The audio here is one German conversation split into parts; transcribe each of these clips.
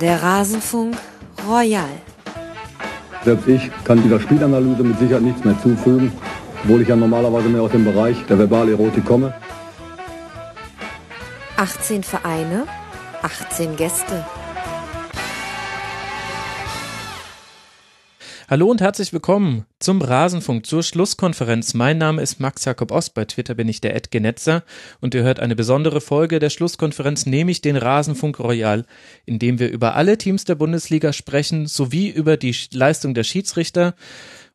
Der Rasenfunk Royal. Selbst ich kann dieser Spielanalyse mit Sicherheit nichts mehr zufügen, obwohl ich ja normalerweise mehr aus dem Bereich der Verbalerotik komme. 18 Vereine, 18 Gäste. Hallo und herzlich willkommen zum Rasenfunk, zur Schlusskonferenz. Mein Name ist Max Jakob Ost, bei Twitter bin ich der Ed Genetzer und ihr hört eine besondere Folge der Schlusskonferenz, nämlich den Rasenfunk Royal, in dem wir über alle Teams der Bundesliga sprechen, sowie über die Leistung der Schiedsrichter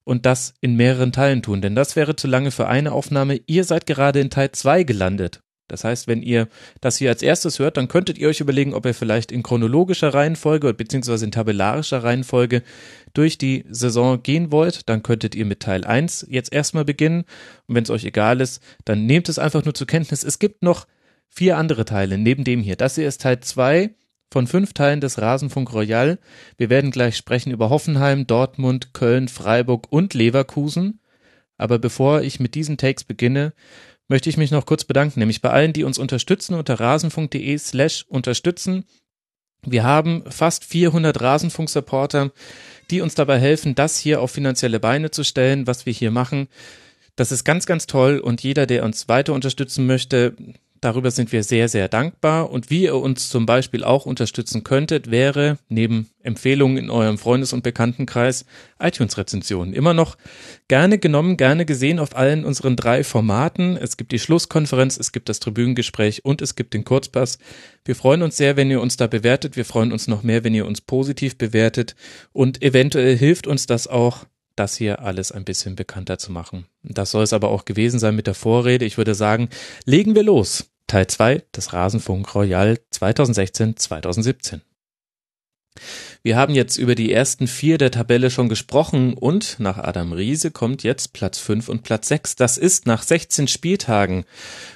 und das in mehreren Teilen tun, denn das wäre zu lange für eine Aufnahme. Ihr seid gerade in Teil 2 gelandet. Das heißt, wenn ihr das hier als erstes hört, dann könntet ihr euch überlegen, ob ihr vielleicht in chronologischer Reihenfolge beziehungsweise in tabellarischer Reihenfolge durch die Saison gehen wollt. Dann könntet ihr mit Teil 1 jetzt erstmal beginnen. Und wenn es euch egal ist, dann nehmt es einfach nur zur Kenntnis. Es gibt noch vier andere Teile neben dem hier. Das hier ist Teil 2 von fünf Teilen des Rasenfunk Royal. Wir werden gleich sprechen über Hoffenheim, Dortmund, Köln, Freiburg und Leverkusen. Aber bevor ich mit diesen Takes beginne, möchte ich mich noch kurz bedanken, nämlich bei allen, die uns unterstützen unter rasenfunk.de slash unterstützen. Wir haben fast 400 Rasenfunk-Supporter, die uns dabei helfen, das hier auf finanzielle Beine zu stellen, was wir hier machen. Das ist ganz, ganz toll und jeder, der uns weiter unterstützen möchte, Darüber sind wir sehr, sehr dankbar. Und wie ihr uns zum Beispiel auch unterstützen könntet, wäre neben Empfehlungen in eurem Freundes- und Bekanntenkreis iTunes-Rezensionen. Immer noch gerne genommen, gerne gesehen auf allen unseren drei Formaten. Es gibt die Schlusskonferenz, es gibt das Tribünengespräch und es gibt den Kurzpass. Wir freuen uns sehr, wenn ihr uns da bewertet. Wir freuen uns noch mehr, wenn ihr uns positiv bewertet. Und eventuell hilft uns das auch, das hier alles ein bisschen bekannter zu machen. Das soll es aber auch gewesen sein mit der Vorrede. Ich würde sagen, legen wir los. Teil 2 des Rasenfunk Royal 2016-2017. Wir haben jetzt über die ersten vier der Tabelle schon gesprochen und nach Adam Riese kommt jetzt Platz 5 und Platz 6. Das ist nach 16 Spieltagen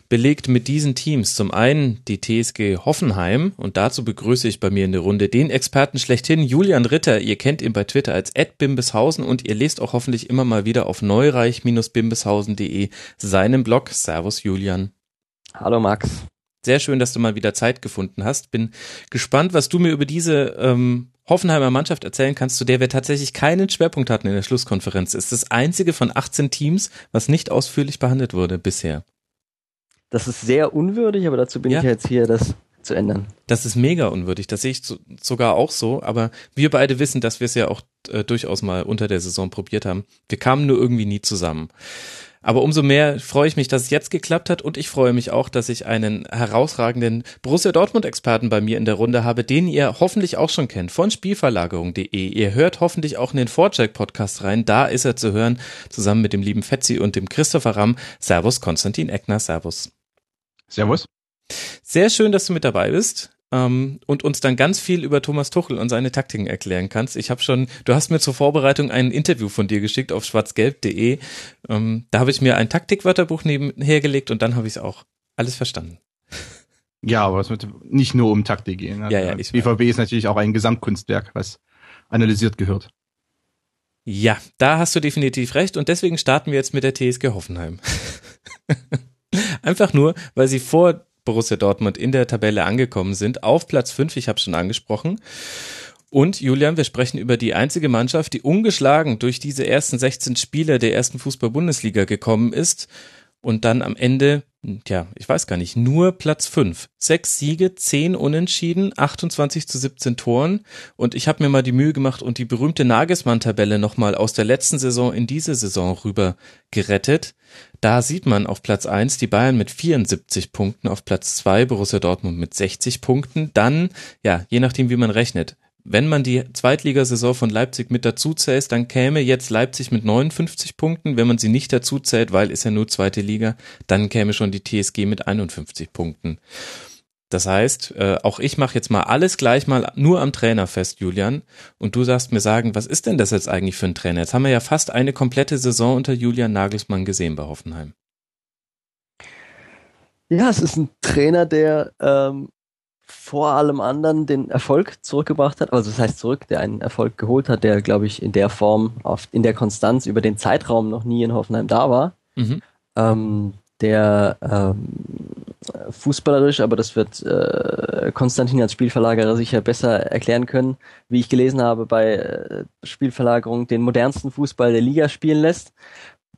belegt mit diesen Teams. Zum einen die TSG Hoffenheim und dazu begrüße ich bei mir in der Runde den Experten schlechthin, Julian Ritter. Ihr kennt ihn bei Twitter als @bimbeshausen und ihr lest auch hoffentlich immer mal wieder auf neureich-bimbeshausen.de seinen Blog. Servus Julian. Hallo Max. Sehr schön, dass du mal wieder Zeit gefunden hast. Bin gespannt, was du mir über diese ähm, Hoffenheimer Mannschaft erzählen kannst, zu der wir tatsächlich keinen Schwerpunkt hatten in der Schlusskonferenz. Ist das einzige von 18 Teams, was nicht ausführlich behandelt wurde bisher. Das ist sehr unwürdig, aber dazu bin ja. ich jetzt hier, das zu ändern. Das ist mega unwürdig. Das sehe ich so, sogar auch so. Aber wir beide wissen, dass wir es ja auch äh, durchaus mal unter der Saison probiert haben. Wir kamen nur irgendwie nie zusammen. Aber umso mehr freue ich mich, dass es jetzt geklappt hat und ich freue mich auch, dass ich einen herausragenden Borussia Dortmund-Experten bei mir in der Runde habe, den ihr hoffentlich auch schon kennt von Spielverlagerung.de. Ihr hört hoffentlich auch in den Vorcheck-Podcast rein. Da ist er zu hören, zusammen mit dem lieben Fetzi und dem Christopher Ramm. Servus, Konstantin Eckner. Servus. Servus. Sehr schön, dass du mit dabei bist ähm, und uns dann ganz viel über Thomas Tuchel und seine Taktiken erklären kannst. Ich habe schon, du hast mir zur Vorbereitung ein Interview von dir geschickt auf schwarzgelb.de. Ähm, da habe ich mir ein Taktikwörterbuch nebenher gelegt und dann habe ich es auch alles verstanden. Ja, aber es wird nicht nur um Taktik gehen. Ja, ja, ich BVB ist natürlich auch ein Gesamtkunstwerk, was analysiert gehört. Ja, da hast du definitiv recht und deswegen starten wir jetzt mit der TSG Hoffenheim. Einfach nur, weil sie vor Borussia Dortmund in der Tabelle angekommen sind, auf Platz 5, ich habe schon angesprochen. Und Julian, wir sprechen über die einzige Mannschaft, die ungeschlagen durch diese ersten 16 Spiele der ersten Fußball-Bundesliga gekommen ist und dann am Ende, tja, ich weiß gar nicht, nur Platz 5. Sechs Siege, zehn Unentschieden, 28 zu 17 Toren und ich habe mir mal die Mühe gemacht und die berühmte Nagelsmann-Tabelle nochmal aus der letzten Saison in diese Saison rüber gerettet. Da sieht man auf Platz eins die Bayern mit 74 Punkten, auf Platz zwei Borussia Dortmund mit 60 Punkten. Dann, ja, je nachdem, wie man rechnet. Wenn man die Zweitligasaison von Leipzig mit dazu zählt, dann käme jetzt Leipzig mit 59 Punkten. Wenn man sie nicht dazu zählt, weil ist ja nur zweite Liga, dann käme schon die TSG mit 51 Punkten. Das heißt, äh, auch ich mache jetzt mal alles gleich mal nur am Trainer fest, Julian. Und du sagst mir sagen, was ist denn das jetzt eigentlich für ein Trainer? Jetzt haben wir ja fast eine komplette Saison unter Julian Nagelsmann gesehen bei Hoffenheim. Ja, es ist ein Trainer, der ähm, vor allem anderen den Erfolg zurückgebracht hat. Also das heißt zurück, der einen Erfolg geholt hat, der, glaube ich, in der Form, auf, in der Konstanz über den Zeitraum noch nie in Hoffenheim da war. Mhm. Ähm, der ähm, fußballerisch, aber das wird äh, Konstantin als Spielverlagerer sicher besser erklären können, wie ich gelesen habe bei äh, Spielverlagerung, den modernsten Fußball der Liga spielen lässt,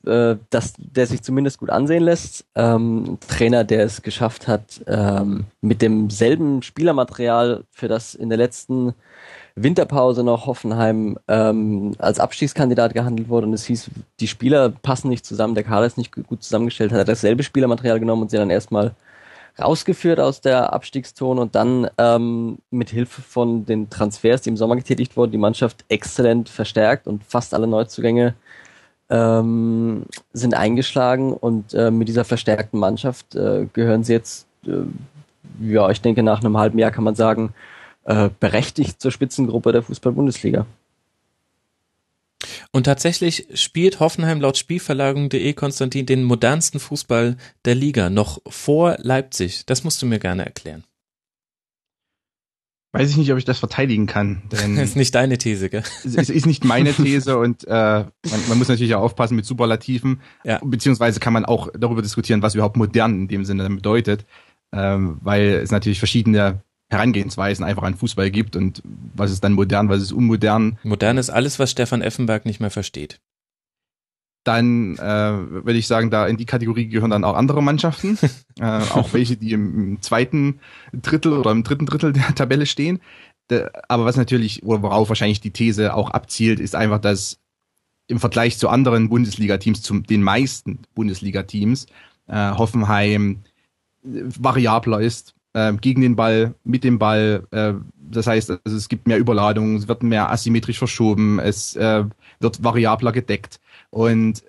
äh, dass der sich zumindest gut ansehen lässt. Ähm, Trainer, der es geschafft hat, ähm, mit demselben Spielermaterial, für das in der letzten Winterpause noch Hoffenheim ähm, als Abstiegskandidat gehandelt wurde und es hieß, die Spieler passen nicht zusammen, der Kader ist nicht gut zusammengestellt, hat er dasselbe Spielermaterial genommen und sie dann erstmal rausgeführt aus der Abstiegszone und dann ähm, mit Hilfe von den Transfers, die im Sommer getätigt wurden, die Mannschaft exzellent verstärkt und fast alle Neuzugänge ähm, sind eingeschlagen und äh, mit dieser verstärkten Mannschaft äh, gehören sie jetzt, äh, ja, ich denke nach einem halben Jahr kann man sagen, äh, berechtigt zur Spitzengruppe der Fußball-Bundesliga. Und tatsächlich spielt Hoffenheim laut Spielverlagerung.de Konstantin den modernsten Fußball der Liga noch vor Leipzig. Das musst du mir gerne erklären. Weiß ich nicht, ob ich das verteidigen kann. Denn das ist nicht deine These, gell? Es ist nicht meine These und äh, man, man muss natürlich auch aufpassen mit Superlativen. Ja. Beziehungsweise kann man auch darüber diskutieren, was überhaupt modern in dem Sinne bedeutet. Ähm, weil es natürlich verschiedene Herangehensweisen einfach an Fußball gibt und was ist dann modern, was ist unmodern. Modern ist alles, was Stefan Effenberg nicht mehr versteht. Dann äh, würde ich sagen, da in die Kategorie gehören dann auch andere Mannschaften, äh, auch welche, die im, im zweiten Drittel oder im dritten Drittel der Tabelle stehen. Aber was natürlich, oder worauf wahrscheinlich die These auch abzielt, ist einfach, dass im Vergleich zu anderen Bundesliga-Teams, zu den meisten Bundesliga-Teams, äh, Hoffenheim variabler ist, äh, gegen den Ball, mit dem Ball. Äh, das heißt, also es gibt mehr Überladungen, es wird mehr asymmetrisch verschoben, es äh, wird variabler gedeckt. Und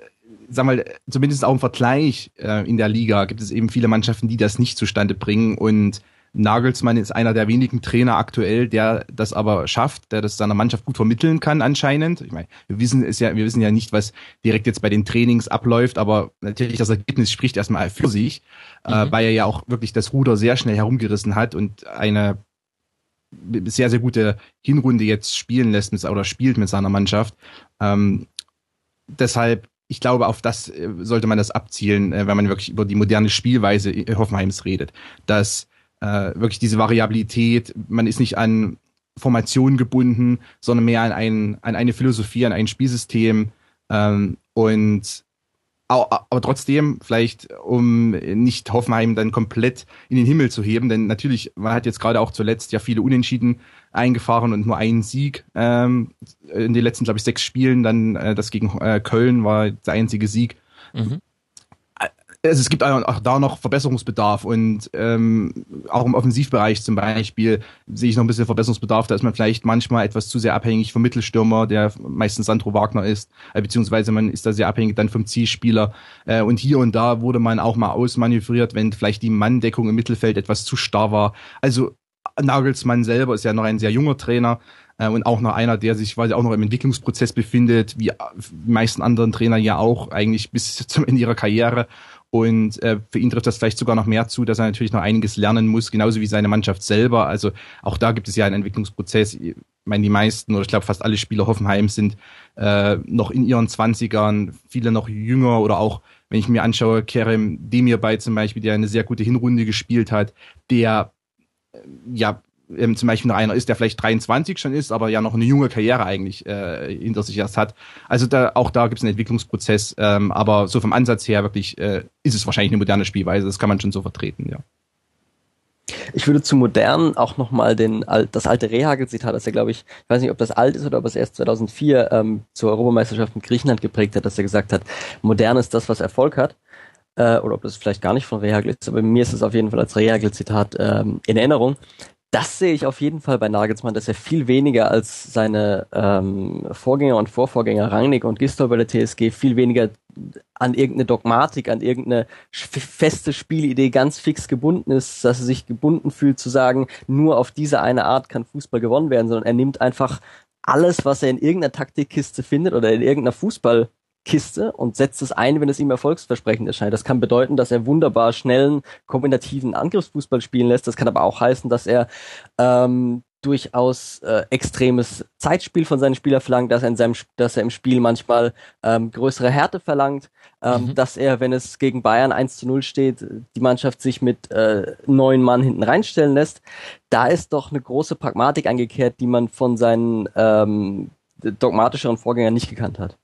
sag mal, zumindest auch im Vergleich äh, in der Liga gibt es eben viele Mannschaften, die das nicht zustande bringen. Und Nagelsmann ist einer der wenigen Trainer aktuell, der das aber schafft, der das seiner Mannschaft gut vermitteln kann anscheinend. Ich meine, wir wissen es ja, wir wissen ja nicht, was direkt jetzt bei den Trainings abläuft, aber natürlich das Ergebnis spricht erstmal für sich, äh, mhm. äh, weil er ja auch wirklich das Ruder sehr schnell herumgerissen hat und eine sehr, sehr gute Hinrunde jetzt spielen lässt mit, oder spielt mit seiner Mannschaft. Ähm, deshalb ich glaube, auf das äh, sollte man das abzielen, äh, wenn man wirklich über die moderne Spielweise Hoffenheims redet. Dass äh, wirklich diese Variabilität, man ist nicht an Formationen gebunden, sondern mehr an, ein, an eine Philosophie, an ein Spielsystem ähm, und aber trotzdem, vielleicht, um nicht Hoffenheim dann komplett in den Himmel zu heben, denn natürlich, man hat jetzt gerade auch zuletzt ja viele Unentschieden eingefahren und nur einen Sieg ähm, in den letzten, glaube ich, sechs Spielen. Dann äh, das gegen äh, Köln war der einzige Sieg. Mhm also es gibt auch da noch Verbesserungsbedarf und ähm, auch im Offensivbereich zum Beispiel sehe ich noch ein bisschen Verbesserungsbedarf. Da ist man vielleicht manchmal etwas zu sehr abhängig vom Mittelstürmer, der meistens Sandro Wagner ist, äh, beziehungsweise man ist da sehr abhängig dann vom Zielspieler. Äh, und hier und da wurde man auch mal ausmanövriert, wenn vielleicht die Manndeckung im Mittelfeld etwas zu starr war. Also Nagelsmann selber ist ja noch ein sehr junger Trainer äh, und auch noch einer, der sich quasi auch noch im Entwicklungsprozess befindet, wie die meisten anderen Trainer ja auch eigentlich bis zum Ende ihrer Karriere. Und äh, für ihn trifft das vielleicht sogar noch mehr zu, dass er natürlich noch einiges lernen muss, genauso wie seine Mannschaft selber. Also auch da gibt es ja einen Entwicklungsprozess. Ich meine, die meisten oder ich glaube fast alle Spieler Hoffenheim sind äh, noch in ihren Zwanzigern, viele noch jünger oder auch, wenn ich mir anschaue, Kerem Demir bei zum Beispiel, der eine sehr gute Hinrunde gespielt hat, der äh, ja ähm, zum Beispiel einer ist, der vielleicht 23 schon ist, aber ja noch eine junge Karriere eigentlich äh, hinter sich erst hat. Also da, auch da gibt es einen Entwicklungsprozess, ähm, aber so vom Ansatz her wirklich äh, ist es wahrscheinlich eine moderne Spielweise, das kann man schon so vertreten, ja. Ich würde zu modern auch nochmal das alte Rehagel-Zitat, das er, glaube ich, ich weiß nicht, ob das alt ist oder ob es erst 2004 ähm, zur Europameisterschaft in Griechenland geprägt hat, dass er gesagt hat, modern ist das, was Erfolg hat. Äh, oder ob das vielleicht gar nicht von Rehagel ist, aber mir ist es auf jeden Fall als Rehagel-Zitat ähm, in Erinnerung. Das sehe ich auf jeden Fall bei Nagelsmann, dass er viel weniger als seine ähm, Vorgänger und Vorvorgänger Rangnick und Gisdol bei der TSG viel weniger an irgendeine Dogmatik, an irgendeine feste Spielidee ganz fix gebunden ist, dass er sich gebunden fühlt zu sagen, nur auf diese eine Art kann Fußball gewonnen werden, sondern er nimmt einfach alles, was er in irgendeiner Taktikkiste findet oder in irgendeiner Fußball Kiste und setzt es ein, wenn es ihm erfolgsversprechend erscheint. Das kann bedeuten, dass er wunderbar schnellen, kombinativen Angriffsfußball spielen lässt. Das kann aber auch heißen, dass er ähm, durchaus äh, extremes Zeitspiel von seinen Spielern verlangt, dass er, in seinem, dass er im Spiel manchmal ähm, größere Härte verlangt, ähm, mhm. dass er, wenn es gegen Bayern 1 zu 0 steht, die Mannschaft sich mit äh, neun Mann hinten reinstellen lässt. Da ist doch eine große Pragmatik eingekehrt, die man von seinen ähm, dogmatischeren Vorgängern nicht gekannt hat.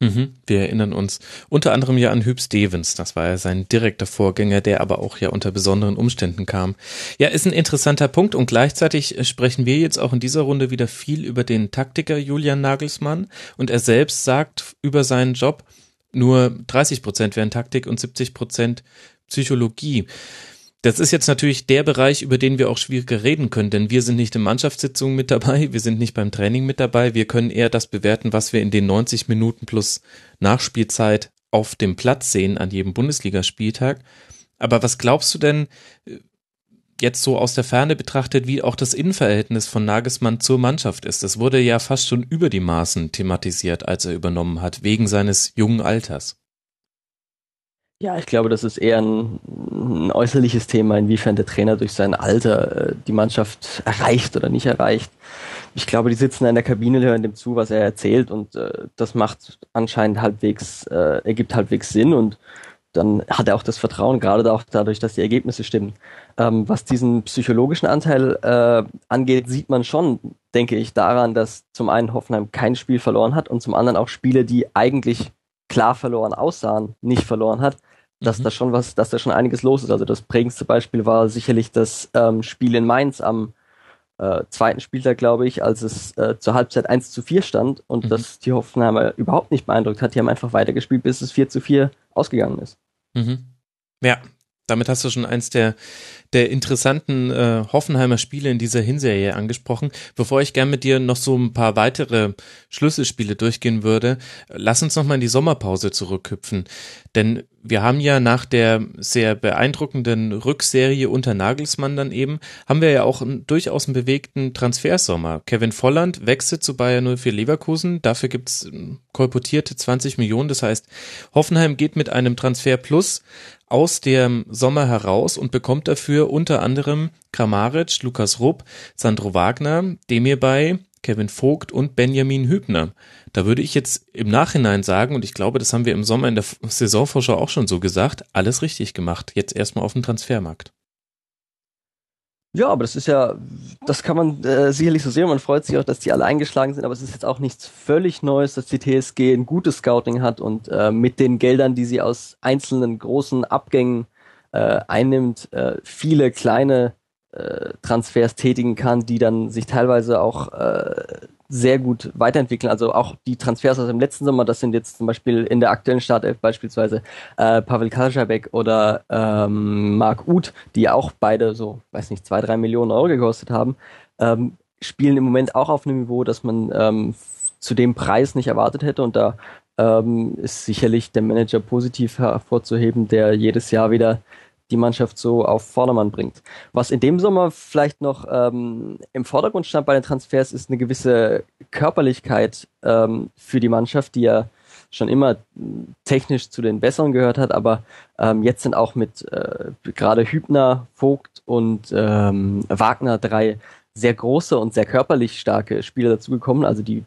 Mhm, wir erinnern uns unter anderem ja an Hüb Stevens, das war ja sein direkter Vorgänger, der aber auch ja unter besonderen Umständen kam. Ja, ist ein interessanter Punkt und gleichzeitig sprechen wir jetzt auch in dieser Runde wieder viel über den Taktiker Julian Nagelsmann und er selbst sagt über seinen Job, nur 30 Prozent wären Taktik und 70 Prozent Psychologie. Das ist jetzt natürlich der Bereich, über den wir auch schwieriger reden können, denn wir sind nicht in Mannschaftssitzungen mit dabei, wir sind nicht beim Training mit dabei, wir können eher das bewerten, was wir in den 90 Minuten plus Nachspielzeit auf dem Platz sehen an jedem Bundesligaspieltag. Aber was glaubst du denn äh, jetzt so aus der Ferne betrachtet, wie auch das Innenverhältnis von Nagelsmann zur Mannschaft ist? Das wurde ja fast schon über die Maßen thematisiert, als er übernommen hat, wegen seines jungen Alters. Ja, ich glaube, das ist eher ein, ein, äußerliches Thema, inwiefern der Trainer durch sein Alter äh, die Mannschaft erreicht oder nicht erreicht. Ich glaube, die sitzen in der Kabine, hören dem zu, was er erzählt und äh, das macht anscheinend halbwegs, äh, ergibt halbwegs Sinn und dann hat er auch das Vertrauen, gerade auch dadurch, dass die Ergebnisse stimmen. Ähm, was diesen psychologischen Anteil äh, angeht, sieht man schon, denke ich, daran, dass zum einen Hoffenheim kein Spiel verloren hat und zum anderen auch Spiele, die eigentlich klar verloren aussahen, nicht verloren hat, dass mhm. da schon was, dass da schon einiges los ist. Also das prägendste Beispiel war sicherlich das ähm, Spiel in Mainz am äh, zweiten Spieltag, glaube ich, als es äh, zur Halbzeit 1 zu 4 stand und mhm. das die Hoffenheimer überhaupt nicht beeindruckt hat. Die haben einfach weitergespielt, bis es 4 zu 4 ausgegangen ist. Mhm. Ja, damit hast du schon eins der, der interessanten äh, Hoffenheimer Spiele in dieser Hinserie angesprochen. Bevor ich gern mit dir noch so ein paar weitere Schlüsselspiele durchgehen würde, lass uns noch mal in die Sommerpause zurückhüpfen. Denn wir haben ja nach der sehr beeindruckenden Rückserie unter Nagelsmann dann eben, haben wir ja auch einen, durchaus einen bewegten Transfersommer. Kevin Volland wechselt zu Bayern 04 Leverkusen, dafür gibt's kolportierte 20 Millionen, das heißt, Hoffenheim geht mit einem Transfer plus aus dem Sommer heraus und bekommt dafür unter anderem Kramaric, Lukas Rupp, Sandro Wagner, Demir Kevin Vogt und Benjamin Hübner. Da würde ich jetzt im Nachhinein sagen, und ich glaube, das haben wir im Sommer in der Saisonvorschau auch schon so gesagt, alles richtig gemacht. Jetzt erstmal auf dem Transfermarkt. Ja, aber das ist ja, das kann man äh, sicherlich so sehen. Man freut sich auch, dass die alle eingeschlagen sind, aber es ist jetzt auch nichts völlig Neues, dass die TSG ein gutes Scouting hat und äh, mit den Geldern, die sie aus einzelnen großen Abgängen äh, einnimmt, äh, viele kleine äh, Transfers tätigen kann, die dann sich teilweise auch äh, sehr gut weiterentwickeln. Also auch die Transfers aus dem letzten Sommer, das sind jetzt zum Beispiel in der aktuellen Startelf beispielsweise äh, Pavel Kaljabek oder ähm, Marc Uth, die auch beide so, weiß nicht, zwei, drei Millionen Euro gekostet haben, ähm, spielen im Moment auch auf einem Niveau, das man ähm, zu dem Preis nicht erwartet hätte und da ähm, ist sicherlich der Manager positiv hervorzuheben, der jedes Jahr wieder die Mannschaft so auf Vordermann bringt. Was in dem Sommer vielleicht noch ähm, im Vordergrund stand bei den Transfers, ist eine gewisse Körperlichkeit ähm, für die Mannschaft, die ja schon immer technisch zu den Besseren gehört hat, aber ähm, jetzt sind auch mit äh, gerade Hübner, Vogt und ähm, Wagner drei sehr große und sehr körperlich starke Spieler dazugekommen. Also die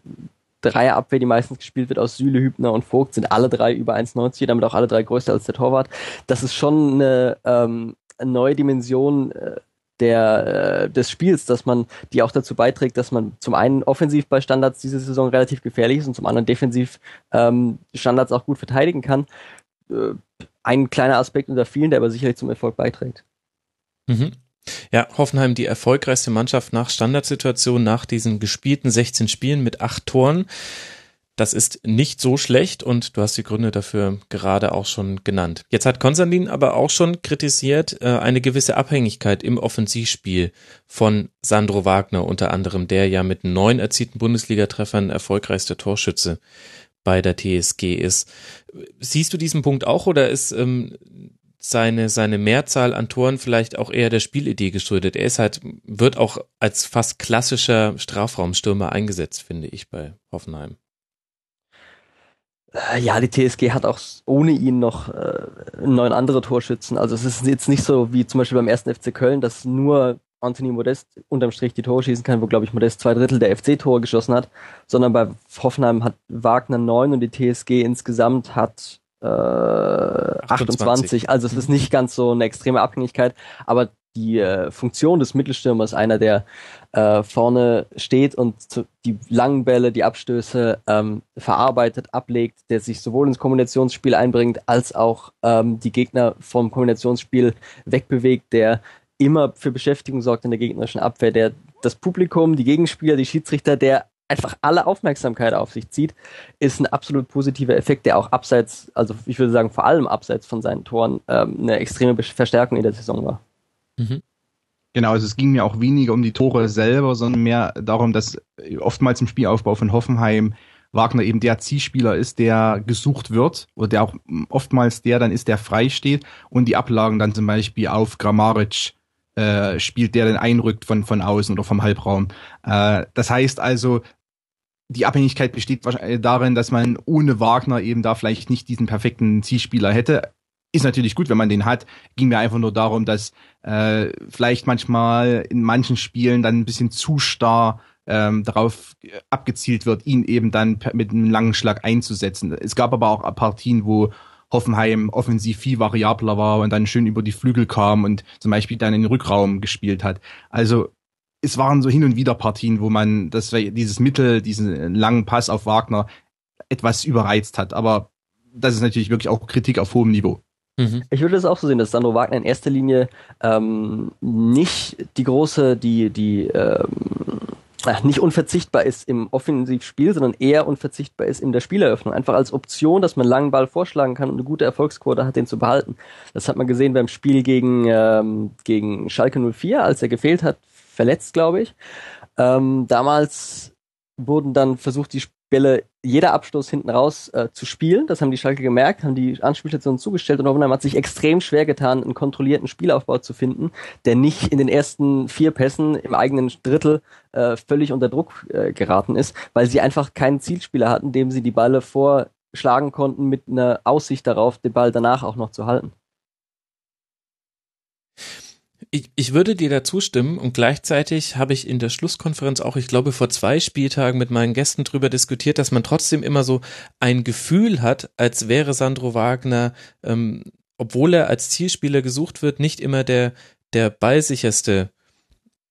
Dreierabwehr, die meistens gespielt wird aus Süle, Hübner und Vogt, sind alle drei über 1,90, damit auch alle drei größer als der Torwart. Das ist schon eine, ähm, neue Dimension äh, der, äh, des Spiels, dass man, die auch dazu beiträgt, dass man zum einen offensiv bei Standards diese Saison relativ gefährlich ist und zum anderen defensiv ähm, Standards auch gut verteidigen kann. Äh, ein kleiner Aspekt unter vielen, der aber sicherlich zum Erfolg beiträgt. Mhm. Ja, Hoffenheim die erfolgreichste Mannschaft nach Standardsituation, nach diesen gespielten 16 Spielen mit acht Toren. Das ist nicht so schlecht und du hast die Gründe dafür gerade auch schon genannt. Jetzt hat Konstantin aber auch schon kritisiert äh, eine gewisse Abhängigkeit im Offensivspiel von Sandro Wagner unter anderem, der ja mit neun erzielten Bundesligatreffern erfolgreichster Torschütze bei der TSG ist. Siehst du diesen Punkt auch oder ist ähm, seine, seine Mehrzahl an Toren vielleicht auch eher der Spielidee geschuldet. Er ist halt, wird auch als fast klassischer Strafraumstürmer eingesetzt, finde ich, bei Hoffenheim. Äh, ja, die TSG hat auch ohne ihn noch äh, neun andere Torschützen. Also es ist jetzt nicht so wie zum Beispiel beim ersten FC Köln, dass nur Anthony Modest unterm Strich die Tore schießen kann, wo, glaube ich, Modest zwei Drittel der FC-Tore geschossen hat, sondern bei Hoffenheim hat Wagner neun und die TSG insgesamt hat äh, 28. 28. Also es ist nicht ganz so eine extreme Abhängigkeit, aber die äh, Funktion des Mittelstürmers, einer, der äh, vorne steht und zu, die langen Bälle, die Abstöße ähm, verarbeitet, ablegt, der sich sowohl ins Kombinationsspiel einbringt, als auch ähm, die Gegner vom Kombinationsspiel wegbewegt, der immer für Beschäftigung sorgt in der gegnerischen Abwehr, der das Publikum, die Gegenspieler, die Schiedsrichter, der einfach alle Aufmerksamkeit auf sich zieht, ist ein absolut positiver Effekt, der auch abseits, also ich würde sagen vor allem abseits von seinen Toren, ähm, eine extreme Verstärkung in der Saison war. Mhm. Genau, also es ging mir auch weniger um die Tore selber, sondern mehr darum, dass oftmals im Spielaufbau von Hoffenheim Wagner eben der Zielspieler ist, der gesucht wird oder der auch oftmals der dann ist, der frei steht und die Ablagen dann zum Beispiel auf Grammaric äh, spielt, der dann einrückt von, von außen oder vom Halbraum. Äh, das heißt also, die Abhängigkeit besteht wahrscheinlich darin, dass man ohne Wagner eben da vielleicht nicht diesen perfekten Zielspieler hätte ist natürlich gut, wenn man den hat. Ging mir einfach nur darum, dass äh, vielleicht manchmal in manchen Spielen dann ein bisschen zu starr ähm, darauf abgezielt wird, ihn eben dann mit einem langen Schlag einzusetzen. Es gab aber auch Partien, wo Hoffenheim offensiv viel variabler war und dann schön über die Flügel kam und zum Beispiel dann in den Rückraum gespielt hat. Also es waren so hin und wieder Partien, wo man das dieses Mittel, diesen langen Pass auf Wagner etwas überreizt hat. Aber das ist natürlich wirklich auch Kritik auf hohem Niveau. Mhm. Ich würde es auch so sehen, dass Sandro Wagner in erster Linie ähm, nicht die große, die, die ähm, nicht unverzichtbar ist im Offensivspiel, sondern eher unverzichtbar ist in der Spieleröffnung. Einfach als Option, dass man einen langen Ball vorschlagen kann und eine gute Erfolgsquote hat, den zu behalten. Das hat man gesehen beim Spiel gegen, ähm, gegen Schalke 04, als er gefehlt hat, verletzt, glaube ich. Ähm, damals wurden dann versucht, die Bälle, jeder Abstoß hinten raus äh, zu spielen. Das haben die Schalke gemerkt, haben die Anspielstationen zugestellt und Hoffenheim hat sich extrem schwer getan, einen kontrollierten Spielaufbau zu finden, der nicht in den ersten vier Pässen im eigenen Drittel äh, völlig unter Druck äh, geraten ist, weil sie einfach keinen Zielspieler hatten, dem sie die Balle vorschlagen konnten mit einer Aussicht darauf, den Ball danach auch noch zu halten. Ich, ich würde dir da zustimmen und gleichzeitig habe ich in der Schlusskonferenz auch, ich glaube, vor zwei Spieltagen mit meinen Gästen drüber diskutiert, dass man trotzdem immer so ein Gefühl hat, als wäre Sandro Wagner, ähm, obwohl er als Zielspieler gesucht wird, nicht immer der, der ballsicherste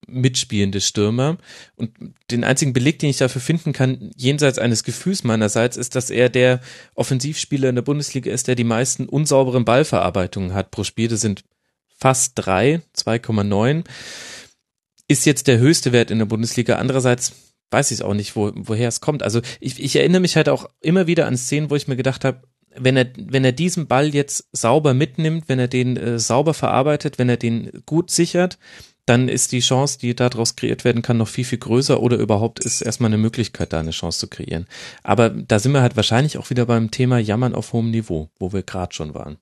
mitspielende Stürmer. Und den einzigen Beleg, den ich dafür finden kann, jenseits eines Gefühls meinerseits, ist, dass er der Offensivspieler in der Bundesliga ist, der die meisten unsauberen Ballverarbeitungen hat pro Spiel. Das sind fast drei, 2,9. Ist jetzt der höchste Wert in der Bundesliga. Andererseits weiß ich es auch nicht, wo, woher es kommt. Also ich, ich erinnere mich halt auch immer wieder an Szenen, wo ich mir gedacht habe, wenn er, wenn er diesen Ball jetzt sauber mitnimmt, wenn er den äh, sauber verarbeitet, wenn er den gut sichert, dann ist die Chance, die daraus kreiert werden kann, noch viel, viel größer oder überhaupt ist erstmal eine Möglichkeit, da eine Chance zu kreieren. Aber da sind wir halt wahrscheinlich auch wieder beim Thema Jammern auf hohem Niveau, wo wir gerade schon waren.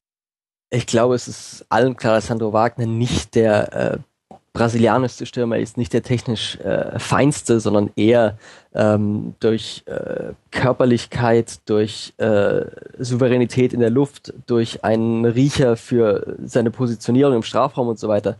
Ich glaube, es ist allen klar, dass Sandro Wagner nicht der äh, brasilianischste Stürmer ist, nicht der technisch äh, feinste, sondern eher ähm, durch äh, Körperlichkeit, durch äh, Souveränität in der Luft, durch einen Riecher für seine Positionierung im Strafraum und so weiter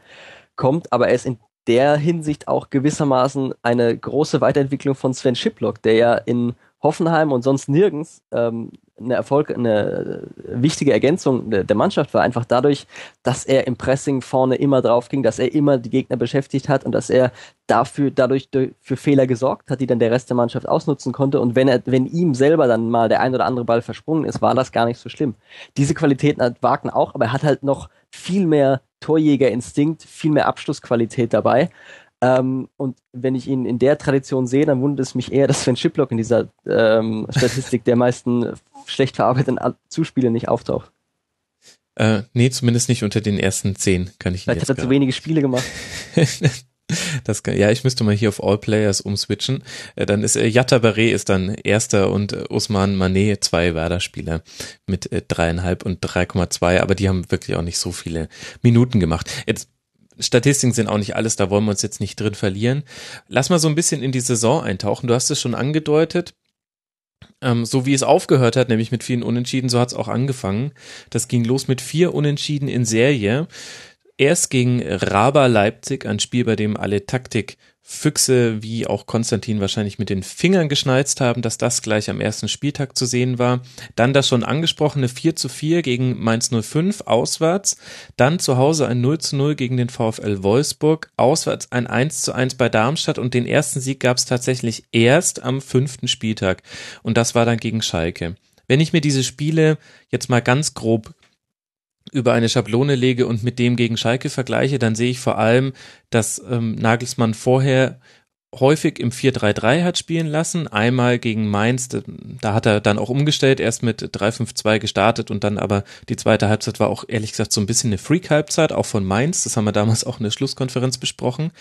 kommt. Aber er ist in der Hinsicht auch gewissermaßen eine große Weiterentwicklung von Sven Schiplock, der ja in Hoffenheim und sonst nirgends ähm, eine Erfolg, eine wichtige Ergänzung der Mannschaft war einfach dadurch, dass er im Pressing vorne immer drauf ging, dass er immer die Gegner beschäftigt hat und dass er dafür dadurch für Fehler gesorgt hat, die dann der Rest der Mannschaft ausnutzen konnte. Und wenn er, wenn ihm selber dann mal der ein oder andere Ball versprungen ist, war das gar nicht so schlimm. Diese Qualitäten hat Wagner auch, aber er hat halt noch viel mehr Torjägerinstinkt, viel mehr Abschlussqualität dabei. Ähm, und wenn ich ihn in der Tradition sehe, dann wundert es mich eher, dass Sven Schiplock in dieser ähm, Statistik der meisten schlecht verarbeiteten Zuspiele nicht auftaucht. Äh, nee, zumindest nicht unter den ersten zehn, kann ich Vielleicht hat er zu wenige Spiele gemacht. Das kann, ja, ich müsste mal hier auf All Players umswitchen. Äh, dann ist äh, Yatta Baré ist dann erster und äh, Usman Mané zwei Werder-Spieler mit dreieinhalb und 3,2, aber die haben wirklich auch nicht so viele Minuten gemacht. Jetzt Statistiken sind auch nicht alles, da wollen wir uns jetzt nicht drin verlieren. Lass mal so ein bisschen in die Saison eintauchen. Du hast es schon angedeutet. Ähm, so wie es aufgehört hat, nämlich mit vielen Unentschieden, so hat es auch angefangen. Das ging los mit vier Unentschieden in Serie. Erst gegen Raba Leipzig, ein Spiel, bei dem alle Taktikfüchse wie auch Konstantin wahrscheinlich mit den Fingern geschnalzt haben, dass das gleich am ersten Spieltag zu sehen war. Dann das schon angesprochene 4 zu 4 gegen Mainz 05 auswärts. Dann zu Hause ein 0 zu 0 gegen den VfL Wolfsburg. Auswärts ein 1 zu 1 bei Darmstadt und den ersten Sieg gab es tatsächlich erst am fünften Spieltag. Und das war dann gegen Schalke. Wenn ich mir diese Spiele jetzt mal ganz grob über eine Schablone lege und mit dem gegen Schalke vergleiche, dann sehe ich vor allem, dass ähm, Nagelsmann vorher häufig im 4-3-3 hat spielen lassen. Einmal gegen Mainz, da hat er dann auch umgestellt, erst mit 3-5-2 gestartet und dann aber die zweite Halbzeit war auch ehrlich gesagt so ein bisschen eine Freak-Halbzeit, auch von Mainz. Das haben wir damals auch in der Schlusskonferenz besprochen.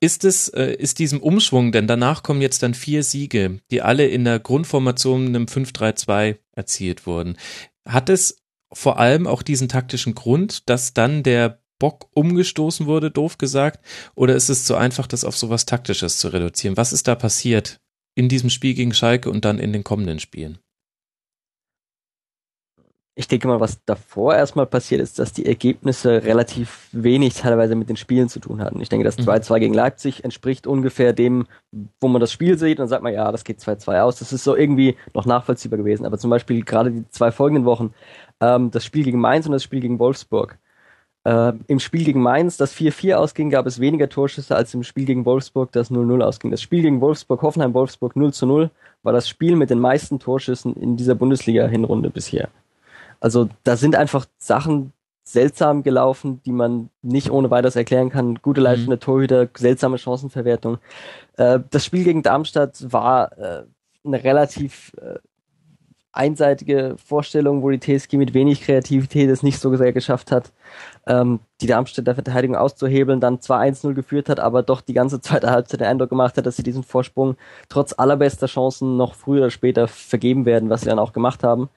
Ist es, äh, ist diesem Umschwung, denn danach kommen jetzt dann vier Siege, die alle in der Grundformation einem 5-3-2 erzielt wurden. Hat es vor allem auch diesen taktischen Grund, dass dann der Bock umgestoßen wurde, doof gesagt? Oder ist es zu einfach, das auf sowas Taktisches zu reduzieren? Was ist da passiert in diesem Spiel gegen Schalke und dann in den kommenden Spielen? Ich denke mal, was davor erstmal passiert ist, dass die Ergebnisse relativ wenig teilweise mit den Spielen zu tun hatten. Ich denke, das 2-2 mhm. gegen Leipzig entspricht ungefähr dem, wo man das Spiel sieht und sagt man, ja, das geht 2-2 aus. Das ist so irgendwie noch nachvollziehbar gewesen. Aber zum Beispiel gerade die zwei folgenden Wochen ähm, das Spiel gegen Mainz und das Spiel gegen Wolfsburg. Äh, Im Spiel gegen Mainz, das 4-4 ausging, gab es weniger Torschüsse als im Spiel gegen Wolfsburg, das 0-0 ausging. Das Spiel gegen Wolfsburg, Hoffenheim-Wolfsburg 0-0 war das Spiel mit den meisten Torschüssen in dieser Bundesliga-Hinrunde bisher. Also da sind einfach Sachen seltsam gelaufen, die man nicht ohne weiteres erklären kann. Gute mhm. Leistung der Torhüter, seltsame Chancenverwertung. Äh, das Spiel gegen Darmstadt war äh, eine relativ äh, einseitige Vorstellung, wo die TSG mit wenig Kreativität es nicht so sehr geschafft hat, ähm, die Darmstädter Verteidigung auszuhebeln, dann zwar 1-0 geführt hat, aber doch die ganze zweite Halbzeit den Eindruck gemacht hat, dass sie diesen Vorsprung trotz allerbester Chancen noch früher oder später vergeben werden, was sie dann auch gemacht haben.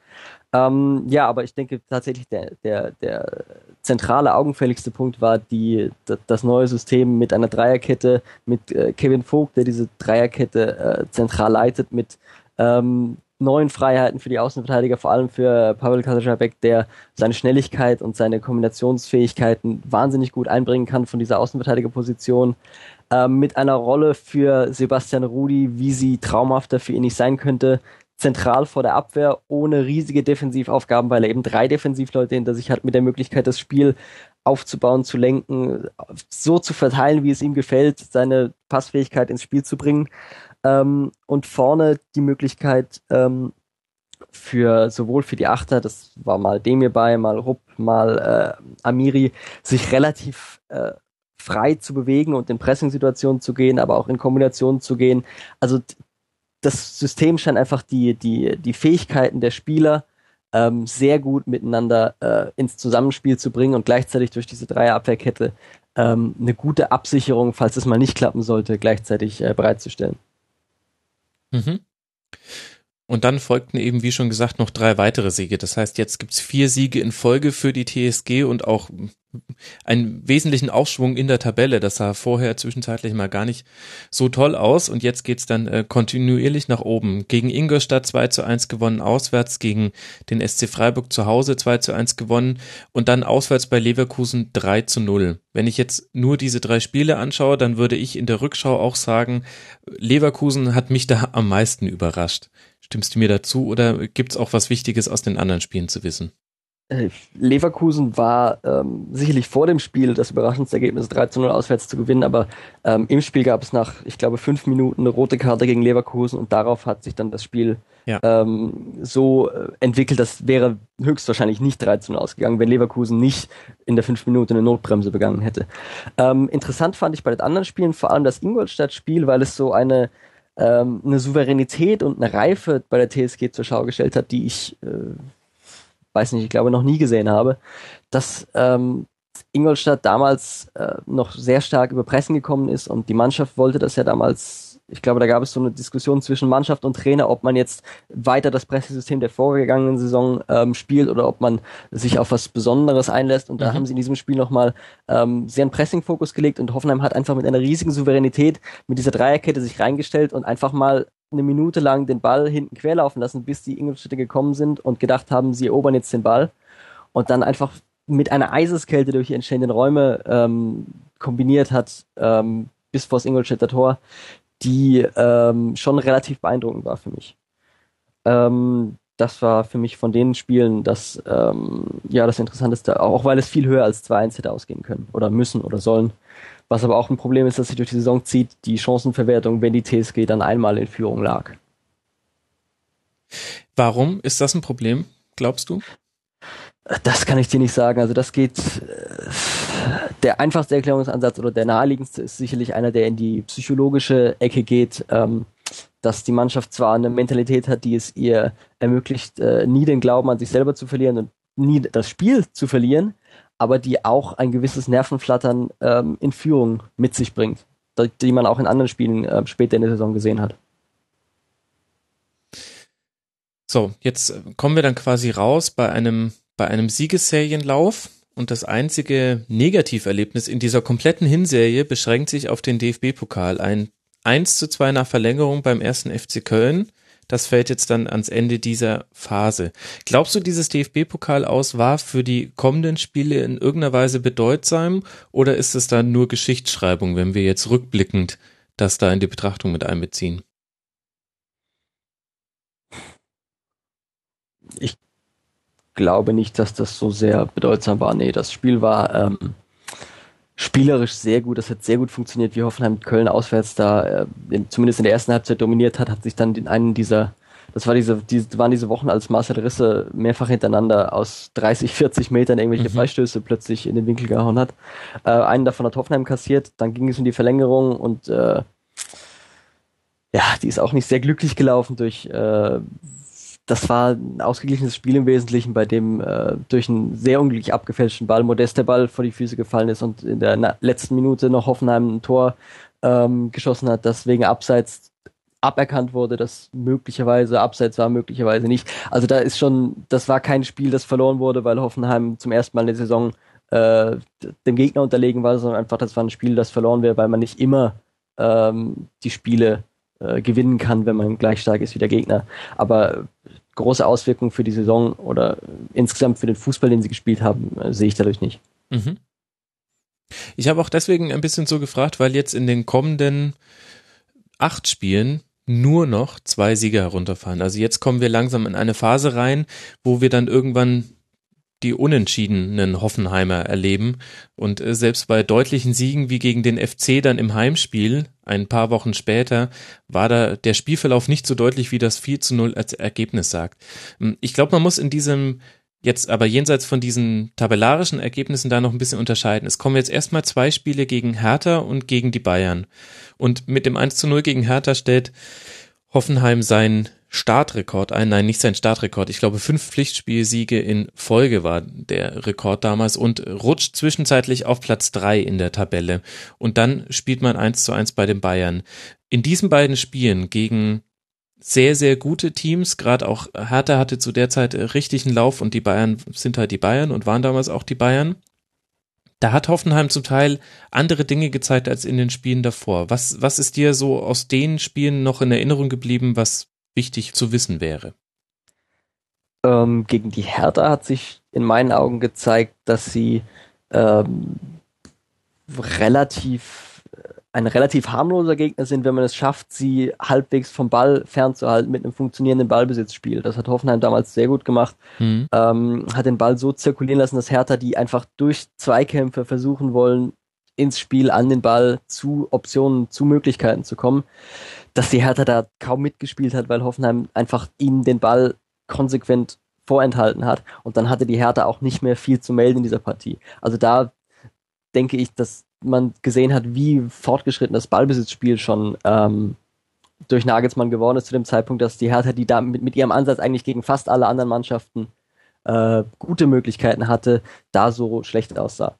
Ähm, ja, aber ich denke tatsächlich, der, der, der zentrale, augenfälligste Punkt war die, das neue System mit einer Dreierkette, mit äh, Kevin Vogt, der diese Dreierkette äh, zentral leitet, mit ähm, neuen Freiheiten für die Außenverteidiger, vor allem für Pavel Kaczabek, der seine Schnelligkeit und seine Kombinationsfähigkeiten wahnsinnig gut einbringen kann von dieser Außenverteidigerposition. Ähm, mit einer Rolle für Sebastian Rudi, wie sie traumhafter für ihn nicht sein könnte, zentral vor der Abwehr, ohne riesige Defensivaufgaben, weil er eben drei Defensivleute hinter sich hat, mit der Möglichkeit, das Spiel aufzubauen, zu lenken, so zu verteilen, wie es ihm gefällt, seine Passfähigkeit ins Spiel zu bringen ähm, und vorne die Möglichkeit ähm, für sowohl für die Achter, das war mal Demir bei, mal Rupp, mal äh, Amiri, sich relativ äh, frei zu bewegen und in Pressing-Situationen zu gehen, aber auch in Kombinationen zu gehen. Also das System scheint einfach die, die, die Fähigkeiten der Spieler ähm, sehr gut miteinander äh, ins Zusammenspiel zu bringen und gleichzeitig durch diese Dreierabwehrkette ähm, eine gute Absicherung, falls es mal nicht klappen sollte, gleichzeitig äh, bereitzustellen. Mhm. Und dann folgten eben, wie schon gesagt, noch drei weitere Siege. Das heißt, jetzt gibt's vier Siege in Folge für die TSG und auch einen wesentlichen Aufschwung in der Tabelle. Das sah vorher zwischenzeitlich mal gar nicht so toll aus und jetzt geht's dann äh, kontinuierlich nach oben. Gegen Ingolstadt 2 zu 1 gewonnen, auswärts gegen den SC Freiburg zu Hause 2 zu 1 gewonnen und dann auswärts bei Leverkusen 3 zu 0. Wenn ich jetzt nur diese drei Spiele anschaue, dann würde ich in der Rückschau auch sagen, Leverkusen hat mich da am meisten überrascht. Stimmst du mir dazu oder gibt's auch was Wichtiges aus den anderen Spielen zu wissen? Äh, Leverkusen war ähm, sicherlich vor dem Spiel das überraschendste Ergebnis, 3 zu 0 auswärts zu gewinnen, aber ähm, im Spiel gab es nach, ich glaube, fünf Minuten eine rote Karte gegen Leverkusen und darauf hat sich dann das Spiel ja. ähm, so äh, entwickelt, das wäre höchstwahrscheinlich nicht 3 zu 0 ausgegangen, wenn Leverkusen nicht in der fünf Minuten eine Notbremse begangen hätte. Ähm, interessant fand ich bei den anderen Spielen vor allem das Ingolstadt-Spiel, weil es so eine ähm, eine Souveränität und eine Reife bei der TSG zur Schau gestellt hat, die ich äh, weiß nicht, ich glaube noch nie gesehen habe, dass ähm, Ingolstadt damals äh, noch sehr stark über Pressen gekommen ist und die Mannschaft wollte das ja damals ich glaube, da gab es so eine Diskussion zwischen Mannschaft und Trainer, ob man jetzt weiter das Pressesystem der vorgegangenen Saison ähm, spielt oder ob man sich auf was Besonderes einlässt. Und da mhm. haben sie in diesem Spiel nochmal ähm, sehr einen Pressing-Fokus gelegt und Hoffenheim hat einfach mit einer riesigen Souveränität mit dieser Dreierkette sich reingestellt und einfach mal eine Minute lang den Ball hinten querlaufen lassen, bis die Ingolstädter gekommen sind und gedacht haben, sie erobern jetzt den Ball. Und dann einfach mit einer Eiseskälte durch die entstehenden Räume ähm, kombiniert hat, ähm, bis vor das Ingolstädter Tor, die ähm, schon relativ beeindruckend war für mich. Ähm, das war für mich von den Spielen das, ähm, ja, das Interessanteste, auch weil es viel höher als 2-1 hätte ausgehen können oder müssen oder sollen. Was aber auch ein Problem ist, dass sich durch die Saison zieht, die Chancenverwertung, wenn die TSG dann einmal in Führung lag. Warum ist das ein Problem, glaubst du? Das kann ich dir nicht sagen. Also das geht, äh, der einfachste Erklärungsansatz oder der naheliegendste ist sicherlich einer, der in die psychologische Ecke geht, ähm, dass die Mannschaft zwar eine Mentalität hat, die es ihr ermöglicht, äh, nie den Glauben an sich selber zu verlieren und nie das Spiel zu verlieren, aber die auch ein gewisses Nervenflattern ähm, in Führung mit sich bringt, die man auch in anderen Spielen äh, später in der Saison gesehen hat. So, jetzt kommen wir dann quasi raus bei einem, bei einem Siegesserienlauf. Und das einzige Negativerlebnis in dieser kompletten Hinserie beschränkt sich auf den DFB-Pokal. Ein 1 zu 2 nach Verlängerung beim ersten FC Köln. Das fällt jetzt dann ans Ende dieser Phase. Glaubst du, dieses DFB-Pokal aus war für die kommenden Spiele in irgendeiner Weise bedeutsam oder ist es dann nur Geschichtsschreibung, wenn wir jetzt rückblickend das da in die Betrachtung mit einbeziehen? Ich glaube nicht, dass das so sehr bedeutsam war. Nee, das Spiel war ähm, spielerisch sehr gut. Das hat sehr gut funktioniert, wie Hoffenheim Köln auswärts da äh, in, zumindest in der ersten Halbzeit dominiert hat, hat sich dann in einen dieser das war diese, diese, waren diese Wochen, als Marcel Risse mehrfach hintereinander aus 30, 40 Metern irgendwelche mhm. Freistöße plötzlich in den Winkel gehauen hat. Äh, einen davon hat Hoffenheim kassiert, dann ging es in die Verlängerung und äh, ja, die ist auch nicht sehr glücklich gelaufen durch äh, das war ein ausgeglichenes Spiel im Wesentlichen, bei dem äh, durch einen sehr unglücklich abgefälschten Ball Modest der Ball vor die Füße gefallen ist und in der letzten Minute noch Hoffenheim ein Tor ähm, geschossen hat, das wegen Abseits aberkannt wurde, das möglicherweise Abseits war, möglicherweise nicht. Also da ist schon, das war kein Spiel, das verloren wurde, weil Hoffenheim zum ersten Mal in der Saison äh, dem Gegner unterlegen war, sondern einfach, das war ein Spiel, das verloren wäre, weil man nicht immer ähm, die Spiele äh, gewinnen kann, wenn man gleich stark ist wie der Gegner. Aber große Auswirkungen für die Saison oder insgesamt für den Fußball, den sie gespielt haben, äh, sehe ich dadurch nicht. Mhm. Ich habe auch deswegen ein bisschen so gefragt, weil jetzt in den kommenden acht Spielen nur noch zwei Sieger herunterfahren. Also jetzt kommen wir langsam in eine Phase rein, wo wir dann irgendwann die unentschiedenen Hoffenheimer erleben. Und äh, selbst bei deutlichen Siegen wie gegen den FC dann im Heimspiel, ein paar Wochen später, war da der Spielverlauf nicht so deutlich, wie das 4 zu 0 als Ergebnis sagt. Hm, ich glaube, man muss in diesem jetzt aber jenseits von diesen tabellarischen Ergebnissen da noch ein bisschen unterscheiden. Es kommen jetzt erstmal zwei Spiele gegen Hertha und gegen die Bayern. Und mit dem 1 zu 0 gegen Hertha stellt Hoffenheim sein Startrekord ein, nein, nicht sein Startrekord. Ich glaube, fünf Pflichtspielsiege in Folge war der Rekord damals und rutscht zwischenzeitlich auf Platz drei in der Tabelle. Und dann spielt man eins zu eins bei den Bayern. In diesen beiden Spielen gegen sehr, sehr gute Teams, gerade auch Hertha hatte zu der Zeit richtigen Lauf und die Bayern sind halt die Bayern und waren damals auch die Bayern. Da hat Hoffenheim zum Teil andere Dinge gezeigt als in den Spielen davor. Was, was ist dir so aus den Spielen noch in Erinnerung geblieben, was wichtig zu wissen wäre? Ähm, gegen die Hertha hat sich in meinen Augen gezeigt, dass sie ähm, relativ ein relativ harmloser Gegner sind, wenn man es schafft, sie halbwegs vom Ball fernzuhalten mit einem funktionierenden Ballbesitzspiel. Das hat Hoffenheim damals sehr gut gemacht. Mhm. Ähm, hat den Ball so zirkulieren lassen, dass Hertha, die einfach durch Zweikämpfe versuchen wollen, ins Spiel an den Ball zu Optionen, zu Möglichkeiten zu kommen, dass die Hertha da kaum mitgespielt hat, weil Hoffenheim einfach ihnen den Ball konsequent vorenthalten hat. Und dann hatte die Hertha auch nicht mehr viel zu melden in dieser Partie. Also da denke ich, dass man gesehen hat, wie fortgeschritten das Ballbesitzspiel schon ähm, durch Nagelsmann geworden ist zu dem Zeitpunkt, dass die Hertha, die da mit, mit ihrem Ansatz eigentlich gegen fast alle anderen Mannschaften äh, gute Möglichkeiten hatte, da so schlecht aussah.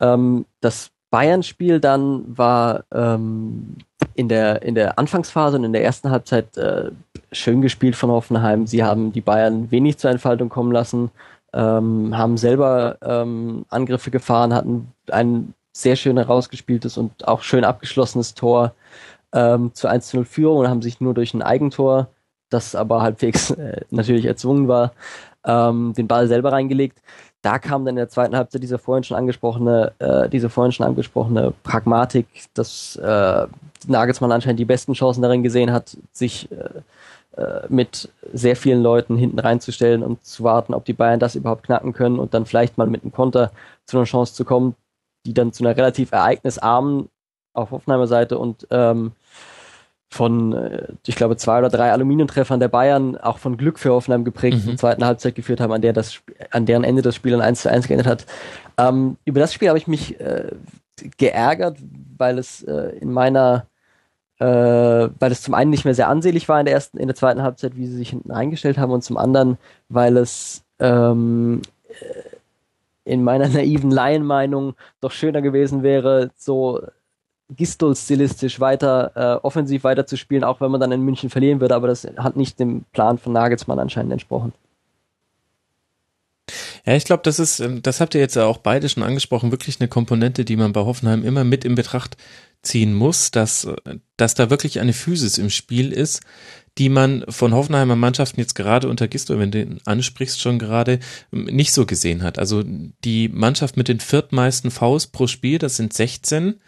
Ähm, das Bayern-Spiel dann war ähm, in, der, in der Anfangsphase und in der ersten Halbzeit äh, schön gespielt von Hoffenheim. Sie haben die Bayern wenig zur Entfaltung kommen lassen, ähm, haben selber ähm, Angriffe gefahren, hatten ein sehr schön herausgespieltes und auch schön abgeschlossenes Tor ähm, zu 1 0 Führung und haben sich nur durch ein Eigentor, das aber halbwegs äh, natürlich erzwungen war, ähm, den Ball selber reingelegt. Da kam dann in der zweiten Halbzeit diese vorhin schon angesprochene, äh, diese vorhin schon angesprochene Pragmatik, dass äh, Nagelsmann anscheinend die besten Chancen darin gesehen hat, sich äh, äh, mit sehr vielen Leuten hinten reinzustellen und zu warten, ob die Bayern das überhaupt knacken können und dann vielleicht mal mit einem Konter zu einer Chance zu kommen, die dann zu einer relativ ereignisarmen auf Hoffenheimer Seite und ähm, von, äh, ich glaube, zwei oder drei Aluminiumtreffern der Bayern auch von Glück für Hoffenheim geprägt mhm. zweiten Halbzeit geführt haben, an der das, an deren Ende das Spiel dann 1 zu 1 geendet hat. Ähm, über das Spiel habe ich mich äh, geärgert, weil es äh, in meiner äh, weil es zum einen nicht mehr sehr ansehlich war in der ersten, in der zweiten Halbzeit, wie sie sich hinten eingestellt haben, und zum anderen, weil es ähm, in meiner naiven Laienmeinung doch schöner gewesen wäre, so Gistol stilistisch weiter äh, offensiv weiterzuspielen, auch wenn man dann in München verlieren würde, aber das hat nicht dem Plan von Nagelsmann anscheinend entsprochen. Ja, ich glaube, das ist, ähm, das habt ihr jetzt ja auch beide schon angesprochen, wirklich eine Komponente, die man bei Hoffenheim immer mit in Betracht ziehen muss, dass, dass da wirklich eine Physis im Spiel ist, die man von Hoffenheimer Mannschaften jetzt gerade unter Gisto, wenn du ihn ansprichst, schon gerade ähm, nicht so gesehen hat. Also die Mannschaft mit den viertmeisten Fouls pro Spiel, das sind 16.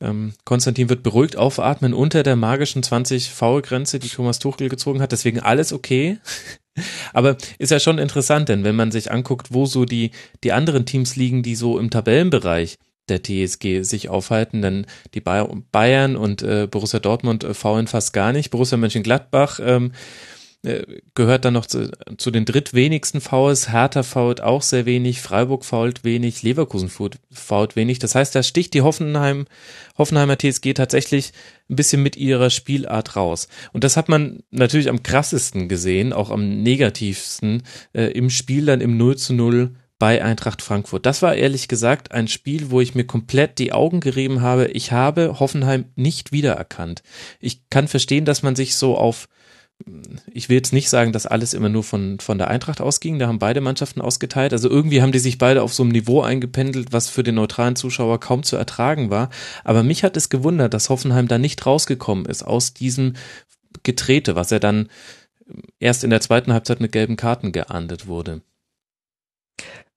Ähm, Konstantin wird beruhigt aufatmen unter der magischen 20 Foul-Grenze, die Thomas Tuchel gezogen hat. Deswegen alles okay. Aber ist ja schon interessant, denn wenn man sich anguckt, wo so die, die anderen Teams liegen, die so im Tabellenbereich der TSG sich aufhalten, denn die Bayern und äh, Borussia Dortmund äh, faulen fast gar nicht. Borussia Mönchengladbach ähm, äh, gehört dann noch zu, zu den drittwenigsten Fouls. Hertha fault auch sehr wenig, Freiburg fault wenig, Leverkusen fault wenig. Das heißt, da sticht die Hoffenheim, Hoffenheimer TSG tatsächlich ein bisschen mit ihrer Spielart raus. Und das hat man natürlich am krassesten gesehen, auch am negativsten äh, im Spiel dann im 0 zu 0 bei Eintracht Frankfurt. Das war ehrlich gesagt ein Spiel, wo ich mir komplett die Augen gerieben habe. Ich habe Hoffenheim nicht wiedererkannt. Ich kann verstehen, dass man sich so auf ich will jetzt nicht sagen, dass alles immer nur von, von der Eintracht ausging, da haben beide Mannschaften ausgeteilt. Also irgendwie haben die sich beide auf so einem Niveau eingependelt, was für den neutralen Zuschauer kaum zu ertragen war. Aber mich hat es gewundert, dass Hoffenheim da nicht rausgekommen ist aus diesem Getrete, was er dann erst in der zweiten Halbzeit mit gelben Karten geahndet wurde.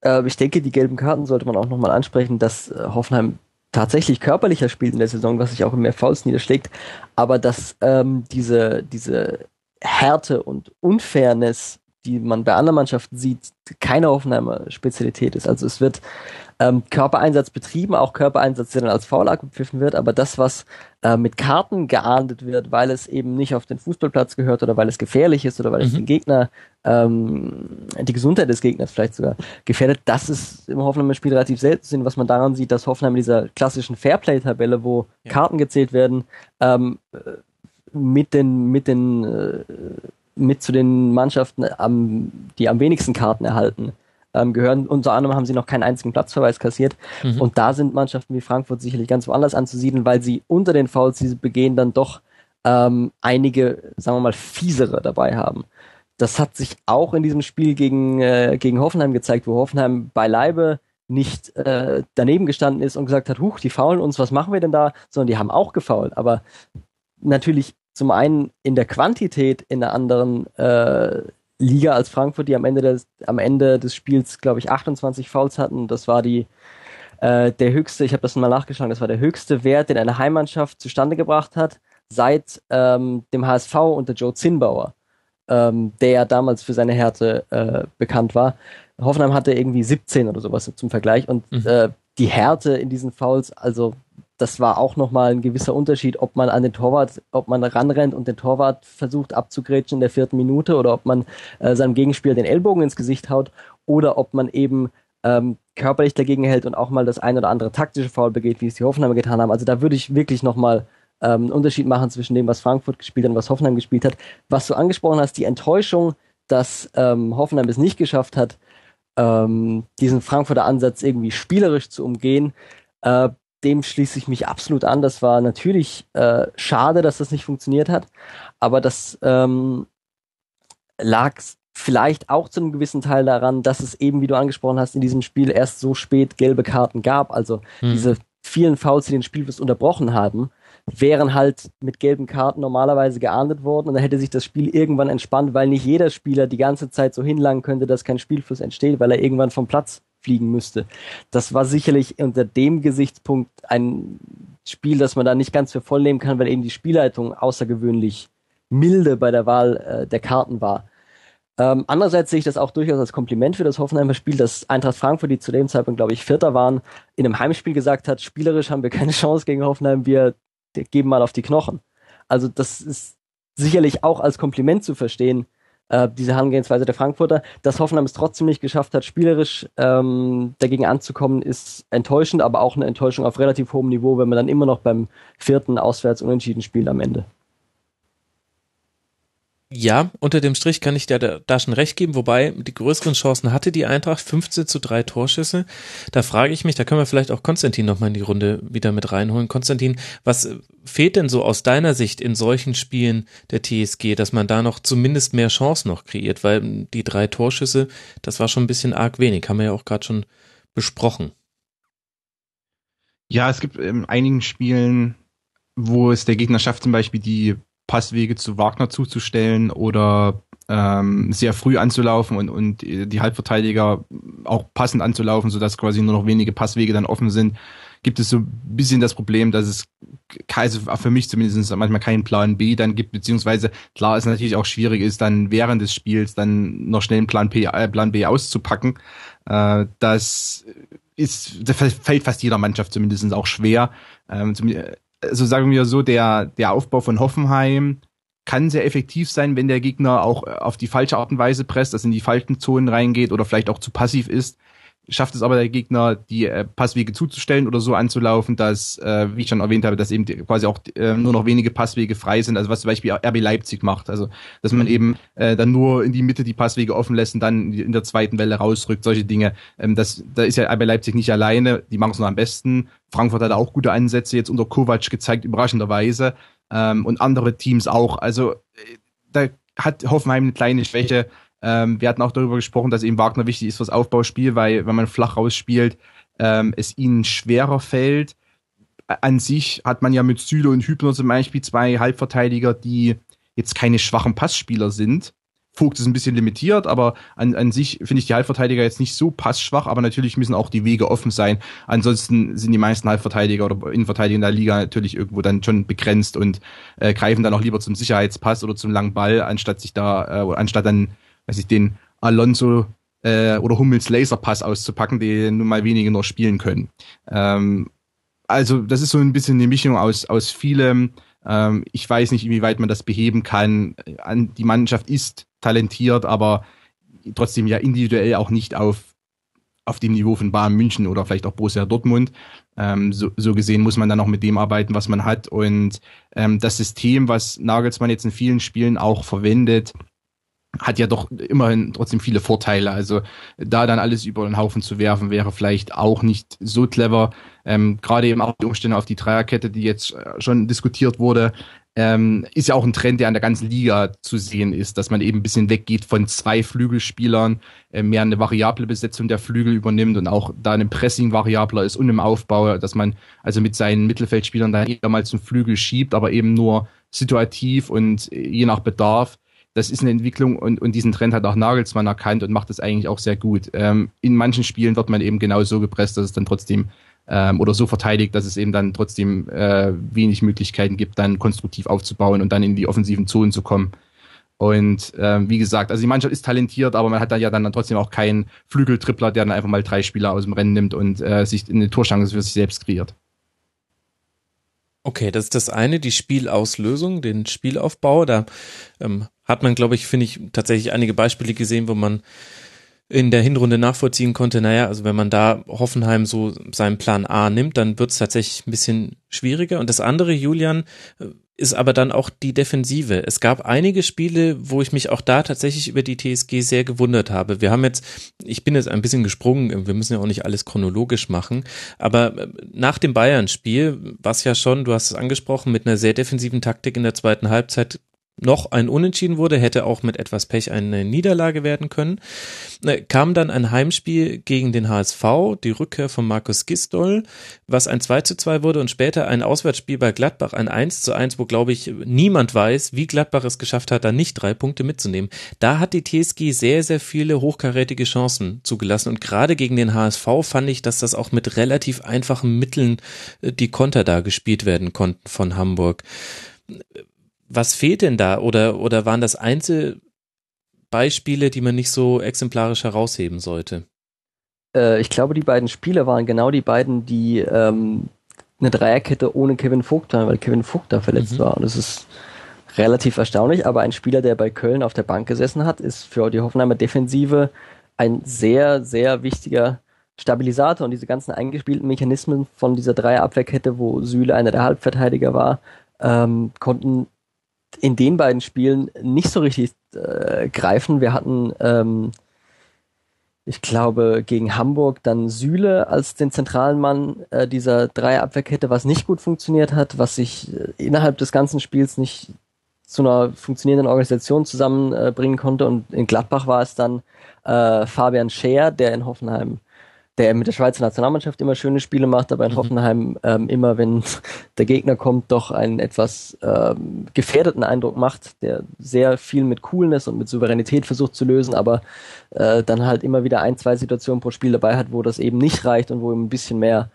Äh, ich denke, die gelben Karten sollte man auch nochmal ansprechen, dass äh, Hoffenheim tatsächlich körperlicher spielt in der Saison, was sich auch in mehr Fouls niederschlägt, aber dass ähm, diese, diese Härte und Unfairness, die man bei anderen Mannschaften sieht, keine Hoffenheimer Spezialität ist. Also es wird ähm, Körpereinsatz betrieben, auch Körpereinsatz, der dann als Foul abgepfiffen wird, aber das, was äh, mit Karten geahndet wird, weil es eben nicht auf den Fußballplatz gehört oder weil es gefährlich ist oder weil mhm. es den Gegner, ähm, die Gesundheit des Gegners vielleicht sogar gefährdet, das ist im Hoffenheimer Spiel relativ selten zu sehen, was man daran sieht, dass Hoffenheim in dieser klassischen Fairplay-Tabelle, wo ja. Karten gezählt werden, ähm, mit den, mit den, äh, mit zu den Mannschaften, am, die am wenigsten Karten erhalten ähm, gehören. Unter anderem haben sie noch keinen einzigen Platzverweis kassiert. Mhm. Und da sind Mannschaften wie Frankfurt sicherlich ganz woanders anzusiedeln, weil sie unter den Fouls, die sie begehen, dann doch ähm, einige, sagen wir mal, fiesere dabei haben. Das hat sich auch in diesem Spiel gegen, äh, gegen Hoffenheim gezeigt, wo Hoffenheim beileibe nicht äh, daneben gestanden ist und gesagt hat, huch, die faulen uns, was machen wir denn da? Sondern die haben auch gefault. Aber natürlich zum einen in der Quantität in einer anderen äh, Liga als Frankfurt, die am Ende des, am Ende des Spiels, glaube ich, 28 Fouls hatten. Das war die äh, der höchste, ich habe das mal nachgeschlagen, das war der höchste Wert, den eine Heimmannschaft zustande gebracht hat, seit ähm, dem HSV unter Joe Zinnbauer, ähm, der ja damals für seine Härte äh, bekannt war. Hoffenheim hatte irgendwie 17 oder sowas zum Vergleich und mhm. äh, die Härte in diesen Fouls, also das war auch nochmal ein gewisser Unterschied, ob man an den Torwart, ob man ranrennt und den Torwart versucht abzugrätschen in der vierten Minute oder ob man äh, seinem Gegenspieler den Ellbogen ins Gesicht haut oder ob man eben ähm, körperlich dagegen hält und auch mal das ein oder andere taktische Foul begeht, wie es die Hoffenheimer getan haben. Also da würde ich wirklich nochmal ähm, einen Unterschied machen zwischen dem, was Frankfurt gespielt hat und was Hoffenheim gespielt hat. Was du angesprochen hast, die Enttäuschung, dass ähm, Hoffenheim es nicht geschafft hat, ähm, diesen Frankfurter Ansatz irgendwie spielerisch zu umgehen, äh, dem schließe ich mich absolut an. Das war natürlich äh, schade, dass das nicht funktioniert hat, aber das ähm, lag vielleicht auch zu einem gewissen Teil daran, dass es eben, wie du angesprochen hast, in diesem Spiel erst so spät gelbe Karten gab. Also hm. diese vielen Fouls, die den Spielfluss unterbrochen haben, wären halt mit gelben Karten normalerweise geahndet worden und dann hätte sich das Spiel irgendwann entspannt, weil nicht jeder Spieler die ganze Zeit so hinlangen könnte, dass kein Spielfluss entsteht, weil er irgendwann vom Platz fliegen müsste. Das war sicherlich unter dem Gesichtspunkt ein Spiel, das man da nicht ganz für voll nehmen kann, weil eben die Spielleitung außergewöhnlich milde bei der Wahl äh, der Karten war. Ähm, andererseits sehe ich das auch durchaus als Kompliment für das Hoffenheimer Spiel, dass Eintracht Frankfurt, die zu dem Zeitpunkt, glaube ich, Vierter waren, in einem Heimspiel gesagt hat, spielerisch haben wir keine Chance gegen Hoffenheim, wir geben mal auf die Knochen. Also das ist sicherlich auch als Kompliment zu verstehen, äh, diese Herangehensweise der Frankfurter. Dass Hoffenheim es trotzdem nicht geschafft hat, spielerisch ähm, dagegen anzukommen, ist enttäuschend, aber auch eine Enttäuschung auf relativ hohem Niveau, wenn man dann immer noch beim vierten Auswärts unentschieden spielt am Ende. Ja, unter dem Strich kann ich dir da, schon recht geben, wobei die größeren Chancen hatte die Eintracht, 15 zu 3 Torschüsse. Da frage ich mich, da können wir vielleicht auch Konstantin nochmal in die Runde wieder mit reinholen. Konstantin, was fehlt denn so aus deiner Sicht in solchen Spielen der TSG, dass man da noch zumindest mehr Chancen noch kreiert? Weil die drei Torschüsse, das war schon ein bisschen arg wenig, haben wir ja auch gerade schon besprochen. Ja, es gibt in einigen Spielen, wo es der Gegner schafft, zum Beispiel die Passwege zu Wagner zuzustellen oder ähm, sehr früh anzulaufen und, und die Halbverteidiger auch passend anzulaufen, sodass quasi nur noch wenige Passwege dann offen sind, gibt es so ein bisschen das Problem, dass es also für mich zumindest manchmal keinen Plan B dann gibt, beziehungsweise klar es natürlich auch schwierig ist, dann während des Spiels dann noch schnell einen Plan, P, äh, Plan B auszupacken. Äh, das ist, das fällt fast jeder Mannschaft zumindest auch schwer. Ähm, also sagen wir so, der, der Aufbau von Hoffenheim kann sehr effektiv sein, wenn der Gegner auch auf die falsche Art und Weise presst, dass in die falschen Zonen reingeht oder vielleicht auch zu passiv ist schafft es aber der Gegner, die äh, Passwege zuzustellen oder so anzulaufen, dass, äh, wie ich schon erwähnt habe, dass eben quasi auch äh, nur noch wenige Passwege frei sind. Also was zum Beispiel RB Leipzig macht. Also dass man eben äh, dann nur in die Mitte die Passwege offen lässt und dann in der zweiten Welle rausrückt. Solche Dinge. Ähm, das, da ist ja RB Leipzig nicht alleine. Die machen es nur am besten. Frankfurt hat auch gute Ansätze jetzt unter Kovac gezeigt, überraschenderweise. Ähm, und andere Teams auch. Also äh, da hat Hoffenheim eine kleine Schwäche. Ähm, wir hatten auch darüber gesprochen, dass eben Wagner wichtig ist fürs Aufbauspiel, weil wenn man flach rausspielt, ähm, es ihnen schwerer fällt. An sich hat man ja mit Süle und Hübner zum Beispiel zwei Halbverteidiger, die jetzt keine schwachen Passspieler sind. Vogt ist ein bisschen limitiert, aber an, an sich finde ich die Halbverteidiger jetzt nicht so passschwach, aber natürlich müssen auch die Wege offen sein. Ansonsten sind die meisten Halbverteidiger oder Innenverteidiger in der Liga natürlich irgendwo dann schon begrenzt und äh, greifen dann auch lieber zum Sicherheitspass oder zum langen Ball, anstatt sich da, äh, anstatt dann weiß ich, den Alonso äh, oder Hummels Laserpass auszupacken, die nun mal wenige noch spielen können. Ähm, also das ist so ein bisschen eine Mischung aus, aus vielem. Ähm, ich weiß nicht, inwieweit man das beheben kann. Die Mannschaft ist talentiert, aber trotzdem ja individuell auch nicht auf, auf dem Niveau von Bayern München oder vielleicht auch Borussia Dortmund. Ähm, so, so gesehen muss man dann auch mit dem arbeiten, was man hat. Und ähm, das System, was Nagelsmann jetzt in vielen Spielen auch verwendet, hat ja doch immerhin trotzdem viele Vorteile. Also da dann alles über den Haufen zu werfen, wäre vielleicht auch nicht so clever. Ähm, Gerade eben auch die Umstände auf die Dreierkette, die jetzt äh, schon diskutiert wurde, ähm, ist ja auch ein Trend, der an der ganzen Liga zu sehen ist, dass man eben ein bisschen weggeht von zwei Flügelspielern, äh, mehr eine variable Besetzung der Flügel übernimmt und auch da ein Pressing variabler ist und im Aufbau, dass man also mit seinen Mittelfeldspielern dann eher mal zum Flügel schiebt, aber eben nur situativ und äh, je nach Bedarf das ist eine Entwicklung und, und diesen Trend hat auch Nagelsmann erkannt und macht das eigentlich auch sehr gut. Ähm, in manchen Spielen wird man eben genau so gepresst, dass es dann trotzdem ähm, oder so verteidigt, dass es eben dann trotzdem äh, wenig Möglichkeiten gibt, dann konstruktiv aufzubauen und dann in die offensiven Zonen zu kommen. Und ähm, wie gesagt, also die Mannschaft ist talentiert, aber man hat dann ja dann trotzdem auch keinen Flügeltrippler, der dann einfach mal drei Spieler aus dem Rennen nimmt und äh, sich eine Torchance für sich selbst kreiert. Okay, das ist das eine, die Spielauslösung, den Spielaufbau. Da ähm, hat man, glaube ich, finde ich, tatsächlich einige Beispiele gesehen, wo man in der Hinrunde nachvollziehen konnte, naja, also wenn man da Hoffenheim so seinen Plan A nimmt, dann wird es tatsächlich ein bisschen schwieriger. Und das andere, Julian, ist aber dann auch die Defensive. Es gab einige Spiele, wo ich mich auch da tatsächlich über die TSG sehr gewundert habe. Wir haben jetzt, ich bin jetzt ein bisschen gesprungen, wir müssen ja auch nicht alles chronologisch machen, aber nach dem Bayern-Spiel, was ja schon, du hast es angesprochen, mit einer sehr defensiven Taktik in der zweiten Halbzeit noch ein Unentschieden wurde, hätte auch mit etwas Pech eine Niederlage werden können. Äh, kam dann ein Heimspiel gegen den HSV, die Rückkehr von Markus Gistol, was ein 2 zu 2 wurde und später ein Auswärtsspiel bei Gladbach, ein 1 zu 1, wo glaube ich niemand weiß, wie Gladbach es geschafft hat, da nicht drei Punkte mitzunehmen. Da hat die TSG sehr, sehr viele hochkarätige Chancen zugelassen und gerade gegen den HSV fand ich, dass das auch mit relativ einfachen Mitteln äh, die Konter da gespielt werden konnten von Hamburg was fehlt denn da? Oder, oder waren das Einzelbeispiele, die man nicht so exemplarisch herausheben sollte? Äh, ich glaube, die beiden Spiele waren genau die beiden, die ähm, eine Dreierkette ohne Kevin Vogt waren, weil Kevin Vogt da verletzt mhm. war. Und das ist relativ erstaunlich, aber ein Spieler, der bei Köln auf der Bank gesessen hat, ist für die Hoffenheimer Defensive ein sehr, sehr wichtiger Stabilisator und diese ganzen eingespielten Mechanismen von dieser Dreierabwehrkette, wo Süle einer der Halbverteidiger war, ähm, konnten in den beiden Spielen nicht so richtig äh, greifen. Wir hatten, ähm, ich glaube, gegen Hamburg dann Süle als den zentralen Mann äh, dieser Dreierabwehrkette, was nicht gut funktioniert hat, was sich äh, innerhalb des ganzen Spiels nicht zu einer funktionierenden Organisation zusammenbringen konnte. Und in Gladbach war es dann äh, Fabian Scheer, der in Hoffenheim der mit der Schweizer Nationalmannschaft immer schöne Spiele macht, aber in mhm. Hoffenheim ähm, immer, wenn der Gegner kommt, doch einen etwas ähm, gefährdeten Eindruck macht, der sehr viel mit Coolness und mit Souveränität versucht zu lösen, aber äh, dann halt immer wieder ein, zwei Situationen pro Spiel dabei hat, wo das eben nicht reicht und wo ihm ein bisschen mehr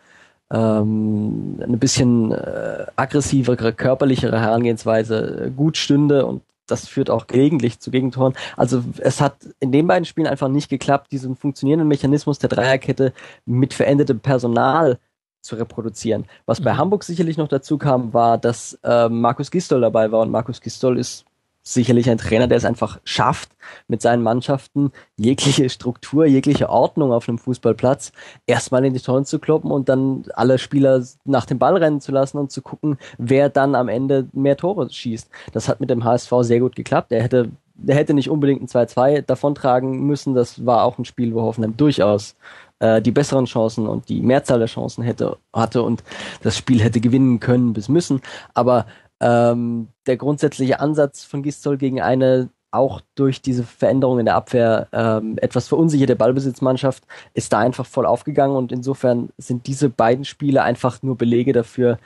ähm, eine bisschen äh, aggressivere, körperlichere Herangehensweise gut stünde und das führt auch gelegentlich zu Gegentoren. Also es hat in den beiden Spielen einfach nicht geklappt, diesen funktionierenden Mechanismus der Dreierkette mit verendetem Personal zu reproduzieren. Was bei mhm. Hamburg sicherlich noch dazu kam, war, dass äh, Markus Gistol dabei war und Markus Gistol ist sicherlich ein Trainer, der es einfach schafft, mit seinen Mannschaften jegliche Struktur, jegliche Ordnung auf einem Fußballplatz erstmal in die Toren zu kloppen und dann alle Spieler nach dem Ball rennen zu lassen und zu gucken, wer dann am Ende mehr Tore schießt. Das hat mit dem HSV sehr gut geklappt. Er hätte, er hätte nicht unbedingt ein 2-2 davontragen müssen. Das war auch ein Spiel, wo Hoffenheim durchaus äh, die besseren Chancen und die Mehrzahl der Chancen hätte, hatte und das Spiel hätte gewinnen können bis müssen. Aber ähm, der grundsätzliche Ansatz von Gistol gegen eine auch durch diese Veränderung in der Abwehr ähm, etwas verunsicherte Ballbesitzmannschaft ist da einfach voll aufgegangen und insofern sind diese beiden Spiele einfach nur Belege dafür,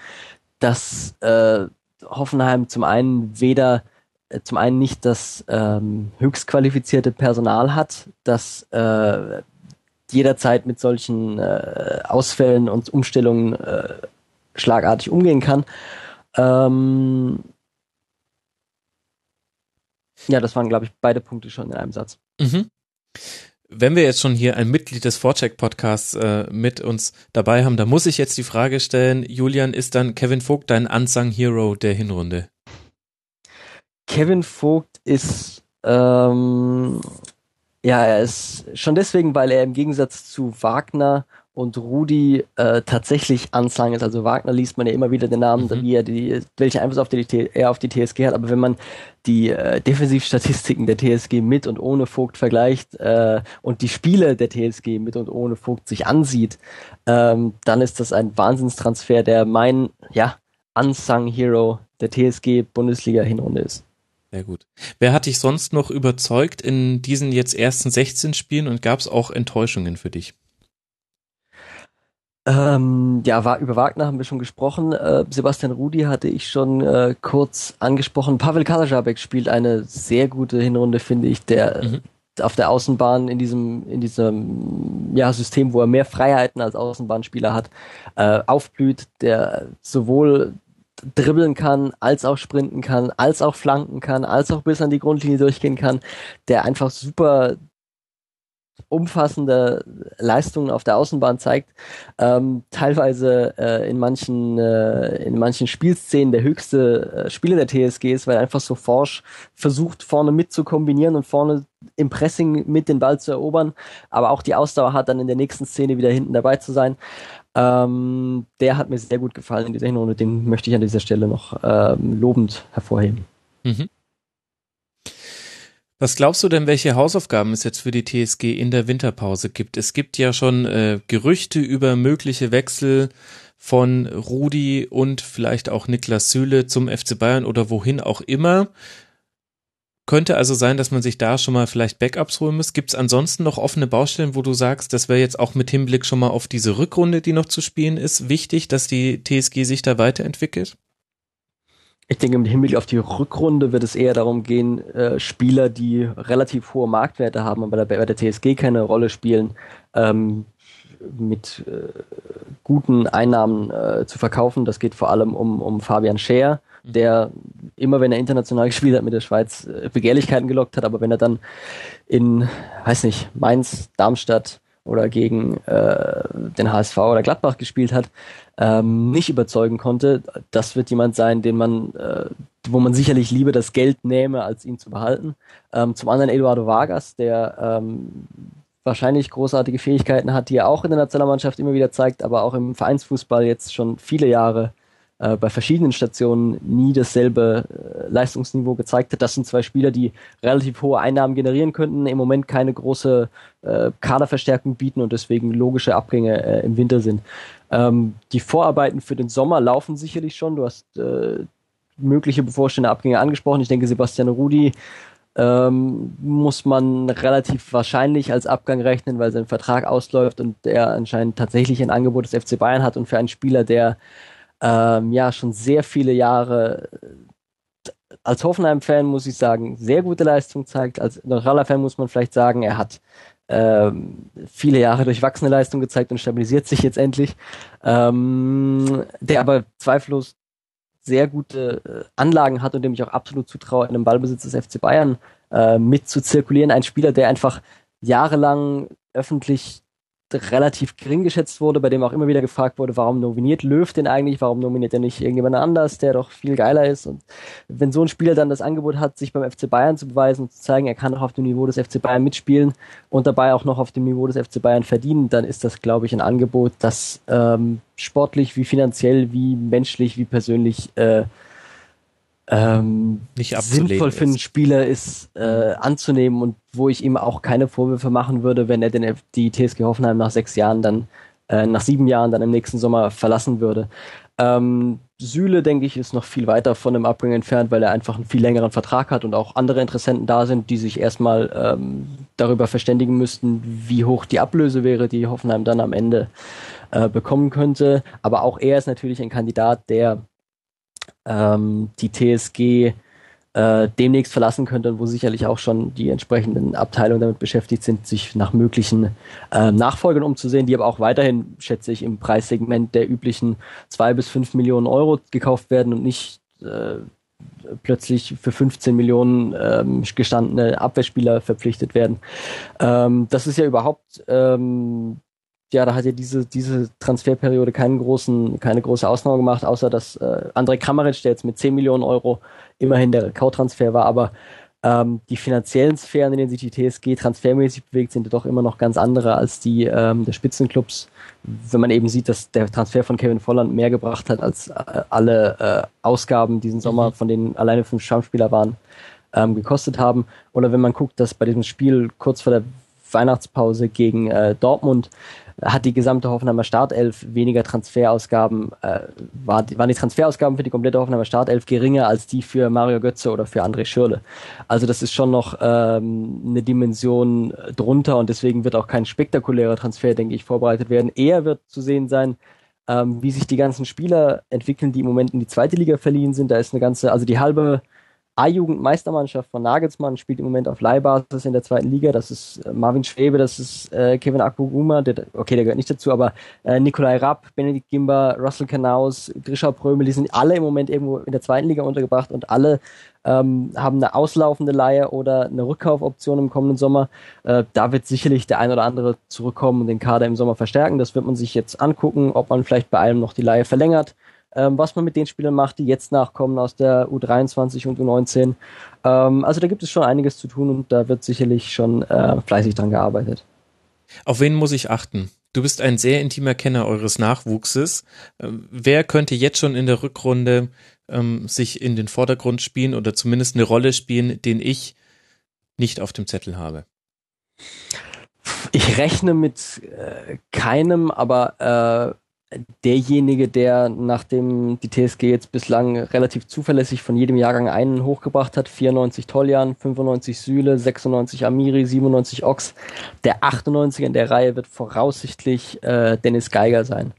dass äh, Hoffenheim zum einen weder äh, zum einen nicht das ähm, höchst qualifizierte Personal hat, das äh, jederzeit mit solchen äh, Ausfällen und Umstellungen äh, schlagartig umgehen kann ähm, ja, das waren, glaube ich, beide Punkte schon in einem Satz. Mhm. Wenn wir jetzt schon hier ein Mitglied des Vorcheck-Podcasts äh, mit uns dabei haben, da muss ich jetzt die Frage stellen, Julian, ist dann Kevin Vogt dein Unsung Hero der Hinrunde? Kevin Vogt ist ähm, ja, er ist schon deswegen, weil er im Gegensatz zu Wagner und Rudi äh, tatsächlich Anzang ist. Also Wagner liest man ja immer wieder den Namen, mhm. wie er die, welchen Einfluss auf die, er auf die TSG hat. Aber wenn man die äh, Defensivstatistiken der TSG mit und ohne Vogt vergleicht äh, und die Spiele der TSG mit und ohne Vogt sich ansieht, ähm, dann ist das ein Wahnsinnstransfer, der mein ja Unsung Hero der TSG Bundesliga Hinrunde ist. Sehr gut. Wer hat dich sonst noch überzeugt in diesen jetzt ersten 16 Spielen und gab es auch Enttäuschungen für dich? Ähm, ja, war, über Wagner haben wir schon gesprochen. Äh, Sebastian Rudi hatte ich schon äh, kurz angesprochen. Pavel Kalajabek spielt eine sehr gute Hinrunde, finde ich, der mhm. auf der Außenbahn in diesem, in diesem ja, System, wo er mehr Freiheiten als Außenbahnspieler hat, äh, aufblüht, der sowohl dribbeln kann, als auch sprinten kann, als auch flanken kann, als auch bis an die Grundlinie durchgehen kann, der einfach super umfassende Leistungen auf der Außenbahn zeigt, ähm, teilweise äh, in manchen äh, in manchen Spielszenen der höchste äh, Spieler der TSG ist, weil er einfach so forsch versucht vorne mit zu kombinieren und vorne im Pressing mit den Ball zu erobern, aber auch die Ausdauer hat dann in der nächsten Szene wieder hinten dabei zu sein. Ähm, der hat mir sehr gut gefallen in dieser Hinrunde, den möchte ich an dieser Stelle noch ähm, lobend hervorheben. Mhm. Was glaubst du denn, welche Hausaufgaben es jetzt für die TSG in der Winterpause gibt? Es gibt ja schon äh, Gerüchte über mögliche Wechsel von Rudi und vielleicht auch Niklas Süle zum FC Bayern oder wohin auch immer. Könnte also sein, dass man sich da schon mal vielleicht Backups holen muss. Gibt es ansonsten noch offene Baustellen, wo du sagst, das wäre jetzt auch mit Hinblick schon mal auf diese Rückrunde, die noch zu spielen ist, wichtig, dass die TSG sich da weiterentwickelt? Ich denke, mit Hinblick auf die Rückrunde wird es eher darum gehen, äh, Spieler, die relativ hohe Marktwerte haben, aber bei der TSG keine Rolle spielen, ähm, mit äh, guten Einnahmen äh, zu verkaufen. Das geht vor allem um, um Fabian Scheer, mhm. der immer, wenn er international gespielt hat, mit der Schweiz äh, Begehrlichkeiten gelockt hat, aber wenn er dann in, weiß nicht, Mainz, Darmstadt oder gegen äh, den HSV oder Gladbach gespielt hat, ähm, nicht überzeugen konnte, das wird jemand sein, den man, äh, wo man sicherlich lieber das Geld nähme, als ihn zu behalten. Ähm, zum anderen Eduardo Vargas, der ähm, wahrscheinlich großartige Fähigkeiten hat, die er auch in der Nationalmannschaft immer wieder zeigt, aber auch im Vereinsfußball jetzt schon viele Jahre äh, bei verschiedenen Stationen nie dasselbe äh, Leistungsniveau gezeigt hat. Das sind zwei Spieler, die relativ hohe Einnahmen generieren könnten, im Moment keine große äh, Kaderverstärkung bieten und deswegen logische Abgänge äh, im Winter sind. Ähm, die Vorarbeiten für den Sommer laufen sicherlich schon. Du hast äh, mögliche bevorstehende Abgänge angesprochen. Ich denke, Sebastian Rudi ähm, muss man relativ wahrscheinlich als Abgang rechnen, weil sein Vertrag ausläuft und er anscheinend tatsächlich ein Angebot des FC Bayern hat und für einen Spieler, der ähm, ja schon sehr viele Jahre als Hoffenheim-Fan muss ich sagen, sehr gute Leistung zeigt. Als neutraler Fan muss man vielleicht sagen, er hat ähm, viele Jahre durchwachsene Leistung gezeigt und stabilisiert sich jetzt endlich. Ähm, der aber zweifellos sehr gute äh, Anlagen hat und dem ich auch absolut zutraue, in einem Ballbesitz des FC Bayern äh, mit zu zirkulieren. Ein Spieler, der einfach jahrelang öffentlich relativ gering geschätzt wurde, bei dem auch immer wieder gefragt wurde, warum nominiert Löw denn eigentlich, warum nominiert er nicht irgendjemand anders, der doch viel geiler ist. Und wenn so ein Spieler dann das Angebot hat, sich beim FC Bayern zu beweisen und zu zeigen, er kann auch auf dem Niveau des FC Bayern mitspielen und dabei auch noch auf dem Niveau des FC Bayern verdienen, dann ist das, glaube ich, ein Angebot, das ähm, sportlich wie finanziell, wie menschlich, wie persönlich äh, ähm, nicht sinnvoll für einen Spieler ist äh, anzunehmen und wo ich ihm auch keine Vorwürfe machen würde, wenn er denn die TSG Hoffenheim nach sechs Jahren dann, äh, nach sieben Jahren dann im nächsten Sommer verlassen würde. Ähm, Süle, denke ich, ist noch viel weiter von dem Abgang entfernt, weil er einfach einen viel längeren Vertrag hat und auch andere Interessenten da sind, die sich erstmal ähm, darüber verständigen müssten, wie hoch die Ablöse wäre, die Hoffenheim dann am Ende äh, bekommen könnte. Aber auch er ist natürlich ein Kandidat, der ähm, die TSG äh, demnächst verlassen könnte und wo sicherlich auch schon die entsprechenden Abteilungen damit beschäftigt sind, sich nach möglichen äh, Nachfolgern umzusehen, die aber auch weiterhin, schätze ich, im Preissegment der üblichen zwei bis fünf Millionen Euro gekauft werden und nicht äh, plötzlich für 15 Millionen ähm, gestandene Abwehrspieler verpflichtet werden. Ähm, das ist ja überhaupt ähm, ja, da hat ja diese, diese Transferperiode keinen großen, keine große Ausnahme gemacht, außer dass äh, André Kramaric, der jetzt mit 10 Millionen Euro immerhin der Kautransfer war, aber ähm, die finanziellen Sphären, in denen sich die TSG transfermäßig bewegt, sind ja doch immer noch ganz andere als die ähm, der Spitzenclubs. Wenn man eben sieht, dass der Transfer von Kevin Volland mehr gebracht hat als äh, alle äh, Ausgaben diesen Sommer, mhm. von denen alleine fünf Stammspieler waren, ähm, gekostet haben. Oder wenn man guckt, dass bei diesem Spiel kurz vor der Weihnachtspause gegen äh, Dortmund hat die gesamte Hoffenheimer Startelf weniger Transferausgaben, äh, war, waren die Transferausgaben für die komplette Hoffenheimer Startelf geringer als die für Mario Götze oder für André Schürle. Also das ist schon noch ähm, eine Dimension drunter und deswegen wird auch kein spektakulärer Transfer, denke ich, vorbereitet werden. Eher wird zu sehen sein, ähm, wie sich die ganzen Spieler entwickeln, die im Moment in die zweite Liga verliehen sind. Da ist eine ganze, also die halbe A-Jugend-Meistermannschaft von Nagelsmann spielt im Moment auf Leihbasis in der zweiten Liga. Das ist äh, Marvin Schwebe, das ist äh, Kevin Akpoguma, der, okay, der gehört nicht dazu, aber äh, Nikolai Rapp, Benedikt Gimba, Russell Kanaus, Grisha Prömel, die sind alle im Moment irgendwo in der zweiten Liga untergebracht und alle ähm, haben eine auslaufende Leihe oder eine Rückkaufoption im kommenden Sommer. Äh, da wird sicherlich der ein oder andere zurückkommen und den Kader im Sommer verstärken. Das wird man sich jetzt angucken, ob man vielleicht bei einem noch die Leihe verlängert ähm, was man mit den Spielern macht, die jetzt nachkommen aus der U23 und U19. Ähm, also da gibt es schon einiges zu tun und da wird sicherlich schon äh, fleißig dran gearbeitet. Auf wen muss ich achten? Du bist ein sehr intimer Kenner eures Nachwuchses. Ähm, wer könnte jetzt schon in der Rückrunde ähm, sich in den Vordergrund spielen oder zumindest eine Rolle spielen, den ich nicht auf dem Zettel habe? Ich rechne mit äh, keinem, aber äh, derjenige, der nachdem die TSG jetzt bislang relativ zuverlässig von jedem Jahrgang einen hochgebracht hat, 94 Toljan, 95 Süle, 96 Amiri, 97 Ox, der 98 in der Reihe wird voraussichtlich äh, Dennis Geiger sein.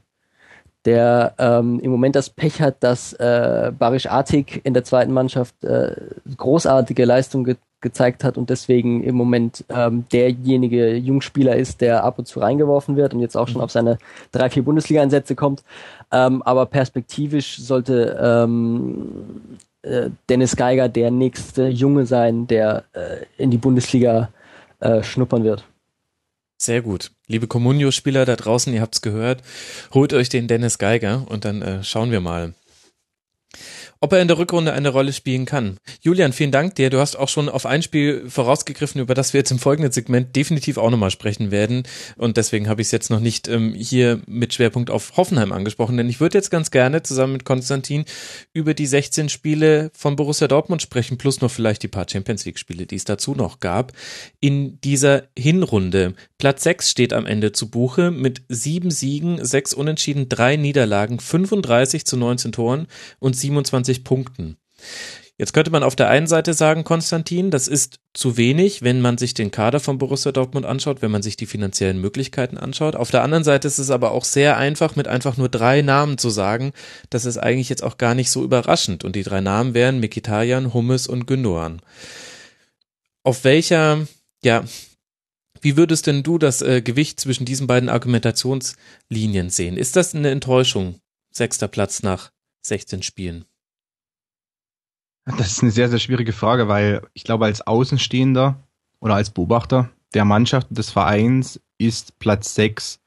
Der ähm, im Moment das Pech hat, dass äh, Barisch Artig in der zweiten Mannschaft äh, großartige Leistung ge gezeigt hat und deswegen im Moment ähm, derjenige Jungspieler ist, der ab und zu reingeworfen wird und jetzt auch schon auf seine drei, vier Bundesliga-Einsätze kommt. Ähm, aber perspektivisch sollte ähm, äh, Dennis Geiger der nächste Junge sein, der äh, in die Bundesliga äh, schnuppern wird. Sehr gut. Liebe Comunio-Spieler da draußen, ihr habt's gehört, holt euch den Dennis Geiger und dann äh, schauen wir mal, ob er in der Rückrunde eine Rolle spielen kann. Julian, vielen Dank dir. Du hast auch schon auf ein Spiel vorausgegriffen, über das wir jetzt im folgenden Segment definitiv auch nochmal sprechen werden. Und deswegen habe ich es jetzt noch nicht ähm, hier mit Schwerpunkt auf Hoffenheim angesprochen, denn ich würde jetzt ganz gerne zusammen mit Konstantin über die 16 Spiele von Borussia Dortmund sprechen, plus noch vielleicht die paar Champions League Spiele, die es dazu noch gab. In dieser Hinrunde. Platz 6 steht am Ende zu Buche mit sieben Siegen, sechs Unentschieden, drei Niederlagen, 35 zu 19 Toren und 27 20 Punkten. Jetzt könnte man auf der einen Seite sagen, Konstantin, das ist zu wenig, wenn man sich den Kader von Borussia Dortmund anschaut, wenn man sich die finanziellen Möglichkeiten anschaut. Auf der anderen Seite ist es aber auch sehr einfach, mit einfach nur drei Namen zu sagen. Das ist eigentlich jetzt auch gar nicht so überraschend. Und die drei Namen wären Mikitarian, Hummes und Gündogan. Auf welcher, ja, wie würdest denn du das äh, Gewicht zwischen diesen beiden Argumentationslinien sehen? Ist das eine Enttäuschung? Sechster Platz nach 16 Spielen. Das ist eine sehr, sehr schwierige Frage, weil ich glaube, als Außenstehender oder als Beobachter der Mannschaft des Vereins ist Platz 6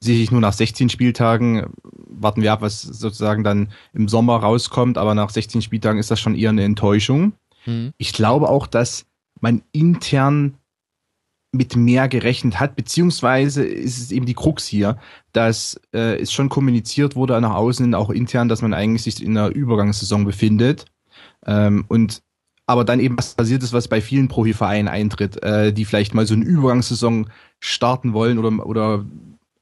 sicherlich nur nach 16 Spieltagen. Warten wir ab, was sozusagen dann im Sommer rauskommt, aber nach 16 Spieltagen ist das schon eher eine Enttäuschung. Mhm. Ich glaube auch, dass man intern mit mehr gerechnet hat, beziehungsweise ist es eben die Krux hier, dass äh, es schon kommuniziert wurde nach außen, auch intern, dass man eigentlich sich in einer Übergangssaison befindet ähm, und aber dann eben was passiert ist, was bei vielen Profivereinen eintritt, äh, die vielleicht mal so eine Übergangssaison starten wollen oder, oder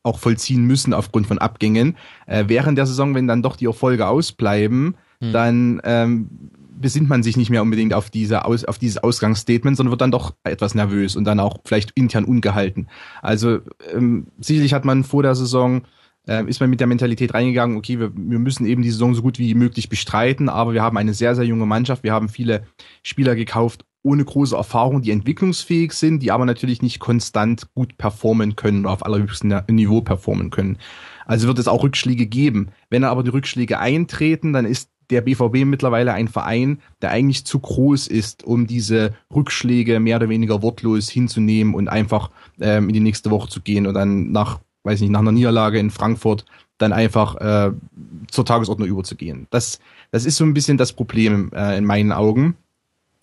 auch vollziehen müssen aufgrund von Abgängen. Äh, während der Saison, wenn dann doch die Erfolge ausbleiben, hm. dann ähm, besinnt man sich nicht mehr unbedingt auf diese Aus, auf dieses Ausgangsstatement, sondern wird dann doch etwas nervös und dann auch vielleicht intern ungehalten. Also ähm, sicherlich hat man vor der Saison äh, ist man mit der Mentalität reingegangen, okay, wir, wir müssen eben die Saison so gut wie möglich bestreiten, aber wir haben eine sehr, sehr junge Mannschaft, wir haben viele Spieler gekauft ohne große Erfahrung, die entwicklungsfähig sind, die aber natürlich nicht konstant gut performen können oder auf allerhöchstem Niveau performen können. Also wird es auch Rückschläge geben. Wenn aber die Rückschläge eintreten, dann ist der BVB mittlerweile ein Verein, der eigentlich zu groß ist, um diese Rückschläge mehr oder weniger wortlos hinzunehmen und einfach ähm, in die nächste Woche zu gehen und dann nach weiß nicht, nach einer Niederlage in Frankfurt dann einfach äh, zur Tagesordnung überzugehen. Das, das ist so ein bisschen das Problem äh, in meinen Augen.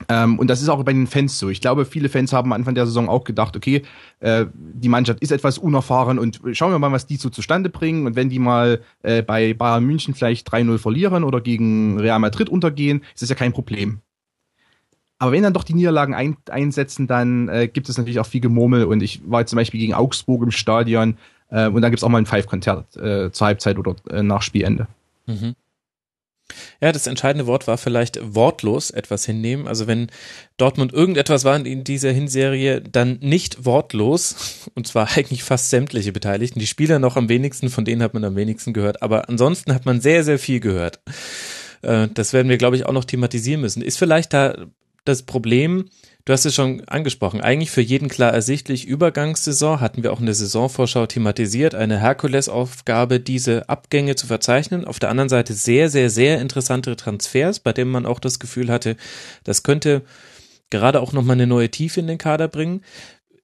Ähm, und das ist auch bei den Fans so. Ich glaube, viele Fans haben am Anfang der Saison auch gedacht, okay, äh, die Mannschaft ist etwas unerfahren und schauen wir mal, was die so zustande bringen. Und wenn die mal äh, bei Bayern München vielleicht 3-0 verlieren oder gegen Real Madrid untergehen, ist das ja kein Problem. Aber wenn dann doch die Niederlagen ein, einsetzen, dann äh, gibt es natürlich auch viel Gemurmel. Und ich war zum Beispiel gegen Augsburg im Stadion äh, und dann gibt's auch mal ein Five-Konzert äh, zur Halbzeit oder äh, nach Spielende. Mhm. Ja, das entscheidende Wort war vielleicht wortlos etwas hinnehmen. Also wenn Dortmund irgendetwas war in dieser Hinserie, dann nicht wortlos. Und zwar eigentlich fast sämtliche Beteiligten. Die Spieler noch am wenigsten, von denen hat man am wenigsten gehört. Aber ansonsten hat man sehr, sehr viel gehört. Äh, das werden wir, glaube ich, auch noch thematisieren müssen. Ist vielleicht da das Problem, Du hast es schon angesprochen. Eigentlich für jeden klar ersichtlich. Übergangssaison hatten wir auch in der Saisonvorschau thematisiert. Eine Herkulesaufgabe, diese Abgänge zu verzeichnen. Auf der anderen Seite sehr, sehr, sehr interessante Transfers, bei denen man auch das Gefühl hatte, das könnte gerade auch nochmal eine neue Tiefe in den Kader bringen.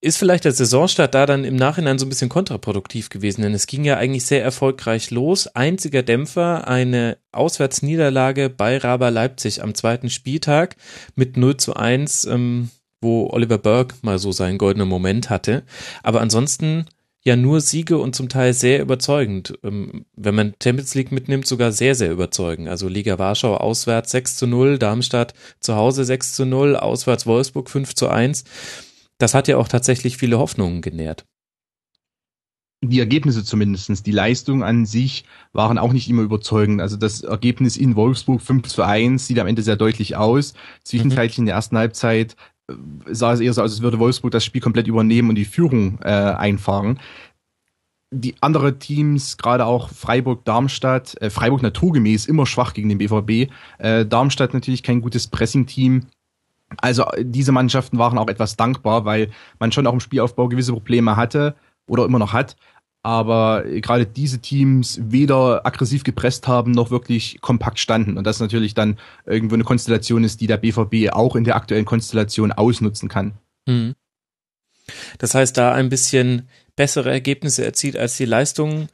Ist vielleicht der Saisonstart da dann im Nachhinein so ein bisschen kontraproduktiv gewesen, denn es ging ja eigentlich sehr erfolgreich los. Einziger Dämpfer, eine Auswärtsniederlage bei Raber Leipzig am zweiten Spieltag mit 0 zu 1, ähm, wo Oliver Burke mal so seinen goldenen Moment hatte. Aber ansonsten ja nur Siege und zum Teil sehr überzeugend. Ähm, wenn man Champions League mitnimmt, sogar sehr, sehr überzeugend. Also Liga Warschau auswärts 6 zu 0, Darmstadt zu Hause 6 zu 0, auswärts Wolfsburg 5 zu 1 das hat ja auch tatsächlich viele Hoffnungen genährt. die Ergebnisse zumindestens, die Leistung an sich waren auch nicht immer überzeugend. Also das Ergebnis in Wolfsburg 5 zu 1 sieht am Ende sehr deutlich aus. Zwischenzeitlich in der ersten Halbzeit äh, sah es eher so aus, als würde Wolfsburg das Spiel komplett übernehmen und die Führung äh, einfahren. Die andere Teams, gerade auch Freiburg, Darmstadt, äh, Freiburg naturgemäß immer schwach gegen den BVB, äh, Darmstadt natürlich kein gutes Pressing-Team. Also diese Mannschaften waren auch etwas dankbar, weil man schon auch im Spielaufbau gewisse Probleme hatte oder immer noch hat aber gerade diese Teams weder aggressiv gepresst haben noch wirklich kompakt standen und das natürlich dann irgendwo eine Konstellation ist, die der BVB auch in der aktuellen Konstellation ausnutzen kann. Mhm. Das heißt, da ein bisschen bessere Ergebnisse erzielt als die Leistungen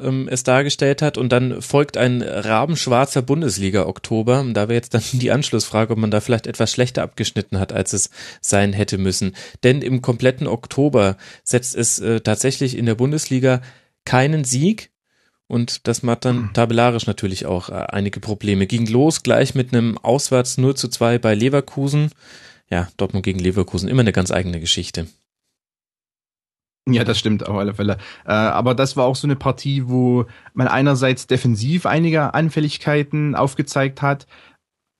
ähm, es dargestellt hat. Und dann folgt ein rabenschwarzer Bundesliga-Oktober. Da wäre jetzt dann die Anschlussfrage, ob man da vielleicht etwas schlechter abgeschnitten hat, als es sein hätte müssen. Denn im kompletten Oktober setzt es äh, tatsächlich in der Bundesliga keinen Sieg. Und das macht dann hm. tabellarisch natürlich auch äh, einige Probleme. Ging los gleich mit einem Auswärts 0 zu 2 bei Leverkusen. Ja, Dortmund gegen Leverkusen, immer eine ganz eigene Geschichte. Ja, das stimmt auf alle Fälle. Äh, aber das war auch so eine Partie, wo man einerseits defensiv einige Anfälligkeiten aufgezeigt hat,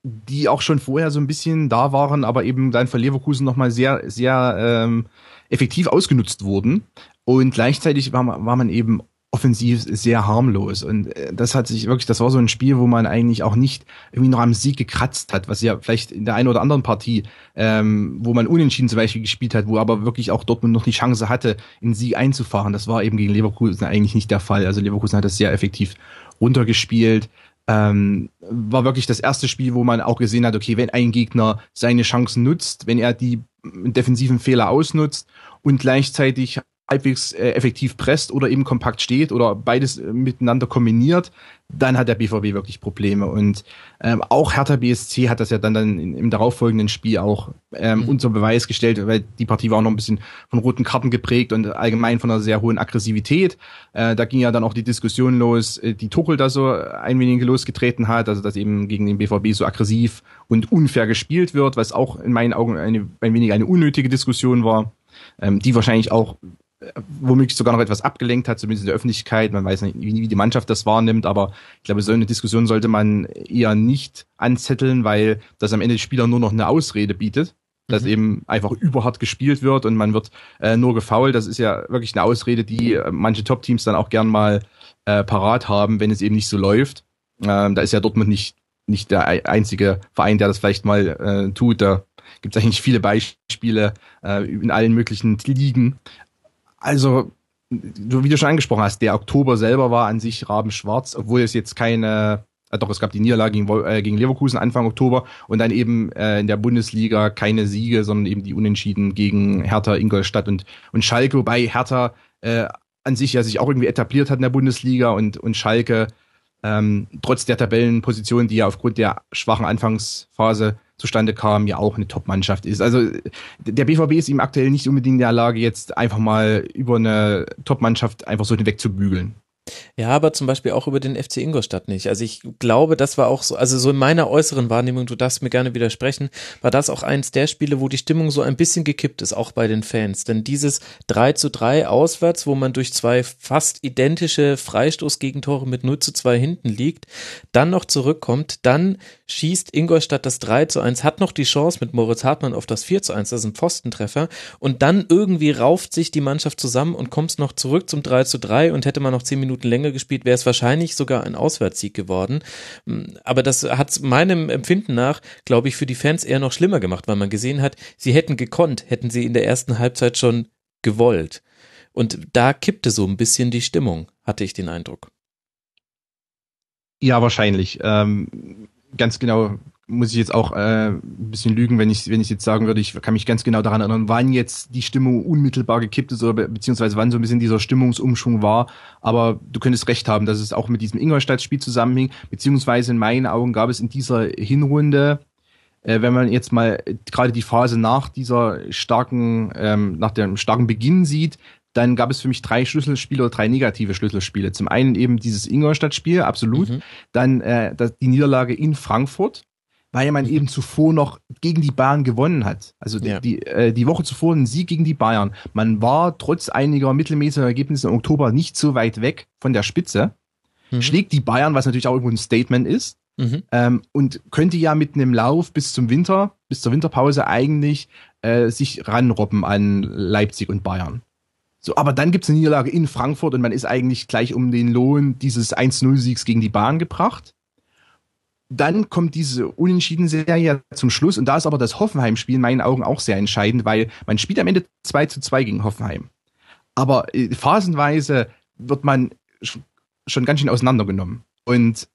die auch schon vorher so ein bisschen da waren, aber eben dann für Leverkusen nochmal sehr, sehr ähm, effektiv ausgenutzt wurden. Und gleichzeitig war man, war man eben offensiv sehr harmlos. Und äh, das hat sich wirklich, das war so ein Spiel, wo man eigentlich auch nicht irgendwie noch am Sieg gekratzt hat, was ja vielleicht in der einen oder anderen Partie, ähm, wo man unentschieden zum Beispiel gespielt hat, wo aber wirklich auch Dortmund noch die Chance hatte, in Sieg einzufahren. Das war eben gegen Leverkusen eigentlich nicht der Fall. Also Leverkusen hat das sehr effektiv runtergespielt. Ähm, war wirklich das erste Spiel, wo man auch gesehen hat, okay, wenn ein Gegner seine Chancen nutzt, wenn er die defensiven Fehler ausnutzt und gleichzeitig halbwegs äh, effektiv presst oder eben kompakt steht oder beides äh, miteinander kombiniert, dann hat der BVB wirklich Probleme. Und ähm, auch Hertha BSC hat das ja dann, dann im darauffolgenden Spiel auch ähm, mhm. unter Beweis gestellt, weil die Partie war auch noch ein bisschen von roten Karten geprägt und allgemein von einer sehr hohen Aggressivität. Äh, da ging ja dann auch die Diskussion los, äh, die Tuchel da so ein wenig losgetreten hat, also dass eben gegen den BVB so aggressiv und unfair gespielt wird, was auch in meinen Augen eine, ein wenig eine unnötige Diskussion war ähm, die wahrscheinlich auch womöglich sogar noch etwas abgelenkt hat, zumindest in der Öffentlichkeit. Man weiß nicht, wie die Mannschaft das wahrnimmt, aber ich glaube, so eine Diskussion sollte man eher nicht anzetteln, weil das am Ende Spieler nur noch eine Ausrede bietet, dass mhm. eben einfach überhart gespielt wird und man wird äh, nur gefault. Das ist ja wirklich eine Ausrede, die äh, manche Top-Teams dann auch gern mal äh, parat haben, wenn es eben nicht so läuft. Ähm, da ist ja Dortmund nicht, nicht der einzige Verein, der das vielleicht mal äh, tut. Da gibt es eigentlich viele Beispiele äh, in allen möglichen Ligen. Also, wie du schon angesprochen hast, der Oktober selber war an sich rabenschwarz, obwohl es jetzt keine, äh, doch es gab die Niederlage gegen, äh, gegen Leverkusen Anfang Oktober und dann eben äh, in der Bundesliga keine Siege, sondern eben die Unentschieden gegen Hertha, Ingolstadt und, und Schalke, wobei Hertha äh, an sich ja sich auch irgendwie etabliert hat in der Bundesliga und, und Schalke ähm, trotz der Tabellenposition, die ja aufgrund der schwachen Anfangsphase zustande kam, ja auch eine Top-Mannschaft ist. Also der BVB ist ihm aktuell nicht unbedingt in der Lage, jetzt einfach mal über eine Top-Mannschaft einfach so hinwegzubügeln. Ja, aber zum Beispiel auch über den FC Ingolstadt nicht. Also ich glaube, das war auch so, also so in meiner äußeren Wahrnehmung, du darfst mir gerne widersprechen, war das auch eins der Spiele, wo die Stimmung so ein bisschen gekippt ist, auch bei den Fans. Denn dieses 3 zu 3 auswärts, wo man durch zwei fast identische Freistoßgegentore mit 0 zu 2 hinten liegt, dann noch zurückkommt, dann schießt Ingolstadt das 3 zu 1, hat noch die Chance mit Moritz Hartmann auf das 4 zu 1, das ist ein Pfostentreffer, und dann irgendwie rauft sich die Mannschaft zusammen und kommt noch zurück zum 3 zu 3 und hätte man noch 10 Minuten länger gespielt, wäre es wahrscheinlich sogar ein Auswärtssieg geworden. Aber das hat meinem Empfinden nach, glaube ich, für die Fans eher noch schlimmer gemacht, weil man gesehen hat, sie hätten gekonnt, hätten sie in der ersten Halbzeit schon gewollt. Und da kippte so ein bisschen die Stimmung, hatte ich den Eindruck. Ja, wahrscheinlich. Ähm, ganz genau muss ich jetzt auch äh, ein bisschen lügen, wenn ich wenn ich jetzt sagen würde, ich kann mich ganz genau daran erinnern, wann jetzt die Stimmung unmittelbar gekippt ist oder beziehungsweise wann so ein bisschen dieser Stimmungsumschwung war. Aber du könntest recht haben, dass es auch mit diesem Ingolstadt-Spiel zusammenhing, beziehungsweise in meinen Augen gab es in dieser Hinrunde äh, wenn man jetzt mal gerade die Phase nach dieser starken, ähm, nach dem starken Beginn sieht, dann gab es für mich drei Schlüsselspiele oder drei negative Schlüsselspiele. Zum einen eben dieses Ingolstadt-Spiel, absolut. Mhm. Dann äh, die Niederlage in Frankfurt, weil man eben zuvor noch gegen die Bayern gewonnen hat. Also die, Ja. die, äh, die Woche zuvor ein Sieg gegen die Bayern. Man war trotz einiger mittelmäßiger Ergebnisse im Oktober nicht so weit weg von der Spitze. Mhm. Schlägt die Bayern, was natürlich auch irgendwo ein Statement ist. Mhm. Ähm, und könnte ja mit einem Lauf bis zum Winter, bis zur Winterpause eigentlich äh, sich ranrobben an Leipzig und Bayern. So, aber dann gibt's eine Niederlage in Frankfurt und man ist eigentlich gleich um den Lohn dieses 1-0-Siegs gegen die Bayern gebracht. Dann kommt diese Unentschieden-Serie zum Schluss und da ist aber das Hoffenheim-Spiel in meinen Augen auch sehr entscheidend, weil man spielt am Ende 2 zu 2 gegen Hoffenheim. Aber äh, phasenweise wird man sch- schon ganz schön auseinandergenommen. Und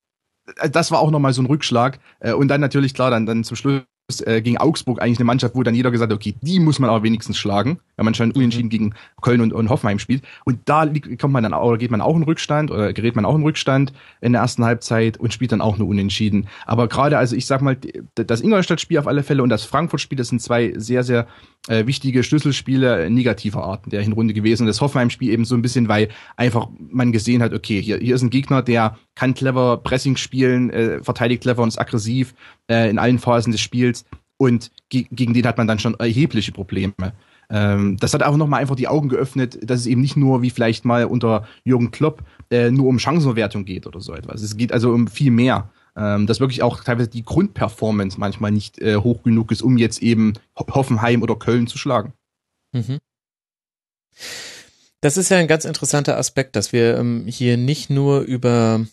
äh, das war auch nochmal so ein Rückschlag. Äh, Und dann natürlich, klar, dann, dann zum Schluss äh, gegen Augsburg eigentlich eine Mannschaft, wo dann jeder gesagt hat, okay, die muss man aber wenigstens schlagen, wenn man schon unentschieden gegen Köln und, und Hoffenheim spielt. Und da liegt, kommt man dann oder geht man auch in Rückstand oder gerät man auch in Rückstand in der ersten Halbzeit und spielt dann auch nur unentschieden. Aber gerade, also ich sag mal, das Ingolstadt-Spiel auf alle Fälle und das Frankfurt-Spiel, das sind zwei sehr, sehr äh, wichtige Schlüsselspiele negativer Art in der Hinrunde gewesen. Und das Hoffenheim-Spiel eben so ein bisschen, weil einfach man gesehen hat, okay, hier, hier ist ein Gegner, der kann clever Pressing spielen, äh, verteidigt clever und ist aggressiv äh, in allen Phasen des Spiels. Und ge gegen den hat man dann schon erhebliche Probleme. Ähm, das hat auch nochmal einfach die Augen geöffnet, dass es eben nicht nur wie vielleicht mal unter Jürgen Klopp äh, nur um Chancenverwertung geht oder so etwas. Es geht also um viel mehr. Ähm, dass wirklich auch teilweise die Grundperformance manchmal nicht äh, hoch genug ist, um jetzt eben Ho- Hoffenheim oder Köln zu schlagen. Mhm. Das ist ja ein ganz interessanter Aspekt, dass wir ähm, hier nicht nur über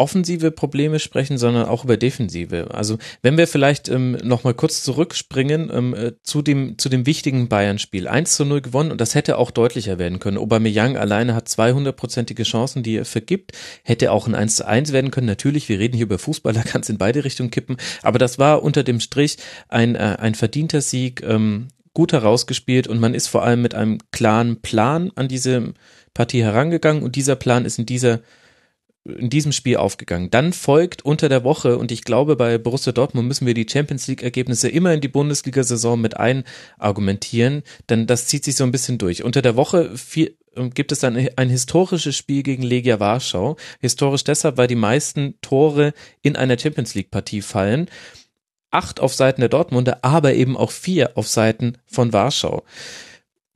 offensive Probleme sprechen, sondern auch über defensive. Also wenn wir vielleicht ähm, nochmal kurz zurückspringen ähm, äh, zu dem zu dem wichtigen Bayern-Spiel. 1 zu 0 gewonnen und das hätte auch deutlicher werden können. Aubameyang alleine hat 200-prozentige Chancen, die er vergibt. Hätte auch ein 1 zu 1 werden können. Natürlich, wir reden hier über Fußball, da kann es in beide Richtungen kippen. Aber das war unter dem Strich ein, äh, ein verdienter Sieg. Ähm, gut herausgespielt und man ist vor allem mit einem klaren Plan an diese Partie herangegangen und dieser Plan ist in dieser in diesem Spiel aufgegangen. Dann folgt unter der Woche, und ich glaube, bei Borussia Dortmund müssen wir die Champions League-Ergebnisse immer in die Bundesliga-Saison mit einargumentieren, denn das zieht sich so ein bisschen durch. Unter der Woche viel, gibt es dann ein historisches Spiel gegen Legia Warschau. Historisch deshalb, weil die meisten Tore in einer Champions League-Partie fallen. Acht auf Seiten der Dortmunder, aber eben auch vier auf Seiten von Warschau.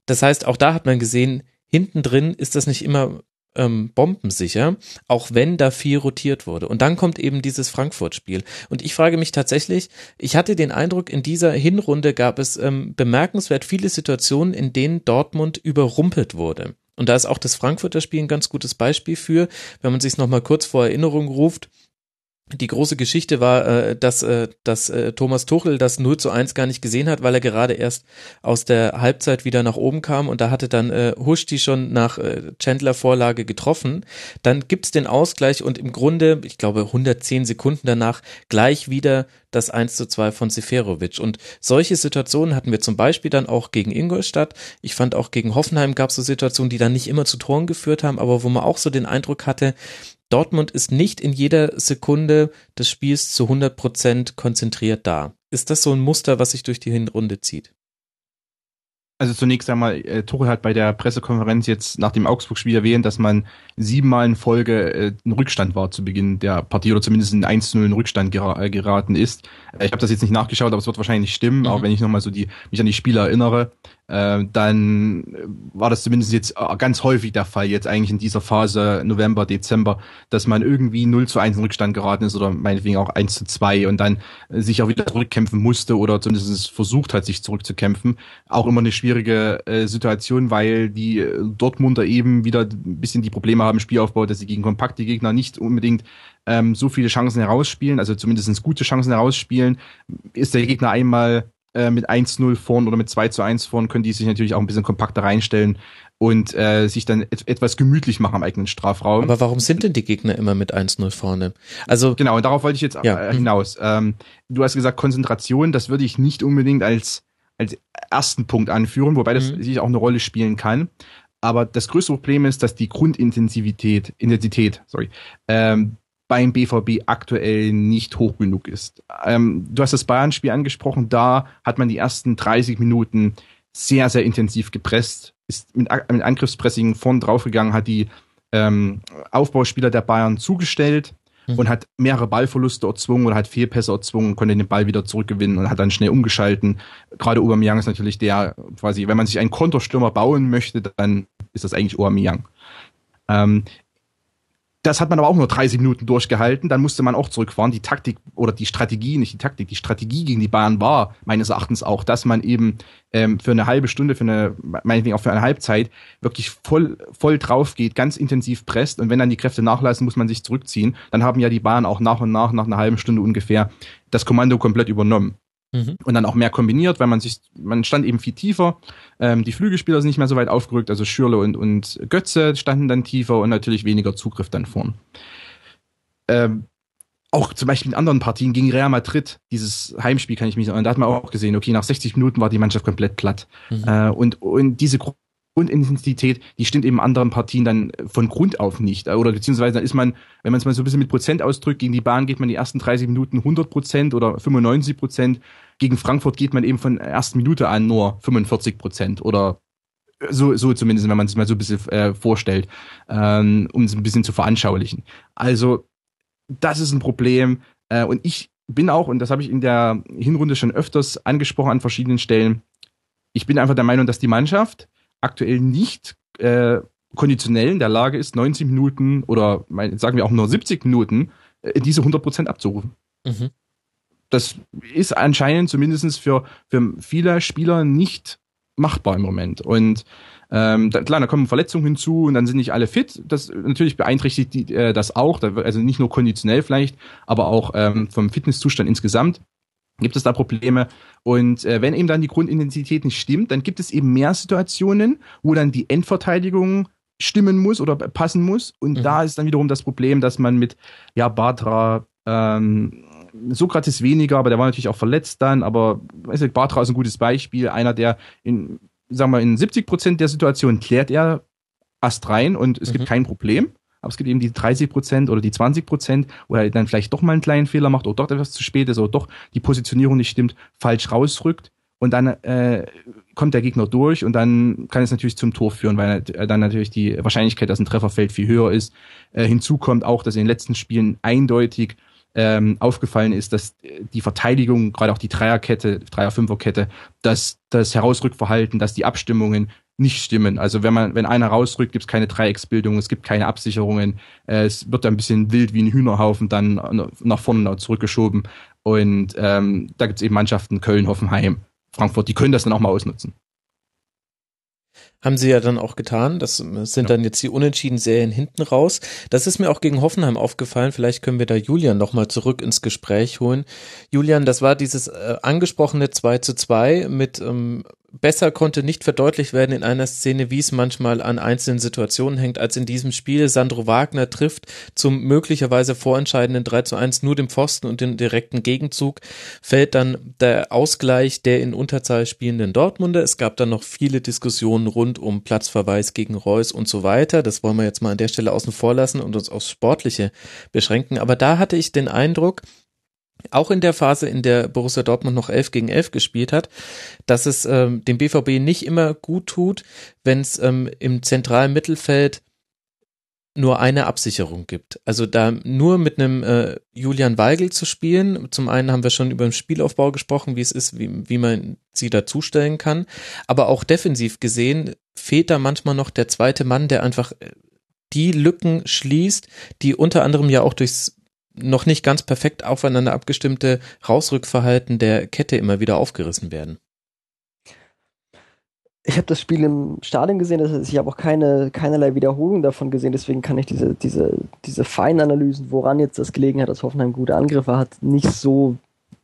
Das heißt, auch da hat man gesehen, hinten drin ist das nicht immer ähm, bombensicher, auch wenn da viel rotiert wurde. Und dann kommt eben dieses Frankfurt-Spiel. Und ich frage mich tatsächlich, ich hatte den Eindruck, in dieser Hinrunde gab es ähm, bemerkenswert viele Situationen, in denen Dortmund überrumpelt wurde. Und da ist auch das Frankfurter Spiel ein ganz gutes Beispiel für, wenn man sich nochmal kurz vor Erinnerung ruft. Die große Geschichte war, äh, dass, äh, dass äh, Thomas Tuchel das 0 zu 1 gar nicht gesehen hat, weil er gerade erst aus der Halbzeit wieder nach oben kam und da hatte dann äh, Huschti schon nach äh, Chandler Vorlage getroffen. Dann gibt's den Ausgleich und im Grunde, ich glaube 110 Sekunden danach, gleich wieder das 1 zu 2 von Seferovic. Und solche Situationen hatten wir zum Beispiel dann auch gegen Ingolstadt. Ich fand auch gegen Hoffenheim gab es so Situationen, die dann nicht immer zu Toren geführt haben, aber wo man auch so den Eindruck hatte, Dortmund ist nicht in jeder Sekunde des Spiels zu 100 Prozent konzentriert da. Ist das so ein Muster, was sich durch die Hinrunde zieht? Also zunächst einmal, äh, Tuchel hat bei der Pressekonferenz jetzt nach dem Augsburg-Spiel erwähnt, dass man siebenmal in Folge äh, ein Rückstand war zu Beginn der Partie oder zumindest in 1-0 in Rückstand gera äh, geraten ist. Äh, ich habe das jetzt nicht nachgeschaut, aber es wird wahrscheinlich stimmen, Mhm. auch wenn ich nochmal so die, mich an die Spieler erinnere. Äh, dann war das zumindest jetzt äh, ganz häufig der Fall, jetzt eigentlich in dieser Phase November, Dezember, dass man irgendwie 0 zu 1 in Rückstand geraten ist oder meinetwegen auch 1 zu 2 und dann sich auch wieder zurückkämpfen musste oder zumindest versucht hat, sich zurückzukämpfen. Auch immer eine schwierige äh, Situation, weil die äh, Dortmunder eben wieder ein bisschen die Probleme haben im Spielaufbau, dass sie gegen kompakte Gegner nicht unbedingt ähm, so viele Chancen herausspielen, also zumindest gute Chancen herausspielen. Ist der Gegner einmal äh, mit 1-0 vorn oder mit 2 zu 1 vorn, können die sich natürlich auch ein bisschen kompakter reinstellen und äh, sich dann et etwas gemütlich machen am eigenen Strafraum. Aber warum sind denn die Gegner immer mit 1-0 vorne? Also, Genau, und darauf wollte ich jetzt Ja. äh, hinaus. Ähm, du hast gesagt, Konzentration, das würde ich nicht unbedingt als, als ersten Punkt anführen, wobei das Mhm. sicher auch eine Rolle spielen kann. Aber das größte Problem ist, dass die Grundintensivität, Intensität, sorry, ähm, beim BVB aktuell nicht hoch genug ist. Ähm, du hast das Bayern-Spiel angesprochen, da hat man die ersten 30 Minuten sehr, sehr intensiv gepresst, ist mit, mit Angriffspressing vorn draufgegangen, hat die ähm, Aufbauspieler der Bayern zugestellt mhm. und hat mehrere Ballverluste erzwungen oder hat Fehlpässe erzwungen, konnte den Ball wieder zurückgewinnen und hat dann schnell umgeschalten. Gerade Aubameyang ist natürlich der, quasi, wenn man sich einen Konterstürmer bauen möchte, dann ist das eigentlich Aubameyang. Ähm, das hat man aber auch nur 30 Minuten durchgehalten. Dann musste man auch zurückfahren. Die Taktik oder die Strategie, nicht die Taktik, die Strategie gegen die Bayern war meines Erachtens auch, dass man eben ähm, für eine halbe Stunde, für eine, meinetwegen auch für eine Halbzeit, wirklich voll, voll drauf geht, ganz intensiv presst. Und wenn dann die Kräfte nachlassen, muss man sich zurückziehen. Dann haben ja die Bayern auch nach und nach, nach einer halben Stunde ungefähr, das Kommando komplett übernommen. Mhm. Und dann auch mehr kombiniert, weil man sich, man stand eben viel tiefer. Ähm, die Flügelspieler sind nicht mehr so weit aufgerückt, also Schürle und, und Götze standen dann tiefer und natürlich weniger Zugriff dann vorn. Ähm, auch zum Beispiel in anderen Partien gegen Real Madrid, dieses Heimspiel kann ich mich erinnern, da hat man auch gesehen, okay, nach 60 Minuten war die Mannschaft komplett platt. Mhm. Äh, und, und diese Grundintensität, die stimmt eben anderen Partien dann von Grund auf nicht. Oder beziehungsweise dann ist man, wenn man es mal so ein bisschen mit Prozent ausdrückt, gegen die Bahn geht man die ersten 30 Minuten 100 Prozent oder 95 Prozent. Gegen Frankfurt geht man eben von der ersten Minute an nur 45 Prozent oder so, so zumindest, wenn man es mal so ein bisschen äh, vorstellt, ähm, um es ein bisschen zu veranschaulichen. Also, das ist ein Problem. Äh, und ich bin auch, und das habe ich in der Hinrunde schon öfters angesprochen an verschiedenen Stellen, ich bin einfach der Meinung, dass die Mannschaft aktuell nicht äh, konditionell in der Lage ist, 90 Minuten oder sagen wir auch nur 70 Minuten äh, diese 100% abzurufen. Mhm. Das ist anscheinend zumindest für, für viele Spieler nicht machbar im Moment. Und ähm, da, klar, da kommen Verletzungen hinzu und dann sind nicht alle fit. Das natürlich beeinträchtigt die, äh, das auch, also nicht nur konditionell vielleicht, aber auch ähm, vom Fitnesszustand insgesamt gibt es da Probleme. Und äh, wenn eben dann die Grundintensität nicht stimmt, dann gibt es eben mehr Situationen, wo dann die Endverteidigung stimmen muss oder passen muss. Und mhm. da ist dann wiederum das Problem, dass man mit ja Batra ähm, Sokrates weniger, aber der war natürlich auch verletzt dann, aber weiß nicht, Bartra ist ein gutes Beispiel, einer, der in, sagen wir, in 70 Prozent der Situationen klärt er Ast rein und es mhm. gibt kein Problem. Aber es gibt eben die 30 Prozent oder die 20 Prozent, wo er dann vielleicht doch mal einen kleinen Fehler macht oder doch etwas zu spät ist oder doch die Positionierung nicht stimmt, falsch rausrückt und dann äh, kommt der Gegner durch und dann kann es natürlich zum Tor führen, weil dann natürlich die Wahrscheinlichkeit, dass ein Treffer fällt, viel höher ist. Äh, hinzu kommt auch, dass in den letzten Spielen eindeutig ähm, aufgefallen ist, dass die Verteidigung, gerade auch die Dreierkette, Dreier-Fünfer-Kette, dass das Herausrückverhalten, dass die Abstimmungen nicht stimmen. Also wenn man, wenn einer rausrückt, gibt es keine Dreiecksbildung, es gibt keine Absicherungen, äh, es wird ein bisschen wild wie ein Hühnerhaufen dann nach vorne zurückgeschoben. Und ähm, da gibt es eben Mannschaften, Köln, Hoffenheim, Frankfurt, die können das dann auch mal ausnutzen. Haben sie ja dann auch getan. Das sind ja. dann jetzt die unentschieden Serien hinten raus. Das ist mir auch gegen Hoffenheim aufgefallen. Vielleicht können wir da Julian nochmal zurück ins Gespräch holen. Julian, das war dieses äh, angesprochene 2 zu 2 mit ähm, besser konnte nicht verdeutlicht werden in einer Szene, wie es manchmal an einzelnen Situationen hängt, als in diesem Spiel. Sandro Wagner trifft zum möglicherweise vorentscheidenden 3 zu 1 nur dem Pfosten und den direkten Gegenzug. Fällt dann der Ausgleich der in Unterzahl spielenden Dortmunder. Es gab dann noch viele Diskussionen rund um Platzverweis gegen Reus und so weiter. Das wollen wir jetzt mal an der Stelle außen vor lassen und uns aufs Sportliche beschränken. Aber da hatte ich den Eindruck, auch in der Phase, in der Borussia Dortmund noch 11 gegen 11 gespielt hat, dass es ähm, dem BVB nicht immer gut tut, wenn es ähm, im zentralen Mittelfeld nur eine Absicherung gibt. Also da nur mit einem äh, Julian Weigel zu spielen. Zum einen haben wir schon über den Spielaufbau gesprochen, wie es ist, wie, wie man sie dazustellen kann. Aber auch defensiv gesehen fehlt da manchmal noch der zweite Mann, der einfach äh, die Lücken schließt, die unter anderem ja auch durchs noch nicht ganz perfekt aufeinander abgestimmte Rausrückverhalten der Kette immer wieder aufgerissen werden. Ich habe das Spiel im Stadion gesehen, das heißt, ich habe auch keine, keinerlei Wiederholung davon gesehen, deswegen kann ich diese, diese, diese feinen Analysen, woran jetzt das gelegen hat, dass Hoffenheim gute Angriffe hat, nicht so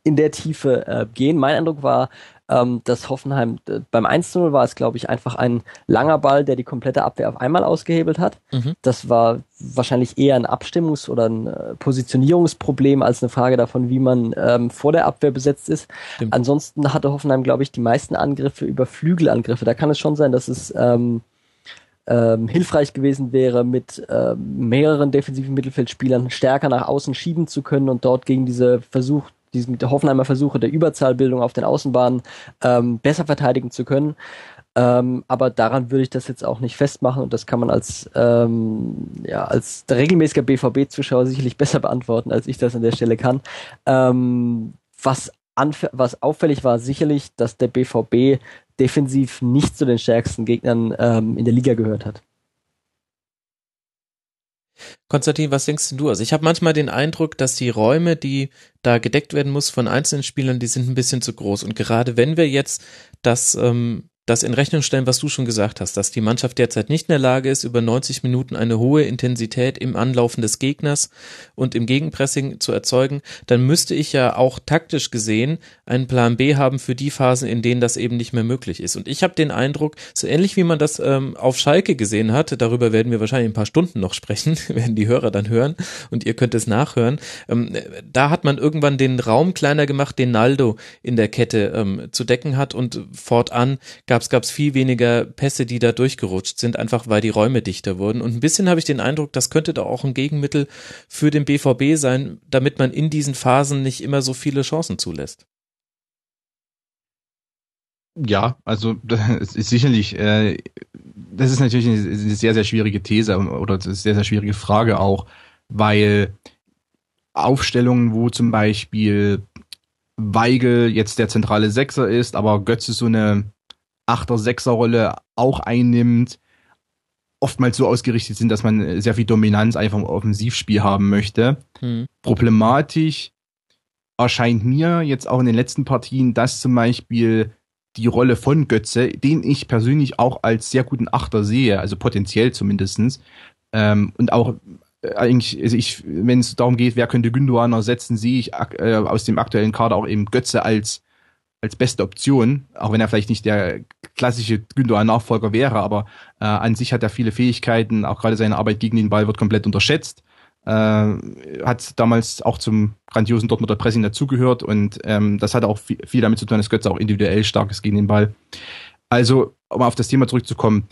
in der Tiefe äh, gehen. Mein Eindruck war, ähm, dass Hoffenheim äh, beim 1-0 war es, glaube ich, einfach ein langer Ball, der die komplette Abwehr auf einmal ausgehebelt hat. Mhm. Das war wahrscheinlich eher ein Abstimmungs- oder ein äh, Positionierungsproblem als eine Frage davon, wie man ähm, vor der Abwehr besetzt ist. Stimmt. Ansonsten hatte Hoffenheim, glaube ich, die meisten Angriffe über Flügelangriffe. Da kann es schon sein, dass es ähm, ähm, hilfreich gewesen wäre, mit ähm, mehreren defensiven Mittelfeldspielern stärker nach außen schieben zu können und dort gegen diese Versuch, diesen Hoffenheimer Versuche der Überzahlbildung auf den Außenbahnen ähm, besser verteidigen zu können. Ähm, aber daran würde ich das jetzt auch nicht festmachen und das kann man als, ähm, ja, als regelmäßiger BVB-Zuschauer sicherlich besser beantworten, als ich das an der Stelle kann. Ähm, was, was auffällig war, sicherlich, dass der BVB defensiv nicht zu den stärksten Gegnern ähm, in der Liga gehört hat. Konstantin, was denkst du? Also ich habe manchmal den Eindruck, dass die Räume, die da gedeckt werden muss von einzelnen Spielern, die sind ein bisschen zu groß. Und gerade wenn wir jetzt das ähm, das in Rechnung stellen, was du schon gesagt hast, dass die Mannschaft derzeit nicht in der Lage ist, über 90 Minuten eine hohe Intensität im Anlaufen des Gegners und im Gegenpressing zu erzeugen, dann müsste ich ja auch taktisch gesehen einen Plan B haben für die Phasen, in denen das eben nicht mehr möglich ist. Und ich habe den Eindruck, so ähnlich wie man das ähm, auf Schalke gesehen hat, darüber werden wir wahrscheinlich ein paar Stunden noch sprechen, werden die Hörer dann hören und ihr könnt es nachhören, ähm, da hat man irgendwann den Raum kleiner gemacht, den Naldo in der Kette ähm, zu decken hat und fortan gab es gab's viel weniger Pässe, die da durchgerutscht sind, einfach weil die Räume dichter wurden. Und ein bisschen habe ich den Eindruck, das könnte da auch ein Gegenmittel für den BVB sein, damit man in diesen Phasen nicht immer so viele Chancen zulässt. Ja, also das ist sicherlich, äh, das ist natürlich eine sehr, sehr schwierige These oder eine sehr, sehr schwierige Frage auch, weil Aufstellungen, wo zum Beispiel Weigel jetzt der zentrale Sechser ist, aber Götze so eine Achter-, Sechser-Rolle auch einnimmt, oftmals so ausgerichtet sind, dass man sehr viel Dominanz einfach im Offensivspiel haben möchte. Hm. Problematisch erscheint mir jetzt auch in den letzten Partien, dass zum Beispiel die Rolle von Götze, den ich persönlich auch als sehr guten Achter sehe, also potenziell zumindestens, ähm, und auch äh, eigentlich, also ich, wenn es darum geht, wer könnte Gündogan ersetzen, sehe ich äh, aus dem aktuellen Kader auch eben Götze als als beste Option, auch wenn er vielleicht nicht der klassische Gündogan-Nachfolger wäre, aber äh, an sich hat er viele Fähigkeiten, auch gerade seine Arbeit gegen den Ball wird komplett unterschätzt. Äh, hat damals auch zum grandiosen Dortmunder Pressing dazugehört und ähm, das hat auch viel, viel damit zu tun, dass Götze auch individuell stark ist gegen den Ball. Also, um auf das Thema zurückzukommen,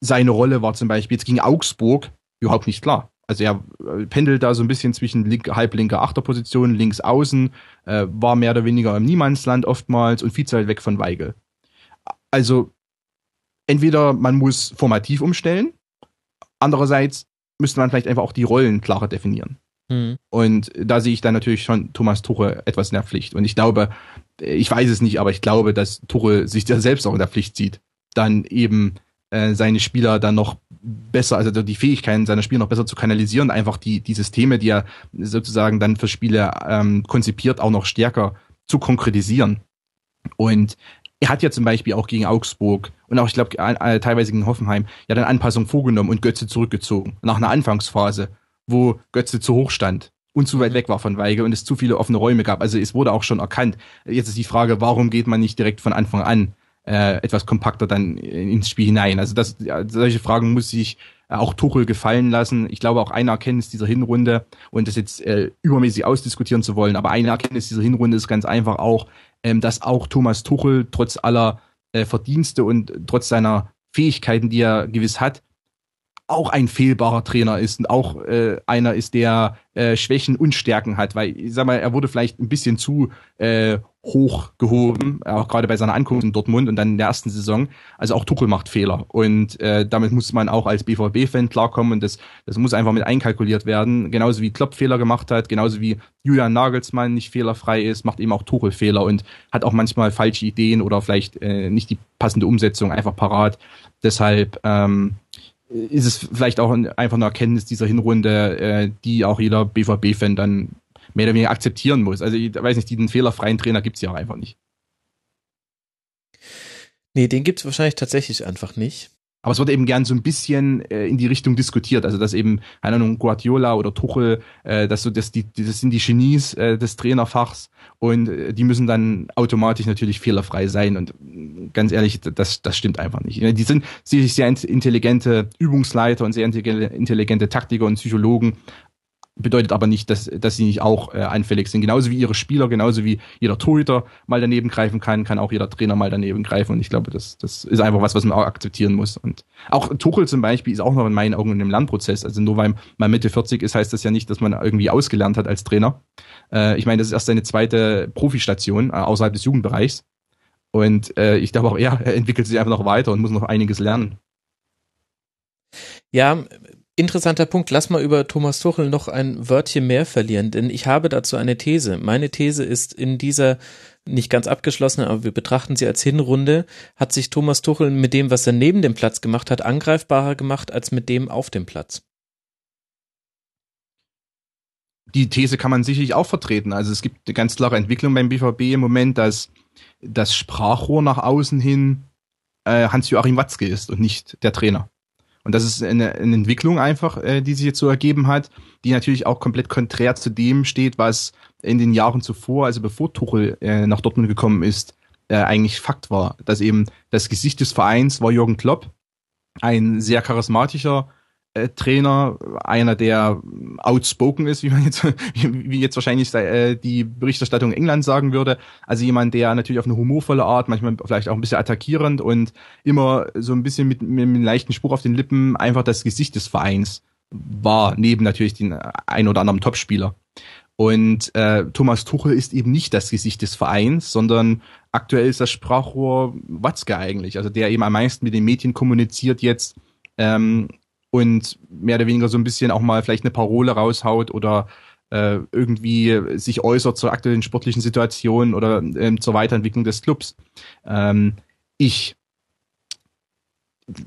seine Rolle war zum Beispiel jetzt gegen Augsburg überhaupt nicht klar. Also er äh, pendelt da so ein bisschen zwischen link, halblinker Achterposition, links außen, äh, war mehr oder weniger im Niemandsland oftmals und viel Zeit weg von Weigel. Also entweder man muss formativ umstellen, andererseits müsste man vielleicht einfach auch die Rollen klarer definieren. Mhm. Und da sehe ich dann natürlich schon Thomas Tuchel etwas in der Pflicht. Und ich glaube, ich weiß es nicht, aber ich glaube, dass Tuchel sich da selbst auch in der Pflicht sieht, dann eben äh, seine Spieler dann noch besser, also die Fähigkeiten seiner Spieler noch besser zu kanalisieren, einfach die, die Systeme, die er sozusagen dann für Spiele ähm, konzipiert, auch noch stärker zu konkretisieren. Und er hat ja zum Beispiel auch gegen Augsburg und auch, ich glaube, teilweise gegen Hoffenheim ja dann Anpassung vorgenommen und Götze zurückgezogen. Nach einer Anfangsphase, wo Götze zu hoch stand und zu weit mhm. weg war von Weige und es zu viele offene Räume gab. Also es wurde auch schon erkannt. Jetzt ist die Frage, warum geht man nicht direkt von Anfang an äh, etwas kompakter dann ins Spiel hinein. Also das, solche Fragen muss sich auch Tuchel gefallen lassen. Ich glaube auch eine Erkenntnis dieser Hinrunde und das jetzt äh, übermäßig ausdiskutieren zu wollen, aber eine Erkenntnis dieser Hinrunde ist ganz einfach auch, ähm, dass auch Thomas Tuchel trotz aller äh, Verdienste und trotz seiner Fähigkeiten, die er gewiss hat, auch ein fehlbarer Trainer ist und auch äh, einer ist, der äh, Schwächen und Stärken hat, weil ich sag mal, er wurde vielleicht ein bisschen zu äh, hoch gehoben, auch gerade bei seiner Ankunft in Dortmund und dann in der ersten Saison. Also auch Tuchel macht Fehler und äh, damit muss man auch als BVB-Fan klarkommen und das, das muss einfach mit einkalkuliert werden. Genauso wie Klopp Fehler gemacht hat, genauso wie Julian Nagelsmann nicht fehlerfrei ist, macht eben auch Tuchel Fehler und hat auch manchmal falsche Ideen oder vielleicht äh, nicht die passende Umsetzung einfach parat. Deshalb ähm, ist es vielleicht auch einfach eine Erkenntnis dieser Hinrunde, äh, die auch jeder BVB-Fan dann mehr oder weniger akzeptieren muss. Also ich weiß nicht, diesen fehlerfreien Trainer gibt es ja auch einfach nicht. Nee, den gibt es wahrscheinlich tatsächlich einfach nicht. Aber es wird eben gern so ein bisschen äh, in die Richtung diskutiert, also dass eben, keine Ahnung, Guardiola oder Tuchel, äh, dass so, dass die, das sind die Genies äh, des Trainerfachs und äh, die müssen dann automatisch natürlich fehlerfrei sein. Und ganz ehrlich, das, das stimmt einfach nicht. Die sind sicherlich sehr intelligente Übungsleiter und sehr intelligente Taktiker und Psychologen, bedeutet aber nicht, dass, dass sie nicht auch äh, anfällig sind. Genauso wie ihre Spieler, genauso wie jeder Torhüter mal daneben greifen kann, kann auch jeder Trainer mal daneben greifen. Und ich glaube, das, das ist einfach was, was man auch akzeptieren muss. Und auch Tuchel zum Beispiel ist auch noch in meinen Augen in einem Lernprozess. Also nur weil man Mitte 40 ist, heißt das ja nicht, dass man irgendwie ausgelernt hat als Trainer. Äh, ich meine, das ist erst seine zweite Profistation äh, außerhalb des Jugendbereichs. Und äh, ich glaube auch er entwickelt sich einfach noch weiter und muss noch einiges lernen. Ja, interessanter Punkt. Lass mal über Thomas Tuchel noch ein Wörtchen mehr verlieren, denn ich habe dazu eine These. Meine These ist in dieser nicht ganz abgeschlossenen, aber wir betrachten sie als Hinrunde, hat sich Thomas Tuchel mit dem, was er neben dem Platz gemacht hat, angreifbarer gemacht als mit dem auf dem Platz. Die These kann man sicherlich auch vertreten. Also es gibt eine ganz klare Entwicklung beim BVB im Moment, dass das Sprachrohr nach außen hin äh, Hans-Joachim Watzke ist und nicht der Trainer. Und das ist eine, eine Entwicklung einfach, äh, die sich jetzt so ergeben hat, die natürlich auch komplett konträr zu dem steht, was in den Jahren zuvor, also bevor Tuchel äh, nach Dortmund gekommen ist, äh, eigentlich Fakt war. Dass eben das Gesicht des Vereins war Jürgen Klopp, ein sehr charismatischer äh, Trainer, einer, der outspoken ist, wie man jetzt, wie jetzt wahrscheinlich äh, die Berichterstattung England sagen würde. Also jemand, der natürlich auf eine humorvolle Art, manchmal vielleicht auch ein bisschen attackierend und immer so ein bisschen mit, mit einem leichten Spruch auf den Lippen einfach das Gesicht des Vereins war, neben natürlich den ein oder anderen Topspieler. Und äh, Thomas Tuchel ist eben nicht das Gesicht des Vereins, sondern aktuell ist das Sprachrohr Watzke eigentlich, also der eben am meisten mit den Medien kommuniziert jetzt ähm, und mehr oder weniger so ein bisschen auch mal vielleicht eine Parole raushaut oder äh, irgendwie sich äußert zur aktuellen sportlichen Situation oder ähm, zur Weiterentwicklung des Clubs. Ähm, ich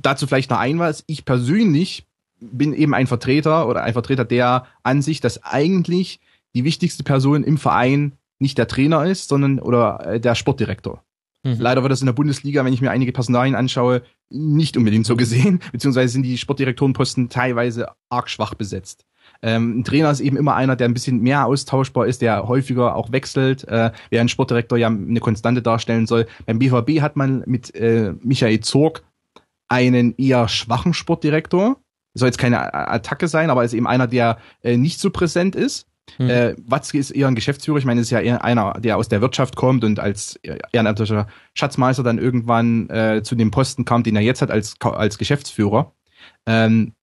dazu vielleicht noch ein was. Ich persönlich bin eben ein Vertreter oder ein Vertreter der Ansicht, dass eigentlich die wichtigste Person im Verein nicht der Trainer ist, sondern oder äh, der Sportdirektor. Mhm. Leider wird das in der Bundesliga, wenn ich mir einige Personalien anschaue, nicht unbedingt so gesehen, beziehungsweise sind die Sportdirektorenposten teilweise arg schwach besetzt. Ähm, ein Trainer ist eben immer einer, der ein bisschen mehr austauschbar ist, der häufiger auch wechselt, äh, während Sportdirektor ja eine Konstante darstellen soll. Beim BVB hat man mit äh, Michael Zorg einen eher schwachen Sportdirektor. Soll jetzt keine Attacke sein, aber ist eben einer, der äh, nicht so präsent ist. Hm. Äh, Watzke ist eher ein Geschäftsführer. Ich meine, ist ja eher einer, der aus der Wirtschaft kommt und als ehrenamtlicher Schatzmeister dann irgendwann äh, zu dem Posten kam, den er jetzt hat als, als Geschäftsführer. Ähm,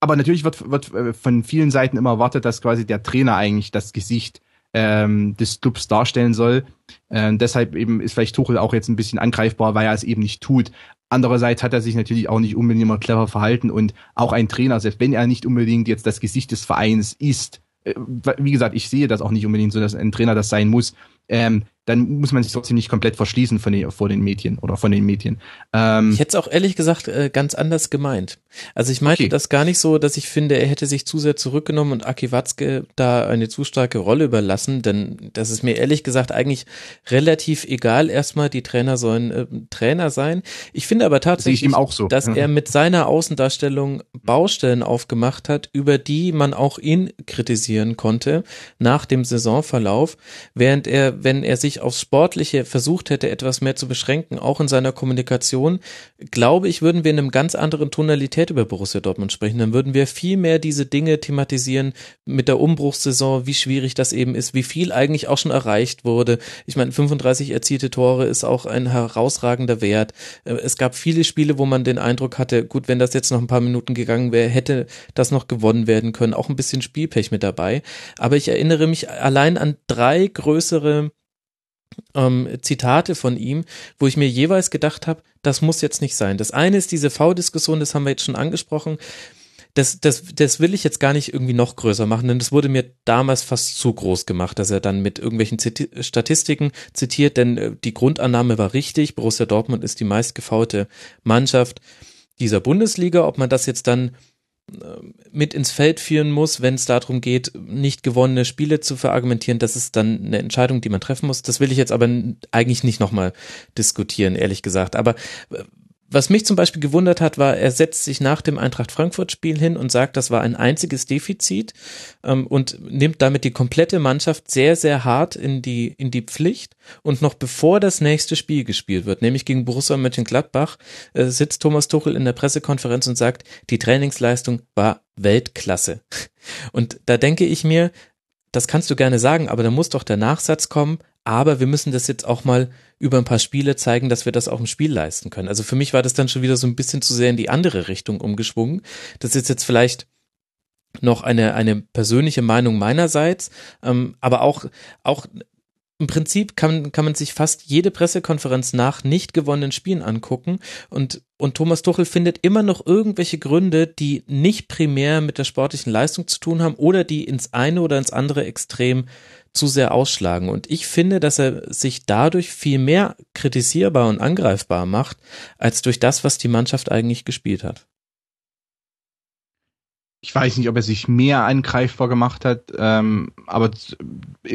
aber natürlich wird, wird äh, von vielen Seiten immer erwartet, dass quasi der Trainer eigentlich das Gesicht ähm, des Clubs darstellen soll. Ähm, deshalb eben ist vielleicht Tuchel auch jetzt ein bisschen angreifbar, weil er es eben nicht tut. Andererseits hat er sich natürlich auch nicht unbedingt immer clever verhalten und auch ein Trainer, selbst wenn er nicht unbedingt jetzt das Gesicht des Vereins ist, äh, wie gesagt, ich sehe das auch nicht unbedingt so, dass ein Trainer das sein muss, ähm, dann muss man sich trotzdem nicht komplett verschließen von den, vor den Medien oder von den Medien. Ähm, ich hätte es auch ehrlich gesagt äh, ganz anders gemeint. Also ich meinte okay. das gar nicht so, dass ich finde, er hätte sich zu sehr zurückgenommen und Aki Watzke da eine zu starke Rolle überlassen, denn das ist mir ehrlich gesagt eigentlich relativ egal. Erstmal, die Trainer sollen äh, Trainer sein. Ich finde aber tatsächlich, so. dass er mit seiner Außendarstellung Baustellen aufgemacht hat, über die man auch ihn kritisieren konnte nach dem Saisonverlauf, während er, wenn er sich sich aufs Sportliche versucht hätte, etwas mehr zu beschränken, auch in seiner Kommunikation, glaube ich, würden wir in einem ganz anderen Tonalität über Borussia Dortmund sprechen. Dann würden wir viel mehr diese Dinge thematisieren mit der Umbruchssaison, wie schwierig das eben ist, wie viel eigentlich auch schon erreicht wurde. Ich meine, 35 erzielte Tore ist auch ein herausragender Wert. Äh, es gab viele Spiele, wo man den Eindruck hatte, gut, wenn das jetzt noch ein paar Minuten gegangen wäre, hätte das noch gewonnen werden können. Auch ein bisschen Spielpech mit dabei. Aber ich erinnere mich allein an drei größere ähm, Zitate von ihm, wo ich mir jeweils gedacht habe, das muss jetzt nicht sein. Das eine ist diese V-Diskussion, das haben wir jetzt schon angesprochen. Das, das, das will ich jetzt gar nicht irgendwie noch größer machen, denn das wurde mir damals fast zu groß gemacht, dass er dann mit irgendwelchen Ziti Statistiken zitiert, denn äh, die Grundannahme war richtig. Borussia Dortmund ist die meistgefaute Mannschaft dieser Bundesliga. Ob man das jetzt dann mit ins Feld führen muss, wenn es darum geht, nicht gewonnene Spiele zu verargumentieren. Das ist dann eine Entscheidung, die man treffen muss. Das will ich jetzt aber eigentlich nicht nochmal diskutieren, ehrlich gesagt. Aber äh, was mich zum Beispiel gewundert hat, war, er setzt sich nach dem Eintracht Frankfurt-Spiel hin und sagt, das war ein einziges Defizit ähm, und nimmt damit die komplette Mannschaft sehr, sehr hart in die, in die Pflicht. Und noch bevor das nächste Spiel gespielt wird, nämlich gegen Borussia Mönchengladbach, äh, sitzt Thomas Tuchel in der Pressekonferenz und sagt, die Trainingsleistung war Weltklasse. Und da denke ich mir, das kannst du gerne sagen, aber da muss doch der Nachsatz kommen, aber wir müssen das jetzt auch mal über ein paar Spiele zeigen, dass wir das auch im Spiel leisten können. Also für mich war das dann schon wieder so ein bisschen zu sehr in die andere Richtung umgeschwungen. Das ist jetzt vielleicht noch eine, eine persönliche Meinung meinerseits, ähm, aber auch, auch im Prinzip kann, kann man sich fast jede Pressekonferenz nach nicht gewonnenen Spielen angucken und, und Thomas Tuchel findet immer noch irgendwelche Gründe, die nicht primär mit der sportlichen Leistung zu tun haben oder die ins eine oder ins andere Extrem zu sehr ausschlagen. Und ich finde, dass er sich dadurch viel mehr kritisierbar und angreifbar macht, als durch das, was die Mannschaft eigentlich gespielt hat ich weiß nicht, ob er sich mehr angreifbar gemacht hat, ähm, aber es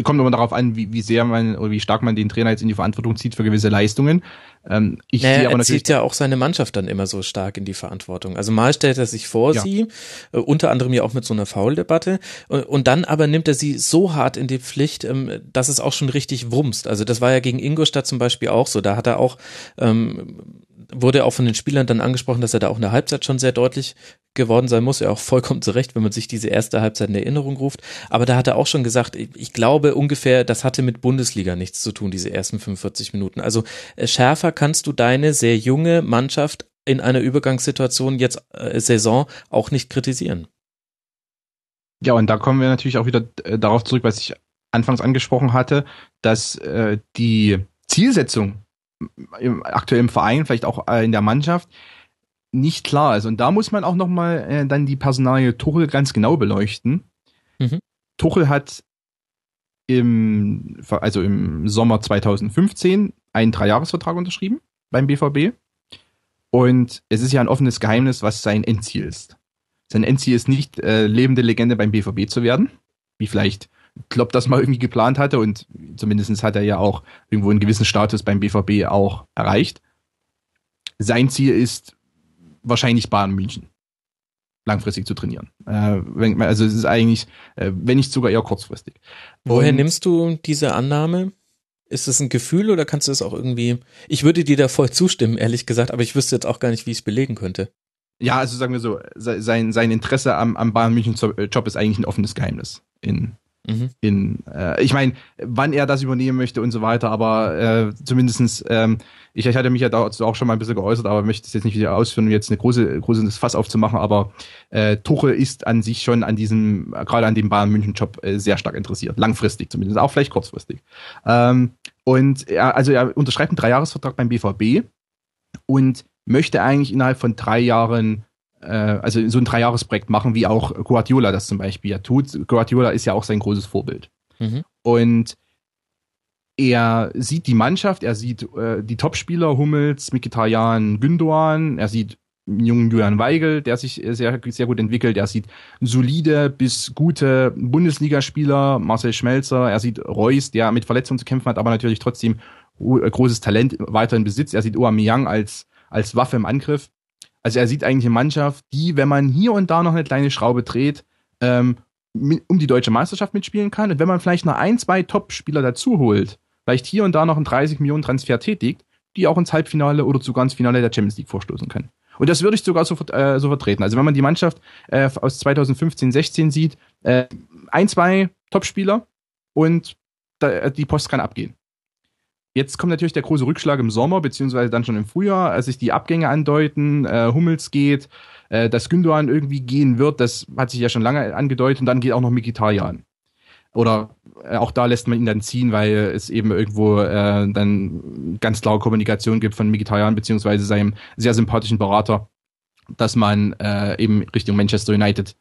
kommt immer darauf an, wie, wie sehr man oder wie stark man den Trainer jetzt in die Verantwortung zieht für gewisse Leistungen. Ähm, ich naja, sehe aber er zieht ja auch seine Mannschaft dann immer so stark in die Verantwortung. Also mal stellt er sich vor ja. sie, äh, unter anderem ja auch mit so einer Foul-Debatte, und, und, dann aber nimmt er sie so hart in die Pflicht, ähm, dass es auch schon richtig wumst. Also das war ja gegen Ingolstadt zum Beispiel auch so. Da hat er auch ähm, wurde auch von den Spielern dann angesprochen, dass er da auch in der Halbzeit schon sehr deutlich geworden sein muss. Ja, auch vollkommen zurecht, wenn man sich diese erste Halbzeit in Erinnerung ruft. Aber da hat er auch schon gesagt, ich glaube ungefähr, das hatte mit Bundesliga nichts zu tun, diese ersten 45 Minuten. Also äh, schärfer kannst du deine sehr junge Mannschaft in einer Übergangssituation jetzt äh, Saison auch nicht kritisieren. Ja, und da kommen wir natürlich auch wieder äh, darauf zurück, was ich anfangs angesprochen hatte, dass äh, die Zielsetzung im aktuellen Verein, vielleicht auch äh, in der Mannschaft, nicht klar ist. Und da muss man auch nochmal äh, dann die Personalie Tuchel ganz genau beleuchten. Mhm. Tuchel hat im, also im Sommer 2015 einen Dreijahresvertrag unterschrieben beim BVB. Und es ist ja ein offenes Geheimnis, was sein Endziel ist. Sein Endziel ist nicht, äh, lebende Legende beim BVB zu werden, wie vielleicht Klopp das mal irgendwie geplant hatte und zumindest hat er ja auch irgendwo einen gewissen Status beim BVB auch erreicht. Sein Ziel ist wahrscheinlich Bayern München langfristig zu trainieren. Äh, wenn, also es ist eigentlich, äh, wenn nicht sogar eher kurzfristig. Woher und, nimmst du diese Annahme? Ist es ein Gefühl oder kannst du es auch irgendwie? Ich würde dir da voll zustimmen, ehrlich gesagt, aber ich wüsste jetzt auch gar nicht, wie ich es belegen könnte. Ja, also sagen wir so, sein, sein Interesse am, am Bayern München Job ist eigentlich ein offenes Geheimnis in Mhm. In, äh, ich meine, wann er das übernehmen möchte und so weiter, aber äh, zumindestens, ähm, ich, ich hatte mich ja dazu auch schon mal ein bisschen geäußert, aber möchte es jetzt nicht wieder ausführen, um jetzt eine große, großes Fass aufzumachen, aber äh, Tuchel ist an sich schon an diesem, gerade an dem Bayern München Job äh, sehr stark interessiert, langfristig zumindest, auch vielleicht kurzfristig. Ähm, und er, also er unterschreibt einen Dreijahresvertrag beim BVB und möchte eigentlich innerhalb von drei Jahren also so ein Dreijahresprojekt machen, wie auch Guardiola das zum Beispiel ja tut. Guardiola ist ja auch sein großes Vorbild. Mhm. Und er sieht die Mannschaft, er sieht äh, die Topspieler, Hummels, Mikitarian, Gündoan, er sieht einen jungen Julian Weigel, der sich sehr, sehr gut entwickelt, er sieht solide bis gute Bundesligaspieler, Marcel Schmelzer, er sieht Reus, der mit Verletzungen zu kämpfen hat, aber natürlich trotzdem großes Talent weiterhin besitzt, er sieht Aubameyang als, als Waffe im Angriff also er sieht eigentlich eine Mannschaft, die, wenn man hier und da noch eine kleine Schraube dreht, ähm, um die deutsche Meisterschaft mitspielen kann. Und wenn man vielleicht noch ein, zwei Top-Spieler dazu holt, vielleicht hier und da noch einen 30 Millionen Transfer tätigt, die auch ins Halbfinale oder sogar ins Finale der Champions League vorstoßen können. Und das würde ich sogar so, äh, so vertreten. Also wenn man die Mannschaft äh, aus 2015, 16 sieht, äh, ein, zwei Top-Spieler und da, die Post kann abgehen. Jetzt kommt natürlich der große Rückschlag im Sommer, beziehungsweise dann schon im Frühjahr, als sich die Abgänge andeuten, äh, Hummels geht, äh, dass Gündogan irgendwie gehen wird, das hat sich ja schon lange angedeutet und dann geht auch noch Mikitarian. Oder äh, auch da lässt man ihn dann ziehen, weil es eben irgendwo äh, dann ganz klare Kommunikation gibt von Mikitarian beziehungsweise seinem sehr sympathischen Berater, dass man äh, eben Richtung Manchester United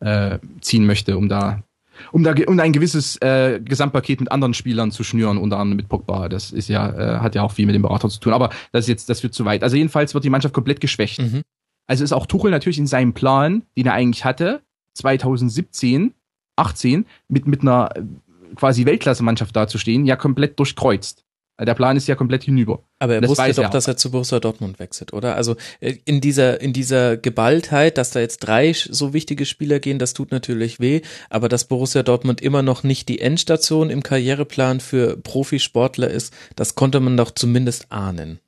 äh, ziehen möchte, um da um da um ein gewisses äh, Gesamtpaket mit anderen Spielern zu schnüren, unter anderem mit Pogba. Das ist ja äh, hat ja auch viel mit dem Berater zu tun. Aber das ist jetzt das wird zu weit. Also jedenfalls wird die Mannschaft komplett geschwächt. Mhm. Also ist auch Tuchel natürlich in seinem Plan, den er eigentlich hatte, 2017, 18 mit mit einer äh, quasi Weltklasse-Mannschaft dazustehen, ja komplett durchkreuzt. Der Plan ist ja komplett hinüber. Aber er das wusste doch, er dass er zu Borussia Dortmund wechselt, oder? Also äh, in dieser in dieser Geballtheit, dass da jetzt drei so wichtige Spieler gehen, das tut natürlich weh. Aber dass Borussia Dortmund immer noch nicht die Endstation im Karriereplan für Profisportler ist, das konnte man doch zumindest ahnen.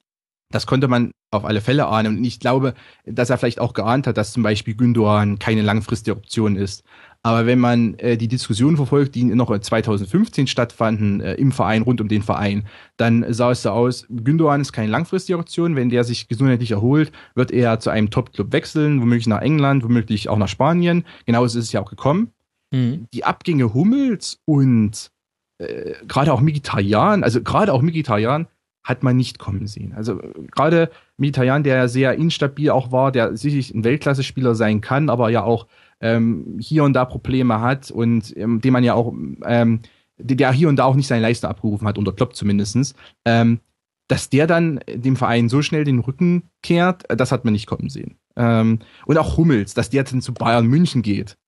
Das konnte man auf alle Fälle ahnen. Und ich glaube, dass er vielleicht auch geahnt hat, dass zum Beispiel Gündogan keine langfristige Option ist. Aber wenn man äh, die Diskussion verfolgt, die noch 2015 stattfanden äh, im Verein, rund um den Verein, dann sah es so aus, Gündogan ist keine langfristige Option. Wenn der sich gesundheitlich erholt, wird er zu einem Top-Club wechseln, womöglich nach England, womöglich auch nach Spanien. Genauso ist es ja auch gekommen. Mhm. Die Abgänge Hummels und äh, gerade auch Mkhitaryan, also gerade auch Mkhitaryan hat man nicht kommen sehen. Also gerade Mkhitaryan, der sehr instabil auch war, der sicherlich ein Weltklasse-Spieler sein kann, aber ja auch ähm, hier und da Probleme hat und ähm, dem man ja auch, ähm, der hier und da auch nicht seine Leistung abgerufen hat, unter Klopp zumindestens, ähm, dass der dann dem Verein so schnell den Rücken kehrt, das hat man nicht kommen sehen. Ähm, und auch Hummels, dass der dann zu Bayern München geht,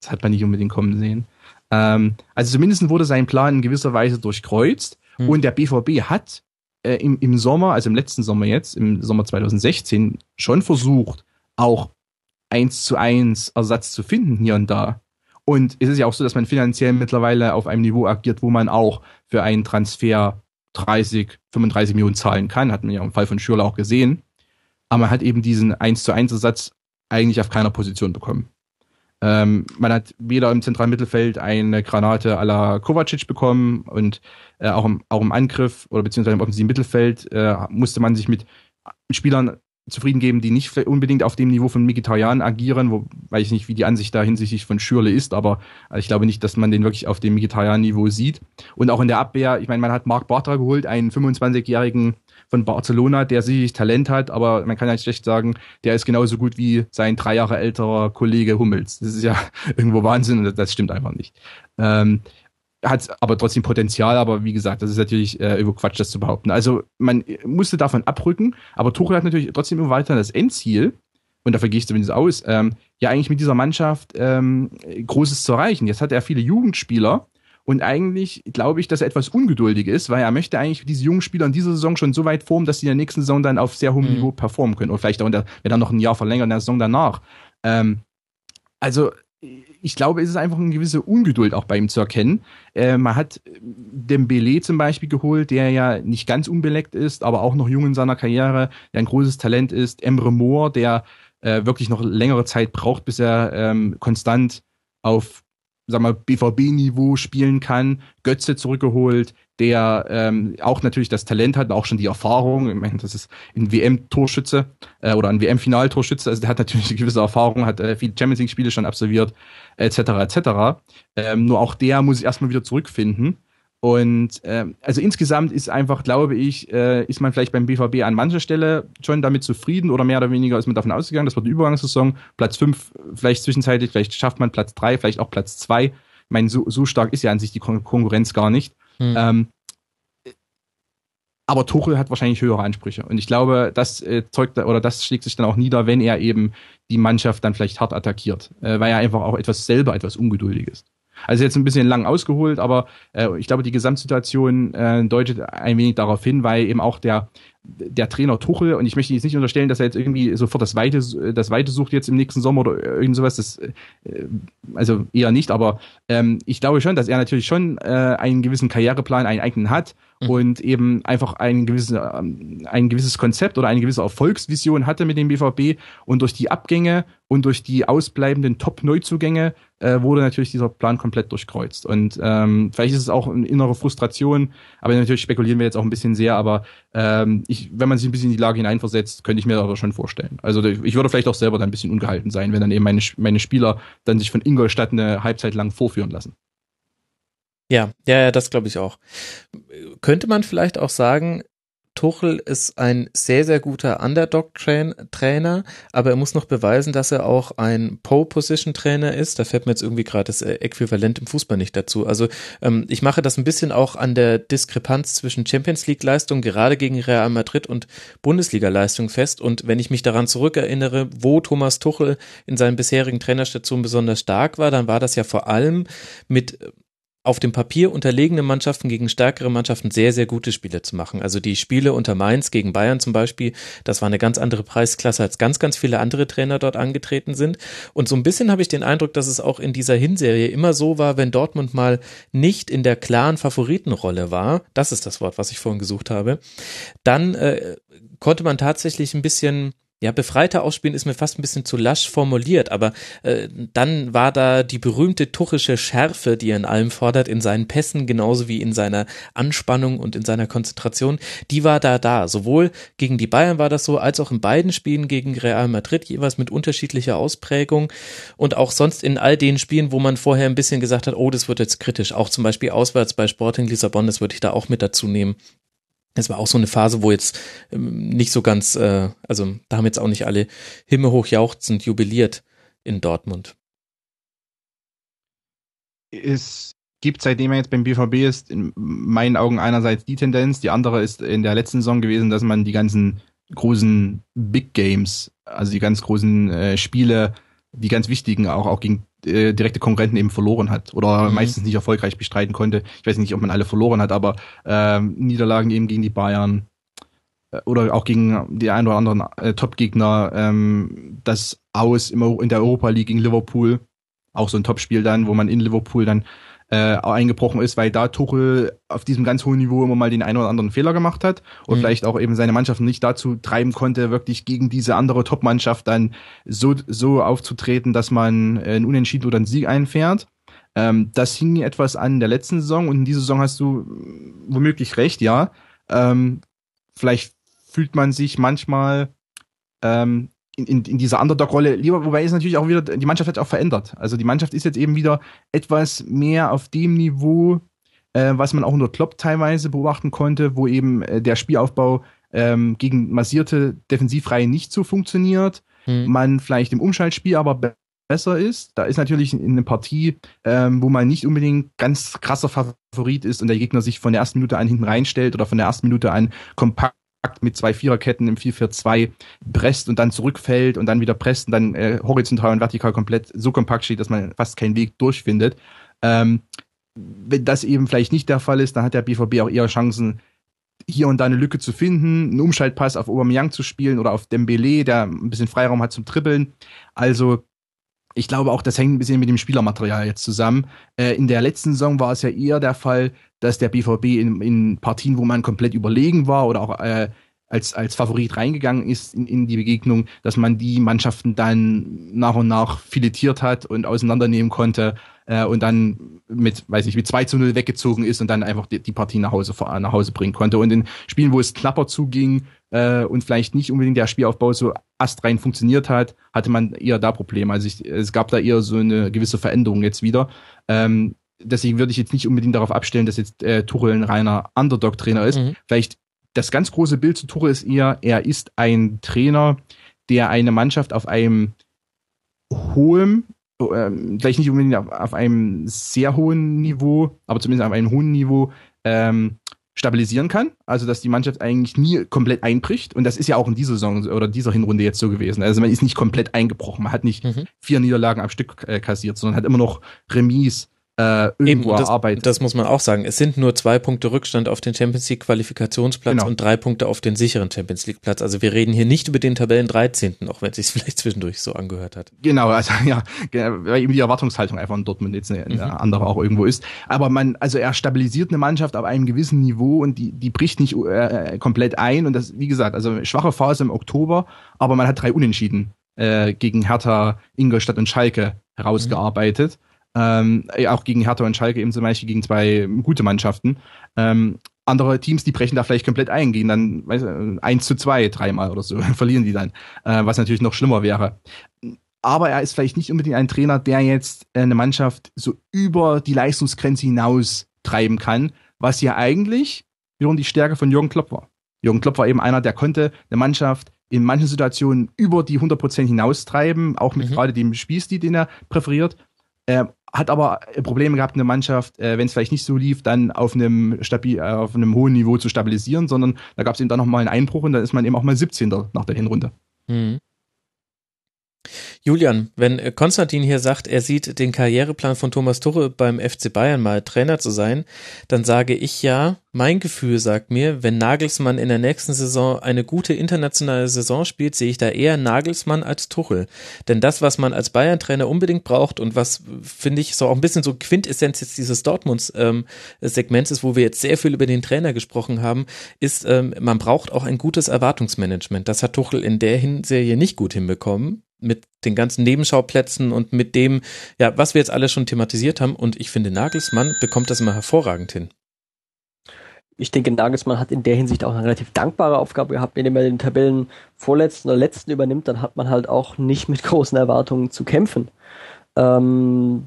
das hat man nicht unbedingt kommen sehen. Ähm, also zumindest wurde sein Plan in gewisser Weise durchkreuzt hm. und der BVB hat äh, im, im Sommer, also im letzten Sommer jetzt, im Sommer 2016, schon versucht, auch eins zu eins Ersatz zu finden hier und da. Und es ist ja auch so, dass man finanziell mittlerweile auf einem Niveau agiert, wo man auch für einen Transfer 30, 35 Millionen zahlen kann. Hat man ja im Fall von Schürle auch gesehen. Aber man hat eben diesen 1 zu 1 Ersatz eigentlich auf keiner Position bekommen. Ähm, man hat weder im zentralen Mittelfeld eine Granate à la Kovacic bekommen und äh, auch, im, auch im Angriff oder beziehungsweise im offensiven Mittelfeld äh, musste man sich mit Spielern zufrieden geben, die nicht unbedingt auf dem Niveau von Mkhitaryan agieren, wo weiß ich nicht, wie die Ansicht da hinsichtlich von Schürle ist, aber ich glaube nicht, dass man den wirklich auf dem Mkhitaryan-Niveau sieht. Und auch in der Abwehr, ich meine, man hat Marc Bartra geholt, einen 25-jährigen von Barcelona, der sicherlich Talent hat, aber man kann ja schlecht sagen, der ist genauso gut wie sein drei Jahre älterer Kollege Hummels. Das ist ja irgendwo Wahnsinn und das stimmt einfach nicht. Ähm, hat aber trotzdem Potenzial, aber wie gesagt, das ist natürlich äh, über Quatsch, das zu behaupten. Also man musste davon abrücken, aber Tuchel hat natürlich trotzdem immer weiter das Endziel, und dafür gehe ich zumindest aus, ähm, ja eigentlich mit dieser Mannschaft ähm, Großes zu erreichen. Jetzt hat er viele Jugendspieler, und eigentlich glaube ich, dass er etwas ungeduldig ist, weil er möchte eigentlich diese jungen Spieler in dieser Saison schon so weit formen, dass sie in der nächsten Saison dann auf sehr hohem mhm. Niveau performen können. Oder vielleicht auch der, wenn dann noch ein Jahr verlängern in der Saison danach. Ähm, also ich glaube, es ist einfach eine gewisse Ungeduld auch bei ihm zu erkennen. Äh, man hat Dembele zum Beispiel geholt, der ja nicht ganz unbeleckt ist, aber auch noch jung in seiner Karriere, der ein großes Talent ist. Emre Moore, der äh, wirklich noch längere Zeit braucht, bis er ähm, konstant auf sag mal, BVB-Niveau spielen kann. Götze zurückgeholt, der ähm, auch natürlich das Talent hat, auch schon die Erfahrung. Ich meine, das ist ein WM-Torschütze äh, oder ein WM-Finaltorschütze. Also der hat natürlich eine gewisse Erfahrung, hat äh, viele Champions League-Spiele schon absolviert, etc. etc. Ähm, nur auch der muss sich erstmal wieder zurückfinden. Und ähm, also insgesamt ist einfach, glaube ich, äh, ist man vielleicht beim BVB an mancher Stelle schon damit zufrieden oder mehr oder weniger ist man davon ausgegangen, das wird eine Übergangssaison, Platz fünf vielleicht zwischenzeitlich, vielleicht schafft man Platz drei, vielleicht auch Platz zwei. Ich meine, so, so stark ist ja an sich die Kon Konkurrenz gar nicht. Hm. Ähm, aber Tuchel hat wahrscheinlich höhere Ansprüche. Und ich glaube, das äh, zeugt oder das schlägt sich dann auch nieder, wenn er eben die Mannschaft dann vielleicht hart attackiert, äh, weil er einfach auch etwas selber etwas ungeduldig ist. Also jetzt ein bisschen lang ausgeholt, aber äh, ich glaube, die Gesamtsituation äh, deutet ein wenig darauf hin, weil eben auch der der Trainer Tuchel, und ich möchte jetzt nicht unterstellen, dass er jetzt irgendwie sofort das Weite, das Weite sucht jetzt im nächsten Sommer oder irgend sowas, das, äh, also eher nicht, aber ähm, ich glaube schon, dass er natürlich schon äh, einen gewissen Karriereplan, einen eigenen hat mhm. und eben einfach ein gewisses, ähm, ein gewisses Konzept oder eine gewisse Erfolgsvision hatte mit dem BVB und durch die Abgänge und durch die ausbleibenden Top-Neuzugänge äh, wurde natürlich dieser Plan komplett durchkreuzt. Und ähm, vielleicht ist es auch eine innere Frustration, aber natürlich spekulieren wir jetzt auch ein bisschen sehr, aber ähm, ich, wenn man sich ein bisschen in die Lage hineinversetzt, könnte ich mir das schon vorstellen. Also ich würde vielleicht auch selber dann ein bisschen ungehalten sein, wenn dann eben meine, meine Spieler dann sich von Ingolstadt eine Halbzeit lang vorführen lassen. Ja, ja, ja, das glaube ich auch. Könnte man vielleicht auch sagen, Tuchel ist ein sehr, sehr guter Underdog-Trainer, aber er muss noch beweisen, dass er auch ein Pole-Position-Trainer ist. Da fällt mir jetzt irgendwie gerade das äh, Äquivalent im Fußball nicht dazu. Also ähm, ich mache das ein bisschen auch an der Diskrepanz zwischen Champions League-Leistung, gerade gegen Real Madrid und Bundesliga-Leistung fest. Und wenn ich mich daran zurückerinnere, wo Thomas Tuchel in seinen bisherigen Trainerstationen besonders stark war, dann war das ja vor allem mit auf dem Papier unterlegene Mannschaften gegen stärkere Mannschaften sehr, sehr gute Spiele zu machen. Also die Spiele unter Mainz gegen Bayern zum Beispiel, das war eine ganz andere Preisklasse, als ganz, ganz viele andere Trainer dort angetreten sind. Und so ein bisschen habe ich den Eindruck, dass es auch in dieser Hinserie immer so war, wenn Dortmund mal nicht in der klaren Favoritenrolle war, das ist das Wort, was ich vorhin gesucht habe, dann äh, konnte man tatsächlich ein bisschen ja, befreiter ausspielen ist mir fast ein bisschen zu lasch formuliert, aber äh, dann war da die berühmte tuchische Schärfe, die er in allem fordert, in seinen Pässen genauso wie in seiner Anspannung und in seiner Konzentration, die war da da. Sowohl gegen die Bayern war das so, als auch in beiden Spielen gegen Real Madrid, jeweils mit unterschiedlicher Ausprägung und auch sonst in all den Spielen, wo man vorher ein bisschen gesagt hat, oh, das wird jetzt kritisch, auch zum Beispiel auswärts bei Sporting Lissabon, das würde ich da auch mit dazu nehmen. Es war auch so eine Phase, wo jetzt ähm, nicht so ganz, äh, also da haben jetzt auch nicht alle himmelhoch jauchzend jubiliert in Dortmund. Es gibt, seitdem er jetzt beim BVB ist, in meinen Augen einerseits die Tendenz, die andere ist in der letzten Saison gewesen, dass man die ganzen großen Big Games, also die ganz großen äh, Spiele, die ganz wichtigen, auch, auch gegen äh, direkte Konkurrenten eben verloren hat oder mhm. meistens nicht erfolgreich bestreiten konnte. Ich weiß nicht, ob man alle verloren hat, aber ähm, Niederlagen eben gegen die Bayern äh, oder auch gegen die ein oder anderen äh, Top-Gegner, ähm, das Aus immer in der Europa League gegen Liverpool, auch so ein Topspiel dann, wo man in Liverpool dann äh, eingebrochen ist, weil da Tuchel auf diesem ganz hohen Niveau immer mal den einen oder anderen Fehler gemacht hat und mhm. vielleicht auch eben seine Mannschaft nicht dazu treiben konnte, wirklich gegen diese andere Top-Mannschaft dann so, so aufzutreten, dass man äh, einen Unentschieden oder einen Sieg einfährt. Ähm, das hing etwas an der letzten Saison und in dieser Saison hast du womöglich recht, ja. Ähm, vielleicht fühlt man sich manchmal ähm, in, in, in dieser Underdog-Rolle lieber, wobei ist natürlich auch wieder, die Mannschaft hat auch verändert. Also die Mannschaft ist jetzt eben wieder etwas mehr auf dem Niveau, äh, was man auch unter Klopp teilweise beobachten konnte, wo eben äh, der Spielaufbau ähm, gegen massierte Defensivreihen nicht so funktioniert. Hm. Man vielleicht im Umschaltspiel aber be besser ist. Da ist natürlich in einer Partie, ähm, wo man nicht unbedingt ganz krasser Favorit ist und der Gegner sich von der ersten Minute an hinten reinstellt oder von der ersten Minute an kompakt mit zwei Viererketten im 4-4-2 presst und dann zurückfällt und dann wieder presst und dann äh, horizontal und vertikal komplett so kompakt steht, dass man fast keinen Weg durchfindet. Ähm, wenn das eben vielleicht nicht der Fall ist, dann hat der BVB auch eher Chancen, hier und da eine Lücke zu finden, einen Umschaltpass auf Aubameyang zu spielen oder auf Dembele, der ein bisschen Freiraum hat zum Dribbeln. Also ich glaube auch, das hängt ein bisschen mit dem Spielermaterial jetzt zusammen. Äh, in der letzten Saison war es ja eher der Fall, dass der BVB in, in Partien, wo man komplett überlegen war oder auch äh, als, als Favorit reingegangen ist in, in die Begegnung, dass man die Mannschaften dann nach und nach filetiert hat und auseinandernehmen konnte äh, und dann mit, weiß ich, mit 2 zu 0 weggezogen ist und dann einfach die, die Partie nach Hause, nach Hause bringen konnte. Und in Spielen, wo es knapper zuging äh, und vielleicht nicht unbedingt der Spielaufbau so astrein funktioniert hat, hatte man eher da Probleme. Also ich, es gab da eher so eine gewisse Veränderung jetzt wieder. Ähm, deswegen würde ich jetzt nicht unbedingt darauf abstellen, dass jetzt äh, Tuchel ein reiner Underdog-Trainer ist. Mhm. Vielleicht das ganz große Bild zu Tuchel ist eher, er ist ein Trainer, der eine Mannschaft auf einem hohen, äh, vielleicht nicht unbedingt auf, auf, einem sehr hohen Niveau, aber zumindest auf einem hohen Niveau ähm, stabilisieren kann. Also, dass die Mannschaft eigentlich nie komplett einbricht. Und das ist ja auch in dieser Saison oder dieser Hinrunde jetzt so gewesen. Also, man ist nicht komplett eingebrochen. Man hat nicht mhm. vier Niederlagen am Stück äh, kassiert, sondern hat immer noch Remis, äh, irgendwo Eben, das, erarbeitet. Das muss man auch sagen. Es sind nur zwei Punkte Rückstand auf den Champions League Qualifikationsplatz genau. und drei Punkte auf den sicheren Champions League Platz. Also wir reden hier nicht über den Tabellen 13., auch wenn es sich vielleicht zwischendurch so angehört hat. Genau, also ja, weil eben die Erwartungshaltung einfach in Dortmund jetzt eine, eine mhm. andere auch irgendwo ist. Aber man, also er stabilisiert eine Mannschaft auf einem gewissen Niveau und die, die bricht nicht äh, komplett ein. Und das, wie gesagt, also schwache Phase im Oktober, aber man hat drei Unentschieden äh, gegen Hertha, Ingolstadt und Schalke herausgearbeitet. Mhm ähm, auch gegen Hertha und Schalke eben zum Beispiel gegen zwei gute Mannschaften. Ähm, andere Teams, die brechen da vielleicht komplett ein, gehen dann weiß, 1 zu 2 dreimal oder so, verlieren die dann, äh, was natürlich noch schlimmer wäre. Aber er ist vielleicht nicht unbedingt ein Trainer, der jetzt eine Mannschaft so über die Leistungsgrenze hinaus treiben kann, was ja eigentlich wiederum die Stärke von Jürgen Klopp war. Jürgen Klopp war eben einer, der konnte eine Mannschaft in manchen Situationen über die 100% hinaustreiben, auch mit mhm. gerade dem Spielstil, den er präferiert. Äh, hat aber Probleme gehabt, eine Mannschaft, äh, wenn es vielleicht nicht so lief, dann auf einem stabil, äh, auf einem hohen Niveau zu stabilisieren, sondern da gab es eben dann nochmal einen Einbruch und dann ist man eben auch mal 17. nach der Hinrunde. Mhm. Julian, wenn äh, Konstantin hier sagt, er sieht den Karriereplan von Thomas Tuchel beim FC Bayern mal Trainer zu sein, dann sage ich ja, mein Gefühl sagt mir, wenn Nagelsmann in der nächsten Saison eine gute internationale Saison spielt, sehe ich da eher Nagelsmann als Tuchel. Denn das, was man als Bayern-Trainer unbedingt braucht und was, finde ich, so auch ein bisschen so Quintessenz jetzt dieses Dortmunds-Segments ähm, ist, wo wir jetzt sehr viel über den Trainer gesprochen haben, ist, ähm, man braucht auch ein gutes Erwartungsmanagement. Das hat Tuchel in der Hinserie nicht gut hinbekommen mit den ganzen Nebenschauplätzen und mit dem, ja, was wir jetzt alle schon thematisiert haben. Und ich finde, Nagelsmann bekommt das immer hervorragend hin. Ich denke, Nagelsmann hat in der Hinsicht auch eine relativ dankbare Aufgabe gehabt, indem er den Tabellen vorletzten oder letzten übernimmt, dann hat man halt auch nicht mit großen Erwartungen zu kämpfen. Ähm,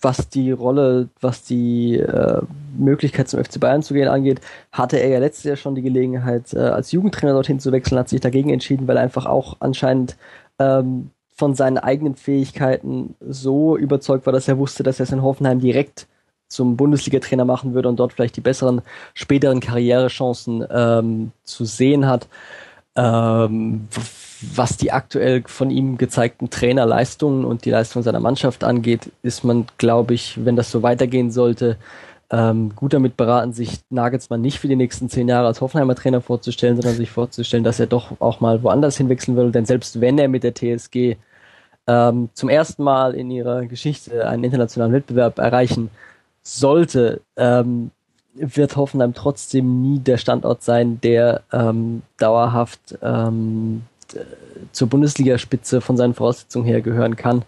was die Rolle, was die äh, Möglichkeit zum FC Bayern zu gehen angeht, hatte er ja letztes Jahr schon die Gelegenheit, äh, als Jugendtrainer dorthin zu wechseln, hat sich dagegen entschieden, weil er einfach auch anscheinend ähm, von seinen eigenen Fähigkeiten so überzeugt war, dass er wusste, dass er es in Hoffenheim direkt zum Bundesliga-Trainer machen würde und dort vielleicht die besseren späteren Karrierechancen ähm, zu sehen hat. Ähm, was die aktuell von ihm gezeigten Trainerleistungen und die Leistung seiner Mannschaft angeht, ist man, glaube ich, wenn das so weitergehen sollte, ähm, gut damit beraten, sich Nagelsmann nicht für die nächsten zehn Jahre als Hoffenheimer Trainer vorzustellen, sondern sich vorzustellen, dass er doch auch mal woanders hinwechseln will. Denn selbst wenn er mit der TSG ähm, zum ersten Mal in ihrer Geschichte einen internationalen Wettbewerb erreichen sollte, ähm, wird Hoffenheim trotzdem nie der Standort sein, der ähm, dauerhaft ähm, zur Bundesligaspitze von seinen Voraussetzungen her gehören kann.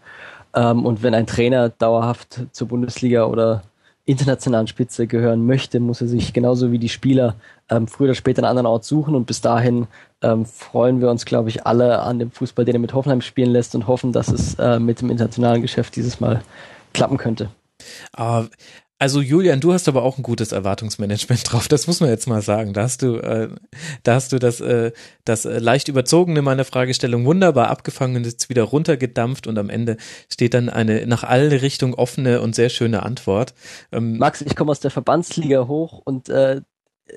Ähm, und wenn ein Trainer dauerhaft zur Bundesliga oder internationalen Spitze gehören möchte, muss er sich genauso wie die Spieler ähm, früher oder später einen anderen Ort suchen. Und bis dahin ähm, freuen wir uns, glaube ich, alle an dem Fußball, den er mit Hoffenheim spielen lässt und hoffen, dass es äh, mit dem internationalen Geschäft dieses Mal klappen könnte. Uh, also Julian, du hast aber auch ein gutes Erwartungsmanagement drauf. Das muss man jetzt mal sagen. Da hast du, äh, da hast du das, äh, das äh, leicht überzogene meiner Fragestellung wunderbar abgefangen und jetzt wieder runtergedampft und am Ende steht dann eine nach alle Richtungen offene und sehr schöne Antwort. Ähm, Max, ich komme aus der Verbandsliga hoch und äh,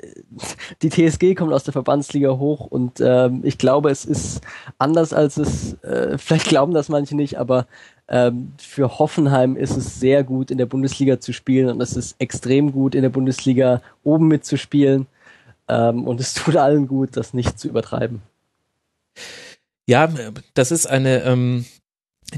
die TSG kommt aus der Verbandsliga hoch und ähm, ich glaube, es ist anders als es, äh, vielleicht glauben das manche nicht, aber ähm, für Hoffenheim ist es sehr gut, in der Bundesliga zu spielen und es ist extrem gut, in der Bundesliga oben mitzuspielen. Ähm, und es tut allen gut, das nicht zu übertreiben. Ja, das ist eine, ähm,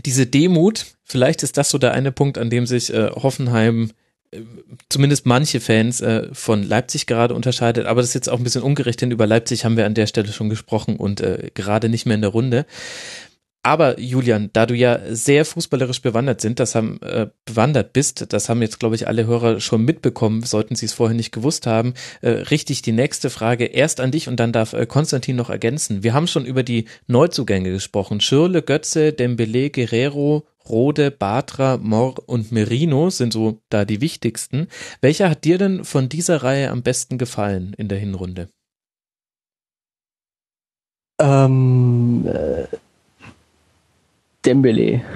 diese Demut, vielleicht ist das so der eine Punkt, an dem sich äh, Hoffenheim äh, zumindest manche Fans äh, von Leipzig gerade unterscheidet, aber das ist jetzt auch ein bisschen ungerecht, denn über Leipzig haben wir an der Stelle schon gesprochen und äh, gerade nicht mehr in der Runde. Aber Julian, da du ja sehr fußballerisch bewandert sind, das haben äh, bewandert bist, das haben jetzt glaube ich alle Hörer schon mitbekommen, sollten sie es vorher nicht gewusst haben, äh, richtig die nächste Frage erst an dich und dann darf äh, Konstantin noch ergänzen. Wir haben schon über die Neuzugänge gesprochen. Schürle, Götze, Dembele, Guerrero, Rode, Batra, Mor und Merino sind so da die wichtigsten. Welcher hat dir denn von dieser Reihe am besten gefallen in der Hinrunde? Ähm, äh Dembele.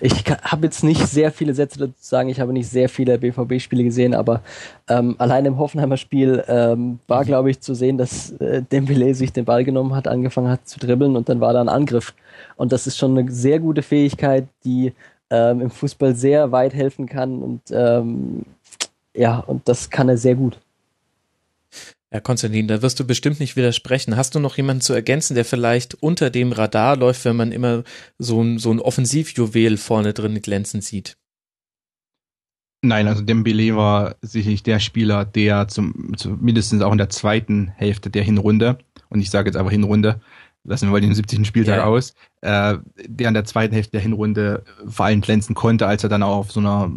Ich habe jetzt nicht sehr viele Sätze dazu zu sagen, ich habe nicht sehr viele BVB-Spiele gesehen, aber ähm, allein im Hoffenheimer Spiel ähm, war, glaube ich, zu sehen, dass äh, Dembele sich den Ball genommen hat, angefangen hat zu dribbeln und dann war da ein Angriff. Und das ist schon eine sehr gute Fähigkeit, die ähm, im Fußball sehr weit helfen kann und ähm, ja, und das kann er sehr gut. Ja, Konstantin, da wirst du bestimmt nicht widersprechen. Hast du noch jemanden zu ergänzen, der vielleicht unter dem Radar läuft, wenn man immer so ein, so ein Offensivjuwel vorne drin glänzen sieht? Nein, also Dembele war sicherlich der Spieler, der zum, mindestens auch in der zweiten Hälfte der Hinrunde, und ich sage jetzt aber Hinrunde, lassen wir mal den 70. Spieltag ja. aus, äh, der in der zweiten Hälfte der Hinrunde vor allem glänzen konnte, als er dann auch auf so einer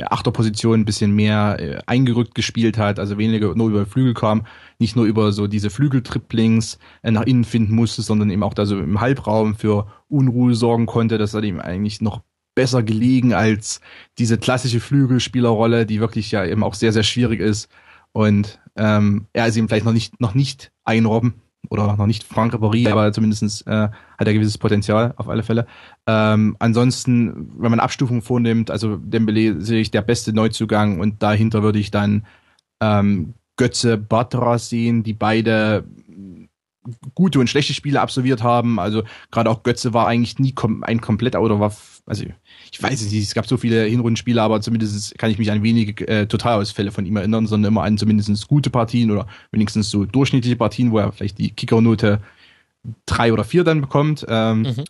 Achterposition ein bisschen mehr äh, eingerückt gespielt hat, also weniger nur über Flügel kam, nicht nur über so diese Flügeltriplings äh, nach innen finden musste, sondern eben auch da so im Halbraum für Unruhe sorgen konnte. Das hat ihm eigentlich noch besser gelegen als diese klassische Flügelspielerrolle, die wirklich ja eben auch sehr, sehr schwierig ist. Und ähm, er ist eben vielleicht noch nicht, noch nicht ein Robben, oder noch nicht Frank Ribéry, aber zumindest äh, hat er gewisses Potenzial auf alle Fälle. Ähm, ansonsten, wenn man Abstufung vornimmt, also Dembele sehe ich der beste Neuzugang und dahinter würde ich dann ähm, Götze Batra sehen, die beide gute und schlechte Spiele absolviert haben. Also gerade auch Götze war eigentlich nie kom ein kompletter oder war, also ich weiß es nicht, es gab so viele Hinrundenspiele, aber zumindest kann ich mich an wenige äh, Totalausfälle von ihm erinnern, sondern immer an zumindest gute Partien oder wenigstens so durchschnittliche Partien, wo er vielleicht die Kickernote drei oder vier dann bekommt. Ähm, mhm.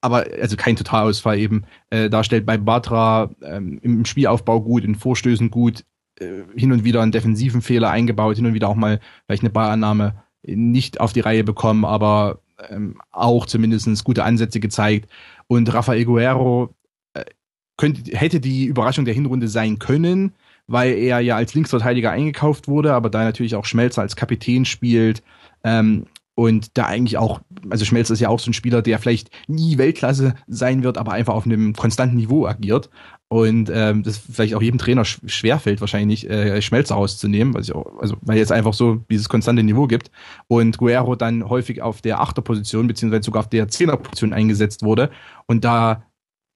Aber also kein Totalausfall eben äh, darstellt. Bei Batra ähm, im Spielaufbau gut, in Vorstößen gut, äh, hin und wieder einen defensiven Fehler eingebaut, hin und wieder auch mal vielleicht eine Ballannahme nicht auf die Reihe bekommen, aber ähm, auch zumindest gute Ansätze gezeigt. Und Rafael Guerrero könnte, hätte die Überraschung der Hinrunde sein können, weil er ja als Linksverteidiger eingekauft wurde, aber da natürlich auch Schmelzer als Kapitän spielt. Ähm, und da eigentlich auch, also Schmelzer ist ja auch so ein Spieler, der vielleicht nie Weltklasse sein wird, aber einfach auf einem konstanten Niveau agiert. Und ähm, das vielleicht auch jedem Trainer sch schwerfällt, wahrscheinlich äh, Schmelzer rauszunehmen, ich auch, also weil jetzt einfach so dieses konstante Niveau gibt. Und Guerrero dann häufig auf der Achterposition, beziehungsweise sogar auf der Zehnerposition eingesetzt wurde und da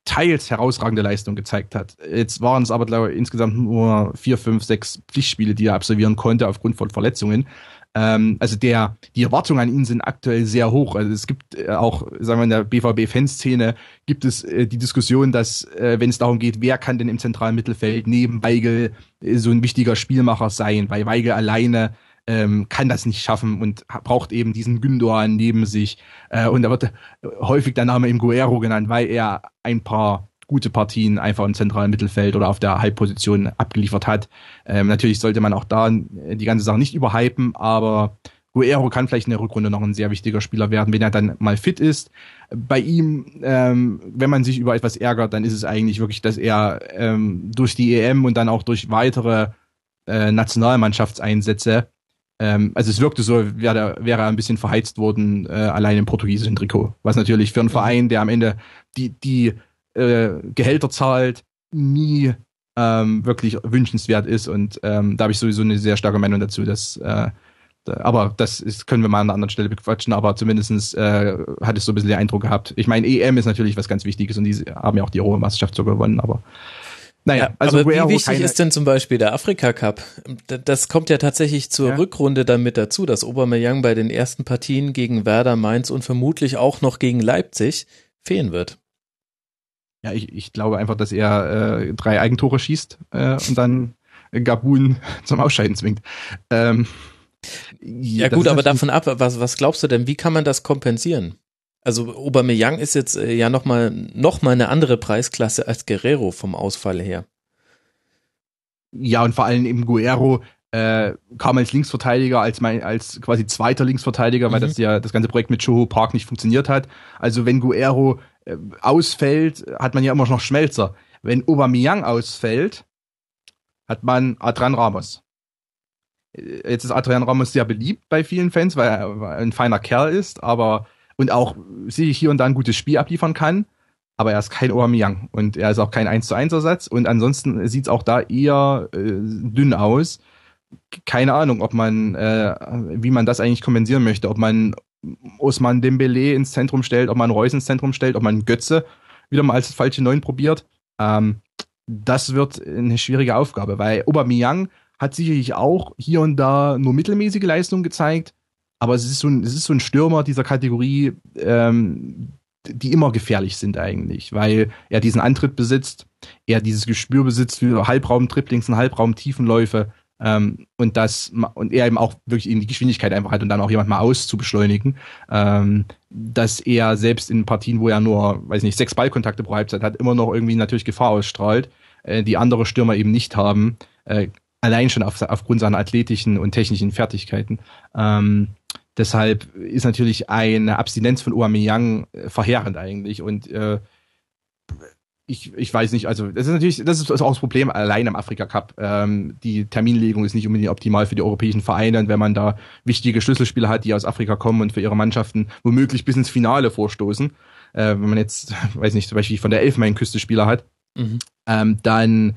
teils herausragende Leistung gezeigt hat. Jetzt waren es aber, glaube ich, insgesamt nur vier, fünf, sechs Pflichtspiele, die er absolvieren konnte aufgrund von Verletzungen. Ähm, also der, die Erwartungen an ihn sind aktuell sehr hoch. Also es gibt äh, auch, sagen wir in der BVB-Fanszene gibt es äh, die Diskussion, dass äh, wenn es darum geht, wer kann denn im zentralen Mittelfeld neben Weigel äh, so ein wichtiger Spielmacher sein, weil Weigel alleine ähm, kann das nicht schaffen und braucht eben diesen Gündogan neben sich. Äh, und da wird häufig der Name im Guerrero genannt, weil er ein paar gute Partien einfach im zentralen Mittelfeld oder auf der Halbposition abgeliefert hat. Ähm, natürlich sollte man auch da die ganze Sache nicht überhypen, aber Guerrero kann vielleicht in der Rückrunde noch ein sehr wichtiger Spieler werden, wenn er dann mal fit ist. Bei ihm, ähm, wenn man sich über etwas ärgert, dann ist es eigentlich wirklich, dass er ähm, durch die EM und dann auch durch weitere äh, Nationalmannschaftseinsätze, ähm, also es wirkte so, wäre, wäre er ein bisschen verheizt worden, äh, allein im portugiesischen Trikot. Was natürlich für einen Verein, der am Ende die, die äh, Gehälter zahlt, nie ähm, wirklich wünschenswert ist. Und ähm, da habe ich sowieso eine sehr starke Meinung dazu, dass äh, aber das ist, können wir mal an einer anderen Stelle bequatschen, aber zumindestens äh, hat es so ein bisschen den Eindruck gehabt. Ich meine, EM ist natürlich was ganz Wichtiges und die haben ja auch die Europameisterschaft so gewonnen, aber naja, ja, also aber wie wichtig ist denn zum Beispiel der Afrika Cup? Das kommt ja tatsächlich zur ja. Rückrunde dann mit dazu, dass Aubameyang bei den ersten Partien gegen Werder Mainz und vermutlich auch noch gegen Leipzig fehlen wird. Ja, ich, ich glaube einfach, dass er äh, drei Eigentore schießt äh, und dann Gabun zum Ausscheiden zwingt. Ähm, ja gut, aber davon ab, was, was glaubst du denn, wie kann man das kompensieren? Also Aubameyang ist jetzt äh, ja nochmal noch mal eine andere Preisklasse als Guerrero vom Ausfall her. Ja, und vor allem eben Guerrero äh, kam als Linksverteidiger, als mein, als quasi zweiter Linksverteidiger, mhm. weil das ja das ganze Projekt mit Joho Park nicht funktioniert hat. Also wenn Guerrero äh, ausfällt, hat man ja immer noch Schmelzer. Wenn Aubameyang ausfällt, hat man Adrian Ramos. Äh, jetzt ist Adrian Ramos sehr beliebt bei vielen Fans, weil er ein feiner Kerl ist, aber und auch sich hier und da ein gutes Spiel abliefern kann. Aber er ist kein Aubameyang und er ist auch kein 1 zu 1 Ersatz und ansonsten sieht es auch da eher äh, dünn aus. Keine Ahnung, ob man, äh, wie man das eigentlich kompensieren möchte, ob man Osman Dembele ins Zentrum stellt, ob man Reus ins Zentrum stellt, ob man Götze wieder mal als falsche Neun probiert. Ähm, das wird eine schwierige Aufgabe, weil Aubameyang hat sicherlich auch hier und da nur mittelmäßige Leistungen gezeigt, aber es ist so ein, es ist so ein Stürmer dieser Kategorie, ähm, die immer gefährlich sind eigentlich, weil er diesen Antritt besitzt, er dieses Gespür besitzt für Halbraum-Triplings und Halbraum-Tiefenläufe, ähm, und das und er eben auch wirklich in die Geschwindigkeit einfach hat und dann auch jemand mal auszubeschleunigen, ähm, dass er selbst in Partien, wo er nur, weiß nicht, sechs Ballkontakte pro Halbzeit hat, immer noch irgendwie natürlich Gefahr ausstrahlt, äh, die andere Stürmer eben nicht haben, äh, allein schon auf, aufgrund seiner athletischen und technischen Fertigkeiten. Ähm, deshalb ist natürlich eine Abstinenz von Aubameyang äh, verheerend eigentlich und äh, ich, ich weiß nicht, also das ist natürlich, das ist auch das Problem allein im Afrika Cup. Ähm, die Terminlegung ist nicht unbedingt optimal für die europäischen Vereine und wenn man da wichtige Schlüsselspieler hat, die aus Afrika kommen und für ihre Mannschaften womöglich bis ins Finale vorstoßen, äh, wenn man jetzt, weiß nicht, zum Beispiel von der Elfenbeinküste Spieler hat, mhm. ähm, dann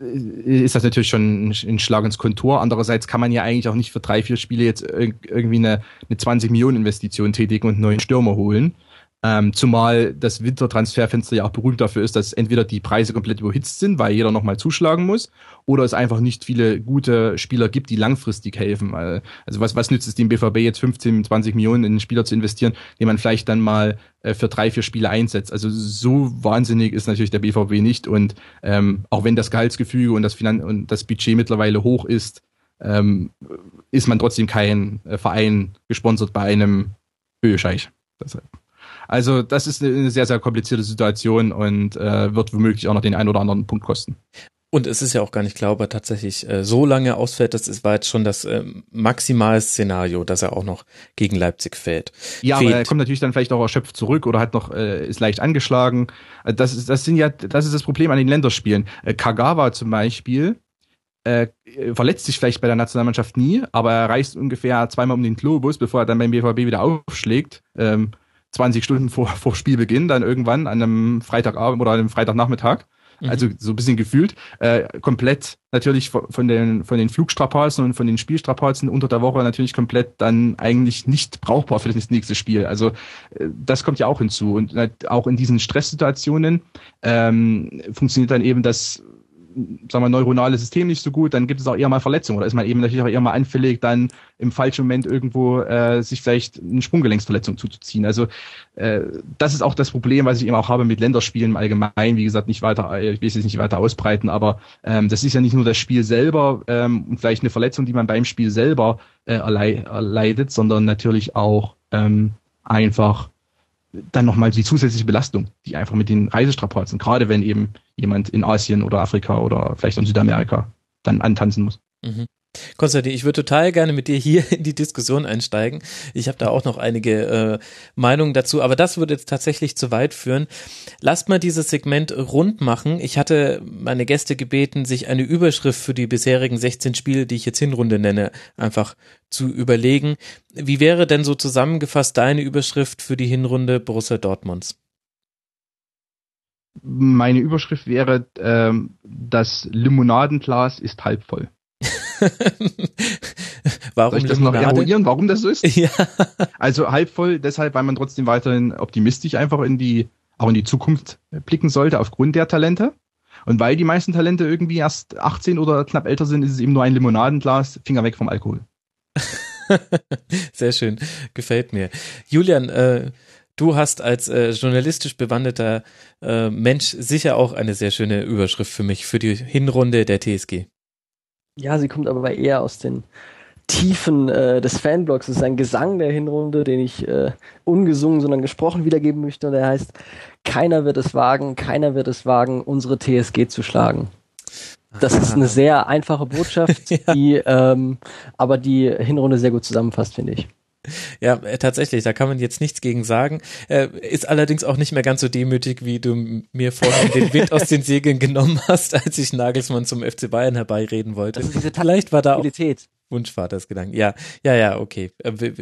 ist das natürlich schon ein Schlag ins Kontor. Andererseits kann man ja eigentlich auch nicht für drei, vier Spiele jetzt irgendwie eine, eine 20 Millionen Investition tätigen und einen neuen Stürmer holen. Ähm, zumal das Wintertransferfenster ja auch berühmt dafür ist, dass entweder die Preise komplett überhitzt sind, weil jeder nochmal zuschlagen muss, oder es einfach nicht viele gute Spieler gibt, die langfristig helfen. Also was, was nützt es dem BVB jetzt 15, 20 Millionen in einen Spieler zu investieren, den man vielleicht dann mal äh, für drei, vier Spiele einsetzt? Also so wahnsinnig ist natürlich der BVB nicht und ähm, auch wenn das Gehaltsgefüge und das, Finan und das Budget mittlerweile hoch ist, ähm, ist man trotzdem kein äh, Verein gesponsert bei einem Höhescheich. Deshalb. Also das ist eine sehr, sehr komplizierte Situation und äh, wird womöglich auch noch den einen oder anderen Punkt kosten. Und es ist ja auch gar nicht klar, ob er tatsächlich äh, so lange ausfällt. Das ist, war jetzt schon das äh, Maximalszenario, dass er auch noch gegen Leipzig fällt. Ja, Fehlt. aber er kommt natürlich dann vielleicht auch erschöpft zurück oder hat noch äh, ist leicht angeschlagen. Äh, das ist, das sind ja, das ist das Problem an den Länderspielen. Äh, Kagawa zum Beispiel äh, verletzt sich vielleicht bei der Nationalmannschaft nie, aber er reist ungefähr zweimal um den Globus, bevor er dann beim BVB wieder aufschlägt. Ähm, 20 Stunden vor, vor Spielbeginn, dann irgendwann an einem Freitagabend oder einem Freitagnachmittag. Mhm. Also so ein bisschen gefühlt. Äh, komplett natürlich von den, von den Flugstrapazen und von den Spielstrapazen unter der Woche natürlich komplett dann eigentlich nicht brauchbar für das nächste Spiel. Also äh, das kommt ja auch hinzu. Und äh, auch in diesen Stresssituationen ähm, funktioniert dann eben das sagen wir, neuronale System nicht so gut, dann gibt es auch eher mal Verletzungen oder ist man eben natürlich auch eher mal anfällig, dann im falschen Moment irgendwo äh, sich vielleicht eine Sprunggelenksverletzung zuzuziehen. Also äh, das ist auch das Problem, was ich eben auch habe mit Länderspielen im Allgemeinen. Wie gesagt, nicht weiter, äh, ich will es jetzt nicht weiter ausbreiten, aber ähm, das ist ja nicht nur das Spiel selber ähm, und vielleicht eine Verletzung, die man beim Spiel selber äh, erleidet, sondern natürlich auch ähm, einfach dann nochmal die zusätzliche Belastung, die einfach mit den Reisestrapazen, gerade wenn eben jemand in Asien oder Afrika oder vielleicht in Südamerika dann antanzen muss. Mhm. Konstantin, ich würde total gerne mit dir hier in die Diskussion einsteigen. Ich habe da auch noch einige äh, Meinungen dazu, aber das würde jetzt tatsächlich zu weit führen. Lasst mal dieses Segment rund machen. Ich hatte meine Gäste gebeten, sich eine Überschrift für die bisherigen 16 Spiele, die ich jetzt Hinrunde nenne, einfach zu überlegen. Wie wäre denn so zusammengefasst deine Überschrift für die Hinrunde Borussia Dortmunds? Meine Überschrift wäre, ähm, das Limonadenglas ist halb voll. warum Soll ich das noch eruieren, warum das so ist? Ja. Also halb voll, deshalb, weil man trotzdem weiterhin optimistisch einfach in die, auch in die Zukunft blicken sollte, aufgrund der Talente. Und weil die meisten Talente irgendwie erst 18 oder knapp älter sind, ist es eben nur ein Limonadenglas, Finger weg vom Alkohol. Sehr schön, gefällt mir. Julian, äh, du hast als äh, journalistisch bewandeter äh, Mensch sicher auch eine sehr schöne Überschrift für mich, für die Hinrunde der TSG. Ja, sie kommt aber eher aus den Tiefen äh, des Fanblogs. Es ist ein Gesang der Hinrunde, den ich äh, ungesungen, sondern gesprochen wiedergeben möchte. Und der heißt, keiner wird es wagen, keiner wird es wagen, unsere TSG zu schlagen. Das ist eine sehr einfache Botschaft, ja. die ähm, aber die Hinrunde sehr gut zusammenfasst, finde ich. Ja, äh, tatsächlich, da kann man jetzt nichts gegen sagen. Äh, ist allerdings auch nicht mehr ganz so demütig, wie du mir vorhin den Wind aus den Segeln genommen hast, als ich Nagelsmann zum FC Bayern herbeireden wollte. Vielleicht war da auch Wunschvatersgedanken. Ja, ja, ja, okay. Äh, wir,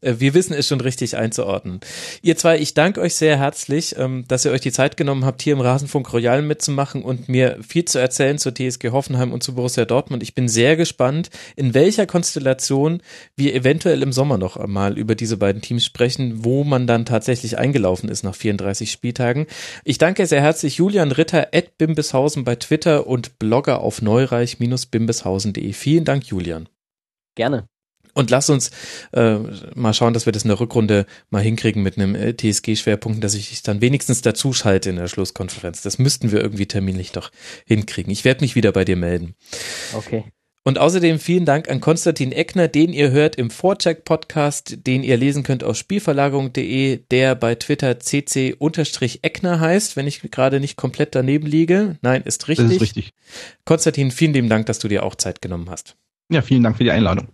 äh, wir, wissen es schon richtig einzuordnen. Ihr zwei, ich danke euch sehr herzlich, ähm, dass ihr euch die Zeit genommen habt, hier im Rasenfunk Royal mitzumachen und mir viel zu erzählen zur TSG Hoffenheim und zu Borussia Dortmund. Ich bin sehr gespannt, in welcher Konstellation wir eventuell im Sommer noch einmal über diese beiden Teams sprechen, wo man dann tatsächlich eingelaufen ist nach 34 Spieltagen. Ich danke sehr herzlich Julian Ritter at Bimbishausen bei Twitter und Blogger auf neureich-bimbishausen.de. Vielen Dank, Julian. Gerne. Und lass uns äh, mal schauen, dass wir das in der Rückrunde mal hinkriegen mit einem äh, TSG-Schwerpunkt, dass ich dich dann wenigstens dazu schalte in der Schlusskonferenz. Das müssten wir irgendwie terminlich doch hinkriegen. Ich werde mich wieder bei dir melden. Okay. Und außerdem vielen Dank an Konstantin Eckner, den ihr hört im Vorcheck-Podcast, den ihr lesen könnt auf spielverlagerung.de, der bei Twitter cc-eckner heißt, wenn ich gerade nicht komplett daneben liege. Nein, ist richtig. Das ist richtig. Konstantin, vielen lieben Dank, dass du dir auch Zeit genommen hast. Ja, vielen Dank für die Einladung.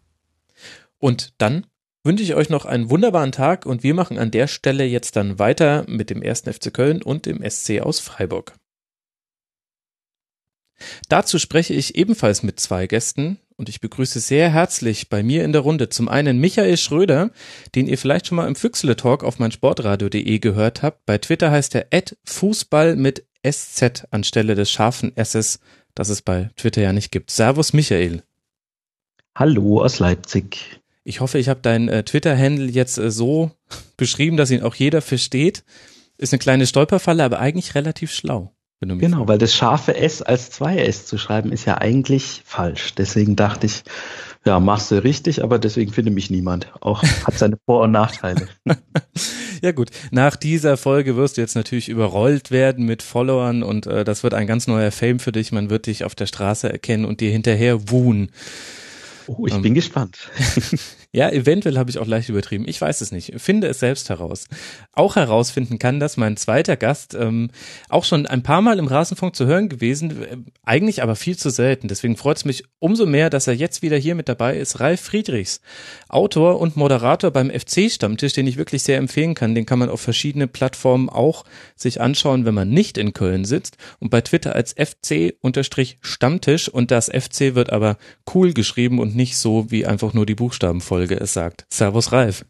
Und dann wünsche ich euch noch einen wunderbaren Tag und wir machen an der Stelle jetzt dann weiter mit dem ersten FC Köln und dem SC aus Freiburg. Dazu spreche ich ebenfalls mit zwei Gästen und ich begrüße sehr herzlich bei mir in der Runde zum einen Michael Schröder, den ihr vielleicht schon mal im Füchsle Talk auf meinsportradio.de gehört habt. Bei Twitter heißt er Fußball mit SZ anstelle des scharfen SS, das es bei Twitter ja nicht gibt. Servus Michael. Hallo aus Leipzig. Ich hoffe, ich habe deinen äh, Twitter-Handle jetzt äh, so beschrieben, dass ihn auch jeder versteht. Ist eine kleine Stolperfalle, aber eigentlich relativ schlau. Genau, weil das scharfe S als 2S zu schreiben ist ja eigentlich falsch. Deswegen dachte ich, ja, machst du richtig, aber deswegen findet mich niemand. Auch hat seine Vor- und Nachteile. Ja gut, nach dieser Folge wirst du jetzt natürlich überrollt werden mit Followern und äh, das wird ein ganz neuer Fame für dich. Man wird dich auf der Straße erkennen und dir hinterher wuhen. Oh, ich Ähm, bin gespannt. Ja, eventuell habe ich auch leicht übertrieben. Ich weiß es nicht. Finde es selbst heraus. Auch herausfinden kann das mein zweiter Gast, ähm, auch schon ein paar Mal im Rasenfunk zu hören gewesen, äh, eigentlich aber viel zu selten. Deswegen freut es mich umso mehr, dass er jetzt wieder hier mit dabei ist. Ralf Friedrichs, Autor und Moderator beim FC-Stammtisch, den ich wirklich sehr empfehlen kann. Den kann man auf verschiedene Plattformen auch sich anschauen, wenn man nicht in Köln sitzt. Und bei Twitter als FC-Stammtisch. Und das FC wird aber cool geschrieben und nicht so, wie einfach nur die Buchstabenfolge es sagt. Servus Ralf.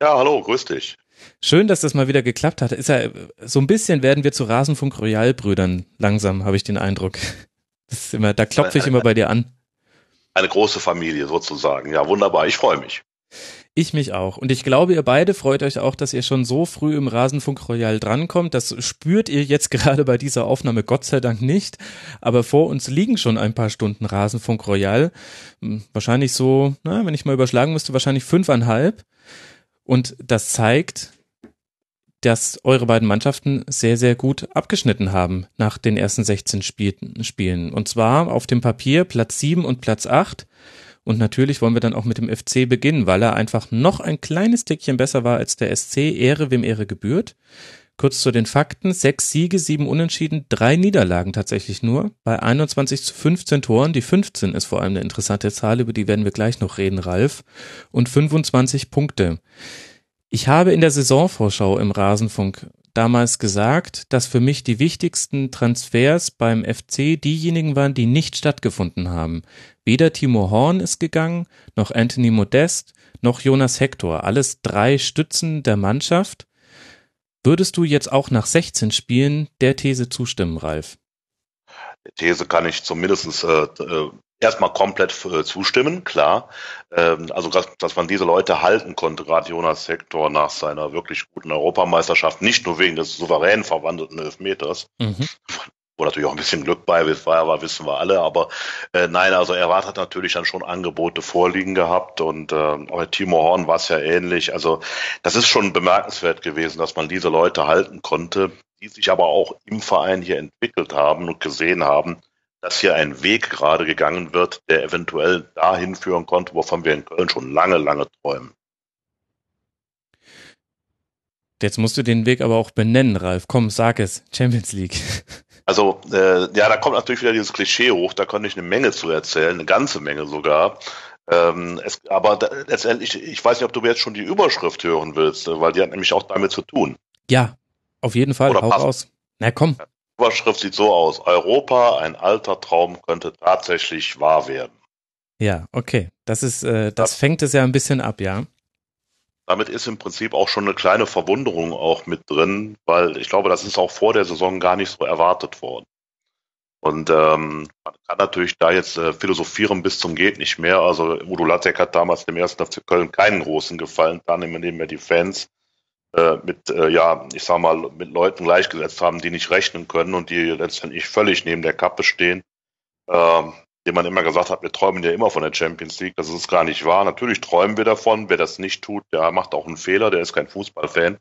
Ja, hallo, grüß dich. Schön, dass das mal wieder geklappt hat. Ist ja so ein bisschen werden wir zu Rasenfunk Royal Brüdern langsam, habe ich den Eindruck. Das ist immer, da klopfe ich immer bei dir an. Eine große Familie sozusagen. Ja, wunderbar. Ich freue mich. Ich mich auch. Und ich glaube, ihr beide freut euch auch, dass ihr schon so früh im Rasenfunk Royal drankommt. Das spürt ihr jetzt gerade bei dieser Aufnahme Gott sei Dank nicht. Aber vor uns liegen schon ein paar Stunden Rasenfunk Royal. Hm, Wahrscheinlich so, na, wenn ich mal überschlagen müsste, wahrscheinlich fünfeinhalb. Und das zeigt, dass eure beiden Mannschaften sehr, sehr gut abgeschnitten haben nach den ersten 16 Spiel Spielen. Und zwar auf dem Papier Platz 7 und Platz 8. Und natürlich wollen wir dann auch mit dem FC beginnen, weil er einfach noch ein kleines Tickchen besser war als der SC. Ehre, wem Ehre gebührt. Kurz zu den Fakten. Sechs Siege, sieben Unentschieden, drei Niederlagen tatsächlich nur. Bei 21 zu 15 Toren. Die 15 ist vor allem eine interessante Zahl, über die werden wir gleich noch reden, Ralf. Und 25 Punkte. Ich habe in der Saisonvorschau im Rasenfunk damals gesagt, dass für mich die wichtigsten Transfers beim FC diejenigen waren, die nicht stattgefunden haben. Weder Timo Horn ist gegangen, noch Anthony Modest, noch Jonas Hector. Alles drei Stützen der Mannschaft. Würdest du jetzt auch nach 16 Spielen der These zustimmen, Ralf? These kann ich zumindest äh, äh, erstmal komplett äh, zustimmen, klar. Ähm, also, dass, man diese Leute halten konnte, gerade Jonas Hector nach seiner wirklich guten Europameisterschaft, nicht nur wegen des souverän verwandelten Elfmeters, Mhm. wo natürlich auch ein bisschen Glück bei war, war wissen wir alle, aber äh, nein, also er hat natürlich dann schon Angebote vorliegen gehabt und äh, auch Timo Horn war es ja ähnlich. Also das ist schon bemerkenswert gewesen, dass man diese Leute halten konnte, die sich aber auch im Verein hier entwickelt haben und gesehen haben, dass hier ein Weg gerade gegangen wird, der eventuell dahin führen konnte, wovon wir in Köln schon lange, lange träumen. Jetzt musst du den Weg aber auch benennen, Ralf. Komm, sag es. Champions League. Also, äh, ja, da kommt natürlich wieder dieses Klischee hoch, da könnte ich eine Menge zu erzählen, eine ganze Menge sogar. Ähm, es, aber da, letztendlich, ich weiß nicht, ob du jetzt schon die Überschrift hören willst, weil die hat nämlich auch damit zu tun. Ja, auf jeden Fall. Oder Hau raus. Na komm. Überschrift sieht so aus, Europa, ein alter Traum könnte tatsächlich wahr werden. Ja, okay. Das ist, äh, das Das- fängt es ja ein bisschen ab, ja. Damit ist im Prinzip auch schon eine kleine Verwunderung auch mit drin, weil ich glaube, das ist auch vor der Saison gar nicht so erwartet worden. Und ähm, man kann natürlich da jetzt äh, philosophieren bis zum geht nicht mehr. Also Udo Lattek hat damals dem ersten FC Köln keinen großen Gefallen, dann indem er die Fans mit, äh, ja, ich sag mal, mit Leuten gleichgesetzt haben, die nicht rechnen können und die letztendlich völlig neben der Kappe stehen. Ähm, dem man immer gesagt hat, wir träumen ja immer von der Champions League. Das ist gar nicht wahr. Natürlich träumen wir davon. Wer das nicht tut, der macht auch einen Fehler. Der ist kein Fußballfan.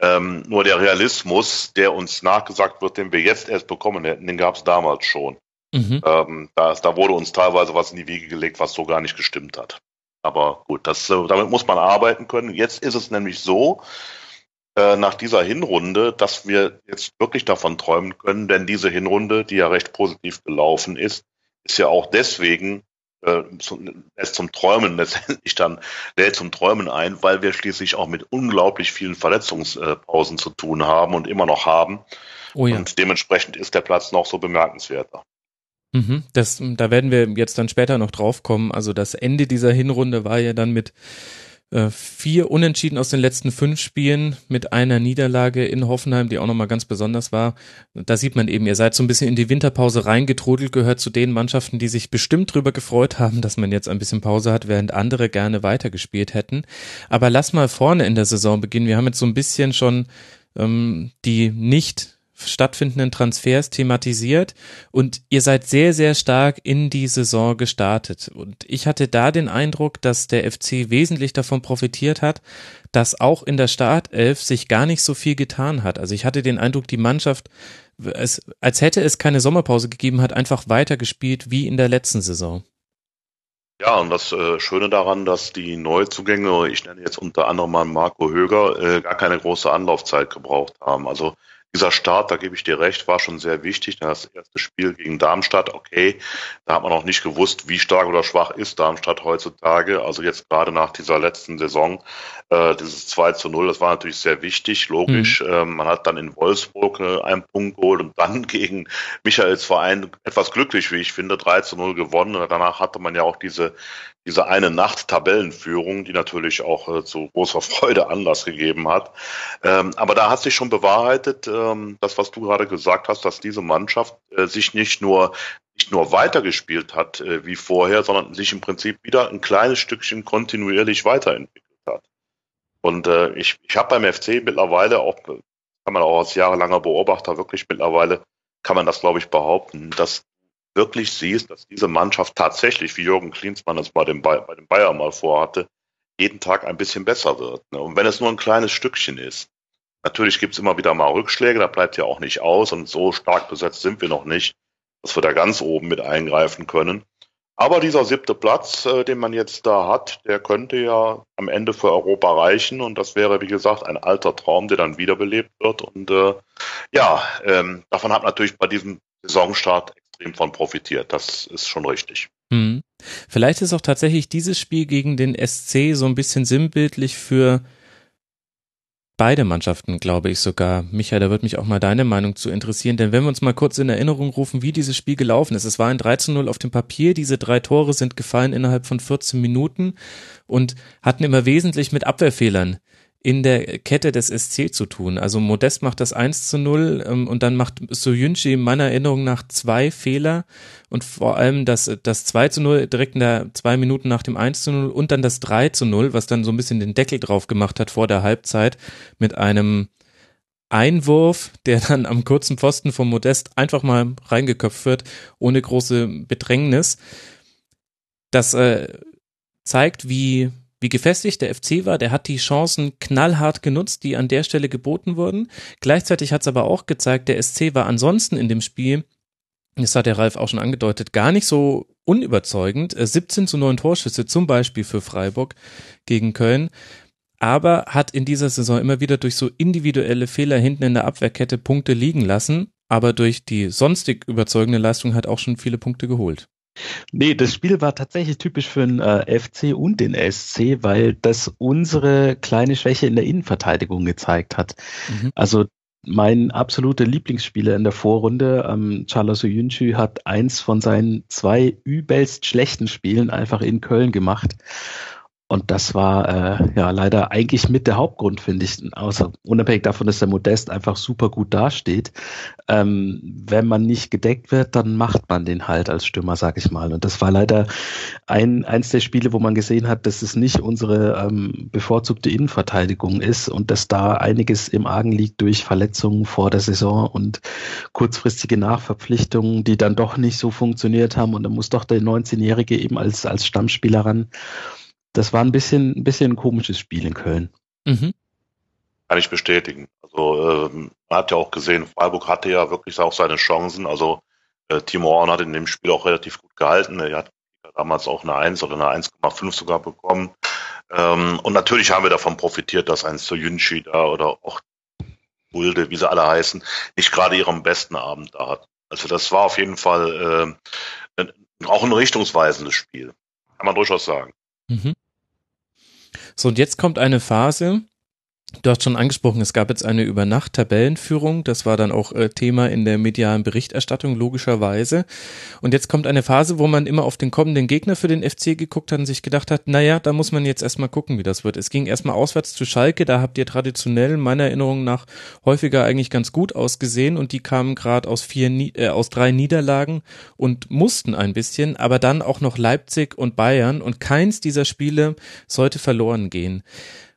Ähm, nur der Realismus, der uns nachgesagt wird, den wir jetzt erst bekommen hätten, den gab es damals schon. Mhm. Ähm, da, da wurde uns teilweise was in die Wiege gelegt, was so gar nicht gestimmt hat. Aber gut, das, äh, damit muss man arbeiten können. Jetzt ist es nämlich so, äh, nach dieser Hinrunde, dass wir jetzt wirklich davon träumen können, denn diese Hinrunde, die ja recht positiv gelaufen ist, ist ja auch deswegen äh, zum, zum Träumen letztendlich dann lädt zum Träumen ein, weil wir schließlich auch mit unglaublich vielen Verletzungspausen zu tun haben und immer noch haben. Oh ja. Und dementsprechend ist der Platz noch so bemerkenswerter. Mhm, das, da werden wir jetzt dann später noch drauf kommen. Also das Ende dieser Hinrunde war ja dann mit vier Unentschieden aus den letzten fünf Spielen mit einer Niederlage in Hoffenheim, die auch nochmal ganz besonders war. Da sieht man eben, ihr seid so ein bisschen in die Winterpause reingetrudelt, gehört zu den Mannschaften, die sich bestimmt drüber gefreut haben, dass man jetzt ein bisschen Pause hat, während andere gerne weitergespielt hätten. Aber lass mal vorne in der Saison beginnen. Wir haben jetzt so ein bisschen schon ähm, die nicht stattfindenden Transfers thematisiert und ihr seid sehr, sehr stark in die Saison gestartet. Und ich hatte da den Eindruck, dass der FC wesentlich davon profitiert hat, dass auch in der Startelf sich gar nicht so viel getan hat. Also ich hatte den Eindruck, die Mannschaft, es, als hätte es keine Sommerpause gegeben, hat einfach weitergespielt wie in der letzten Saison. Ja, und das äh, Schöne daran, dass die Neuzugänge, ich nenne jetzt unter anderem mal Marco Höger, äh, gar keine große Anlaufzeit gebraucht haben. Also dieser Start, da gebe ich dir recht, war schon sehr wichtig. Das erste Spiel gegen Darmstadt, okay, da hat man noch nicht gewusst, wie stark oder schwach ist Darmstadt heutzutage. Also jetzt gerade nach dieser letzten Saison, äh, dieses 2 zu 0, das war natürlich sehr wichtig, logisch. Mhm. Ähm, man hat dann in Wolfsburg äh, einen Punkt geholt und dann gegen Michaels Verein etwas glücklich, wie ich finde, 3 zu 0 gewonnen. Und danach hatte man ja auch diese diese eine Nacht Tabellenführung, die natürlich auch äh, zu großer Freude Anlass gegeben hat. Ähm, aber da hat sich schon bewahrheitet, ähm, das, was du gerade gesagt hast, dass diese Mannschaft äh, sich nicht nur nicht nur weitergespielt hat äh, wie vorher, sondern sich im Prinzip wieder ein kleines Stückchen kontinuierlich weiterentwickelt hat. Und äh, ich, ich habe beim FC mittlerweile auch, kann man auch als jahrelanger Beobachter wirklich mittlerweile, kann man das glaube ich behaupten, dass wirklich siehst, dass diese Mannschaft tatsächlich, wie Jürgen Klinsmann es bei dem, bei dem Bayern mal vorhatte, jeden Tag ein bisschen besser wird. Ne? Und wenn es nur ein kleines Stückchen ist. Natürlich gibt es immer wieder mal Rückschläge, da bleibt ja auch nicht aus und so stark besetzt sind wir noch nicht, dass wir da ganz oben mit eingreifen können. Aber dieser siebte Platz, äh, den man jetzt da hat, der könnte ja am Ende für Europa reichen und das wäre, wie gesagt, ein alter Traum, der dann wiederbelebt wird. Und äh, ja, ähm, davon hat natürlich bei diesem Saisonstart extrem von profitiert. Das ist schon richtig. Hm. Vielleicht ist auch tatsächlich dieses Spiel gegen den SC so ein bisschen sinnbildlich für beide Mannschaften, glaube ich sogar. Michael, da würde mich auch mal deine Meinung zu interessieren, denn wenn wir uns mal kurz in Erinnerung rufen, wie dieses Spiel gelaufen ist. Es war ein 13-0 auf dem Papier, diese drei Tore sind gefallen innerhalb von 14 Minuten und hatten immer wesentlich mit Abwehrfehlern in der Kette des SC zu tun. Also Modest macht das 1 zu 0 ähm, und dann macht Soyunchi meiner Erinnerung nach zwei Fehler und vor allem das, das 2 zu 0 direkt in der zwei Minuten nach dem 1 zu 0 und dann das 3 zu 0, was dann so ein bisschen den Deckel drauf gemacht hat vor der Halbzeit mit einem Einwurf, der dann am kurzen Pfosten vom Modest einfach mal reingeköpft wird, ohne große Bedrängnis. Das äh, zeigt, wie wie gefestigt der FC war. Der hat die Chancen knallhart genutzt, die an der Stelle geboten wurden. Gleichzeitig hat es aber auch gezeigt, der SC war ansonsten in dem Spiel, das hat der Ralf auch schon angedeutet, gar nicht so unüberzeugend. 17 äh, zu 9 Torschüsse zum Beispiel für Freiburg gegen Köln. Aber hat in dieser Saison immer wieder durch so individuelle Fehler hinten in der Abwehrkette Punkte liegen lassen. Aber durch die sonstig überzeugende Leistung hat auch schon viele Punkte geholt. Nee, das Spiel war tatsächlich typisch für den äh, FC und den SC, weil das unsere kleine Schwäche in der Innenverteidigung gezeigt hat. Mhm. Also mein absoluter Lieblingsspieler in der Vorrunde, ähm, Charles Oyuncu, hat eins von seinen zwei übelst schlechten Spielen einfach in Köln gemacht. Und das war äh, ja leider eigentlich mit der Hauptgrund, finde ich, außer unabhängig davon, dass der Modest einfach super gut dasteht. Ähm, wenn man nicht gedeckt wird, dann macht man den halt als Stürmer, sag ich mal. Und das war leider ein eins der Spiele, wo man gesehen hat, dass es nicht unsere ähm, bevorzugte Innenverteidigung ist und dass da einiges im Argen liegt durch Verletzungen vor der Saison und kurzfristige Nachverpflichtungen, die dann doch nicht so funktioniert haben. Und dann muss doch der 19-Jährige eben als als Stammspieler ran das war ein bisschen, ein bisschen ein komisches Spiel in Köln. Mhm. Kann ich bestätigen. Also ähm, man hat ja auch gesehen, Freiburg hatte ja wirklich auch seine Chancen. Also äh, Timo Horn hat in dem Spiel auch relativ gut gehalten. Er hat damals auch eine 1 oder eine 1,5 sogar bekommen. Ähm, und natürlich haben wir davon profitiert, dass ein Soyunchi da oder auch Bulde, wie sie alle heißen, nicht gerade ihren besten Abend da hat. Also das war auf jeden Fall äh, auch ein richtungsweisendes Spiel. Kann man durchaus sagen. Mhm. So, und jetzt kommt eine Phase, Du hast schon angesprochen, es gab jetzt eine Übernacht-Tabellenführung. Das war dann auch äh, Thema in der medialen Berichterstattung, logischerweise. Und jetzt kommt eine Phase, wo man immer auf den kommenden Gegner für den FC geguckt hat und sich gedacht hat, naja, da muss man jetzt erstmal gucken, wie das wird. Es ging erstmal auswärts zu Schalke, da habt ihr traditionell meiner Erinnerung nach häufiger eigentlich ganz gut ausgesehen und die kamen gerade aus vier, äh, aus drei Niederlagen und mussten ein bisschen, aber dann auch noch Leipzig und Bayern und keins dieser Spiele sollte verloren gehen.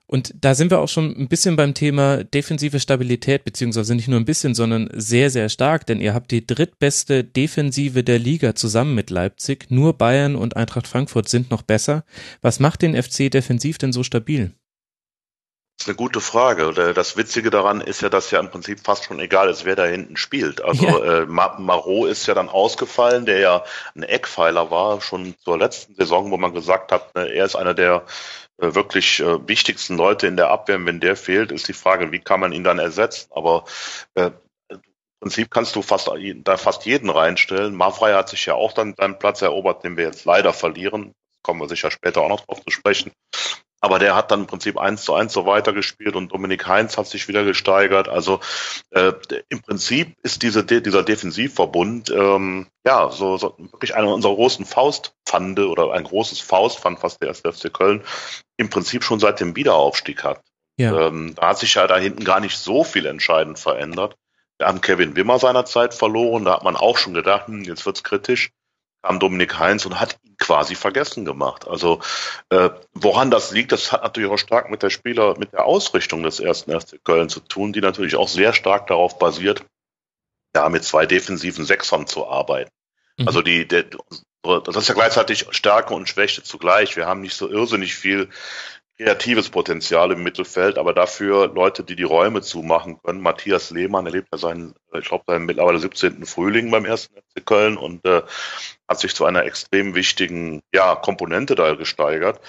Und da sind wir auch schon ein bisschen beim Thema defensive Stabilität, beziehungsweise nicht nur ein bisschen, sondern sehr, sehr stark, denn ihr habt die drittbeste Defensive der Liga zusammen mit Leipzig. Nur Bayern und Eintracht Frankfurt sind noch besser. Was macht den FC defensiv denn so stabil? Das ist eine gute Frage. Das Witzige daran ist ja, dass ja im Prinzip fast schon egal ist, wer da hinten spielt. Also ja. äh, Marot ist ja dann ausgefallen, der ja ein Eckpfeiler war, schon zur letzten Saison, wo man gesagt hat, ne, er ist einer der äh, wirklich äh, wichtigsten Leute in der Abwehr. Wenn der fehlt, ist die Frage, wie kann man ihn dann ersetzen? Aber äh, im Prinzip kannst du fast, da fast jeden reinstellen. Mafrey hat sich ja auch dann seinen Platz erobert, den wir jetzt leider verlieren. Kommen wir sicher später auch noch drauf zu sprechen. Aber der hat dann im Prinzip eins zu eins so weitergespielt und Dominik Heinz hat sich wieder gesteigert. Also äh, im Prinzip ist diese, dieser Defensivverbund ähm, ja so, so wirklich einer unserer großen Faustpfande oder ein großes Faustpfand, was der FC Köln im Prinzip schon seit dem Wiederaufstieg hat. Ja. Ähm, da hat sich ja da hinten gar nicht so viel entscheidend verändert. Wir haben Kevin Wimmer seinerzeit verloren, da hat man auch schon gedacht, hm, jetzt wird's kritisch kam Dominik Heinz und hat ihn quasi vergessen gemacht. Also äh, woran das liegt, das hat natürlich auch stark mit der Spieler, mit der Ausrichtung des ersten FC Köln zu tun, die natürlich auch sehr stark darauf basiert, ja, mit zwei defensiven Sechsern zu arbeiten. Mhm. Also die, der, das ist ja gleichzeitig Stärke und Schwäche zugleich. Wir haben nicht so irrsinnig viel kreatives Potenzial im Mittelfeld, aber dafür Leute, die die Räume zumachen können. Matthias Lehmann erlebt ja seinen, ich glaube, seinen mittlerweile 17. Frühling beim ersten FC Köln und äh, hat sich zu einer extrem wichtigen ja, Komponente da gesteigert.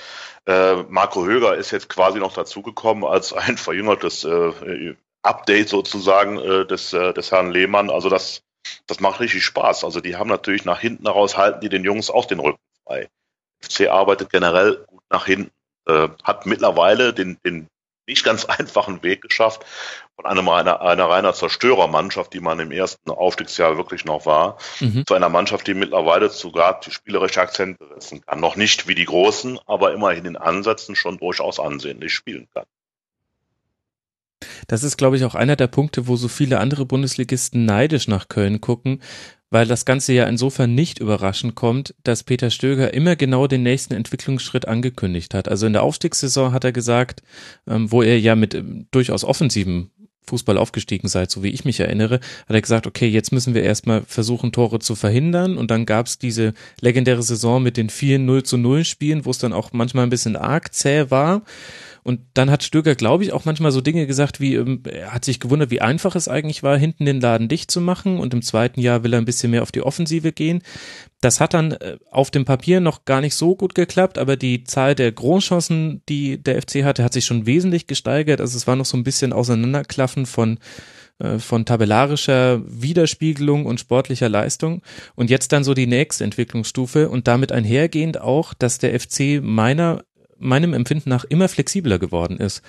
Äh, Marco Höger ist jetzt quasi noch dazugekommen als ein verjüngertes äh, Update sozusagen äh, des, äh, des Herrn Lehmann. Also das, das macht richtig Spaß. Also die haben natürlich nach hinten heraus halten die den Jungs auch den Rücken frei. FC arbeitet generell gut nach hinten äh, hat mittlerweile den, den nicht ganz einfachen Weg geschafft, von einem, einer, einer reiner Zerstörermannschaft, die man im ersten Aufstiegsjahr wirklich noch war, mhm. zu einer Mannschaft, die mittlerweile sogar die spielerische Akzente setzen kann. Noch nicht wie die Großen, aber immerhin in Ansätzen schon durchaus ansehnlich spielen kann. Das ist, glaube ich, auch einer der Punkte, wo so viele andere Bundesligisten neidisch nach Köln gucken, weil das Ganze ja insofern nicht überraschend kommt, dass Peter Stöger immer genau den nächsten Entwicklungsschritt angekündigt hat. Also in der Aufstiegssaison hat er gesagt, ähm, wo er ja mit ähm, durchaus offensiven Fußball aufgestiegen seid, so wie ich mich erinnere, hat er gesagt, okay, jetzt müssen wir erstmal versuchen, Tore zu verhindern. Und dann gab es diese legendäre Saison mit den vielen 0 zu 0 Spielen, wo es dann auch manchmal ein bisschen arg zäh war. Und dann hat Stöger, glaube ich, auch manchmal so Dinge gesagt, wie ähm, er hat sich gewundert, wie einfach es eigentlich war, hinten den Laden dicht zu machen. Und im zweiten Jahr will er ein bisschen mehr auf die Offensive gehen. Das hat dann äh, auf dem Papier noch gar nicht so gut geklappt, aber die Zahl der Großchancen, die der FC hatte, hat sich schon wesentlich gesteigert. Also es war noch so ein bisschen Auseinanderklaffen von äh, von tabellarischer Widerspiegelung und sportlicher Leistung und jetzt dann so die nächste Entwicklungsstufe und damit einhergehend auch, dass der FC meiner meinem Empfinden nach immer flexibler geworden ist.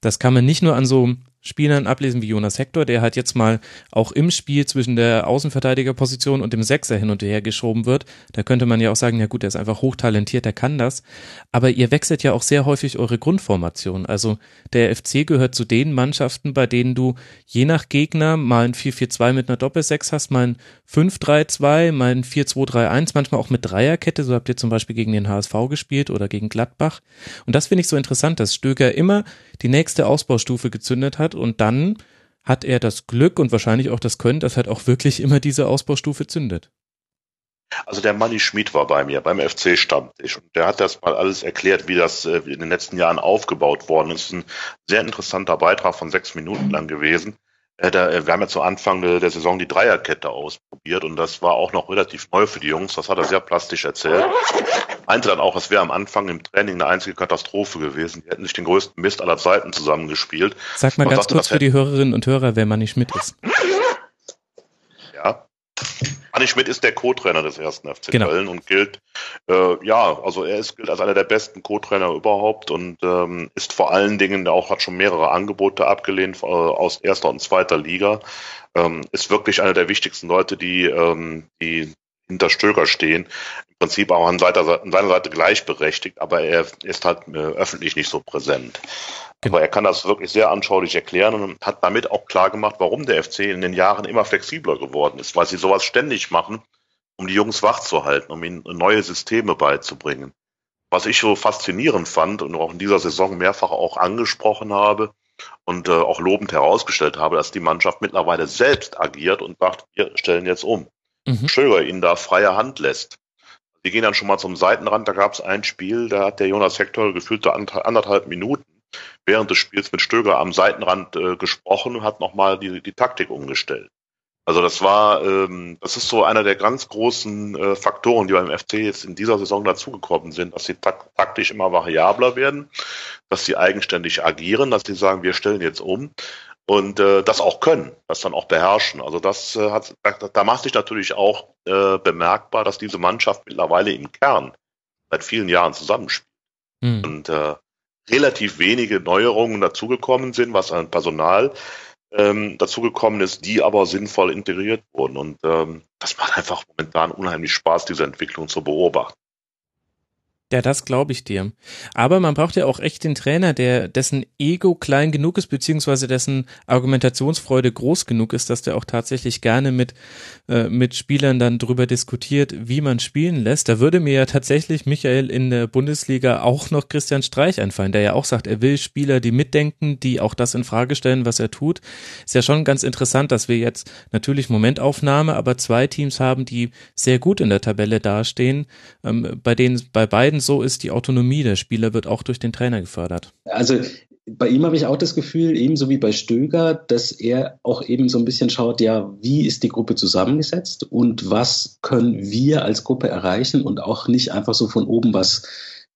Das kann man nicht nur an so Spielern ablesen wie Jonas Hector, der halt jetzt mal auch im Spiel zwischen der Außenverteidigerposition und dem Sechser hin und her geschoben wird. Da könnte man ja auch sagen, ja gut, der ist einfach hochtalentiert, der kann das. Aber ihr wechselt ja auch sehr häufig eure Grundformation. Also der FC gehört zu den Mannschaften, bei denen du je nach Gegner mal ein 4-4-2 mit einer Doppelsechs hast, mal ein 5-3-2, mal ein 4-2-3-1, manchmal auch mit Dreierkette. So habt ihr zum Beispiel gegen den HSV gespielt oder gegen Gladbach. Und das finde ich so interessant, dass Stöger immer die nächste Ausbaustufe gezündet hat und dann hat er das Glück und wahrscheinlich auch das Können, dass halt auch wirklich immer diese Ausbaustufe zündet. Also der Manni Schmid war bei mir beim FC Stammtisch und der hat das mal alles erklärt, wie das äh, in den letzten Jahren aufgebaut worden ist. Ein sehr interessanter Beitrag von sechs Minuten lang gewesen. Äh, äh, wir haben ja zu Anfang der Saison die Dreierkette ausprobiert und das war auch noch relativ neu für die Jungs. Das hat er sehr plastisch erzählt. Meinte dann auch, es wäre am Anfang im Training eine einzige Katastrophe gewesen. Die hätten sich den größten Mist aller Zeiten zusammengespielt. Sag mal und ganz kurz für die Hörerinnen und Hörer, wer Manni Schmidt ist. Ja. Anni Schmidt ist der Co-Trainer des ersten FC Genau. Köln und gilt, äh, ja, also er ist gilt als einer der besten Co-Trainer überhaupt und ähm, ist vor allen Dingen auch hat schon mehrere Angebote abgelehnt äh, aus erster und zweiter Liga. Ähm, ist wirklich einer der wichtigsten Leute, die ähm, die hinter Stöger stehen. Im Prinzip auch an, seiner, an seiner Seite gleichberechtigt, aber er ist halt äh, öffentlich nicht so präsent. Genau. Aber er kann das wirklich sehr anschaulich erklären und hat damit auch klar gemacht, warum der FC in den Jahren immer flexibler geworden ist, weil sie sowas ständig machen, um die Jungs wach zu halten, um ihnen neue Systeme beizubringen. Was ich so faszinierend fand und auch in dieser Saison mehrfach auch angesprochen habe und äh, auch lobend herausgestellt habe, dass die Mannschaft mittlerweile selbst agiert und sagt, wir stellen jetzt um. Mhm. Stöger ihnen da freie Hand lässt. Die gehen dann schon mal zum Seitenrand, da gab es ein Spiel, da hat der Jonas Hector gefühlte anderthalb Minuten während des Spiels mit Stöger am Seitenrand äh, gesprochen und hat nochmal die, die Taktik umgestellt. Also das war, ähm, das ist so einer der ganz großen äh, Faktoren, die beim FC jetzt in dieser Saison dazugekommen sind, dass sie tak taktisch immer variabler werden, dass sie eigenständig agieren, dass sie sagen, wir stellen jetzt um und äh, das auch können, das dann auch beherrschen. Also das äh, hat, da, da macht sich natürlich auch äh, bemerkbar, dass diese Mannschaft mittlerweile im Kern seit vielen Jahren zusammenspielt Mhm. und äh, relativ wenige Neuerungen dazugekommen sind, was an Personal ähm, dazugekommen ist, die aber sinnvoll integriert wurden. Und ähm, das macht einfach momentan unheimlich Spaß, diese Entwicklung zu beobachten. Ja, das glaube ich dir. Aber man braucht ja auch echt den Trainer, der dessen Ego klein genug ist, beziehungsweise dessen Argumentationsfreude groß genug ist, dass der auch tatsächlich gerne mit, äh, mit Spielern dann drüber diskutiert, wie man spielen lässt. Da würde mir ja tatsächlich Michael in der Bundesliga auch noch Christian Streich einfallen, der ja auch sagt, er will Spieler, die mitdenken, die auch das in Frage stellen, was er tut. Ist ja schon ganz interessant, dass wir jetzt natürlich Momentaufnahme, aber zwei Teams haben, die sehr gut in der Tabelle dastehen, ähm, bei denen bei beiden so ist, die Autonomie der Spieler wird auch durch den Trainer gefördert. Also bei ihm habe ich auch das Gefühl, ebenso wie bei Stöger, dass er auch eben so ein bisschen schaut, ja, wie ist die Gruppe zusammengesetzt und was können wir als Gruppe erreichen und auch nicht einfach so von oben was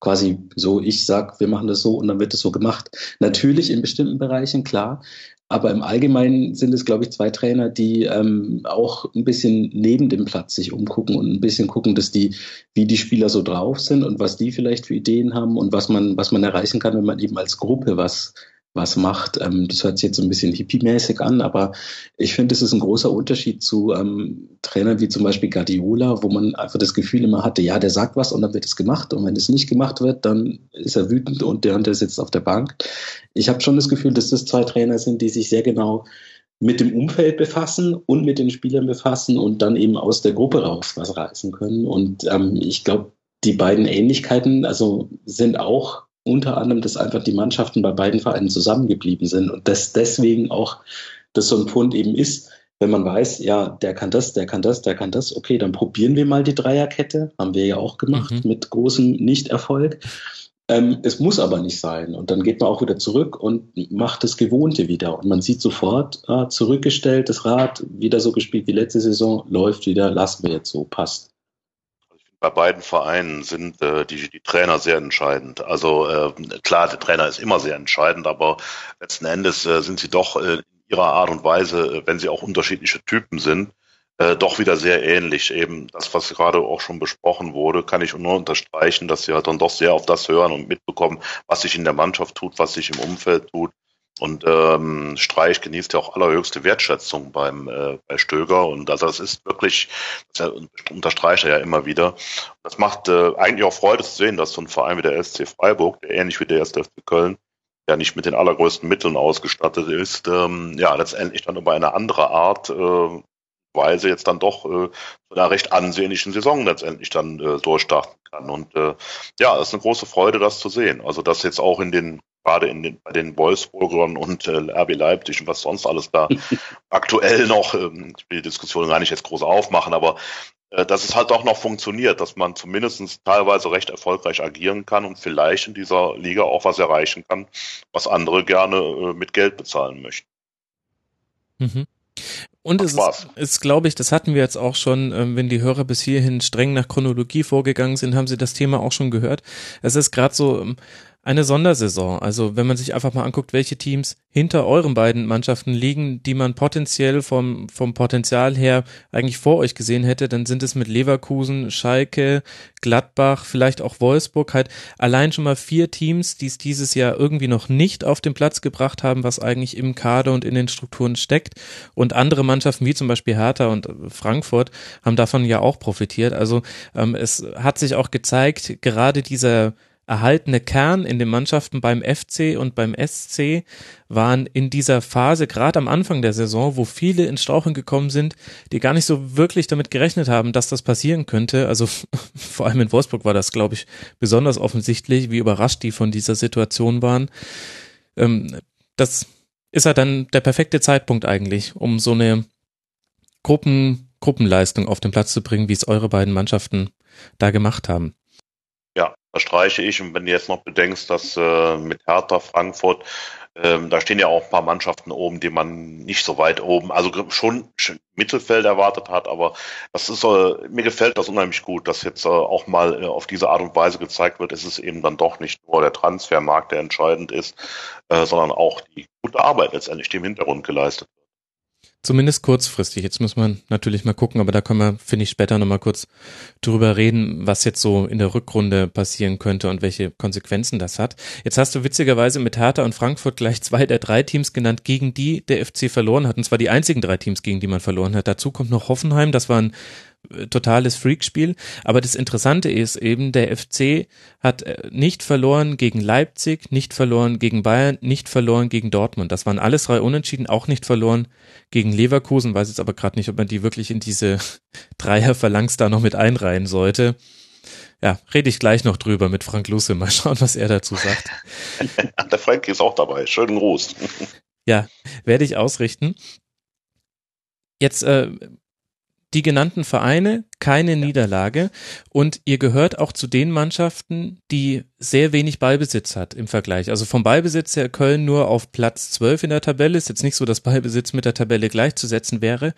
quasi so, ich sag, wir machen das so und dann wird es so gemacht. Natürlich in bestimmten Bereichen, klar. Aber im Allgemeinen sind es, glaube ich, zwei Trainer, die ähm, auch ein bisschen neben dem Platz sich umgucken und ein bisschen gucken, dass die, wie die Spieler so drauf sind und was die vielleicht für Ideen haben und was man, was man erreichen kann, wenn man eben als Gruppe was, was macht. Ähm, das hört sich jetzt so ein bisschen hippie-mäßig an, aber ich finde, es ist ein großer Unterschied zu ähm, Trainern wie zum Beispiel Guardiola, wo man einfach das Gefühl immer hatte, ja, der sagt was und dann wird es gemacht und wenn es nicht gemacht wird, dann ist er wütend und der und der sitzt auf der Bank. Ich habe schon das Gefühl, dass das zwei Trainer sind, die sich sehr genau mit dem Umfeld befassen und mit den Spielern befassen und dann eben aus der Gruppe raus was reißen können. Und ähm, ich glaube, die beiden Ähnlichkeiten, also sind auch unter anderem, dass einfach die Mannschaften bei beiden Vereinen zusammengeblieben sind und dass deswegen auch das so ein Punkt eben ist, wenn man weiß, ja, der kann das, der kann das, der kann das, okay, dann probieren wir mal die Dreierkette, haben wir ja auch gemacht Mhm. mit großem Nichterfolg. Ähm, es muss aber nicht sein. Und dann geht man auch wieder zurück und macht das Gewohnte wieder. Und man sieht sofort, ah, zurückgestellt, das Rad, wieder so gespielt wie letzte Saison, läuft wieder, lassen wir jetzt so, passt. Bei beiden Vereinen sind äh, die, die Trainer sehr entscheidend. Also äh, klar, der Trainer ist immer sehr entscheidend, aber letzten Endes äh, sind sie doch äh, in ihrer Art und Weise, äh, wenn sie auch unterschiedliche Typen sind, äh, doch wieder sehr ähnlich. Eben das, was gerade auch schon besprochen wurde, kann ich nur unterstreichen, dass sie halt dann doch sehr auf das hören und mitbekommen, was sich in der Mannschaft tut, was sich im Umfeld tut. Und ähm, Streich genießt ja auch allerhöchste Wertschätzung beim äh, bei Stöger und also das ist wirklich, das unterstreicht er ja immer wieder. Das macht äh, eigentlich auch Freude zu sehen, dass so ein Verein wie der SC Freiburg, der ähnlich wie der erste FC Köln, ja nicht mit den allergrößten Mitteln ausgestattet ist, ähm, ja letztendlich dann über eine andere Art äh, Weise jetzt dann doch äh, einer recht ansehnlichen Saison letztendlich dann äh, durchstarten kann. Und äh, ja, es ist eine große Freude, das zu sehen. Also dass jetzt auch in den gerade in den, bei den Wolfsburgern und äh, RB Leipzig und was sonst alles da aktuell noch, ähm, ich will die Diskussion gar nicht jetzt groß aufmachen, aber äh, dass es halt auch noch funktioniert, dass man zumindest teilweise recht erfolgreich agieren kann und vielleicht in dieser Liga auch was erreichen kann, was andere gerne äh, mit Geld bezahlen möchten. Mhm. Und es ist, ist glaube ich, das hatten wir jetzt auch schon, ähm, wenn die Hörer bis hierhin streng nach Chronologie vorgegangen sind, haben sie das Thema auch schon gehört. Es ist gerade so, ähm, eine Sondersaison. Also wenn man sich einfach mal anguckt, welche Teams hinter euren beiden Mannschaften liegen, die man potenziell vom, vom Potenzial her eigentlich vor euch gesehen hätte, dann sind es mit Leverkusen, Schalke, Gladbach, vielleicht auch Wolfsburg halt allein schon mal vier Teams, die es dieses Jahr irgendwie noch nicht auf den Platz gebracht haben, was eigentlich im Kader und in den Strukturen steckt. Und andere Mannschaften wie zum Beispiel Hertha und Frankfurt haben davon ja auch profitiert. Also ähm, es hat sich auch gezeigt, gerade dieser erhaltene Kern in den Mannschaften beim FC und beim SC waren in dieser Phase, gerade am Anfang der Saison, wo viele ins Straucheln gekommen sind, die gar nicht so wirklich damit gerechnet haben, dass das passieren könnte. Also vor allem in Wolfsburg war das, glaube ich, besonders offensichtlich, wie überrascht die von dieser Situation waren. Ähm, das ist ja dann der perfekte Zeitpunkt eigentlich, um so eine Gruppen, Gruppenleistung auf den Platz zu bringen, wie es eure beiden Mannschaften da gemacht haben. Ja, da streiche ich. Und wenn du jetzt noch bedenkst, dass äh, mit Hertha, Frankfurt, ähm, da stehen ja auch ein paar Mannschaften oben, die man nicht so weit oben, also schon Mittelfeld erwartet hat, aber das ist, äh, mir gefällt das unheimlich gut, dass jetzt äh, auch mal äh, auf diese Art und Weise gezeigt wird, ist es eben dann doch nicht nur der Transfermarkt, der entscheidend ist, äh, sondern auch die gute Arbeit letztendlich, die im Hintergrund geleistet. Zumindest kurzfristig. Jetzt muss man natürlich mal gucken, aber da können wir, finde ich, später nochmal kurz drüber reden, was jetzt so in der Rückrunde passieren könnte und welche Konsequenzen das hat. Jetzt hast du witzigerweise mit Hertha und Frankfurt gleich zwei der drei Teams genannt, gegen die der FC verloren hat. Und zwar die einzigen drei Teams, gegen die man verloren hat. Dazu kommt noch Hoffenheim. Das war ein totales Freakspiel. Aber das Interessante ist eben, der FC hat äh, nicht verloren gegen Leipzig, nicht verloren gegen Bayern, nicht verloren gegen Dortmund. Das waren alles drei Unentschieden, auch nicht verloren gegen Leverkusen. Weiß jetzt aber gerade nicht, ob man die wirklich in diese Dreier-Phalanx da noch mit einreihen sollte. Ja, rede ich gleich noch drüber mit Frank Lusse. Mal schauen, was er dazu sagt. Der Frank ist auch dabei. Schönen Gruß. Ja, werde ich ausrichten. Jetzt äh, die genannten Vereine keine ja. Niederlage und ihr gehört auch zu den Mannschaften, die sehr wenig Ballbesitz hat im Vergleich. Also vom Ballbesitz her Köln nur auf Platz 12 in der Tabelle. Ist jetzt nicht so, dass Ballbesitz mit der Tabelle gleichzusetzen wäre.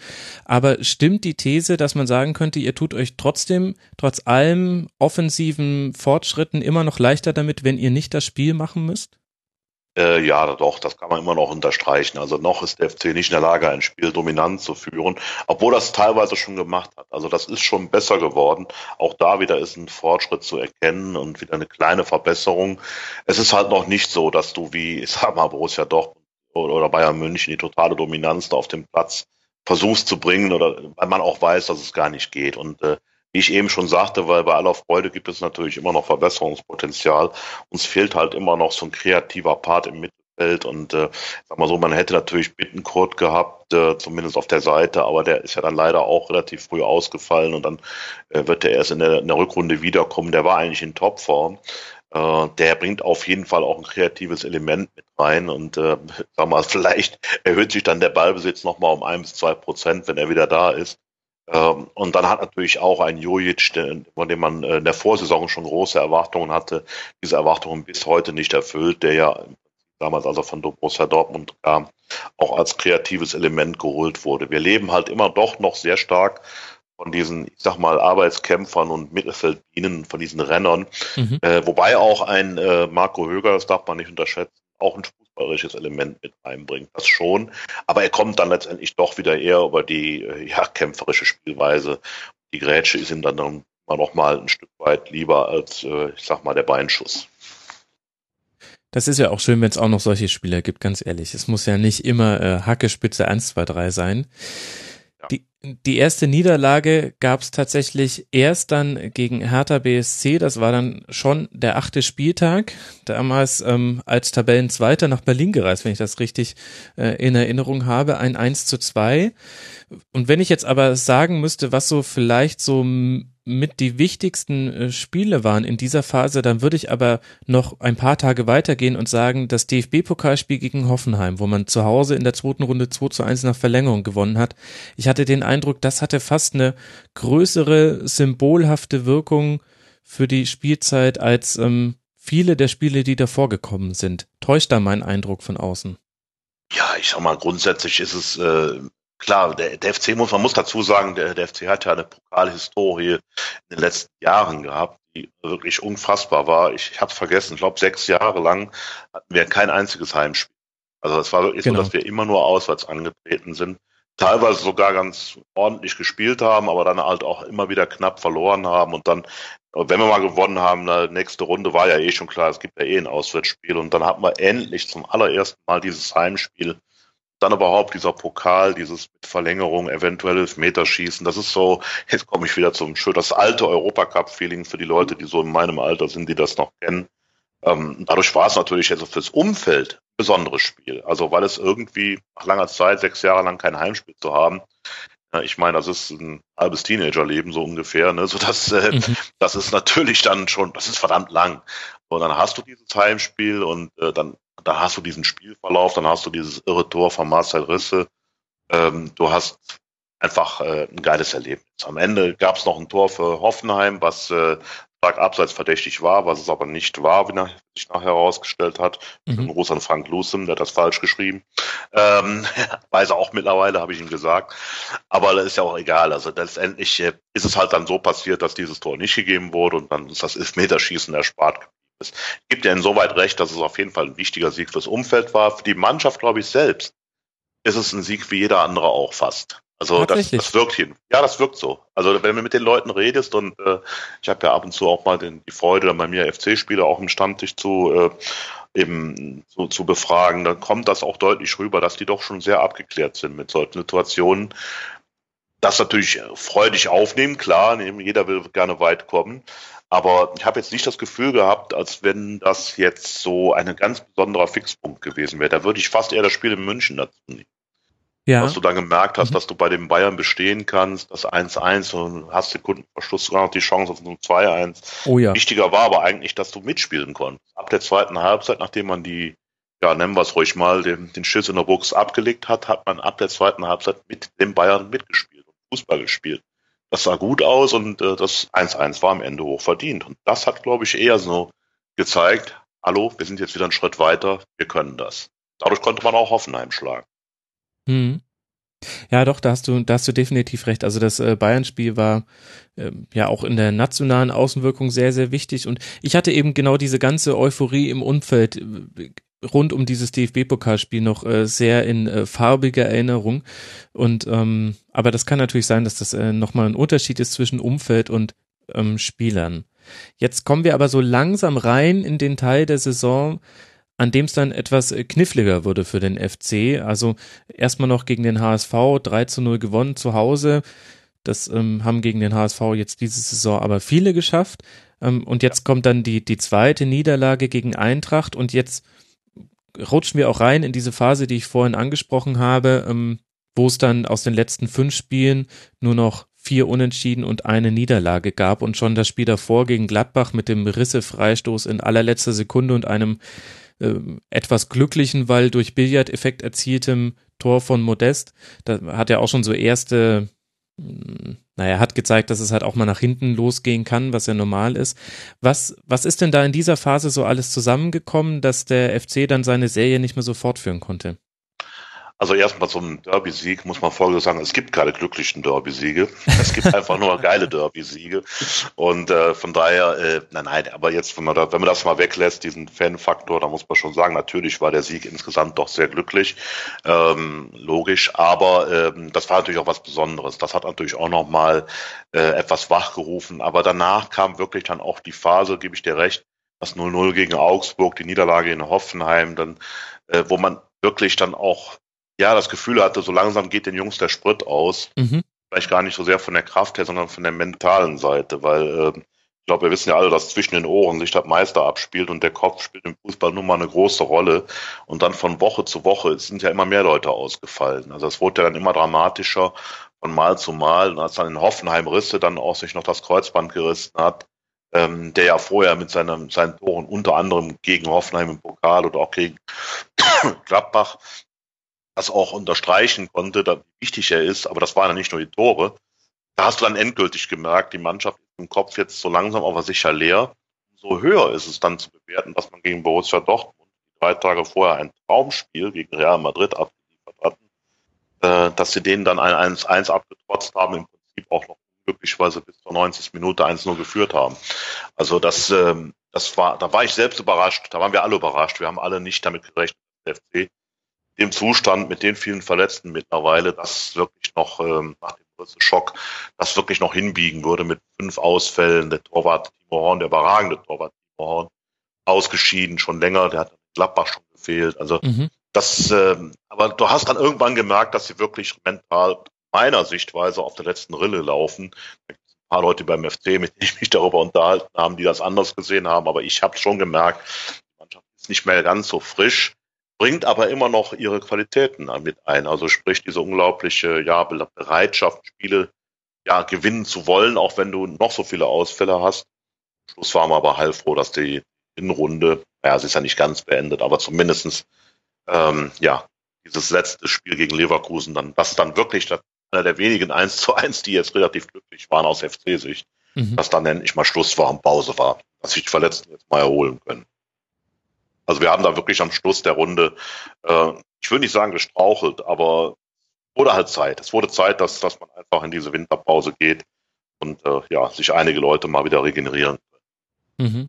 Aber stimmt die These, dass man sagen könnte, ihr tut euch trotzdem, trotz allem offensiven Fortschritten immer noch leichter damit, wenn ihr nicht das Spiel machen müsst? Äh, ja, doch, das kann man immer noch unterstreichen. Also noch ist der FC nicht in der Lage, ein Spiel dominant zu führen, obwohl das teilweise schon gemacht hat. Also das ist schon besser geworden. Auch da wieder ist ein Fortschritt zu erkennen und wieder eine kleine Verbesserung. Es ist halt noch nicht so, dass du wie, ich sag mal, Borussia Dortmund oder Bayern München die totale Dominanz da auf dem Platz versuchst zu bringen oder weil man auch weiß, dass es gar nicht geht. Und äh, wie ich eben schon sagte, weil bei aller Freude gibt es natürlich immer noch Verbesserungspotenzial. Uns fehlt halt immer noch so ein kreativer Part im Mittelfeld und äh, sag mal so, man hätte natürlich Bittenkurt gehabt, äh, zumindest auf der Seite, aber der ist ja dann leider auch relativ früh ausgefallen und dann äh, wird er erst in der, in der Rückrunde wiederkommen. Der war eigentlich in Topform. Uh, der bringt auf jeden Fall auch ein kreatives Element mit rein und äh, sag mal, vielleicht erhöht sich dann der Ballbesitz nochmal um ein bis zwei Prozent, wenn er wieder da ist. Ähm, und dann hat natürlich auch ein Jojic, von dem man äh, in der Vorsaison schon große Erwartungen hatte, diese Erwartungen bis heute nicht erfüllt, der ja damals, als er von Borussia Dortmund kam, auch als kreatives Element geholt wurde. Wir leben halt immer doch noch sehr stark von diesen, ich sag mal, Arbeitskämpfern und Mittelfeldbienen, von diesen Rennern, mhm. äh, wobei auch ein äh, Marco Höger, das darf man nicht unterschätzen, auch ein fußballerisches Element mit reinbringt. Das schon. Aber er kommt dann letztendlich doch wieder eher über die äh, ja, kämpferische Spielweise. Die Grätsche ist ihm dann immer noch mal ein Stück weit lieber als, äh, ich sag mal, der Beinschuss. Das ist ja auch schön, wenn es auch noch solche Spieler gibt, ganz ehrlich. Es muss ja nicht immer äh, Hacke, Spitze 1, 2, 3 sein. Die, die erste Niederlage gab es tatsächlich erst dann gegen Hertha BSC. Das war dann schon der achte Spieltag. Damals ähm, als Tabellenzweiter nach Berlin gereist, wenn ich das richtig äh, in Erinnerung habe. Ein 1 zu 2. Und wenn ich jetzt aber sagen müsste, was so vielleicht so mit die wichtigsten äh, Spiele waren in dieser Phase, dann würde ich aber noch ein paar Tage weitergehen und sagen, das DFB-Pokalspiel gegen Hoffenheim, wo man zu Hause in der zweiten Runde 2 zu 1 nach Verlängerung gewonnen hat. Ich hatte den Eindruck, das hatte fast eine größere symbolhafte Wirkung für die Spielzeit als ähm, viele der Spiele, die davor gekommen sind. Täuscht da mein Eindruck von außen? Ja, ich sag mal, grundsätzlich ist es äh, klar, der, der FC muss, man muss dazu sagen, der, der FC hat ja eine Pokalhistorie in den letzten Jahren gehabt, die wirklich unfassbar war. Ich, ich habe es vergessen, ich glaube sechs Jahre lang hatten wir kein einziges Heimspiel. Also es war wirklich genau. so, dass wir immer nur auswärts angetreten sind, teilweise sogar ganz ordentlich gespielt haben, aber dann halt auch immer wieder knapp verloren haben und dann, wenn wir mal gewonnen haben, die nächste Runde war ja eh schon klar, es gibt ja eh ein Auswärtsspiel und dann hatten wir endlich zum allerersten Mal dieses Heimspiel dann überhaupt dieser Pokal, dieses mit Verlängerung, eventuelles Meterschießen, das ist so, jetzt komme ich wieder zum schön, das alte Europacup-Feeling für die Leute, die so in meinem Alter sind, die das noch kennen. Ähm, dadurch war es natürlich also fürs Umfeld ein besonderes Spiel. Also weil es irgendwie nach langer Zeit, sechs Jahre lang kein Heimspiel zu haben, ich meine, das ist ein halbes Teenagerleben so ungefähr, ne? So dass äh, mhm. das ist natürlich dann schon, das ist verdammt lang. Und dann hast du dieses Heimspiel und äh, dann da hast du diesen Spielverlauf, dann hast du dieses irre Tor von Marcel Risse. Ähm, du hast einfach äh, ein geiles Erlebnis. Am Ende gab es noch ein Tor für Hoffenheim, was äh, stark abseits verdächtig war, was es aber nicht war, wie nach, sich nachher herausgestellt hat. Mhm. Gruß an Frank Lusem, der hat das falsch geschrieben. Ähm, weiß er auch mittlerweile, habe ich ihm gesagt. Aber das ist ja auch egal. Also letztendlich äh, ist es halt dann so passiert, dass dieses Tor nicht gegeben wurde und dann ist das Elfmeterschießen erspart es gibt ja insoweit recht, dass es auf jeden Fall ein wichtiger Sieg fürs Umfeld war. Für die Mannschaft, glaube ich, selbst ist es ein Sieg wie jeder andere auch fast. Also das, das wirkt hin. Ja, das wirkt so. Also wenn du mit den Leuten redest und äh, ich habe ja ab und zu auch mal den, die Freude, dann bei mir FC-Spieler auch im Stammtisch zu äh, eben zu, zu befragen, dann kommt das auch deutlich rüber, dass die doch schon sehr abgeklärt sind mit solchen Situationen. Das natürlich freudig aufnehmen, klar, jeder will gerne weit kommen. Aber ich habe jetzt nicht das Gefühl gehabt, als wenn das jetzt so ein ganz besonderer Fixpunkt gewesen wäre. Da würde ich fast eher das Spiel in München dazu nehmen. Ja. Was du dann gemerkt hast, mhm. dass du bei den Bayern bestehen kannst, das 1-1 und hast Sekundenverschluss sogar noch die Chance auf ein 2-1. Oh ja. Wichtiger war aber eigentlich, dass du mitspielen konntest. Ab der zweiten Halbzeit, nachdem man die, ja, nennen wir es ruhig mal, den, den Schiss in der Box abgelegt hat, hat man ab der zweiten Halbzeit mit den Bayern mitgespielt und Fußball gespielt. Das sah gut aus und äh, das 1-1 war am Ende hoch verdient. Und das hat, glaube ich, eher so gezeigt, hallo, wir sind jetzt wieder einen Schritt weiter, wir können das. Dadurch konnte man auch Hoffenheim schlagen. Hm. Ja, doch, da hast du, da hast du definitiv recht. Also das äh, Bayern-Spiel war äh, ja auch in der nationalen Außenwirkung sehr, sehr wichtig. Und ich hatte eben genau diese ganze Euphorie im Umfeld äh, rund um dieses DFB-Pokalspiel noch äh, sehr in äh, farbiger Erinnerung. Und ähm, aber das kann natürlich sein, dass das äh, nochmal ein Unterschied ist zwischen Umfeld und ähm, Spielern. Jetzt kommen wir aber so langsam rein in den Teil der Saison, an dem es dann etwas äh, kniffliger wurde für den FC. Also erstmal noch gegen den HSV 3 zu 0 gewonnen zu Hause. Das ähm, haben gegen den HSV jetzt diese Saison aber viele geschafft. Ähm, und jetzt kommt dann die, die zweite Niederlage gegen Eintracht und jetzt rutschen wir auch rein in diese Phase, die ich vorhin angesprochen habe, ähm, wo es dann aus den letzten fünf Spielen nur noch vier Unentschieden und eine Niederlage gab und schon das Spiel davor gegen Gladbach mit dem Risse-Freistoß in allerletzter Sekunde und einem äh, etwas glücklichen, weil durch Billardeffekt erzieltem Tor von Modest. Da hat er auch schon so erste naja, hat gezeigt, dass es halt auch mal nach hinten losgehen kann, was ja normal ist. Was, was ist denn da in dieser Phase so alles zusammengekommen, dass der FC dann seine Serie nicht mehr so fortführen konnte? Also erstmal zum Derby-Sieg muss man folgendes sagen, es gibt keine glücklichen Derby-Siege. Es gibt einfach nur geile Derby-Siege. Und äh, von daher, äh, nein, nein, aber jetzt, wenn man, da, wenn man das mal weglässt, diesen Fan-Faktor, da muss man schon sagen, natürlich war der Sieg insgesamt doch sehr glücklich, ähm, logisch, aber ähm, das war natürlich auch was Besonderes. Das hat natürlich auch nochmal äh, etwas wachgerufen. Aber danach kam wirklich dann auch die Phase, gebe ich dir recht, das 0-0 gegen Augsburg, die Niederlage in Hoffenheim, dann, äh, wo man wirklich dann auch ja das Gefühl hatte, so langsam geht den Jungs der Sprit aus. Mhm. Vielleicht gar nicht so sehr von der Kraft her, sondern von der mentalen Seite, weil äh, ich glaube, wir wissen ja alle, dass zwischen den Ohren sich das Meister abspielt und der Kopf spielt im Fußball nun mal eine große Rolle. Und dann von Woche zu Woche sind ja immer mehr Leute ausgefallen. Also es wurde ja dann immer dramatischer von Mal zu Mal. Und als dann in Hoffenheim Risse dann auch sich noch das Kreuzband gerissen hat, ähm, der ja vorher mit seinem, seinen Toren unter anderem gegen Hoffenheim im Pokal oder auch gegen Gladbach das auch unterstreichen konnte, wie wichtig er ist, aber das waren ja nicht nur die Tore. Da hast du dann endgültig gemerkt, die Mannschaft ist im Kopf jetzt so langsam aber sicher leer. So höher ist es dann zu bewerten, dass man gegen Borussia Dortmund drei Tage vorher ein Traumspiel gegen Real Madrid abgeliefert hat. äh, dass sie denen dann ein 1-1 abgetrotzt haben, im Prinzip auch noch glücklicherweise bis zur 90. Minute 1-0 geführt haben. Also das, ähm, das war, da war ich selbst überrascht, da waren wir alle überrascht. Wir haben alle nicht damit gerechnet, dass der FC dem Zustand mit den vielen Verletzten mittlerweile, das wirklich noch ähm, nach dem größten Schock, das wirklich noch hinbiegen würde mit fünf Ausfällen. Der Torwart Timo Horn, der überragende Torwart Timo Horn, ausgeschieden schon länger, der hat Gladbach schon gefehlt. Also mhm. das, ähm, aber du hast dann irgendwann gemerkt, dass sie wirklich mental meiner Sichtweise auf der letzten Rille laufen. Da gibt es ein paar Leute beim FC, mit denen ich mich darüber unterhalten habe, die das anders gesehen haben, aber ich habe schon gemerkt, die Mannschaft ist nicht mehr ganz so frisch bringt aber immer noch ihre Qualitäten mit ein. Also sprich diese unglaubliche ja, Bereitschaft, Spiele ja, gewinnen zu wollen, auch wenn du noch so viele Ausfälle hast. Schluss waren wir aber heilfroh, dass die Hinrunde, ja, sie ist ja nicht ganz beendet, aber zumindestens ähm, ja, dieses letzte Spiel gegen Leverkusen, dann, das ist dann wirklich einer der wenigen 1 zu 1, die jetzt relativ glücklich waren aus FC-Sicht, mhm. dass dann endlich mal Schluss war und Pause war, dass sich die Verletzten jetzt mal erholen können. Also wir haben da wirklich am Schluss der Runde, äh, ich würde nicht sagen gestrauchelt, aber wurde halt Zeit. Es wurde Zeit, dass, dass man einfach in diese Winterpause geht und äh, ja, sich einige Leute mal wieder regenerieren. Mhm.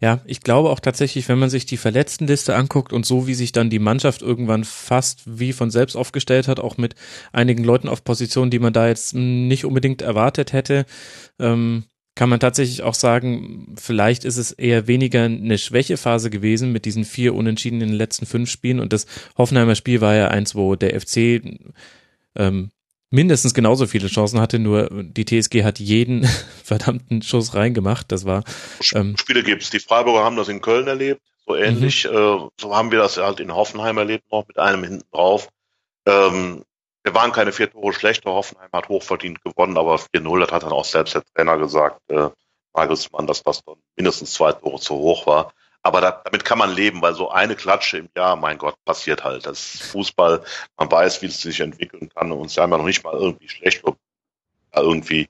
Ja, ich glaube auch tatsächlich, wenn man sich die Verletztenliste anguckt und so wie sich dann die Mannschaft irgendwann fast wie von selbst aufgestellt hat, auch mit einigen Leuten auf Positionen, die man da jetzt nicht unbedingt erwartet hätte, ähm, kann man tatsächlich auch sagen, vielleicht ist es eher weniger eine Schwächephase gewesen mit diesen vier Unentschieden in den letzten fünf Spielen und das Hoffenheimer Spiel war ja eins, wo der FC ähm, mindestens genauso viele Chancen hatte, nur die TSG hat jeden verdammten Schuss reingemacht. Das war ähm, Spiele gibt's. Die Freiburger haben das in Köln erlebt, so ähnlich. Mhm. Äh, so haben wir das halt in Hoffenheim erlebt noch mit einem hinten drauf. Ähm, wir waren keine vier Tore schlechter. Hoffenheim hat hochverdient gewonnen, aber 4-0, das hat dann auch selbst der Trainer gesagt, äh, Nagelsmann, dass das dann mindestens zwei Tore zu hoch war. Aber da, damit kann man leben, weil so eine Klatsche im Jahr, mein Gott, passiert halt. Das ist Fußball, man weiß, wie es sich entwickeln kann und sie haben ja noch nicht mal irgendwie schlecht oder irgendwie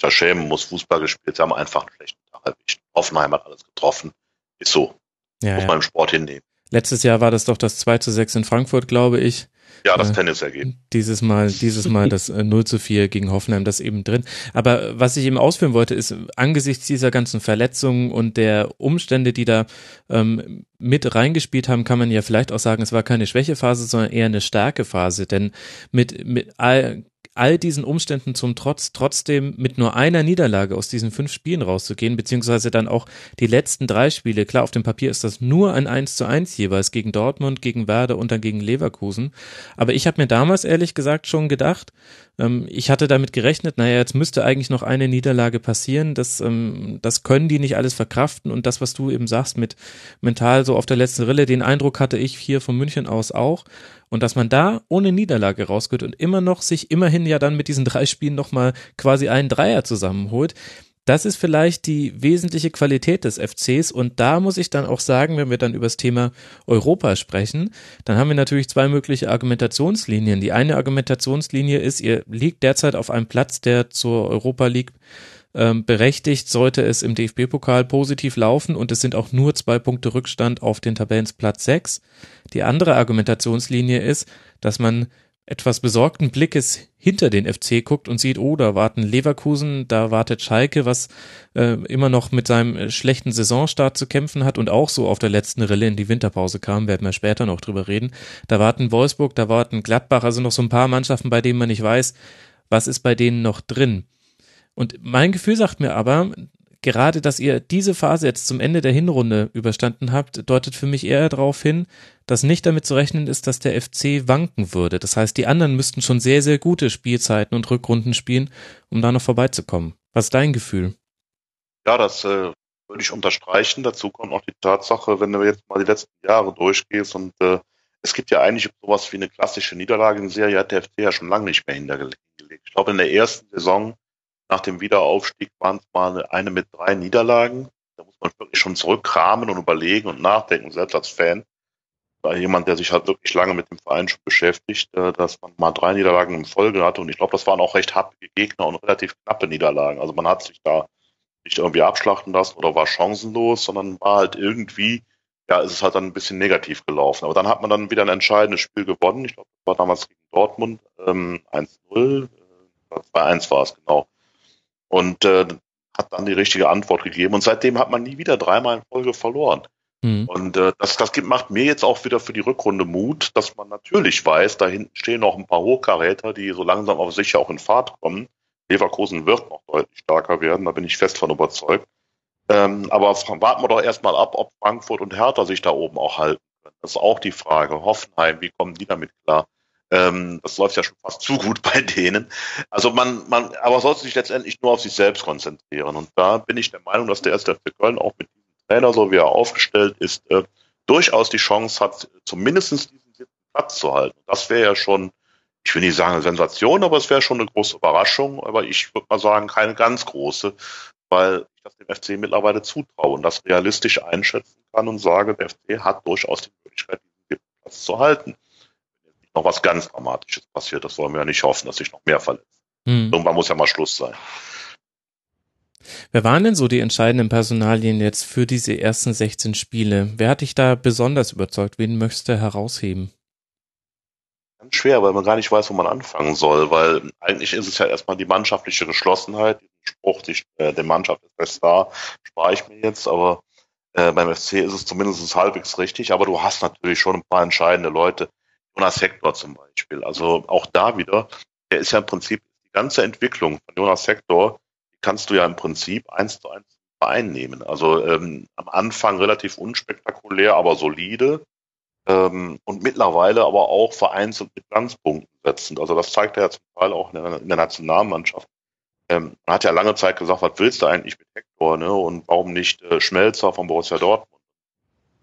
da schämen muss, Fußball gespielt. Sie haben einfach einen schlechten Tag erwischt. Hoffenheim hat alles getroffen. Ist so. Ja, muss ja. man im Sport hinnehmen. Letztes Jahr war das doch das 2 zu 6 in Frankfurt, glaube ich. Ja, das äh, Tennisergebnis. Dieses Mal, dieses Mal das äh, 0 zu 4 gegen Hoffenheim, das eben drin. Aber was ich eben ausführen wollte, ist, angesichts dieser ganzen Verletzungen und der Umstände, die da ähm, mit reingespielt haben, kann man ja vielleicht auch sagen, es war keine Schwächephase, sondern eher eine Stärkephase. Denn mit, mit all, all diesen Umständen zum Trotz trotzdem mit nur einer Niederlage aus diesen fünf Spielen rauszugehen, beziehungsweise dann auch die letzten drei Spiele, klar, auf dem Papier ist das nur ein 1 zu 1 jeweils gegen Dortmund, gegen Werder und dann gegen Leverkusen. Aber ich habe mir damals ehrlich gesagt schon gedacht, ähm, ich hatte damit gerechnet, naja, jetzt müsste eigentlich noch eine Niederlage passieren, das, ähm, das können die nicht alles verkraften und das, was du eben sagst mit mental so auf der letzten Rille, den Eindruck hatte ich hier von München aus auch. Und dass man da ohne Niederlage rausgeht und immer noch sich immerhin ja dann mit diesen drei Spielen nochmal quasi einen Dreier zusammenholt, das ist vielleicht die wesentliche Qualität des FCs und da muss ich dann auch sagen, wenn wir dann über das Thema Europa sprechen, dann haben wir natürlich zwei mögliche Argumentationslinien. Die eine Argumentationslinie ist, ihr liegt derzeit auf einem Platz, der zur Europa League ähm, berechtigt, sollte es im DFB-Pokal positiv laufen und es sind auch nur zwei Punkte Rückstand auf den Tabellensplatz 6. Die andere Argumentationslinie ist, dass man etwas besorgten Blickes hinter den FC guckt und sieht, oh, da warten Leverkusen, da wartet Schalke, was äh, immer noch mit seinem äh, schlechten Saisonstart zu kämpfen hat und auch so auf der letzten Rille in die Winterpause kam, werden wir später noch drüber reden. Da warten Wolfsburg, da warten Gladbach, also noch so ein paar Mannschaften, bei denen man nicht weiß, was ist bei denen noch drin. Und mein Gefühl sagt mir aber, gerade, dass ihr diese Phase jetzt zum Ende der Hinrunde überstanden habt, deutet für mich eher darauf hin, dass nicht damit zu rechnen ist, dass der FC wanken würde. Das heißt, die anderen müssten schon sehr, sehr gute Spielzeiten und Rückrunden spielen, um da noch vorbeizukommen. Was ist dein Gefühl? Ja, das äh, würde ich unterstreichen. Dazu kommt auch die Tatsache, wenn du jetzt mal die letzten Jahre durchgehst und äh, es gibt ja eigentlich sowas wie eine klassische Niederlage in Serie, hat der FC ja schon lange nicht mehr hingelegt. Ich glaube, in der ersten Saison nach dem Wiederaufstieg waren es mal eine mit drei Niederlagen. Da muss man wirklich schon zurückkramen und überlegen und nachdenken, selbst als Fan. Weil jemand, der sich halt wirklich lange mit dem Verein schon beschäftigt, äh, dass man mal drei Niederlagen in Folge hatte. Und ich glaube, das waren auch recht happige Gegner und relativ knappe Niederlagen. Also man hat sich da nicht irgendwie abschlachten lassen oder war chancenlos, sondern war halt irgendwie ja, ist es halt dann ein bisschen negativ gelaufen. Aber dann hat man dann wieder ein entscheidendes Spiel gewonnen. Ich glaube, das war damals gegen Dortmund ähm, 1-0, äh, 2-1 war es genau. Und äh, hat dann die richtige Antwort gegeben. Und seitdem hat man nie wieder dreimal in Folge verloren. Mhm. Und äh, das, das gibt, macht mir jetzt auch wieder für die Rückrunde Mut, dass man natürlich weiß, da hinten stehen noch ein paar Hochkaräter, die so langsam auf sich auch in Fahrt kommen. Leverkusen wird noch deutlich stärker werden, da bin ich fest von überzeugt. Ähm, aber warten wir doch erstmal ab, ob Frankfurt und Hertha sich da oben auch halten können. Das ist auch die Frage. Hoffenheim, wie kommen die damit klar? Ähm, das läuft ja schon fast zu gut bei denen. Also man, man, aber sollte sich letztendlich nur auf sich selbst konzentrieren. Und da bin ich der Meinung, dass der erste FC Köln auch mit diesem Trainer, so wie er aufgestellt ist, äh, durchaus die Chance hat, zumindest diesen siebten Platz zu halten. Das wäre ja schon, ich will nicht sagen eine Sensation, aber es wäre schon eine große Überraschung. Aber ich würde mal sagen, keine ganz große, weil ich das dem FC mittlerweile zutraue und das realistisch einschätzen kann und sage, der FC hat durchaus die Möglichkeit, diesen Platz zu halten. Noch was ganz Dramatisches passiert, das wollen wir ja nicht hoffen, dass sich noch mehr verletzt. Hm. Irgendwann muss ja mal Schluss sein. Wer waren denn so die entscheidenden Personalien jetzt für diese ersten 16 Spiele? Wer hat dich da besonders überzeugt? Wen möchtest du herausheben? Ganz schwer, weil man gar nicht weiß, wo man anfangen soll, weil eigentlich ist es ja erstmal die mannschaftliche Geschlossenheit, Spruch, die, äh, der Mannschaft ist best da, spare ich mir jetzt, aber äh, beim FC ist es zumindest halbwegs richtig, aber du hast natürlich schon ein paar entscheidende Leute. Jonas Hector zum Beispiel. Also auch da wieder, der ist ja im Prinzip die ganze Entwicklung von Jonas Hector, die kannst du ja im Prinzip eins zu eins einnehmen. Also ähm, am Anfang relativ unspektakulär, aber solide. Ähm, und mittlerweile aber auch vereinzelt mit Glanzpunkten setzend. Also das zeigt er ja zum Teil auch in der, in der Nationalmannschaft. Ähm, man hat ja lange Zeit gesagt, was willst du eigentlich mit Hector, ne? Und warum nicht äh, Schmelzer von Borussia Dortmund?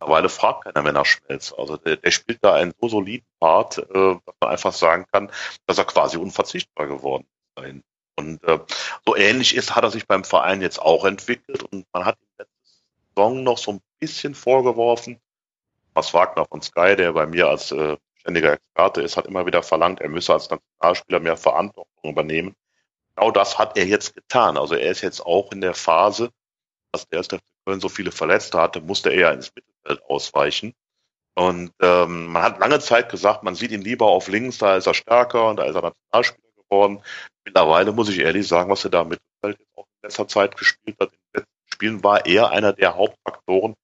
Mittlerweile fragt keiner mehr nach Schmelzer. Also der, der spielt da einen so soliden Part, äh, dass man einfach sagen kann, dass er quasi unverzichtbar geworden ist. Und äh, so ähnlich ist, hat er sich beim Verein jetzt auch entwickelt und man hat ihm letzte Saison noch so ein bisschen vorgeworfen. Was Wagner von Sky, der bei mir als äh, ständiger Experte ist, hat immer wieder verlangt, er müsse als Nationalspieler mehr Verantwortung übernehmen genau das hat er jetzt getan. Also er ist jetzt auch in der Phase, dass der erste Köln so viele Verletzte hatte, musste er ja ins Mittelfeld ausweichen. Und ähm, man hat lange Zeit gesagt, man sieht ihn lieber auf links, da ist er stärker und da ist er Nationalspieler geworden. Mittlerweile muss ich ehrlich sagen, was er da Mittelfeld jetzt auch in letzter Zeit gespielt hat, in den letzten Spielen war er einer der Hauptfaktoren,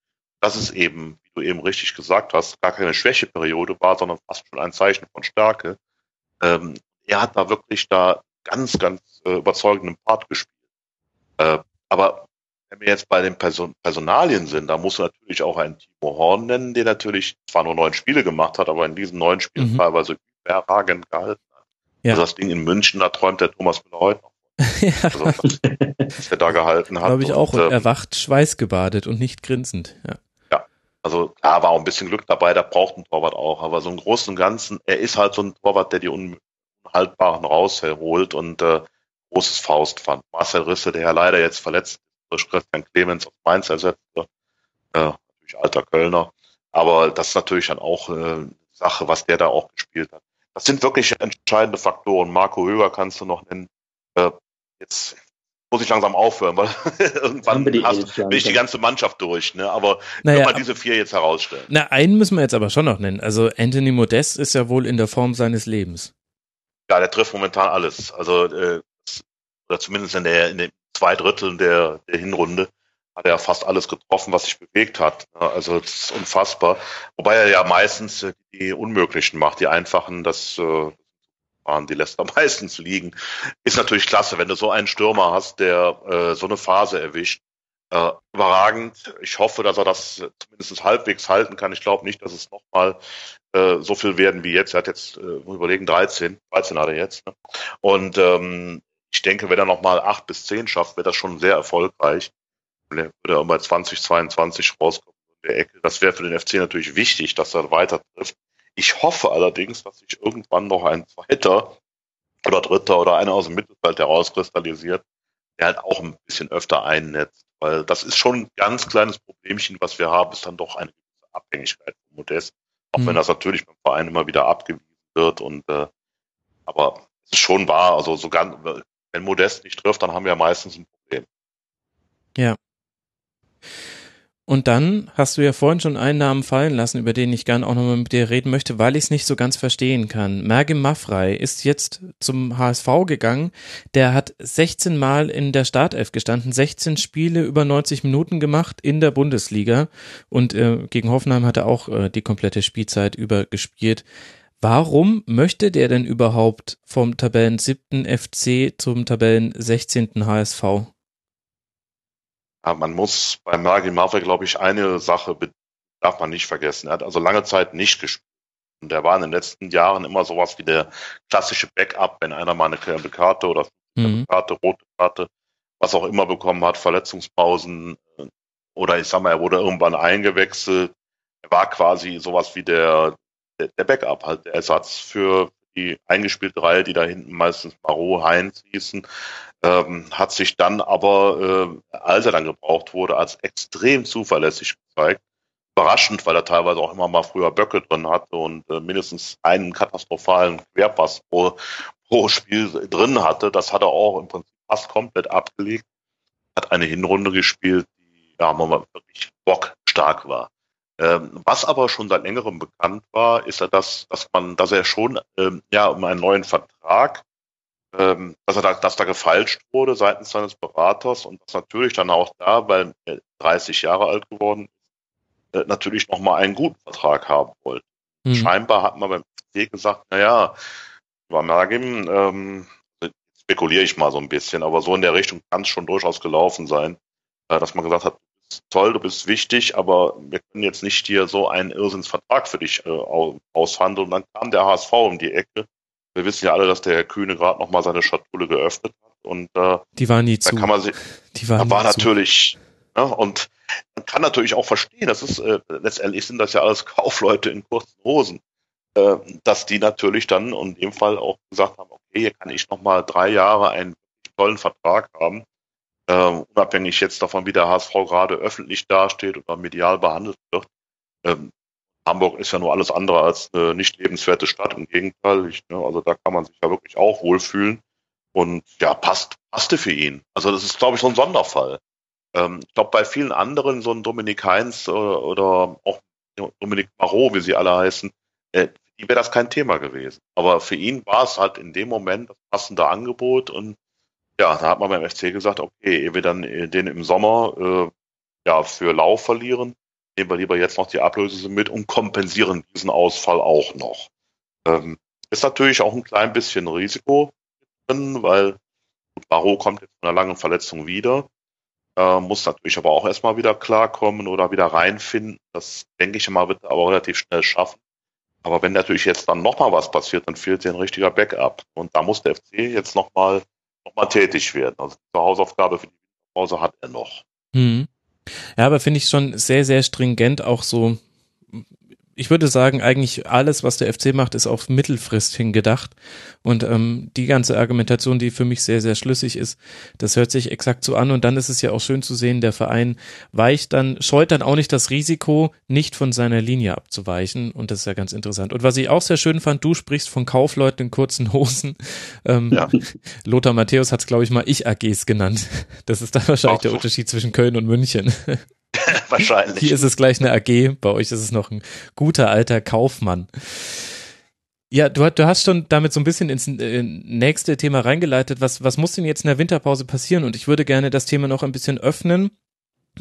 dass es eben, wie du eben richtig gesagt hast, gar keine Schwächeperiode war, sondern fast schon ein Zeichen von Stärke. Ähm, er hat da wirklich da ganz, ganz äh, überzeugenden Part gespielt. Äh, aber wenn wir jetzt bei den Person Personalien sind, da muss man natürlich auch einen Timo Horn nennen, der natürlich zwar nur neun Spiele gemacht hat, aber in diesen neun Spielen mhm. teilweise überragend gehalten hat. Ja. Also das Ding in München, da träumt der Thomas Müller heute noch. ja. Also, was er da gehalten hat. Glaube ich auch. Und, ähm, erwacht schweißgebadet und nicht grinsend. Ja. ja. Also da war auch ein bisschen Glück dabei, da braucht ein Torwart auch. Aber so im Großen und Ganzen, er ist halt so ein Torwart, der die un Haltbaren rausholt und äh, großes Faust fand. Marcel Risse, der ja leider jetzt verletzt durch Christian Clemens aus Mainz ersetzt wird, äh, natürlich alter Kölner, aber das ist natürlich dann auch äh, Sache, was der da auch gespielt hat. Das sind wirklich entscheidende Faktoren. Marco Höger kannst du noch nennen. Äh, jetzt muss ich langsam aufhören, weil irgendwann bin ich die ganze Mannschaft durch. Ne? Aber naja, können wir diese vier jetzt herausstellen. Na, einen müssen wir jetzt aber schon noch nennen. Also Anthony Modest ist ja wohl in der Form seines Lebens. Ja, der trifft momentan alles. Also äh, oder zumindest in der in den zwei Dritteln der, der Hinrunde hat er fast alles getroffen, was sich bewegt hat. Also das ist unfassbar. Wobei er ja meistens die Unmöglichen macht, die einfachen, das äh, die lässt er meistens liegen. Ist natürlich klasse, wenn du so einen Stürmer hast, der äh, so eine Phase erwischt. Äh, überragend. Ich hoffe, dass er das zumindest halbwegs halten kann. Ich glaube nicht, dass es nochmal äh, so viel werden wie jetzt. Er hat jetzt, äh, überlegen, 13. 13 hat er jetzt. Ne? Und ähm, ich denke, wenn er nochmal acht bis zehn schafft, wird das schon sehr erfolgreich. Würde er bei 2022 rauskommen in der Ecke. Das wäre für den FC natürlich wichtig, dass er weiter trifft. Ich hoffe allerdings, dass sich irgendwann noch ein zweiter oder dritter oder einer aus dem Mittelfeld herauskristallisiert, der halt auch ein bisschen öfter einnetzt. Weil das ist schon ein ganz kleines Problemchen, was wir haben, ist dann doch eine gewisse Abhängigkeit von Modest. Auch mhm. wenn das natürlich beim Verein immer wieder abgewiesen wird und äh, aber es ist schon wahr, also so ganz, wenn Modest nicht trifft, dann haben wir meistens ein Problem. Ja. Und dann hast du ja vorhin schon einen Namen fallen lassen, über den ich gerne auch nochmal mit dir reden möchte, weil ich es nicht so ganz verstehen kann. Mergim Maffrey ist jetzt zum HSV gegangen. Der hat 16 Mal in der Startelf gestanden, 16 Spiele über 90 Minuten gemacht in der Bundesliga und äh, gegen Hoffenheim hat er auch äh, die komplette Spielzeit über gespielt. Warum möchte der denn überhaupt vom Tabellen 7. FC zum Tabellen 16. HSV? Ja, man muss bei Margin Marvel, glaube ich, eine Sache darf man nicht vergessen. Er hat also lange Zeit nicht gespielt. Und er war in den letzten Jahren immer sowas wie der klassische Backup, wenn einer mal eine gelbe Karte oder mhm. Karte, rote Karte, was auch immer bekommen hat, Verletzungspausen äh, oder ich sag mal, er wurde irgendwann eingewechselt. Er war quasi sowas wie der, der, Backup, halt der Ersatz für die eingespielte Reihe, die da hinten meistens Marot, Heinz hießen ähm, hat sich dann aber, äh, als er dann gebraucht wurde, als extrem zuverlässig gezeigt. Überraschend, weil er teilweise auch immer mal früher Böcke drin hatte und äh, mindestens einen katastrophalen Querpass pro, pro Spiel drin hatte. Das hat er auch im Prinzip fast komplett abgelegt. Hat eine Hinrunde gespielt, die ja wirklich bockstark war. Ähm, was aber schon seit längerem bekannt war, ist ja, dass, dass man, dass er schon ähm, ja um einen neuen Vertrag ähm, dass, er da, dass da gefalscht wurde seitens seines Beraters und dass natürlich dann auch da, weil er 30 Jahre alt geworden ist, äh, natürlich nochmal einen guten Vertrag haben wollte. Mhm. Scheinbar hat man beim FC gesagt, naja, über Mergim, ähm, spekuliere ich mal so ein bisschen, aber so in der Richtung kann es schon durchaus gelaufen sein, äh, dass man gesagt hat, toll, du bist wichtig, aber wir können jetzt nicht hier so einen Irrsinnsvertrag für dich äh, aushandeln. Und dann kam der HSV um die Ecke wir wissen ja alle, dass der Herr Kühne gerade noch mal seine Schatulle geöffnet hat und äh, die war nie zu. Kann man sie, die war, da war natürlich ne, und man kann natürlich auch verstehen, das ist äh, letztendlich sind das ja alles Kaufleute in kurzen Hosen, äh, dass die natürlich dann in dem Fall auch gesagt haben, okay, hier kann ich noch mal drei Jahre einen tollen Vertrag haben, äh, unabhängig jetzt davon, wie der HSV gerade öffentlich dasteht oder medial behandelt wird. Ähm, Hamburg ist ja nur alles andere als eine nicht lebenswerte Stadt. Im Gegenteil, ich, ne, also da kann man sich ja wirklich auch wohlfühlen. Und ja, passt, passte für ihn. Also das ist, glaube ich, so ein Sonderfall. Ähm, ich glaube, bei vielen anderen, so ein Dominik Heinz oder, oder auch Dominik Marot, wie sie alle heißen, äh, die wäre das kein Thema gewesen. Aber für ihn war es halt in dem Moment das passende Angebot und ja, da hat man beim FC gesagt, okay, ehe wir dann den im Sommer äh, ja für Lau verlieren, nehmen wir lieber jetzt noch die Ablöse mit und kompensieren diesen Ausfall auch noch. Ähm, ist natürlich auch ein klein bisschen Risiko drin, weil Barrow kommt jetzt von einer langen Verletzung wieder, äh, muss natürlich aber auch erstmal wieder klarkommen oder wieder reinfinden. Das denke ich mal, wird er aber relativ schnell schaffen. Aber wenn natürlich jetzt dann nochmal was passiert, dann fehlt dir ein richtiger Backup. Und da muss der FC jetzt nochmal noch mal tätig werden. Also die Hausaufgabe für die Pause hat er noch. Mhm. Ja, aber finde ich schon sehr, sehr stringent auch so ich würde sagen, eigentlich alles, was der FC macht, ist auf Mittelfrist hingedacht. Und ähm, die ganze Argumentation, die für mich sehr, sehr schlüssig ist, das hört sich exakt so an. Und dann ist es ja auch schön zu sehen, der Verein weicht dann, scheut dann auch nicht das Risiko, nicht von seiner Linie abzuweichen. Und das ist ja ganz interessant. Und was ich auch sehr schön fand, du sprichst von Kaufleuten in kurzen Hosen. Ähm, ja. Lothar Matthäus hat es, glaube ich, mal Ich-AGs genannt. Das ist dann wahrscheinlich auch der Unterschied zwischen Köln und München. Wahrscheinlich. Hier ist es gleich eine AG, bei euch ist es noch ein guter alter Kaufmann. Ja, du, du hast schon damit so ein bisschen ins äh, nächste Thema reingeleitet. Was, was muss denn jetzt in der Winterpause passieren? Und ich würde gerne das Thema noch ein bisschen öffnen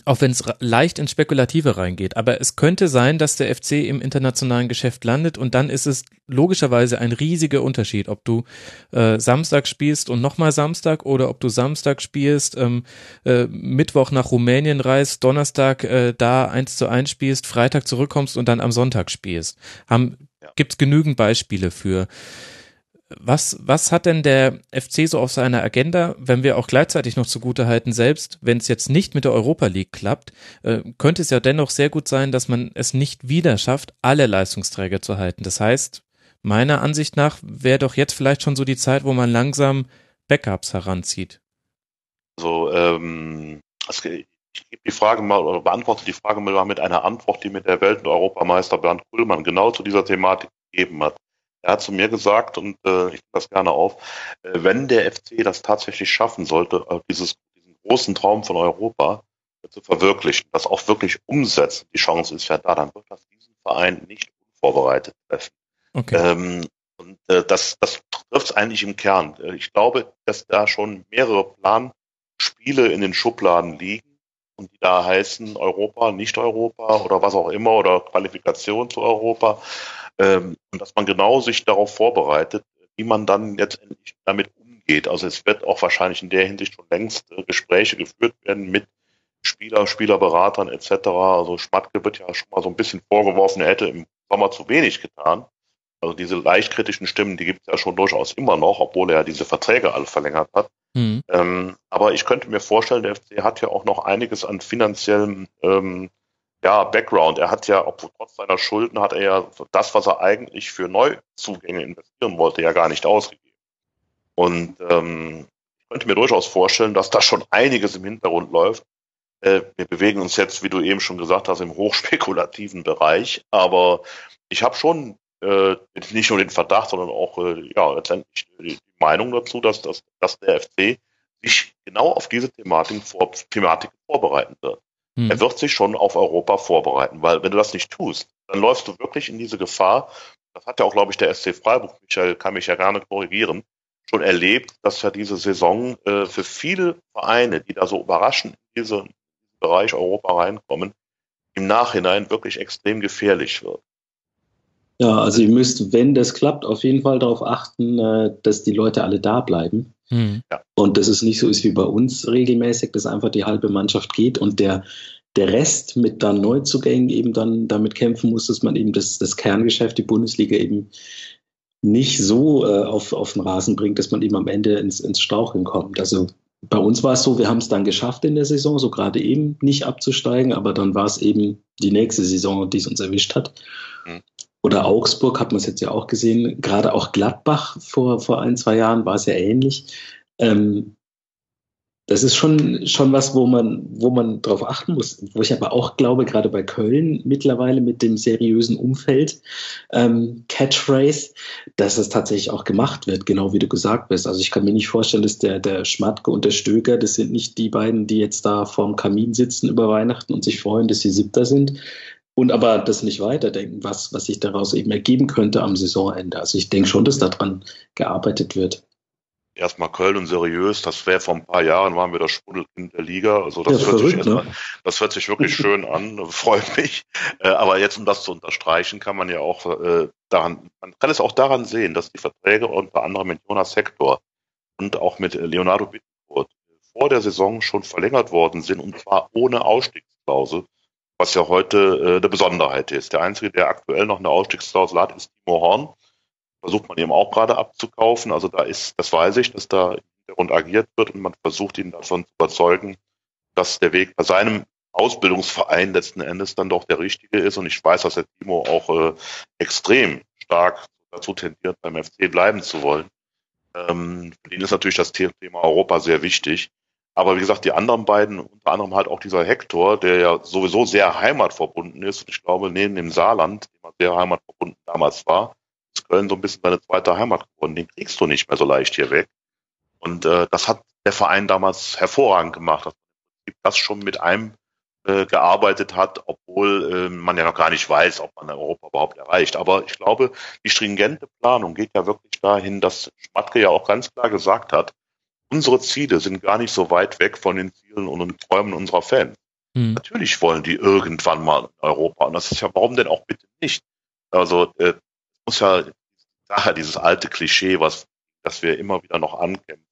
auch wenn es leicht ins Spekulative reingeht. Aber es könnte sein, dass der FC im internationalen Geschäft landet und dann ist es logischerweise ein riesiger Unterschied, ob du äh, Samstag spielst und nochmal Samstag oder ob du Samstag spielst, ähm, äh, Mittwoch nach Rumänien reist, Donnerstag äh, da eins zu eins spielst, Freitag zurückkommst und dann am Sonntag spielst. Haben, ja. Gibt's genügend Beispiele für. Was, was hat denn der FC so auf seiner Agenda, wenn wir auch gleichzeitig noch zugute halten, selbst wenn es jetzt nicht mit der Europa League klappt, äh, könnte es ja dennoch sehr gut sein, dass man es nicht wieder schafft, alle Leistungsträger zu halten. Das heißt, meiner Ansicht nach wäre doch jetzt vielleicht schon so die Zeit, wo man langsam Backups heranzieht. Also, ähm, ich gebe die Frage mal oder beantworte die Frage mal mit einer Antwort, die mir der Welt- und Europameister Bernd Kuhlmann genau zu dieser Thematik gegeben hat. Er hat zu mir gesagt, und äh, ich nehme das gerne auf, äh, wenn der FC das tatsächlich schaffen sollte, äh, dieses, diesen großen Traum von Europa, zu verwirklichen, das auch wirklich umsetzen, die Chance ist ja da, dann wird das diesen Verein nicht unvorbereitet treffen. Okay. Ähm, und äh, das, das trifft es eigentlich im Kern. Äh, ich glaube, dass da schon mehrere Planspiele in den Schubladen liegen und die da heißen Europa, nicht Europa oder was auch immer oder Qualifikation zu Europa. Ähm, und dass man genau sich darauf vorbereitet, wie man dann letztendlich damit umgeht. Also es wird auch wahrscheinlich in der Hinsicht schon längst Gespräche geführt werden mit Spieler, Spielerberatern etc. Also Schmatke wird ja schon mal so ein bisschen vorgeworfen, er hätte im Sommer zu wenig getan. Also diese leicht kritischen Stimmen, die gibt es ja schon durchaus immer noch, obwohl er diese Verträge alle verlängert hat. Mhm. Ähm, aber ich könnte mir vorstellen, der FC hat ja auch noch einiges an finanziellem ähm, ja, Background. Er hat ja, obwohl trotz seiner Schulden, hat er ja das, was er eigentlich für Neuzugänge investieren wollte, ja gar nicht ausgegeben. Und ähm, ich könnte mir durchaus vorstellen, dass da schon einiges im Hintergrund läuft. Äh, wir bewegen uns jetzt, wie du eben schon gesagt hast, im hochspekulativen Bereich. Aber ich habe schon äh, nicht nur den Verdacht, sondern auch äh, ja letztendlich die Meinung dazu, dass, dass, dass der FC sich genau auf diese Thematik, vor, Thematik vorbereiten wird. Hm. Er wird sich schon auf Europa vorbereiten, weil wenn du das nicht tust, dann läufst du wirklich in diese Gefahr. Das hat ja auch, glaube ich, der SC Freiburg, Michael kann mich ja gerne korrigieren, schon erlebt, dass ja diese Saison äh, für viele Vereine, die da so überraschend in diesen Bereich Europa reinkommen, im Nachhinein wirklich extrem gefährlich wird. Ja, also ihr müsst, wenn das klappt, auf jeden Fall darauf achten, äh, dass die Leute alle da bleiben. Mhm. Und dass es nicht so ist wie bei uns regelmäßig, dass einfach die halbe Mannschaft geht und der, der Rest mit dann Neuzugängen eben dann damit kämpfen muss, dass man eben das, das Kerngeschäft, die Bundesliga eben nicht so äh, auf, auf den Rasen bringt, dass man eben am Ende ins, ins Stauchen kommt. Also bei uns war es so, wir haben es dann geschafft in der Saison, so gerade eben nicht abzusteigen, aber dann war es eben die nächste Saison, die es uns erwischt hat. Mhm. Oder Augsburg hat man es jetzt ja auch gesehen, gerade auch Gladbach vor, vor ein, zwei Jahren war es ja ähnlich. Ähm, das ist schon, schon was, wo man, wo man drauf achten muss. Wo ich aber auch glaube, gerade bei Köln mittlerweile mit dem seriösen Umfeld, ähm, Catchphrase, dass es tatsächlich auch gemacht wird, genau wie du gesagt bist. Also ich kann mir nicht vorstellen, dass der, der Schmatke und der Stöger, das sind nicht die beiden, die jetzt da vorm Kamin sitzen über Weihnachten und sich freuen, dass sie Siebter sind, und aber das nicht weiterdenken, was, was sich daraus eben ergeben könnte am Saisonende. Also ich denke schon, dass daran gearbeitet wird. Erstmal Köln und seriös, das wäre vor ein paar Jahren, waren wir das Sprudelkind der Liga. Also das, ja, hört, verrückt, sich ne? das hört sich wirklich schön an, freut mich. Äh, aber jetzt, um das zu unterstreichen, kann man ja auch äh, daran, man kann es auch daran sehen, dass die Verträge unter anderem mit Jonas Hector und auch mit Leonardo Bittencourt vor der Saison schon verlängert worden sind und zwar ohne Ausstiegsklausel was ja heute äh, eine Besonderheit ist. Der Einzige, der aktuell noch eine Ausstiegsklausel hat, ist Timo Horn. Versucht man eben auch gerade abzukaufen. Also da ist, das weiß ich, dass da im Hintergrund agiert wird und man versucht ihn davon zu überzeugen, dass der Weg bei seinem Ausbildungsverein letzten Endes dann doch der richtige ist. Und ich weiß, dass der Timo auch äh, extrem stark dazu tendiert, beim FC bleiben zu wollen. Ähm, für ihn ist natürlich das Thema Europa sehr wichtig. Aber wie gesagt, die anderen beiden, unter anderem halt auch dieser Hector, der ja sowieso sehr heimatverbunden ist. Und ich glaube, neben dem Saarland, dem sehr heimatverbunden damals war, ist Köln so ein bisschen seine zweite Heimat geworden. Den kriegst du nicht mehr so leicht hier weg. Und äh, das hat der Verein damals hervorragend gemacht, dass das schon mit einem äh, gearbeitet hat, obwohl äh, man ja noch gar nicht weiß, ob man Europa überhaupt erreicht. Aber ich glaube, die stringente Planung geht ja wirklich dahin, dass Schmatke ja auch ganz klar gesagt hat, unsere Ziele sind gar nicht so weit weg von den Zielen und den Träumen unserer Fans. Hm. Natürlich wollen die irgendwann mal in Europa. Und das ist ja, warum denn auch bitte nicht? Also, äh, muss ja, daher dieses alte Klischee, was, das wir immer wieder noch ankämpfen,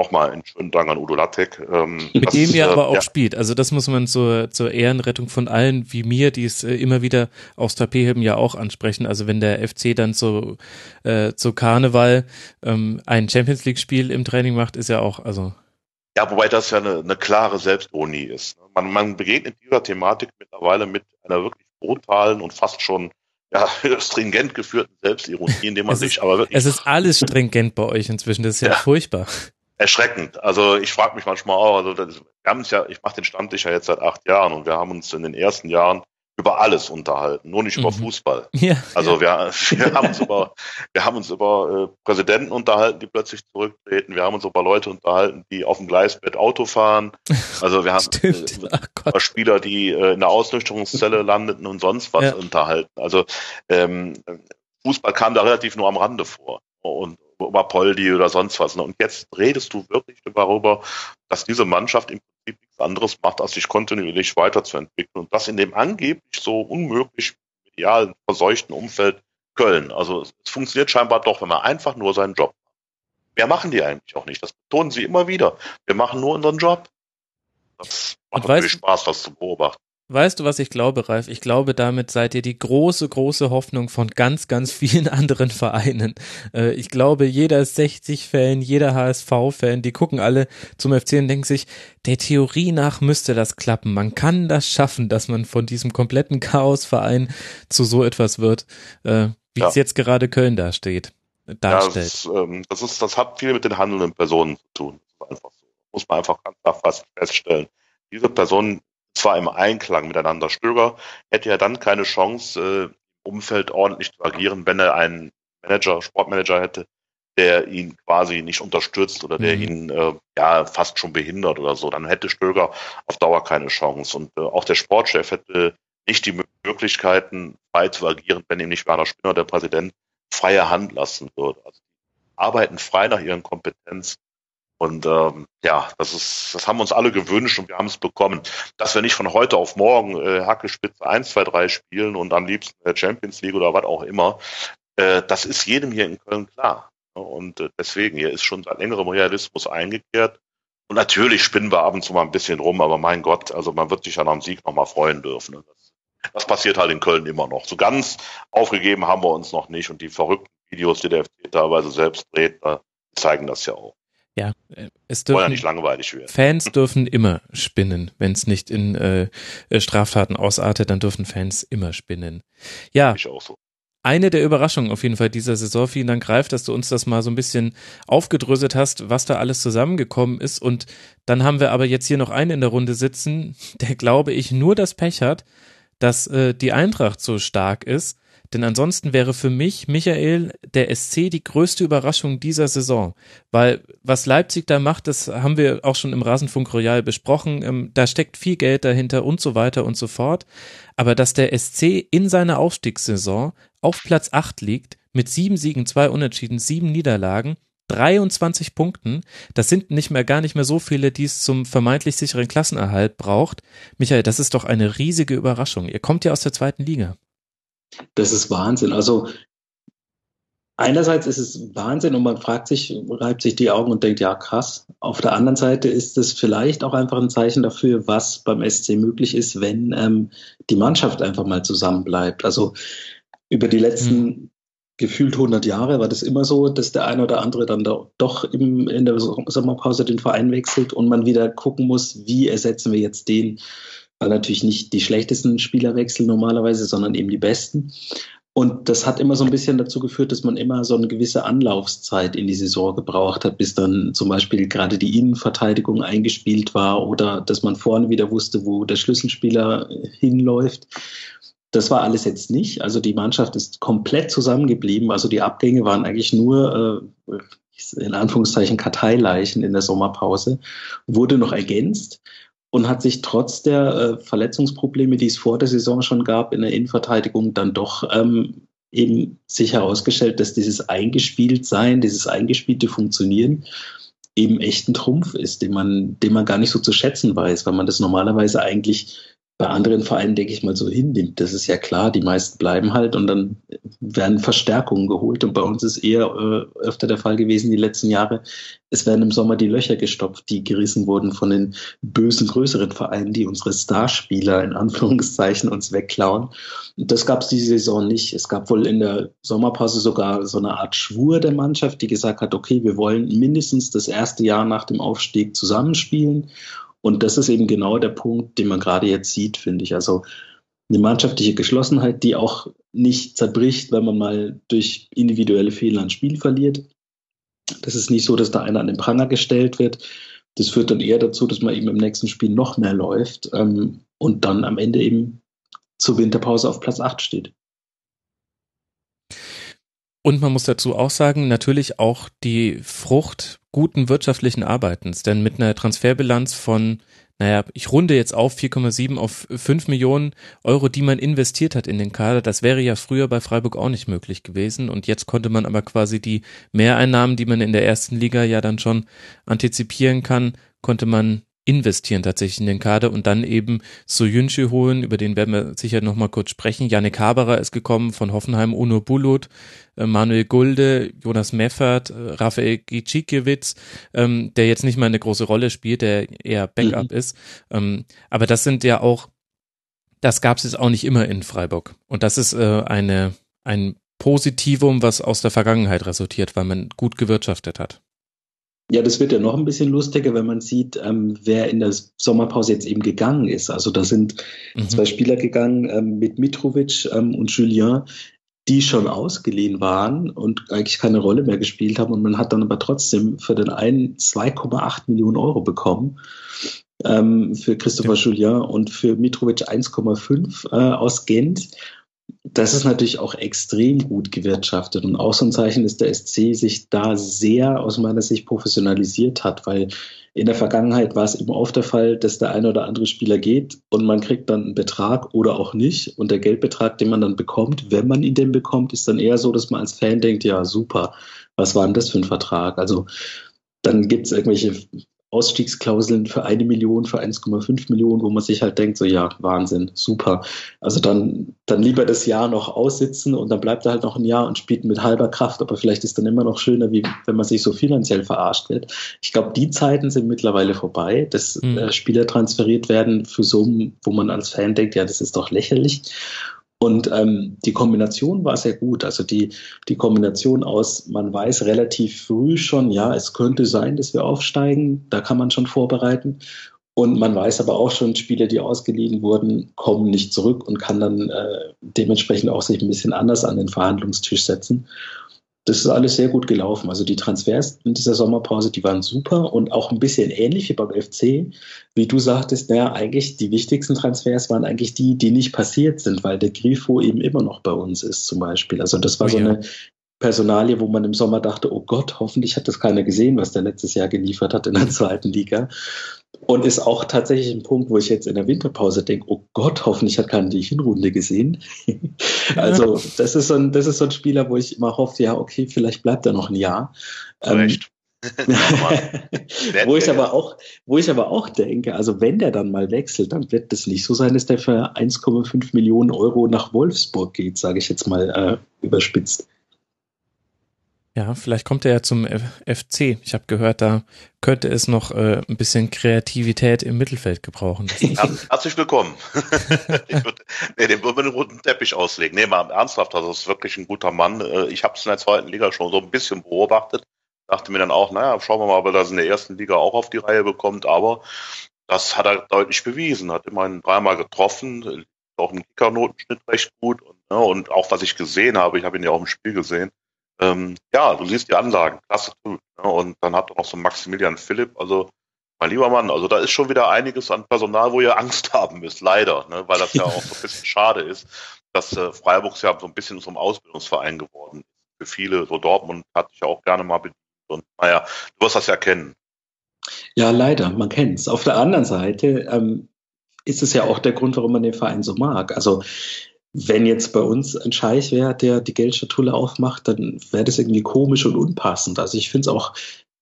nochmal einen schönen Dank an Udo Lattek. Ähm, Mit dem ja äh, aber auch ja. spielt. Also das muss man zur, zur Ehrenrettung von allen wie mir, die es äh, immer wieder aufs Tapet heben, ja auch ansprechen. Also wenn der FC dann so äh, zu Karneval ähm, ein Champions League Spiel im Training macht, ist ja auch, also ja, wobei das ja eine, eine klare Selbstironie ist. Man, man begegnet dieser Thematik mittlerweile mit einer wirklich brutalen und fast schon ja, stringent geführten Selbstironie, indem man es sich ist, aber wirklich. Es ist alles stringent bei euch inzwischen, das ist ja, ja. furchtbar erschreckend. Also ich frage mich manchmal auch, also das, wir haben uns ja, ich mache den Stammtisch ja jetzt seit acht Jahren und wir haben uns in den ersten Jahren über alles unterhalten, nur nicht mhm. über Fußball. Ja, also Wir, wir haben uns über, wir haben uns über äh, Präsidenten unterhalten, die plötzlich zurücktreten. Wir haben uns über Leute unterhalten, die auf dem Gleisbett Auto fahren. Also wir haben äh, Spieler, die äh, in der Ausnüchterungszelle landeten und sonst was ja. unterhalten. Also ähm, Fußball kam da relativ nur am Rande vor. Und über Poldi oder sonst was. Und jetzt redest du wirklich darüber, dass diese Mannschaft im Prinzip nichts anderes macht, als sich kontinuierlich weiterzuentwickeln. Und das in dem angeblich so unmöglich medial verseuchten Umfeld Köln. Also es funktioniert scheinbar doch, wenn man einfach nur seinen Job macht. Mehr machen die eigentlich auch nicht. Das betonen sie immer wieder. Wir machen nur unseren Job. Das macht natürlich Spaß, das zu beobachten. Weißt du, was ich glaube, Ralf? Ich glaube, damit seid ihr die große, große Hoffnung von ganz, ganz vielen anderen Vereinen. Äh, ich glaube, jeder 60-Fan, jeder HSV-Fan, die gucken alle zum FC und denken sich, der Theorie nach müsste das klappen. Man kann das schaffen, dass man von diesem kompletten Chaosverein zu so etwas wird, äh, wie ja. es jetzt gerade Köln dasteht, darstellt. Ja, das, ist, ähm, das, ist, das hat viel mit den handelnden Personen zu tun. Muss man einfach ganz klar feststellen. Diese Personen zwar im Einklang miteinander. Stöger hätte ja dann keine Chance, äh, im Umfeld ordentlich zu agieren, wenn er einen Manager, Sportmanager hätte, der ihn quasi nicht unterstützt oder der mhm. ihn äh, ja fast schon behindert oder so. Dann hätte Stöger auf Dauer keine Chance. Und äh, auch der Sportchef hätte nicht die Möglichkeiten, frei zu agieren, wenn ihm nicht Werner Spinner, der Präsident, freie Hand lassen würde. Also die arbeiten frei nach ihren Kompetenzen und ähm, ja, das ist, das haben uns alle gewünscht und wir haben es bekommen. Dass wir nicht von heute auf morgen äh, Hackespitze 1, 2, 3 spielen und am liebsten der Champions League oder was auch immer, äh, das ist jedem hier in Köln klar. Und äh, deswegen, hier ist schon seit längerem Realismus eingekehrt. Und natürlich spinnen wir ab und zu mal ein bisschen rum, aber mein Gott, also man wird sich ja nach dem Sieg nochmal freuen dürfen. Das, das passiert halt in Köln immer noch. So ganz aufgegeben haben wir uns noch nicht und die verrückten Videos, die der FC teilweise selbst dreht, zeigen das ja auch. Ja, äh, es dürfen, ja nicht langweilig werden. Fans dürfen immer spinnen. Wenn es nicht in äh, äh, Straftaten ausartet, dann dürfen Fans immer spinnen. Ja. Ich auch so. Eine der Überraschungen auf jeden Fall dieser Saison. Vielen Dank, Greif, dass du uns das mal so ein bisschen aufgedröselt hast, was da alles zusammengekommen ist. Und dann haben wir aber jetzt hier noch einen in der Runde sitzen, der, glaube ich, nur das Pech hat, dass äh, die Eintracht so stark ist denn ansonsten wäre für mich, Michael, der SC die größte Überraschung dieser Saison. Weil was Leipzig da macht, das haben wir auch schon im Rasenfunk Royal besprochen. Ähm, da steckt viel Geld dahinter und so weiter und so fort. Aber dass der SC in seiner Aufstiegssaison auf Platz 8 liegt, mit sieben Siegen, zwei Unentschieden, sieben Niederlagen, 23 Punkten. Das sind nicht mehr gar nicht mehr so viele, die es zum vermeintlich sicheren Klassenerhalt braucht. Michael, das ist doch eine riesige Überraschung. Ihr kommt ja aus der zweiten Liga. Das ist Wahnsinn. Also einerseits ist es Wahnsinn und man fragt sich, reibt sich die Augen und denkt, ja, krass. Auf der anderen Seite ist es vielleicht auch einfach ein Zeichen dafür, was beim SC möglich ist, wenn ähm, die Mannschaft einfach mal zusammenbleibt. Also über die letzten mhm. gefühlt 100 Jahre war das immer so, dass der eine oder andere dann da doch im, in der Sommerpause den Verein wechselt und man wieder gucken muss, wie ersetzen wir jetzt den, natürlich nicht die schlechtesten Spieler wechseln normalerweise, sondern eben die besten. Und das hat immer so ein bisschen dazu geführt, dass man immer so eine gewisse Anlaufzeit in die Saison gebraucht hat, bis dann zum Beispiel gerade die Innenverteidigung eingespielt war oder dass man vorne wieder wusste, wo der Schlüsselspieler hinläuft. Das war alles jetzt nicht. Also die Mannschaft ist komplett zusammengeblieben. Also die Abgänge waren eigentlich nur äh, in Anführungszeichen Karteileichen in der Sommerpause, wurde noch ergänzt und hat sich trotz der äh, Verletzungsprobleme, die es vor der Saison schon gab in der Innenverteidigung, dann doch ähm, eben sich herausgestellt, dass dieses Eingespieltsein, dieses eingespielte Funktionieren eben echt ein Trumpf ist, den man, den man gar nicht so zu schätzen weiß, weil man das normalerweise eigentlich bei anderen Vereinen, denke ich mal, so hinnimmt. Das ist ja klar, die meisten bleiben halt und dann werden Verstärkungen geholt. Und bei uns ist eher äh, öfter der Fall gewesen die letzten Jahre. Es werden im Sommer die Löcher gestopft, die gerissen wurden von den bösen größeren Vereinen, die unsere Starspieler in Anführungszeichen uns wegklauen. Und das gab es diese Saison nicht. Es gab wohl in der Sommerpause sogar so eine Art Schwur der Mannschaft, die gesagt hat, okay, wir wollen mindestens das erste Jahr nach dem Aufstieg zusammenspielen und das ist eben genau der Punkt, den man gerade jetzt sieht, finde ich. Also eine mannschaftliche Geschlossenheit, die auch nicht zerbricht, wenn man mal durch individuelle Fehler ein Spiel verliert. Das ist nicht so, dass da einer an den Pranger gestellt wird. Das führt dann eher dazu, dass man eben im nächsten Spiel noch mehr läuft ähm, und dann am Ende eben zur Winterpause auf Platz 8 steht. Und man muss dazu auch sagen, natürlich auch die Frucht guten wirtschaftlichen Arbeitens. Denn mit einer Transferbilanz von, naja, ich runde jetzt auf 4,7 auf 5 Millionen Euro, die man investiert hat in den Kader, das wäre ja früher bei Freiburg auch nicht möglich gewesen. Und jetzt konnte man aber quasi die Mehreinnahmen, die man in der ersten Liga ja dann schon antizipieren kann, konnte man investieren tatsächlich in den Kader und dann eben Soyuncu holen, über den werden wir sicher nochmal kurz sprechen. Janik Haberer ist gekommen von Hoffenheim, Uno Bulut, äh, Manuel Gulde, Jonas Meffert, äh, Raphael Gicikiewicz, ähm, der jetzt nicht mal eine große Rolle spielt, der eher Backup mhm. ist. Ähm, aber das sind ja auch, das gab es jetzt auch nicht immer in Freiburg. Und das ist äh, eine, ein Positivum, was aus der Vergangenheit resultiert, weil man gut gewirtschaftet hat. Ja, das wird ja noch ein bisschen lustiger, wenn man sieht, ähm, wer in der Sommerpause jetzt eben gegangen ist. Also da sind mhm. zwei Spieler gegangen ähm, mit Mitrovic ähm, und Julien, die schon ausgeliehen waren und eigentlich keine Rolle mehr gespielt haben. Und man hat dann aber trotzdem für den einen 2,8 Millionen Euro bekommen. Ähm, für Christopher ja. Julien und für Mitrovic 1,5 äh, aus Gent das ist natürlich auch extrem gut gewirtschaftet und auch so ein Zeichen, dass der SC sich da sehr aus meiner Sicht professionalisiert hat, weil in der Vergangenheit war es eben oft der Fall, dass der eine oder andere Spieler geht und man kriegt dann einen Betrag oder auch nicht und der Geldbetrag, den man dann bekommt, wenn man ihn denn bekommt, ist dann eher so, dass man als Fan denkt, ja super, was war denn das für ein Vertrag? Also dann gibt es irgendwelche Ausstiegsklauseln für eine Million, für 1,5 Millionen, wo man sich halt denkt, so ja, Wahnsinn, super. Also dann, dann lieber das Jahr noch aussitzen und dann bleibt er halt noch ein Jahr und spielt mit halber Kraft, aber vielleicht ist dann immer noch schöner, wie wenn man sich so finanziell verarscht wird. Ich glaube, die Zeiten sind mittlerweile vorbei, dass mhm. äh, Spieler transferiert werden für Summen, wo man als Fan denkt, ja, das ist doch lächerlich. Und ähm, die Kombination war sehr gut. Also die, die Kombination aus, man weiß relativ früh schon, ja, es könnte sein, dass wir aufsteigen, da kann man schon vorbereiten. Und man weiß aber auch schon, Spieler, die ausgeliehen wurden, kommen nicht zurück und kann dann äh, dementsprechend auch sich ein bisschen anders an den Verhandlungstisch setzen das ist alles sehr gut gelaufen. Also die Transfers in dieser Sommerpause, die waren super und auch ein bisschen ähnlich wie beim FC. Wie du sagtest, naja, eigentlich die wichtigsten Transfers waren eigentlich die, die nicht passiert sind, weil der Grifo eben immer noch bei uns ist zum Beispiel. Also das war oh, so eine Personalie, wo man im Sommer dachte, oh Gott, hoffentlich hat das keiner gesehen, was der letztes Jahr geliefert hat in der zweiten Liga. Und ist auch tatsächlich ein Punkt, wo ich jetzt in der Winterpause denke, oh Gott, hoffentlich hat keiner die Hinrunde gesehen. also das ist, so ein, das ist so ein Spieler, wo ich immer hoffe, ja, okay, vielleicht bleibt er noch ein Jahr. Ähm, wo ich aber auch, wo ich aber auch denke, also wenn der dann mal wechselt, dann wird das nicht so sein, dass der für 1,5 Millionen Euro nach Wolfsburg geht, sage ich jetzt mal äh, überspitzt. Ja, vielleicht kommt er ja zum FC. Ich habe gehört, da könnte es noch äh, ein bisschen Kreativität im Mittelfeld gebrauchen. Herzlich willkommen. ich würd, nee, den würden wir den roten Teppich auslegen. Nee, mal ernsthaft, das ist wirklich ein guter Mann. Äh, ich habe es in der zweiten Liga schon so ein bisschen beobachtet. Dachte mir dann auch, naja, schauen wir mal, ob er das in der ersten Liga auch auf die Reihe bekommt. Aber das hat er deutlich bewiesen. Hat immerhin dreimal getroffen, auch im Kickernotenschnitt recht gut. Und, ne, und auch was ich gesehen habe, ich habe ihn ja auch im Spiel gesehen, ähm, ja, du siehst die Anlagen, klasse. Ne? Und dann habt ihr noch so Maximilian Philipp, also mein lieber Mann, also da ist schon wieder einiges an Personal, wo ihr Angst haben müsst, leider, ne? weil das ja auch so ein bisschen schade ist, dass äh, Freiburg ja so ein bisschen zum Ausbildungsverein geworden ist. Für viele, so Dortmund hatte ich ja auch gerne mal bedient. Und naja, du wirst das ja kennen. Ja, leider, man kennt es. Auf der anderen Seite ähm, ist es ja auch der Grund, warum man den Verein so mag. Also wenn jetzt bei uns ein Scheich wäre, der die Geldschatulle aufmacht, dann wäre das irgendwie komisch und unpassend. Also ich finde es auch,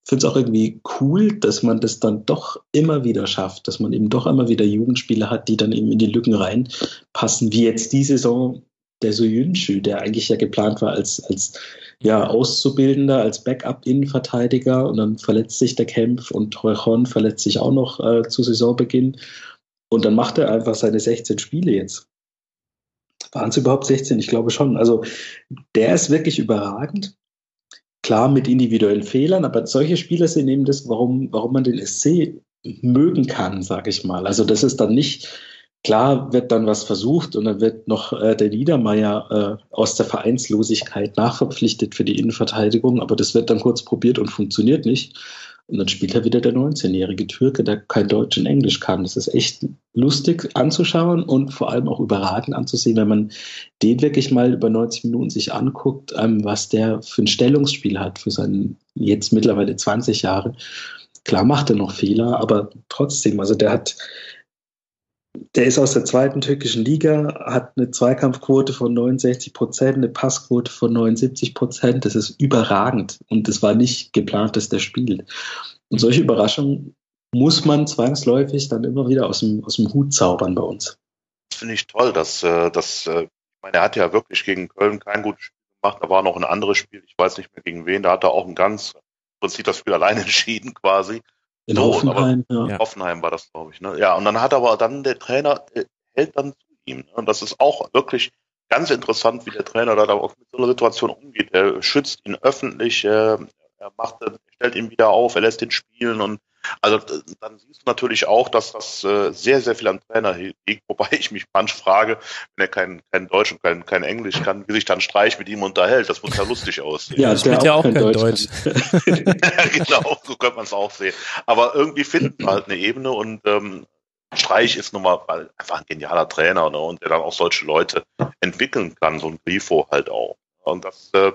finde es auch irgendwie cool, dass man das dann doch immer wieder schafft, dass man eben doch immer wieder Jugendspieler hat, die dann eben in die Lücken reinpassen, wie jetzt die Saison der Soyuncu, der eigentlich ja geplant war als, als ja, Auszubildender, als Backup-Innenverteidiger und dann verletzt sich der Kempf und Torrejon verletzt sich auch noch äh, zu Saisonbeginn. Und dann macht er einfach seine 16 Spiele jetzt. Waren es überhaupt 16? Ich glaube schon. Also der ist wirklich überragend. Klar mit individuellen Fehlern, aber solche Spieler sind eben das, warum, warum man den SC mögen kann, sage ich mal. Also das ist dann nicht, klar wird dann was versucht und dann wird noch äh, der Niedermeier äh, aus der Vereinslosigkeit nachverpflichtet für die Innenverteidigung, aber das wird dann kurz probiert und funktioniert nicht. Und dann spielt er wieder der 19-jährige Türke, der kein Deutsch und Englisch kann. Das ist echt lustig anzuschauen und vor allem auch überragend anzusehen, wenn man den wirklich mal über 90 Minuten sich anguckt, ähm, was der für ein Stellungsspiel hat für seinen jetzt mittlerweile 20 Jahre. Klar macht er noch Fehler, aber trotzdem, also der hat, der ist aus der zweiten türkischen Liga, hat eine Zweikampfquote von 69 Prozent, eine Passquote von 79 Prozent. Das ist überragend und das war nicht geplant, dass der spielt. Und solche Überraschungen muss man zwangsläufig dann immer wieder aus dem, aus dem Hut zaubern bei uns. Das finde ich toll, dass, äh, dass äh, ich meine, er hat ja wirklich gegen Köln kein gutes Spiel gemacht. Da war noch ein anderes Spiel, ich weiß nicht mehr gegen wen, da hat er auch ein ganz, im Prinzip das Spiel allein entschieden quasi. In So, Hoffenheim, ja. Ja. Hoffenheim war das, glaube ich. Ne? Ja, und dann hat aber dann der Trainer äh, hält dann zu ihm. Ne? Und das ist auch wirklich ganz interessant, wie der Trainer da auch mit so einer Situation umgeht. Er schützt ihn öffentlich, äh, er macht, er stellt ihn wieder auf, er lässt ihn spielen und also d- dann siehst du natürlich auch, dass das äh, sehr, sehr viel am Trainer liegt, wobei ich mich manch frage, wenn er kein, kein Deutsch und kein, kein Englisch kann, wie sich dann Streich mit ihm unterhält. Das muss ja lustig aussehen. Ja, Spielt der ja auch kein Deutsch Deutsch. genau, so könnte man es auch sehen. Aber irgendwie finden wir halt eine Ebene und ähm, Streich ist nun mal einfach ein genialer Trainer ne, und der dann auch solche Leute entwickeln kann, so ein Grifo halt auch. Und das äh,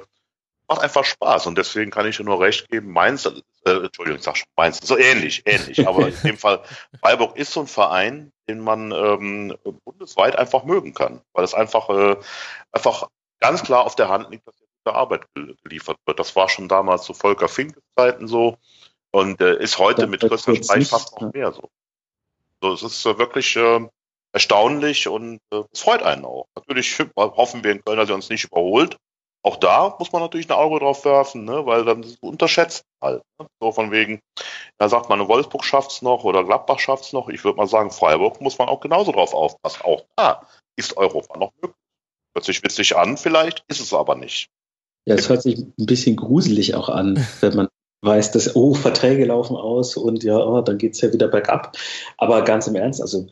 macht einfach Spaß und deswegen kann ich dir nur recht geben, Mainz, äh, Entschuldigung, ich sag schon Mainz, so ähnlich, ähnlich, aber in dem Fall, Freiburg ist so ein Verein, den man ähm, bundesweit einfach mögen kann, weil es einfach, äh, einfach ganz klar auf der Hand liegt, dass gute Arbeit gel- geliefert wird. Das war schon damals zu Volker Finkes Zeiten so und äh, ist heute Ja, mit Christian Streich fast noch mehr so. So, es ist äh, wirklich äh, erstaunlich und äh, es freut einen auch. Natürlich hoffen wir in Köln, dass er uns nicht überholt. Auch da muss man natürlich ein Auge drauf werfen, ne? weil dann unterschätzt halt. Ne? So von wegen, da sagt man, Wolfsburg schafft's noch oder Gladbach schafft's noch. Ich würde mal sagen, Freiburg muss man auch genauso drauf aufpassen. Auch da ist Europa noch möglich. Hört sich witzig an, vielleicht ist es aber nicht. Ja, es hört sich ein bisschen gruselig auch an, wenn man weiß, dass, oh, Verträge laufen aus und ja, oh, dann geht's ja wieder bergab. Aber ganz im Ernst, also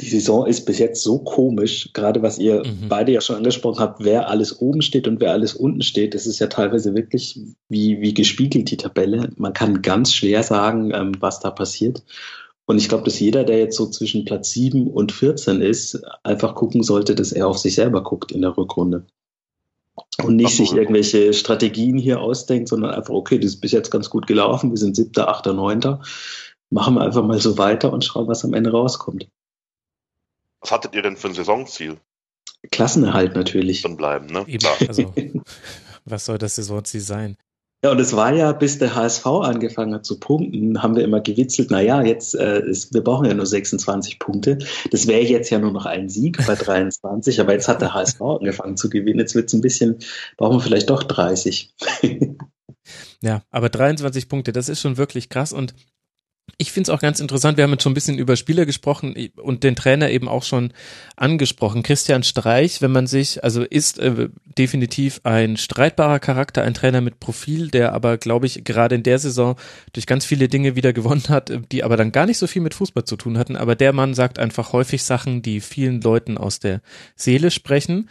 die Saison ist bis jetzt so komisch, gerade was ihr Mhm. beide ja schon angesprochen habt, wer alles oben steht und wer alles unten steht. Das ist ja teilweise wirklich wie, wie gespiegelt, die Tabelle. Man kann ganz schwer sagen, ähm, was da passiert. Und ich glaube, dass jeder, der jetzt so zwischen Platz 7 und 14 ist, einfach gucken sollte, dass er auf sich selber guckt in der Rückrunde. Und nicht sich irgendwelche Strategien hier ausdenkt, sondern einfach, okay, das ist bis jetzt ganz gut gelaufen, wir sind siebter, achter, neunter. Machen wir einfach mal so weiter und schauen, was am Ende rauskommt. Was hattet ihr denn für ein Saisonziel? Klassenerhalt natürlich. Drin bleiben, ne? Eben, also, was soll das Saisonziel sein? Ja, und es war ja, bis der HSV angefangen hat zu punkten, haben wir immer gewitzelt, na ja, jetzt, äh, ist, wir brauchen ja nur 26 Punkte. Das wäre jetzt ja nur noch ein Sieg bei 23, aber jetzt hat der HSV angefangen zu gewinnen. Jetzt wird's ein bisschen, brauchen wir vielleicht doch 30. Ja, aber 23 Punkte, das ist schon wirklich krass und ich finde es auch ganz interessant, wir haben jetzt schon ein bisschen über Spieler gesprochen und den Trainer eben auch schon angesprochen. Christian Streich, wenn man sich, also ist äh, definitiv ein streitbarer Charakter, ein Trainer mit Profil, der aber, glaube ich, gerade in der Saison durch ganz viele Dinge wieder gewonnen hat, äh, die aber dann gar nicht so viel mit Fußball zu tun hatten. Aber der Mann sagt einfach häufig Sachen, die vielen Leuten aus der Seele sprechen.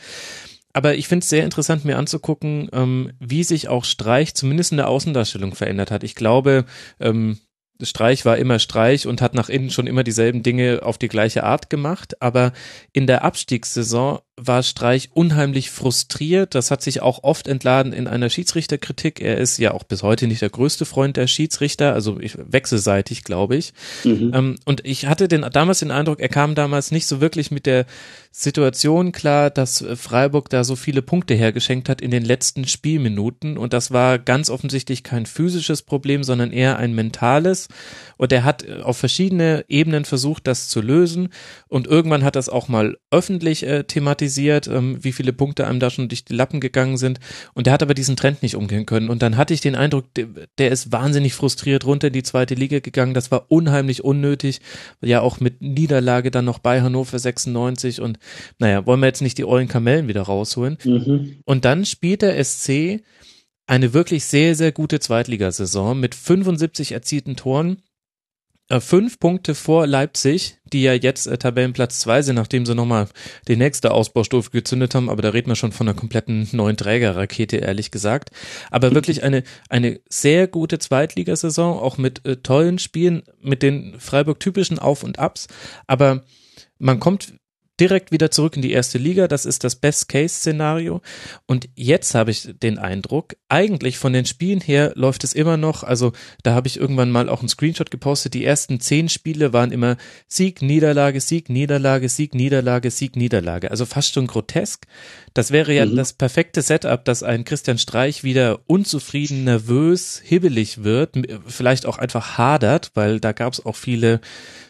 Aber ich finde es sehr interessant, mir anzugucken, ähm, wie sich auch Streich zumindest in der Außendarstellung verändert hat. Ich glaube, ähm, Streich war immer Streich und hat nach innen schon immer dieselben Dinge auf die gleiche Art gemacht. Aber in der Abstiegssaison war Streich unheimlich frustriert. Das hat sich auch oft entladen in einer Schiedsrichterkritik. Er ist ja auch bis heute nicht der größte Freund der Schiedsrichter, also ich, wechselseitig, glaube ich. Mhm. Ähm, und ich hatte den, damals den Eindruck, er kam damals nicht so wirklich mit der Situation klar, dass äh, Freiburg da so viele Punkte hergeschenkt hat in den letzten Spielminuten. Und das war ganz offensichtlich kein physisches Problem, sondern eher ein mentales. Und er hat äh, auf verschiedene Ebenen versucht, das zu lösen. Und irgendwann hat das auch mal öffentlich äh, thematisiert, ähm, wie viele Punkte einem da schon durch die Lappen gegangen sind. Und er hat aber diesen Trend nicht umgehen können. Und dann hatte ich den Eindruck, der, der ist wahnsinnig frustriert runter in die zweite Liga gegangen. Das war unheimlich unnötig. Ja, auch mit Niederlage dann noch bei Hannover 96. Und naja, wollen wir jetzt nicht die ollen Kamellen wieder rausholen. Mhm. Und dann spielt der SC eine wirklich sehr, sehr gute Zweitligasaison mit 75 erzielten Toren. Äh, fünf Punkte vor Leipzig, die ja jetzt äh, Tabellenplatz zwei sind, nachdem sie nochmal die nächste Ausbaustufe gezündet haben. Aber da reden wir schon von einer kompletten neuen Trägerrakete, ehrlich gesagt. Aber wirklich eine, eine sehr gute Zweitligasaison, auch mit äh, tollen Spielen, mit den Freiburg-typischen Auf- und Abs. Aber man kommt direkt wieder zurück in die erste Liga. Das ist das Best-Case-Szenario. Und jetzt habe ich den Eindruck, eigentlich von den Spielen her läuft es immer noch, also da habe ich irgendwann mal auch einen Screenshot gepostet, die ersten zehn Spiele waren immer Sieg, Niederlage, Sieg, Niederlage, Sieg, Niederlage, Sieg, Niederlage. Also fast schon grotesk. Das wäre ja mhm. das perfekte Setup, dass ein Christian Streich wieder unzufrieden, nervös, hibbelig wird, vielleicht auch einfach hadert, weil da gab es auch viele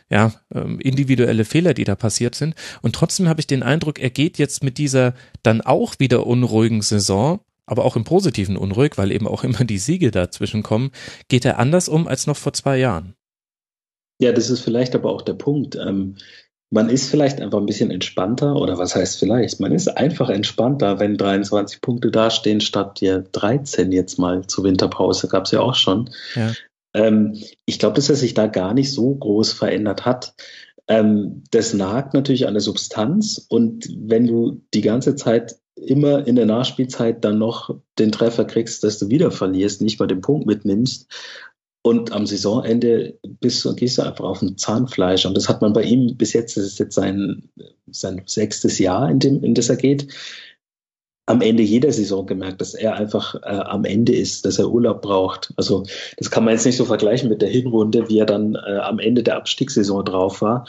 ja, ähm, individuelle Fehler, die da passiert sind. Und trotzdem habe ich den Eindruck, er geht jetzt mit dieser dann auch wieder unruhigen Saison, aber auch im Positiven unruhig, weil eben auch immer die Siege dazwischen kommen, geht er anders um als noch vor zwei Jahren. Ja, das ist vielleicht aber auch der Punkt. Ähm, man ist vielleicht einfach ein bisschen entspannter, oder was heißt vielleicht? Man ist einfach entspannter, wenn 23 Punkte dastehen, statt dir 13 jetzt mal zur Winterpause, gab es ja auch schon. Ja. Ähm, ich glaube, dass er sich da gar nicht so groß verändert hat. Ähm, das nagt natürlich an der Substanz und wenn du die ganze Zeit immer in der Nachspielzeit dann noch den Treffer kriegst, dass du wieder verlierst, nicht mal den Punkt mitnimmst und am Saisonende bist du, gehst du einfach auf ein Zahnfleisch. Und das hat man bei ihm bis jetzt, das ist jetzt sein, sein sechstes Jahr, in, dem, in das er geht am Ende jeder Saison gemerkt, dass er einfach äh, am Ende ist, dass er Urlaub braucht. Also das kann man jetzt nicht so vergleichen mit der Hinrunde, wie er dann äh, am Ende der Abstiegssaison drauf war.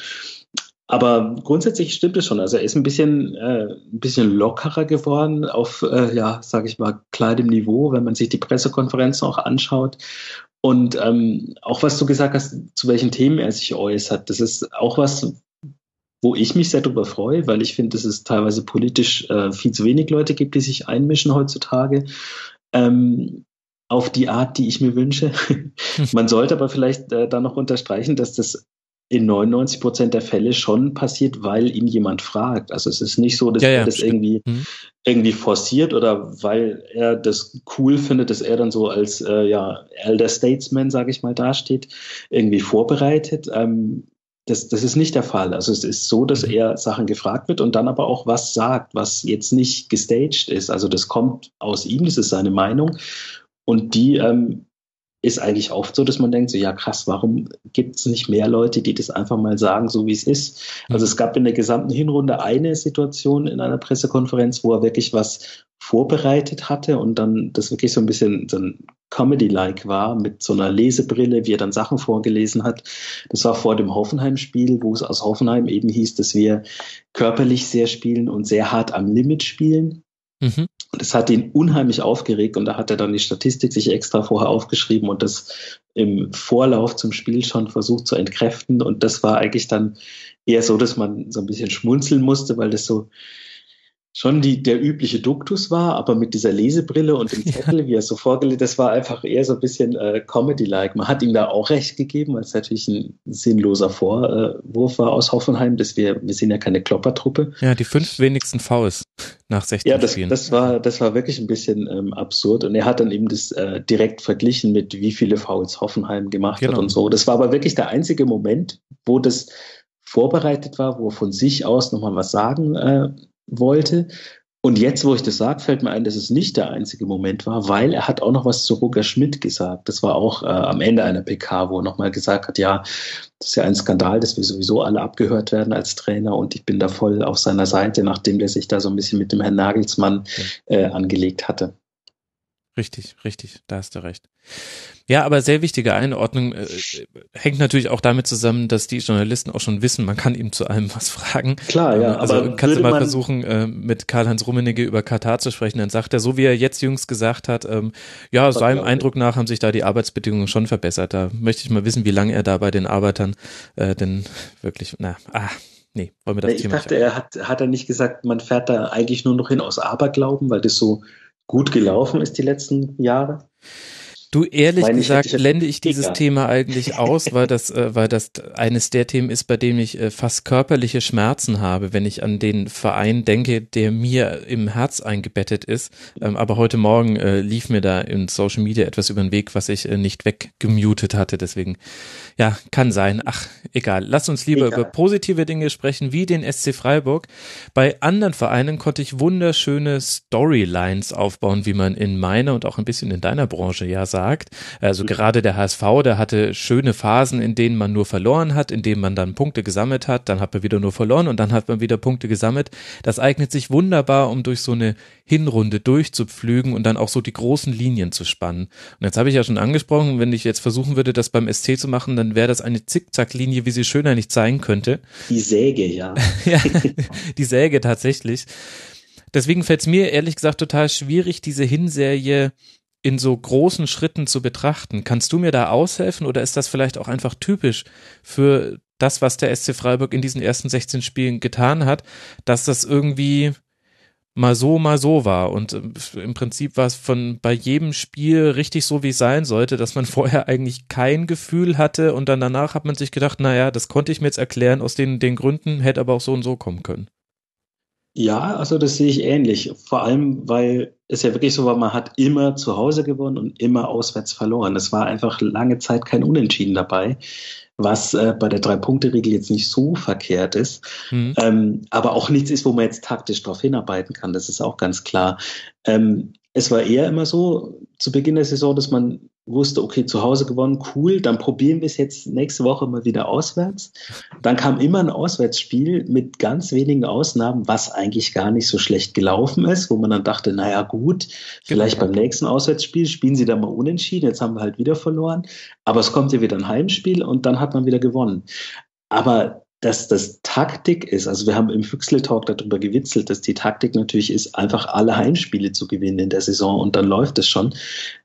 Aber grundsätzlich stimmt es schon. Also er ist ein bisschen, äh, ein bisschen lockerer geworden auf, äh, ja, sage ich mal, kleinem Niveau, wenn man sich die Pressekonferenzen auch anschaut. Und ähm, auch was du gesagt hast, zu welchen Themen er sich äußert, das ist auch was, wo ich mich sehr darüber freue, weil ich finde, dass es teilweise politisch äh, viel zu wenig Leute gibt, die sich einmischen heutzutage. Ähm, auf die Art, die ich mir wünsche. Man sollte aber vielleicht äh, da noch unterstreichen, dass das in 99 Prozent der Fälle schon passiert, weil ihn jemand fragt. Also es ist nicht so, dass ja, er das irgendwie, mhm. irgendwie forciert oder weil er das cool findet, dass er dann so als äh, ja, Elder Statesman, sage ich mal, dasteht, irgendwie vorbereitet. Ähm, das, das ist nicht der Fall. Also es ist so, dass mhm. er Sachen gefragt wird und dann aber auch was sagt, was jetzt nicht gestaged ist. Also das kommt aus ihm, das ist seine Meinung. Und die ähm, ist eigentlich oft so, dass man denkt, so ja krass, warum gibt es nicht mehr Leute, die das einfach mal sagen, so wie es ist? Also es gab in der gesamten Hinrunde eine Situation in einer Pressekonferenz, wo er wirklich was vorbereitet hatte und dann das wirklich so ein bisschen so ein Comedy-like war mit so einer Lesebrille, wie er dann Sachen vorgelesen hat. Das war vor dem Hoffenheim-Spiel, wo es aus Hoffenheim eben hieß, dass wir körperlich sehr spielen und sehr hart am Limit spielen. Mhm. Und das hat ihn unheimlich aufgeregt und da hat er dann die Statistik sich extra vorher aufgeschrieben und das im Vorlauf zum Spiel schon versucht zu entkräften. Und das war eigentlich dann eher so, dass man so ein bisschen schmunzeln musste, weil das so schon die, der übliche Duktus war, aber mit dieser Lesebrille und dem Zettel, wie er so vorgelegt, das war einfach eher so ein bisschen äh, Comedy-like. Man hat ihm da auch recht gegeben, weil es natürlich ein sinnloser Vorwurf war aus Hoffenheim, dass wir, wir sind ja keine Kloppertruppe. Ja, die fünf wenigsten Fouls nach 16 Ja, das, Spielen. das war, das war wirklich ein bisschen ähm, absurd und er hat dann eben das äh, direkt verglichen mit wie viele Fouls Hoffenheim gemacht genau. hat und so. Das war aber wirklich der einzige Moment, wo das vorbereitet war, wo er von sich aus nochmal was sagen äh, wollte. Und jetzt, wo ich das sage, fällt mir ein, dass es nicht der einzige Moment war, weil er hat auch noch was zu Roger Schmidt gesagt. Das war auch äh, am Ende einer PK, wo er nochmal gesagt hat, ja, das ist ja ein Skandal, dass wir sowieso alle abgehört werden als Trainer und ich bin da voll auf seiner Seite, nachdem der sich da so ein bisschen mit dem Herrn Nagelsmann äh, angelegt hatte. Richtig, richtig, da hast du recht. Ja, aber sehr wichtige Einordnung äh, hängt natürlich auch damit zusammen, dass die Journalisten auch schon wissen, man kann ihm zu allem was fragen. Klar, ja. Also aber kannst du mal versuchen, äh, mit Karl-Heinz Rummenigge über Katar zu sprechen, dann sagt er, so wie er jetzt jüngst gesagt hat, ähm, ja, seinem Eindruck nach haben sich da die Arbeitsbedingungen schon verbessert. Da möchte ich mal wissen, wie lange er da bei den Arbeitern äh, denn wirklich, na, ah, nee, wollen wir das ich Thema Ich dachte, er hat, hat er nicht gesagt, man fährt da eigentlich nur noch hin aus Aberglauben, weil das so gut gelaufen ist die letzten Jahre? Du ehrlich gesagt blende ich dieses Kicker. Thema eigentlich aus, weil das, äh, weil das eines der Themen ist, bei dem ich äh, fast körperliche Schmerzen habe, wenn ich an den Verein denke, der mir im Herz eingebettet ist. Ähm, aber heute Morgen äh, lief mir da in Social Media etwas über den Weg, was ich äh, nicht weggemutet hatte. Deswegen, ja, kann sein. Ach, egal. Lass uns lieber egal. über positive Dinge sprechen, wie den SC Freiburg. Bei anderen Vereinen konnte ich wunderschöne Storylines aufbauen, wie man in meiner und auch ein bisschen in deiner Branche ja sagt sagt. Also gerade der HSV, der hatte schöne Phasen, in denen man nur verloren hat, in denen man dann Punkte gesammelt hat, dann hat man wieder nur verloren und dann hat man wieder Punkte gesammelt. Das eignet sich wunderbar, um durch so eine Hinrunde durchzupflügen und dann auch so die großen Linien zu spannen. Und jetzt habe ich ja schon angesprochen, wenn ich jetzt versuchen würde, das beim SC zu machen, dann wäre das eine Zickzacklinie, wie sie schöner nicht sein könnte. Die Säge, ja. ja, die Säge tatsächlich. Deswegen fällt es mir ehrlich gesagt total schwierig, diese Hinserie in so großen Schritten zu betrachten. Kannst du mir da aushelfen oder ist das vielleicht auch einfach typisch für das, was der SC Freiburg in diesen ersten 16 Spielen getan hat, dass das irgendwie mal so, mal so war. Und äh, im Prinzip war es von bei jedem Spiel richtig so, wie es sein sollte, dass man vorher eigentlich kein Gefühl hatte und dann danach hat man sich gedacht, naja, das konnte ich mir jetzt erklären aus den, den Gründen, hätte aber auch so und so kommen können. Ja, also das sehe ich ähnlich. Vor allem, weil es ja wirklich so war, man hat immer zu Hause gewonnen und immer auswärts verloren. Es war einfach lange Zeit kein Unentschieden dabei, was äh, bei der Drei-Punkte-Regel jetzt nicht so verkehrt ist. Mhm. Ähm, aber auch nichts ist, wo man jetzt taktisch darauf hinarbeiten kann. Das ist auch ganz klar. Ähm, es war eher immer so zu Beginn der Saison, dass man wusste, okay, zu Hause gewonnen, cool, dann probieren wir es jetzt nächste Woche mal wieder auswärts. Dann kam immer ein Auswärtsspiel mit ganz wenigen Ausnahmen, was eigentlich gar nicht so schlecht gelaufen ist, wo man dann dachte, naja gut, vielleicht genau. beim nächsten Auswärtsspiel spielen sie da mal unentschieden, jetzt haben wir halt wieder verloren, aber es kommt ja wieder ein Heimspiel und dann hat man wieder gewonnen. Aber dass das Taktik ist, also wir haben im Füchsle-Talk darüber gewitzelt, dass die Taktik natürlich ist, einfach alle Heimspiele zu gewinnen in der Saison und dann läuft es schon.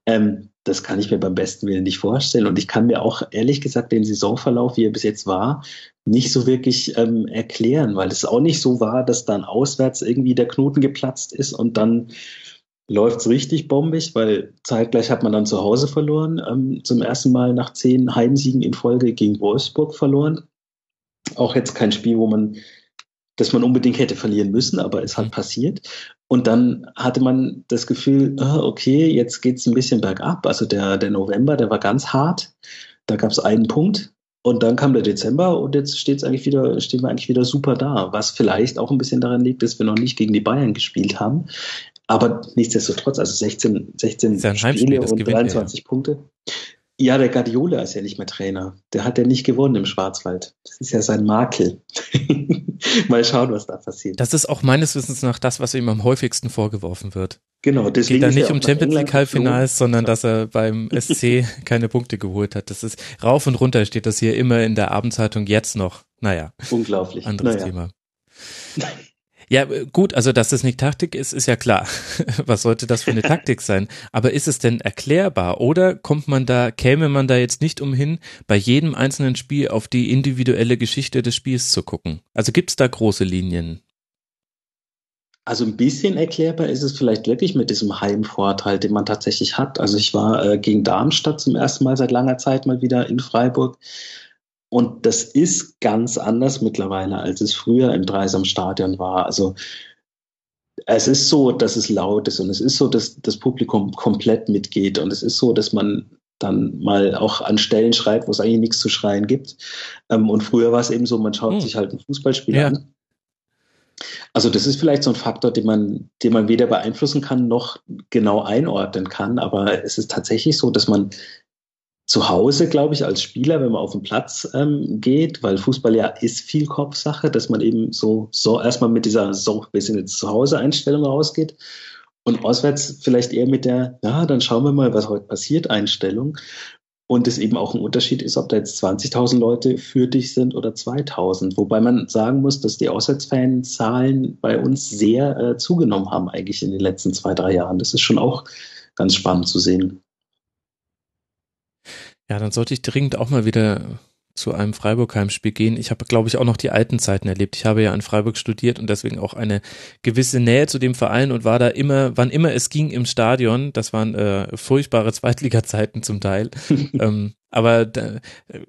Ähm, das kann ich mir beim besten Willen nicht vorstellen. Und ich kann mir auch ehrlich gesagt den Saisonverlauf, wie er bis jetzt war, nicht so wirklich ähm, erklären, weil es auch nicht so war, dass dann auswärts irgendwie der Knoten geplatzt ist und dann läuft es richtig bombig, weil zeitgleich hat man dann zu Hause verloren, ähm, zum ersten Mal nach zehn Heimsiegen in Folge gegen Wolfsburg verloren auch jetzt kein Spiel, wo man, das man unbedingt hätte verlieren müssen, aber es hat mhm. passiert. Und dann hatte man das Gefühl, ah, okay, jetzt geht's ein bisschen bergab. Also der, der November, der war ganz hart. Da gab's einen Punkt. Und dann kam der Dezember und jetzt steht's eigentlich wieder, stehen wir eigentlich wieder super da. Was vielleicht auch ein bisschen daran liegt, dass wir noch nicht gegen die Bayern gespielt haben. Aber nichtsdestotrotz, also 16, 16 Spiele und 23 ja. Punkte. Ja, der Guardiola ist ja nicht mehr Trainer. Der hat ja nicht gewonnen im Schwarzwald. Das ist ja sein Makel. Mal schauen, was da passiert. Das ist auch meines Wissens nach das, was ihm am häufigsten vorgeworfen wird. Genau, deswegen. Geht da nicht um Champions League Halbfinals, sondern dass er beim SC keine Punkte geholt hat. Das ist rauf und runter steht das hier immer in der Abendzeitung jetzt noch. Naja. Unglaublich. Anderes naja. Thema. Ja, äh, gut, also dass es nicht Taktik ist, ist ja klar. Was sollte das für eine Taktik sein? Aber ist es denn erklärbar oder kommt man da, käme man da jetzt nicht umhin, bei jedem einzelnen Spiel auf die individuelle Geschichte des Spiels zu gucken? Also gibt es da große Linien? Also ein bisschen erklärbar ist es vielleicht wirklich mit diesem Heimvorteil, den man tatsächlich hat. Also ich war äh, gegen Darmstadt zum ersten Mal seit langer Zeit mal wieder in Freiburg und das ist ganz anders mittlerweile, als es früher im Dreisamstadion war. Also es ist so, dass es laut ist und es ist so, dass das Publikum komplett mitgeht und es ist so, dass man dann mal auch an Stellen schreit, wo es eigentlich nichts zu schreien gibt. Ähm, und früher war es eben so, man schaut hm. sich halt ein Fußballspiel ja. an. Also das ist vielleicht so ein Faktor, den man, den man weder beeinflussen kann noch genau einordnen kann. Aber es ist tatsächlich so, dass man zu Hause, glaube ich, als Spieler, wenn man auf den Platz ähm, geht, weil Fußball ja ist viel Kopfsache, dass man eben so, so erstmal mit dieser so, wir sind jetzt zu Hause Einstellung rausgeht und auswärts vielleicht eher mit der, ja, dann schauen wir mal, was heute passiert, Einstellung. Und es eben auch ein Unterschied ist, ob da jetzt 20.000 Leute für dich sind oder 2.000. Wobei man sagen muss, dass die Auswärtsfanzahlen bei uns sehr äh, zugenommen haben eigentlich in den letzten zwei, drei Jahren. Das ist schon auch ganz spannend zu sehen. Ja, dann sollte ich dringend auch mal wieder zu einem Freiburg-Heimspiel gehen. Ich habe, glaube ich, auch noch die alten Zeiten erlebt. Ich habe ja in Freiburg studiert und deswegen auch eine gewisse Nähe zu dem Verein und war da immer, wann immer es ging im Stadion. Das waren äh, furchtbare Zweitliga-Zeiten zum Teil. ähm, aber da,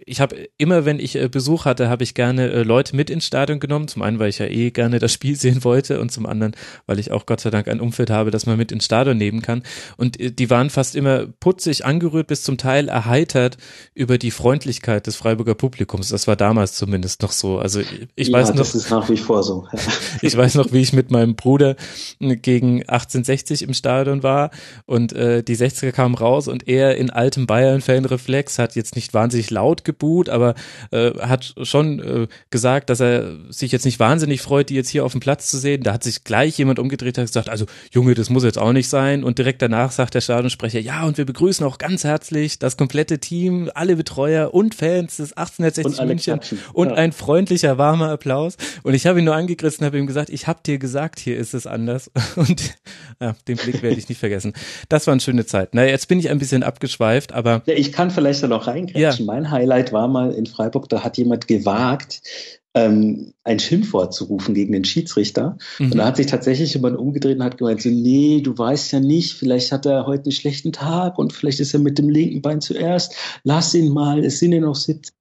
ich habe immer, wenn ich äh, Besuch hatte, habe ich gerne äh, Leute mit ins Stadion genommen. Zum einen, weil ich ja eh gerne das Spiel sehen wollte und zum anderen, weil ich auch Gott sei Dank ein Umfeld habe, das man mit ins Stadion nehmen kann. Und äh, die waren fast immer putzig angerührt, bis zum Teil erheitert über die Freundlichkeit des Freiburger Publikums. Das war damals zumindest noch so. Also ich ja, weiß noch. Das ist nach wie vor so. ich weiß noch, wie ich mit meinem Bruder gegen 1860 im Stadion war und die 60er kamen raus und er in altem Bayern-Fan-Reflex hat jetzt nicht wahnsinnig laut geboot, aber äh, hat schon äh, gesagt, dass er sich jetzt nicht wahnsinnig freut, die jetzt hier auf dem Platz zu sehen. Da hat sich gleich jemand umgedreht und gesagt, also Junge, das muss jetzt auch nicht sein. Und direkt danach sagt der Stadionsprecher, ja, und wir begrüßen auch ganz herzlich das komplette Team, alle Betreuer und Fans des 1860 Und München klatschen. und Ja. ein freundlicher, warmer Applaus. Und ich habe ihn nur angegriffen und habe ihm gesagt, ich habe dir gesagt, hier ist es anders. Und ja, den Blick werde ich nicht vergessen. Das waren schöne Zeiten. Naja, jetzt bin ich ein bisschen abgeschweift, aber Ja, ich kann vielleicht da noch reingrätschen. Mein Highlight war mal in Freiburg, da hat jemand gewagt, ähm, ein Schimpfwort zu rufen gegen den Schiedsrichter. Mhm. Und da hat sich tatsächlich jemand umgedreht und hat gemeint, so, nee, du weißt ja nicht, vielleicht hat er heute einen schlechten Tag und vielleicht ist er mit dem linken Bein zuerst. Lass ihn mal, es sind ja noch 70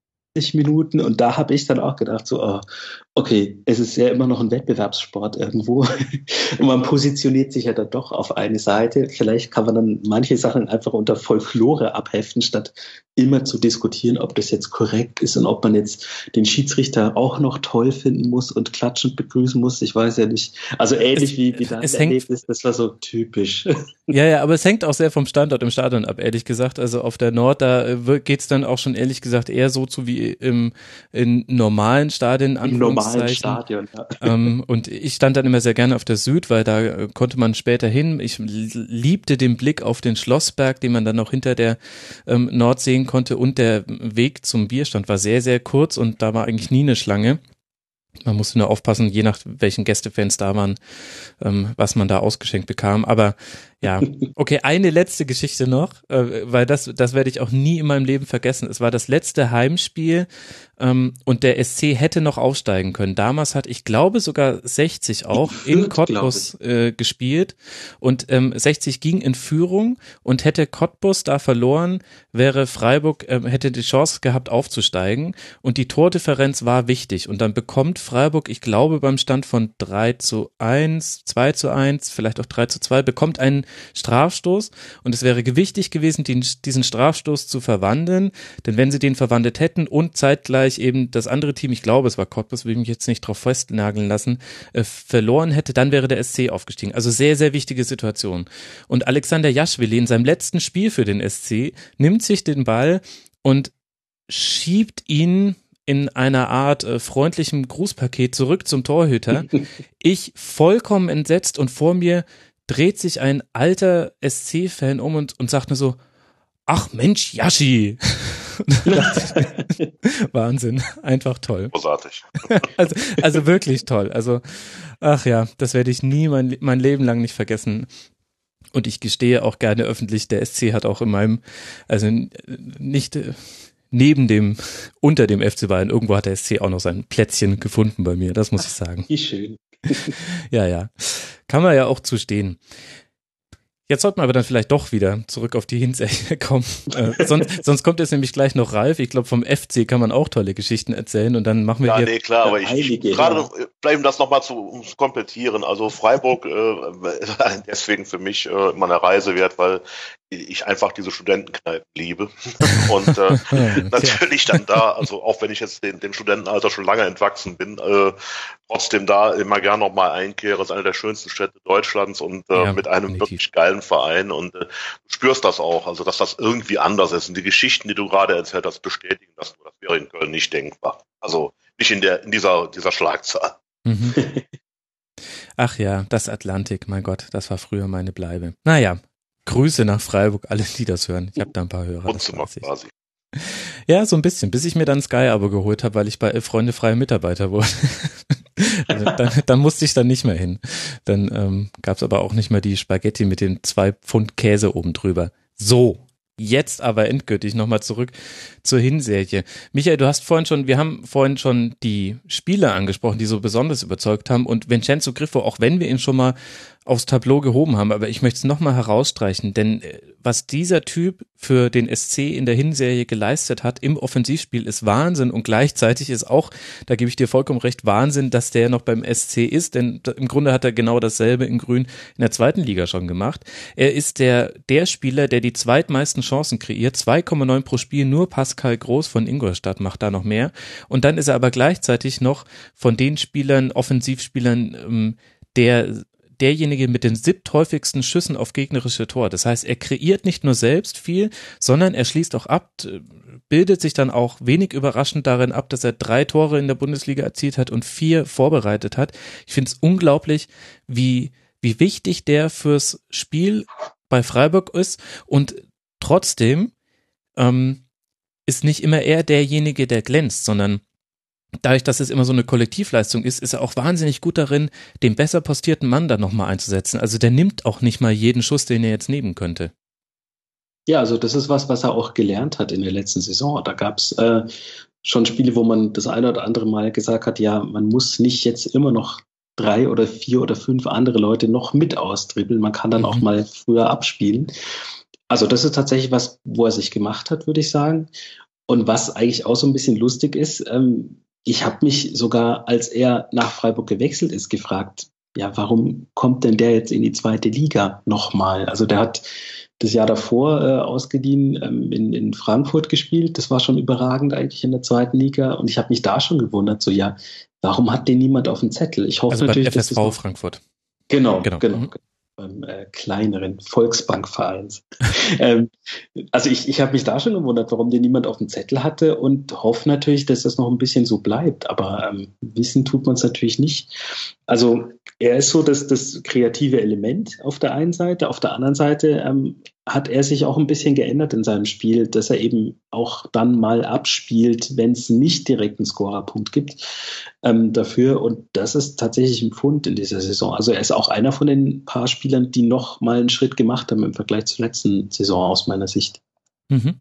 Minuten. Und da habe ich dann auch gedacht, so, oh, okay, es ist ja immer noch ein Wettbewerbssport irgendwo. und man positioniert sich ja dann doch auf eine Seite. Vielleicht kann man dann manche Sachen einfach unter Folklore abheften, statt immer zu diskutieren, ob das jetzt korrekt ist und ob man jetzt den Schiedsrichter auch noch toll finden muss und klatschend begrüßen muss. Ich weiß ja nicht. Also ähnlich Es- wie, wie dein Erlebnis, das war so typisch. Ja, ja, aber es hängt auch sehr vom Standort im Stadion ab, ehrlich gesagt. Also auf der Nord, da äh, geht's dann auch schon ehrlich gesagt eher so zu wie im in normalen Stadien, Im normalen Anführungszeichen. Stadion. Ja. ähm, und ich stand dann immer sehr gerne auf der Süd, weil da äh, konnte man später hin. Ich liebte den Blick auf den Schlossberg, den man dann noch hinter der ähm, Nord sehen konnte. Und der Weg zum Bierstand war sehr, sehr kurz und da war eigentlich nie eine Schlange. Man musste nur aufpassen, je nach welchen Gästefans da waren, ähm, was man da ausgeschenkt bekam. Aber ja, okay, eine letzte Geschichte noch, äh, weil das, das werde ich auch nie in meinem Leben vergessen. Es war das letzte Heimspiel und der SC hätte noch aufsteigen können. Damals hat, ich glaube, sogar 60 auch in Fürth, Cottbus äh, gespielt. Und ähm, 60 ging in Führung und hätte Cottbus da verloren, wäre Freiburg, ähm, hätte die Chance gehabt aufzusteigen. Und die Tordifferenz war wichtig. Und dann bekommt Freiburg, ich glaube beim Stand von 3 zu 1, 2 zu 1, vielleicht auch 3 zu 2, bekommt einen Strafstoß. Und es wäre gewichtig gewesen, den, diesen Strafstoß zu verwandeln, denn wenn sie den verwandelt hätten und zeitgleich eben das andere Team, ich glaube es war Cottbus, will ich mich jetzt nicht drauf festnageln lassen, äh, verloren hätte, dann wäre der SC aufgestiegen. Also sehr, sehr wichtige Situation. Und Alexander Jaschwili in seinem letzten Spiel für den SC nimmt sich den Ball und schiebt ihn in einer Art äh, freundlichem Grußpaket zurück zum Torhüter. Ich vollkommen entsetzt und vor mir dreht sich ein alter SC-Fan um und, und sagt nur so, ach Mensch, Yashi. Wahnsinn, einfach toll. Großartig. Also, also wirklich toll. Also, ach ja, das werde ich nie mein, mein Leben lang nicht vergessen. Und ich gestehe auch gerne öffentlich, der SC hat auch in meinem, also nicht äh, neben dem, unter dem FC Bayern, irgendwo hat der SC auch noch sein Plätzchen gefunden bei mir, das muss ich sagen. Wie schön. Ja, ja. Kann man ja auch zustehen. Jetzt sollten wir aber dann vielleicht doch wieder zurück auf die Hinserie kommen. Äh, sonst, sonst kommt jetzt nämlich gleich noch Ralf. Ich glaube, vom FC kann man auch tolle Geschichten erzählen und dann machen wir Ja, hier. nee, klar, aber ich, ich gerade ja. vielleicht um das nochmal zu, um zu komplettieren. Also Freiburg äh, deswegen für mich äh, immer eine Reise wert, weil ich einfach diese Studentenkneipen liebe. Und äh, natürlich dann da, also auch wenn ich jetzt den, dem Studentenalter schon lange entwachsen bin, äh, trotzdem da immer gern nochmal einkehre. Es ist eine der schönsten Städte Deutschlands und äh, Ja, mit einem definitiv. wirklich geilen Verein und äh, du spürst das auch, also dass das irgendwie anders ist. Und die Geschichten, die du gerade erzählt hast, bestätigen das nur. Das wäre in Köln nicht denkbar. Also nicht in der in dieser dieser Schlagzahl. Mhm. Ach ja, das Atlantik, mein Gott, das war früher meine Bleibe. Naja, Grüße nach Freiburg, alle, die das hören. Ich habe da ein paar Hörer. Wohnzimmer quasi. Ja, so ein bisschen, bis ich mir dann Sky-Abo geholt habe, weil ich bei Freunde freie Mitarbeiter wurde. also dann, dann musste ich dann nicht mehr hin. Dann ähm, gab es aber auch nicht mehr die Spaghetti mit den zwei Pfund Käse oben drüber. So, Jetzt aber endgültig nochmal zurück zur Hinserie. Michael, du hast vorhin schon, wir haben vorhin schon die Spieler angesprochen, die so besonders überzeugt haben und Vincenzo Griffo, auch wenn wir ihn schon mal aufs Tableau gehoben haben, aber ich möchte es nochmal herausstreichen, denn äh, was dieser Typ für den SC in der Hinserie geleistet hat im Offensivspiel ist Wahnsinn und gleichzeitig ist auch, da gebe ich dir vollkommen recht, Wahnsinn, dass der noch beim SC ist, denn im Grunde hat er genau dasselbe in Grün in der zweiten Liga schon gemacht. Er ist der, der Spieler, der die zweitmeisten Chancen kreiert, 2,9 pro Spiel, nur Pascal Groß von Ingolstadt macht da noch mehr und dann ist er aber gleichzeitig noch von den Spielern, Offensivspielern, ähm, der derjenige mit den siebthäufigsten Schüssen auf gegnerische Tor. Das heißt, er kreiert nicht nur selbst viel, sondern er schließt auch ab, bildet sich dann auch wenig überraschend darin ab, dass er drei Tore in der Bundesliga erzielt hat und vier vorbereitet hat. Ich finde es unglaublich, wie, wie wichtig der fürs Spiel bei Freiburg ist und trotzdem ähm, ist nicht immer er derjenige, der glänzt, sondern dadurch, dass es immer so eine Kollektivleistung ist, ist er auch wahnsinnig gut darin, den besser postierten Mann da nochmal einzusetzen. Also der nimmt auch nicht mal jeden Schuss, den er jetzt nehmen könnte. Ja, also das ist was, was er auch gelernt hat in der letzten Saison. Da gab es äh, schon Spiele, wo man das eine oder andere Mal gesagt hat, ja, man muss nicht jetzt immer noch drei oder vier oder fünf andere Leute noch mit austribbeln. Man kann dann mhm. auch mal früher abspielen. Also das ist tatsächlich was, wo er sich gemacht hat, würde ich sagen. Und was eigentlich auch so ein bisschen lustig ist, ähm, ich habe mich sogar, als er nach Freiburg gewechselt ist, gefragt, ja, warum kommt denn der jetzt in die zweite Liga nochmal? Also der hat das Jahr davor äh, ausgeliehen ähm, in, in Frankfurt gespielt. Das war schon überragend eigentlich in der zweiten Liga. Und ich habe mich da schon gewundert, so ja, warum hat den niemand auf dem Zettel? Ich hoffe also natürlich, FSV dass das Frankfurt. Genau, genau, genau. Beim äh, kleineren Volksbankverein. ähm, also ich, ich habe mich da schon gewundert, warum den niemand auf dem Zettel hatte und hoffe natürlich, dass das noch ein bisschen so bleibt. Aber ähm, wissen tut man es natürlich nicht. Also er ist so das, das kreative Element auf der einen Seite. Auf der anderen Seite ähm, hat er sich auch ein bisschen geändert in seinem Spiel, dass er eben auch dann mal abspielt, wenn es nicht direkt einen Scorerpunkt gibt ähm, dafür. Und das ist tatsächlich ein Pfund in dieser Saison. Also er ist auch einer von den paar Spielern, die noch mal einen Schritt gemacht haben im Vergleich zur letzten Saison aus meiner Sicht. Mhm.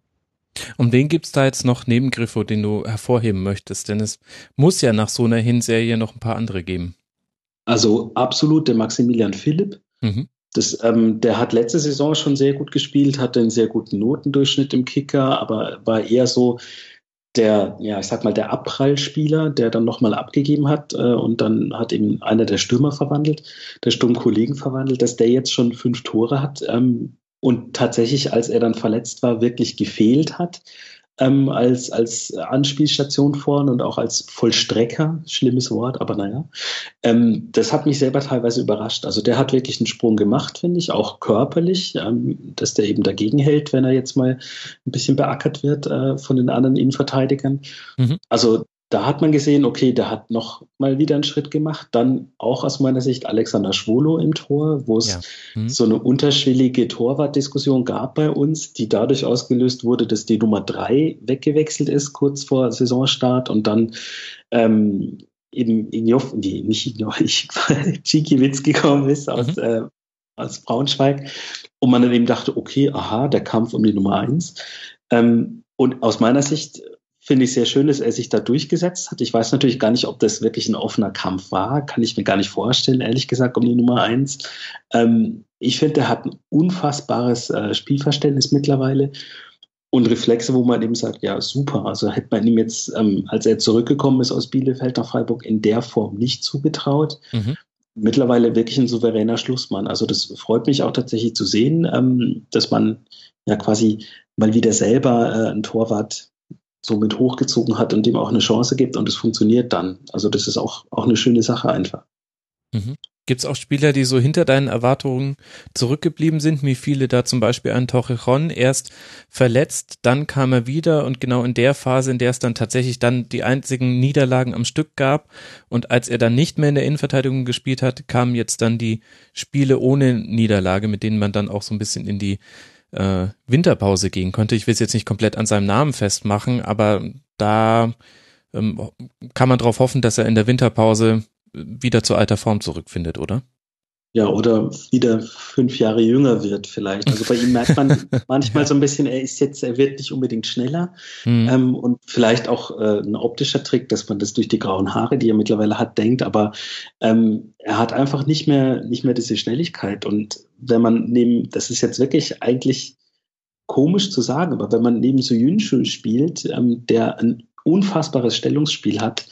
Um wen gibt's da jetzt noch neben Griffo, den du hervorheben möchtest? Denn es muss ja nach so einer Hinserie noch ein paar andere geben. Also absolut der Maximilian Philipp. Mhm. Das, ähm, der hat letzte Saison schon sehr gut gespielt, hatte einen sehr guten Notendurchschnitt im Kicker, aber war eher so der, ja, ich sag mal, der Abprallspieler, der dann nochmal abgegeben hat äh, und dann hat eben einer der Stürmer verwandelt, der Sturmkollegen verwandelt, dass der jetzt schon fünf Tore hat ähm, und tatsächlich, als er dann verletzt war, wirklich gefehlt hat ähm, als, als Anspielstation vorn und auch als Vollstrecker, schlimmes Wort, aber naja. Ähm, das hat mich selber teilweise überrascht. Also der hat wirklich einen Sprung gemacht, finde ich, auch körperlich, ähm, dass der eben dagegen hält, wenn er jetzt mal ein bisschen beackert wird äh, von den anderen Innenverteidigern. Mhm. Also da hat man gesehen, okay, der hat noch mal wieder einen Schritt gemacht. Dann auch aus meiner Sicht Alexander Schwolo im Tor, wo es ja. mhm. so eine unterschwellige Torwartdiskussion gab bei uns, die dadurch ausgelöst wurde, dass die Nummer drei weggewechselt ist kurz vor Saisonstart und dann ähm, eben Ignov, nee, nicht Ignov, Cikiewicz gekommen ist aus, mhm. äh, aus Braunschweig und man dann eben dachte, okay, aha, der Kampf um die Nummer eins. Ähm, und aus meiner Sicht finde ich sehr schön, dass er sich da durchgesetzt hat. Ich weiß natürlich gar nicht, ob das wirklich ein offener Kampf war. Kann ich mir gar nicht vorstellen, ehrlich gesagt, um die Nummer eins. Ähm, ich finde, er hat ein unfassbares äh, Spielverständnis mittlerweile und Reflexe, wo man eben sagt, ja, super. Also hätte man ihm jetzt, ähm, als er zurückgekommen ist aus Bielefeld nach Freiburg, in der Form nicht zugetraut. Mhm. Mittlerweile wirklich ein souveräner Schlussmann. Also das freut mich auch tatsächlich zu sehen, ähm, dass man ja quasi mal wieder selber äh, ein Torwart so mit hochgezogen hat und dem auch eine Chance gibt und es funktioniert dann. Also das ist auch, auch eine schöne Sache einfach. Mhm. Gibt es auch Spieler, die so hinter deinen Erwartungen zurückgeblieben sind, wie viele da zum Beispiel ein Torrejon erst verletzt, dann kam er wieder und genau in der Phase, in der es dann tatsächlich dann die einzigen Niederlagen am Stück gab und als er dann nicht mehr in der Innenverteidigung gespielt hat, kamen jetzt dann die Spiele ohne Niederlage, mit denen man dann auch so ein bisschen in die äh, Winterpause gehen konnte. Ich will es jetzt nicht komplett an seinem Namen festmachen, aber da ähm, kann man darauf hoffen, dass er in der Winterpause wieder zu alter Form zurückfindet, oder? Ja, oder wieder fünf Jahre jünger wird vielleicht. Also bei ihm merkt man manchmal so ein bisschen, er ist jetzt, er wird nicht unbedingt schneller. Mhm. Ähm, und vielleicht auch äh, ein optischer Trick, dass man das durch die grauen Haare, die er mittlerweile hat, denkt. Aber ähm, er hat einfach nicht mehr, nicht mehr diese Schnelligkeit. Und wenn man neben, das ist jetzt wirklich eigentlich komisch zu sagen, aber wenn man neben so Yunshu spielt, ähm, der ein unfassbares Stellungsspiel hat,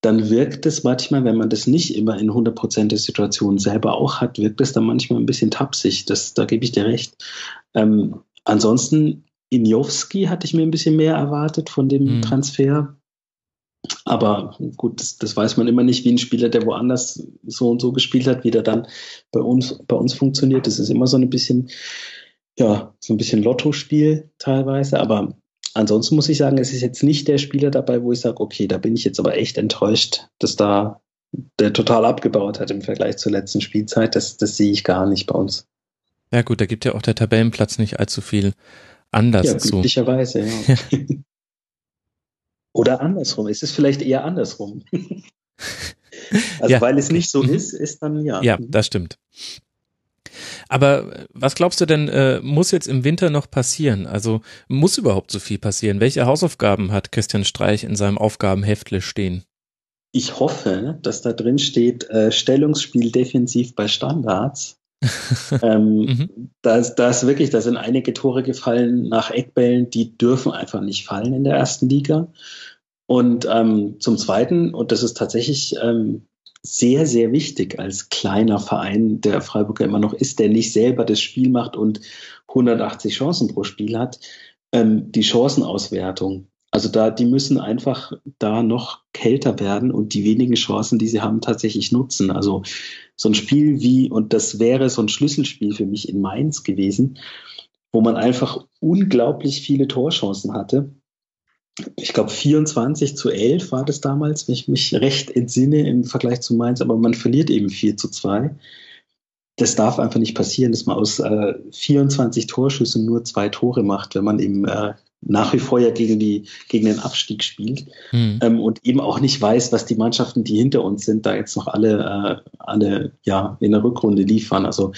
dann wirkt es manchmal, wenn man das nicht immer in 100% der Situation selber auch hat, wirkt es dann manchmal ein bisschen tapsig. Das, da gebe ich dir recht. Ähm, ansonsten, Injowski hatte ich mir ein bisschen mehr erwartet von dem mhm. Transfer. Aber gut, das, das, weiß man immer nicht, wie ein Spieler, der woanders so und so gespielt hat, wie der dann bei uns, bei uns funktioniert. Das ist immer so ein bisschen, ja, so ein bisschen Lottospiel teilweise. Aber ansonsten muss ich sagen, es ist jetzt nicht der Spieler dabei, wo ich sage, okay, da bin ich jetzt aber echt enttäuscht, dass da der total abgebaut hat im Vergleich zur letzten Spielzeit. Das, das sehe ich gar nicht bei uns. Ja gut, da gibt ja auch der Tabellenplatz nicht allzu viel anders ja, zu. Glücklicherweise, ja. Oder andersrum. Es ist vielleicht eher andersrum. also ja. weil es nicht so ist, ist dann ja. Ja, das stimmt. Aber äh, was glaubst du denn, äh, muss jetzt im Winter noch passieren? Also muss überhaupt so viel passieren? Welche Hausaufgaben hat Christian Streich in seinem Aufgabenheftle stehen? Ich hoffe, dass da drin steht, äh, Stellungsspiel defensiv bei Standards. ähm, mhm. da, ist, da ist wirklich, da sind einige Tore gefallen nach Eckbällen, die dürfen einfach nicht fallen in der ersten Liga. Und ähm, zum Zweiten, und das ist tatsächlich ähm, sehr, sehr wichtig als kleiner Verein, der Freiburger immer noch ist, der nicht selber das Spiel macht und 180 Chancen pro Spiel hat, ähm, die Chancenauswertung. Also da, die müssen einfach da noch kälter werden und die wenigen Chancen, die sie haben, tatsächlich nutzen. Also so ein Spiel wie, und das wäre so ein Schlüsselspiel für mich in Mainz gewesen, wo man einfach unglaublich viele Torchancen hatte ich glaube 24 zu 11 war das damals, wenn ich mich recht entsinne im Vergleich zu Mainz, aber man verliert eben 4 zu 2. Das darf einfach nicht passieren, dass man aus äh, 24 Torschüssen nur zwei Tore macht, wenn man eben äh, nach wie vor ja gegen, die, gegen den Abstieg spielt mhm. ähm, und eben auch nicht weiß, was die Mannschaften, die hinter uns sind, da jetzt noch alle, äh, alle ja, in der Rückrunde liefern. Also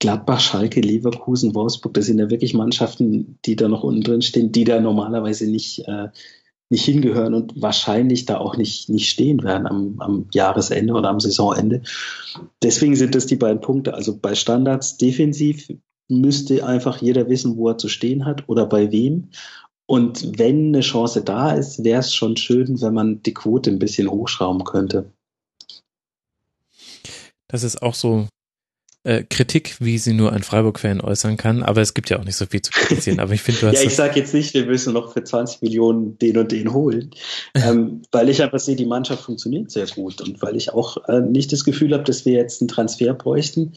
Gladbach, Schalke, Leverkusen, Wolfsburg, das sind ja wirklich Mannschaften, die da noch unten drin stehen, die da normalerweise nicht, äh, nicht hingehören und wahrscheinlich da auch nicht, nicht stehen werden am, am Jahresende oder am Saisonende. Deswegen sind das die beiden Punkte. Also bei Standards defensiv müsste einfach jeder wissen, wo er zu stehen hat oder bei wem. Und wenn eine Chance da ist, wäre es schon schön, wenn man die Quote ein bisschen hochschrauben könnte. Das ist auch so äh, Kritik, wie sie nur ein Freiburg-Fan äußern kann, aber es gibt ja auch nicht so viel zu kritisieren. Aber ich finde, du hast. ja, ich sage jetzt nicht, wir müssen noch für 20 Millionen den und den holen, ähm, weil ich einfach sehe, die Mannschaft funktioniert sehr gut und weil ich auch äh, nicht das Gefühl habe, dass wir jetzt einen Transfer bräuchten,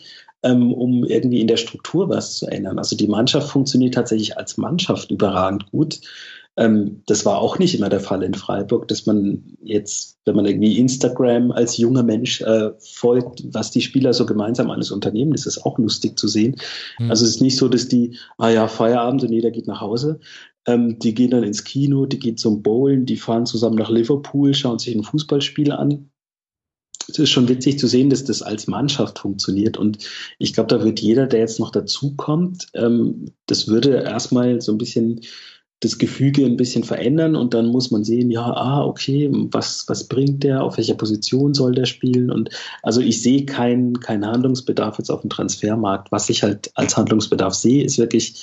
ähm, um irgendwie in der Struktur was zu ändern. Also die Mannschaft funktioniert tatsächlich als Mannschaft überragend gut. Ähm, das war auch nicht immer der Fall in Freiburg, dass man jetzt, wenn man irgendwie Instagram als junger Mensch äh, folgt, was die Spieler so gemeinsam alles unternehmen, das ist auch lustig zu sehen. Mhm. Also es ist nicht so, dass die, ah ja, Feierabend und jeder geht nach Hause. Ähm, die gehen dann ins Kino, die gehen zum Bowlen, die fahren zusammen nach Liverpool, schauen sich ein Fußballspiel an es ist schon witzig zu sehen, dass das als Mannschaft funktioniert. Und ich glaube, da wird jeder, der jetzt noch dazukommt, ähm, das würde erstmal so ein bisschen das Gefüge ein bisschen verändern und dann muss man sehen, ja, ah, okay, was, was bringt der, auf welcher Position soll der spielen? Und also ich sehe keinen kein Handlungsbedarf jetzt auf dem Transfermarkt. Was ich halt als Handlungsbedarf sehe, ist wirklich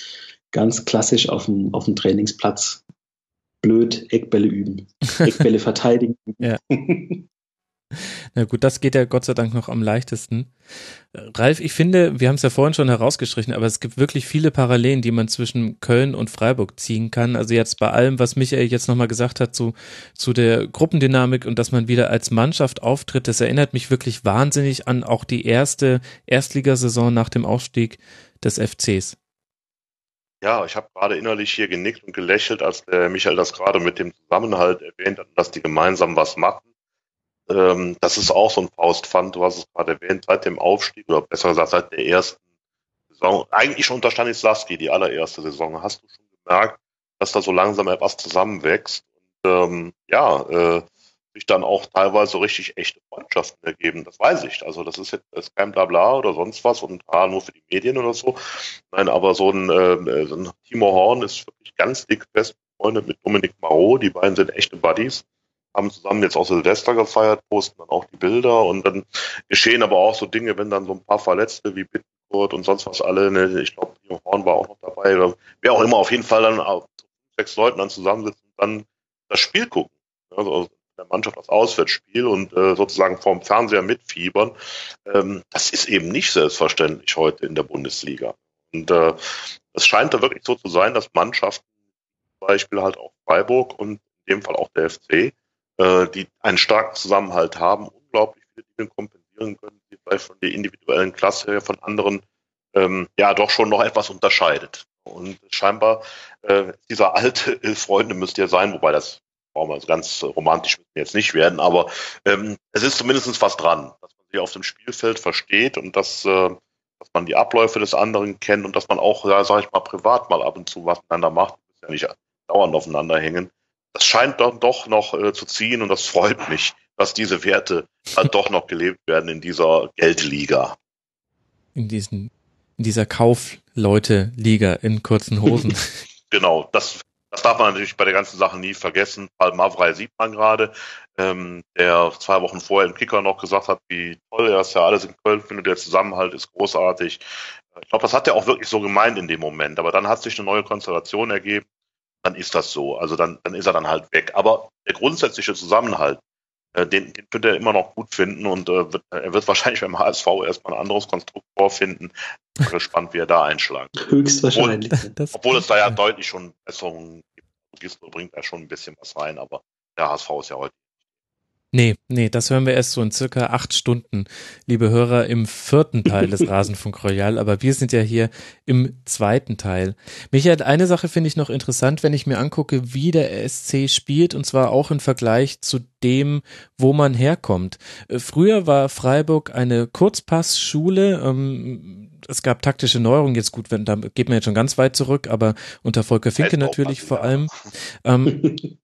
ganz klassisch auf dem, auf dem Trainingsplatz blöd Eckbälle üben, Eckbälle verteidigen. Ja. Na gut, das geht ja Gott sei Dank noch am leichtesten. Ralf, ich finde, wir haben es ja vorhin schon herausgestrichen, aber es gibt wirklich viele Parallelen, die man zwischen Köln und Freiburg ziehen kann. Also jetzt bei allem, was Michael jetzt nochmal gesagt hat zu, zu der Gruppendynamik und dass man wieder als Mannschaft auftritt, das erinnert mich wirklich wahnsinnig an auch die erste Erstligasaison nach dem Aufstieg des FCs. Ja, ich habe gerade innerlich hier genickt und gelächelt, als der Michael das gerade mit dem Zusammenhalt erwähnt hat, dass die gemeinsam was machen ähm, das ist auch so ein Faustpfand, du hast es gerade erwähnt, seit dem Aufstieg, oder besser gesagt seit der ersten Saison, eigentlich schon unter Stanislavski, die allererste Saison, hast du schon gemerkt, dass da so langsam etwas zusammenwächst. Und ähm, ja, äh, sich dann auch teilweise richtig echte Freundschaften ergeben. Das weiß ich. Also das ist jetzt das ist kein Blabla oder sonst was und ah, nur für die Medien oder so. Nein, aber so ein, äh, so ein Timo Horn ist wirklich ganz dick fest befreundet mit Dominik Marot. Die beiden sind echte Buddies. Haben zusammen jetzt auch Silvester gefeiert, posten dann auch die Bilder und dann geschehen aber auch so Dinge, wenn dann so ein paar Verletzte wie Bittencourt und sonst was alle, ne, ich glaube, Horn war auch noch dabei, oder wer auch immer, auf jeden Fall dann auch sechs Leuten dann zusammensitzen und dann das Spiel gucken. Also der Mannschaft das Auswärtsspiel und äh, sozusagen vorm Fernseher mitfiebern. Ähm, das ist eben nicht selbstverständlich heute in der Bundesliga. Und äh, es scheint da wirklich so zu sein, dass Mannschaften, zum Beispiel halt auch Freiburg und in dem Fall auch der FC, äh, die einen starken Zusammenhalt haben, unglaublich viele Dinge kompensieren können, die vielleicht von der individuellen Klasse her von anderen ähm, ja doch schon noch etwas unterscheidet. Und scheinbar äh, dieser alte Freunde müsste ja sein, wobei das brauchen wir also ganz romantisch müssen jetzt nicht werden, aber ähm, es ist zumindest was dran, dass man sich auf dem Spielfeld versteht und dass, äh, dass man die Abläufe des anderen kennt und dass man auch, ja, sage ich mal, privat mal ab und zu was miteinander macht, muss ja nicht dauernd aufeinander hängen. Das scheint doch, doch noch äh, zu ziehen und das freut mich, dass diese Werte halt doch noch gelebt werden in dieser Geldliga. In diesen, in dieser Kaufleute-Liga in kurzen Hosen. genau, das das darf man natürlich bei der ganzen Sache nie vergessen. Paul Mavrei sieht man gerade, ähm, der zwei Wochen vorher im Kicker noch gesagt hat, wie toll er ist ja alles in Köln findet, der Zusammenhalt ist großartig. Ich glaube, das hat er auch wirklich so gemeint in dem Moment. Aber dann hat sich eine neue Konstellation ergeben. Dann ist das so. Also dann, dann ist er dann halt weg. Aber der grundsätzliche Zusammenhalt, äh, den, den könnte er immer noch gut finden und äh, wird, er wird wahrscheinlich beim HSV erstmal ein anderes Konstrukt vorfinden. Ich bin gespannt, wie er da einschlagen. Höchstwahrscheinlich. Obwohl, obwohl es da ja deutlich schon Besserungen gibt. Gislo bringt da schon ein bisschen was rein, aber der HSV ist ja heute Nee, nee, das hören wir erst so in circa acht Stunden, liebe Hörer, im vierten Teil des Rasenfunk Royal. Aber wir sind ja hier im zweiten Teil. Michael, eine Sache finde ich noch interessant, wenn ich mir angucke, wie der SC spielt, und zwar auch im Vergleich zu dem, wo man herkommt. Äh, früher war Freiburg eine Kurzpassschule. Ähm, es gab taktische Neuerungen, jetzt gut, wenn, da geht man jetzt schon ganz weit zurück, aber unter Volker Finke natürlich vor allem. Ähm,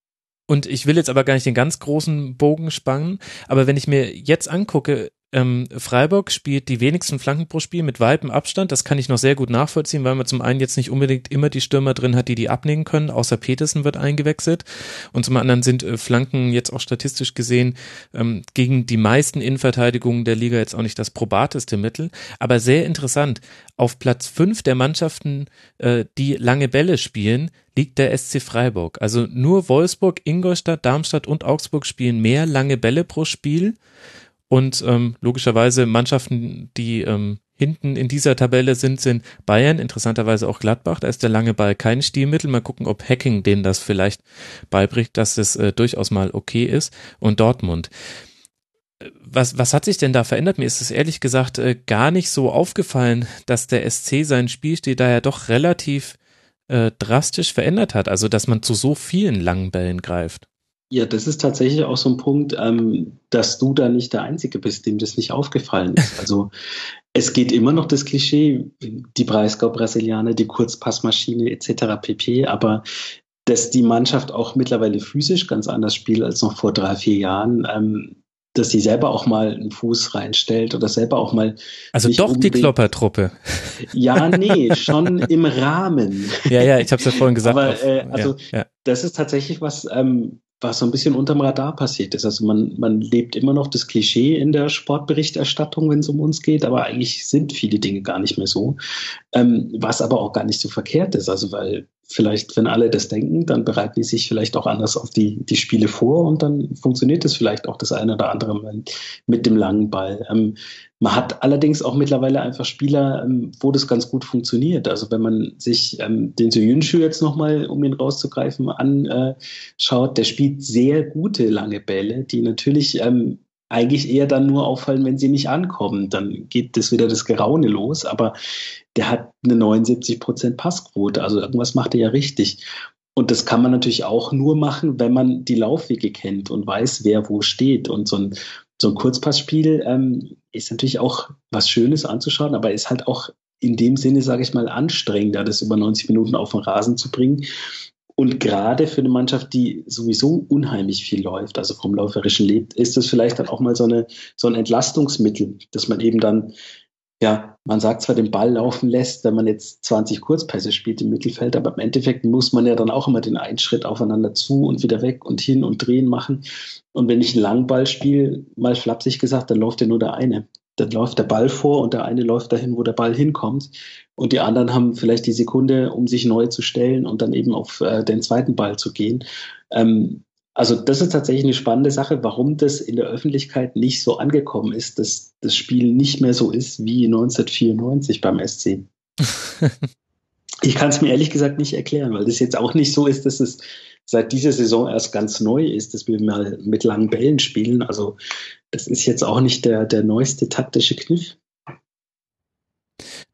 Und ich will jetzt aber gar nicht den ganz großen Bogen spannen, aber wenn ich mir jetzt angucke, ähm, Freiburg spielt die wenigsten Flanken pro Spiel mit weitem Abstand. Das kann ich noch sehr gut nachvollziehen, weil man zum einen jetzt nicht unbedingt immer die Stürmer drin hat, die die abnehmen können, außer Petersen wird eingewechselt. Und zum anderen sind äh, Flanken jetzt auch statistisch gesehen ähm, gegen die meisten Innenverteidigungen der Liga jetzt auch nicht das probateste Mittel. Aber sehr interessant. Auf Platz fünf der Mannschaften, äh, die lange Bälle spielen, liegt der SC Freiburg. Also nur Wolfsburg, Ingolstadt, Darmstadt und Augsburg spielen mehr lange Bälle pro Spiel. Und ähm, logischerweise Mannschaften, die ähm, hinten in dieser Tabelle sind, sind Bayern, interessanterweise auch Gladbach. Da ist der lange Ball kein Stilmittel. Mal gucken, ob Hacking denen das vielleicht beibringt, dass es äh, durchaus mal okay ist. Und Dortmund. Was, was hat sich denn da verändert? Mir ist es ehrlich gesagt äh, gar nicht so aufgefallen, dass der SC seinen Spielstil da ja doch relativ äh, drastisch verändert hat. Also, dass man zu so vielen langen Bällen greift. Ja, das ist tatsächlich auch so ein Punkt, ähm, dass du da nicht der Einzige bist, dem das nicht aufgefallen ist. Also es geht immer noch das Klischee, die Breisgau-Brasilianer, die Kurzpassmaschine etc. pp. Aber dass die Mannschaft auch mittlerweile physisch ganz anders spielt als noch vor drei, vier Jahren, ähm, dass sie selber auch mal einen Fuß reinstellt oder selber auch mal. Also doch die Kloppertruppe. Ja, nee, schon im Rahmen. Ja, ja, ich habe es ja vorhin gesagt. Aber äh, also ja, ja. das ist tatsächlich was, ähm, was so ein bisschen unterm Radar passiert ist. Also man, man lebt immer noch das Klischee in der Sportberichterstattung, wenn es um uns geht, aber eigentlich sind viele Dinge gar nicht mehr so. Ähm, was aber auch gar nicht so verkehrt ist. Also weil vielleicht, wenn alle das denken, dann bereiten die sich vielleicht auch anders auf die, die Spiele vor und dann funktioniert es vielleicht auch das eine oder andere mit dem langen Ball. Ähm, man hat allerdings auch mittlerweile einfach Spieler, ähm, wo das ganz gut funktioniert. Also wenn man sich ähm, den Soyunshu jetzt nochmal, um ihn rauszugreifen, anschaut, der spielt sehr gute lange Bälle, die natürlich ähm, eigentlich eher dann nur auffallen, wenn sie nicht ankommen. Dann geht das wieder das Geraune los, aber der hat eine 79 Prozent Passquote. Also irgendwas macht er ja richtig. Und das kann man natürlich auch nur machen, wenn man die Laufwege kennt und weiß, wer wo steht. Und so ein so ein Kurzpassspiel ähm, ist natürlich auch was Schönes anzuschauen, aber ist halt auch in dem Sinne, sage ich mal, anstrengender, das über 90 Minuten auf den Rasen zu bringen. Und gerade für eine Mannschaft, die sowieso unheimlich viel läuft, also vom Läuferischen lebt, ist das vielleicht dann auch mal so, eine, so ein Entlastungsmittel, dass man eben dann, ja, man sagt zwar den Ball laufen lässt, wenn man jetzt 20 Kurzpässe spielt im Mittelfeld, aber im Endeffekt muss man ja dann auch immer den einen Schritt aufeinander zu und wieder weg und hin und drehen machen. Und wenn ich einen Langball spiele, mal flapsig gesagt, dann läuft ja nur der eine dann läuft der Ball vor und der eine läuft dahin, wo der Ball hinkommt. Und die anderen haben vielleicht die Sekunde, um sich neu zu stellen und dann eben auf äh, den zweiten Ball zu gehen. Ähm, also das ist tatsächlich eine spannende Sache, warum das in der Öffentlichkeit nicht so angekommen ist, dass das Spiel nicht mehr so ist wie 1994 beim SC. ich kann es mir ehrlich gesagt nicht erklären, weil das jetzt auch nicht so ist, dass es seit dieser Saison erst ganz neu ist, dass wir mal mit langen Bällen spielen. Also das ist jetzt auch nicht der, der neueste taktische Kniff.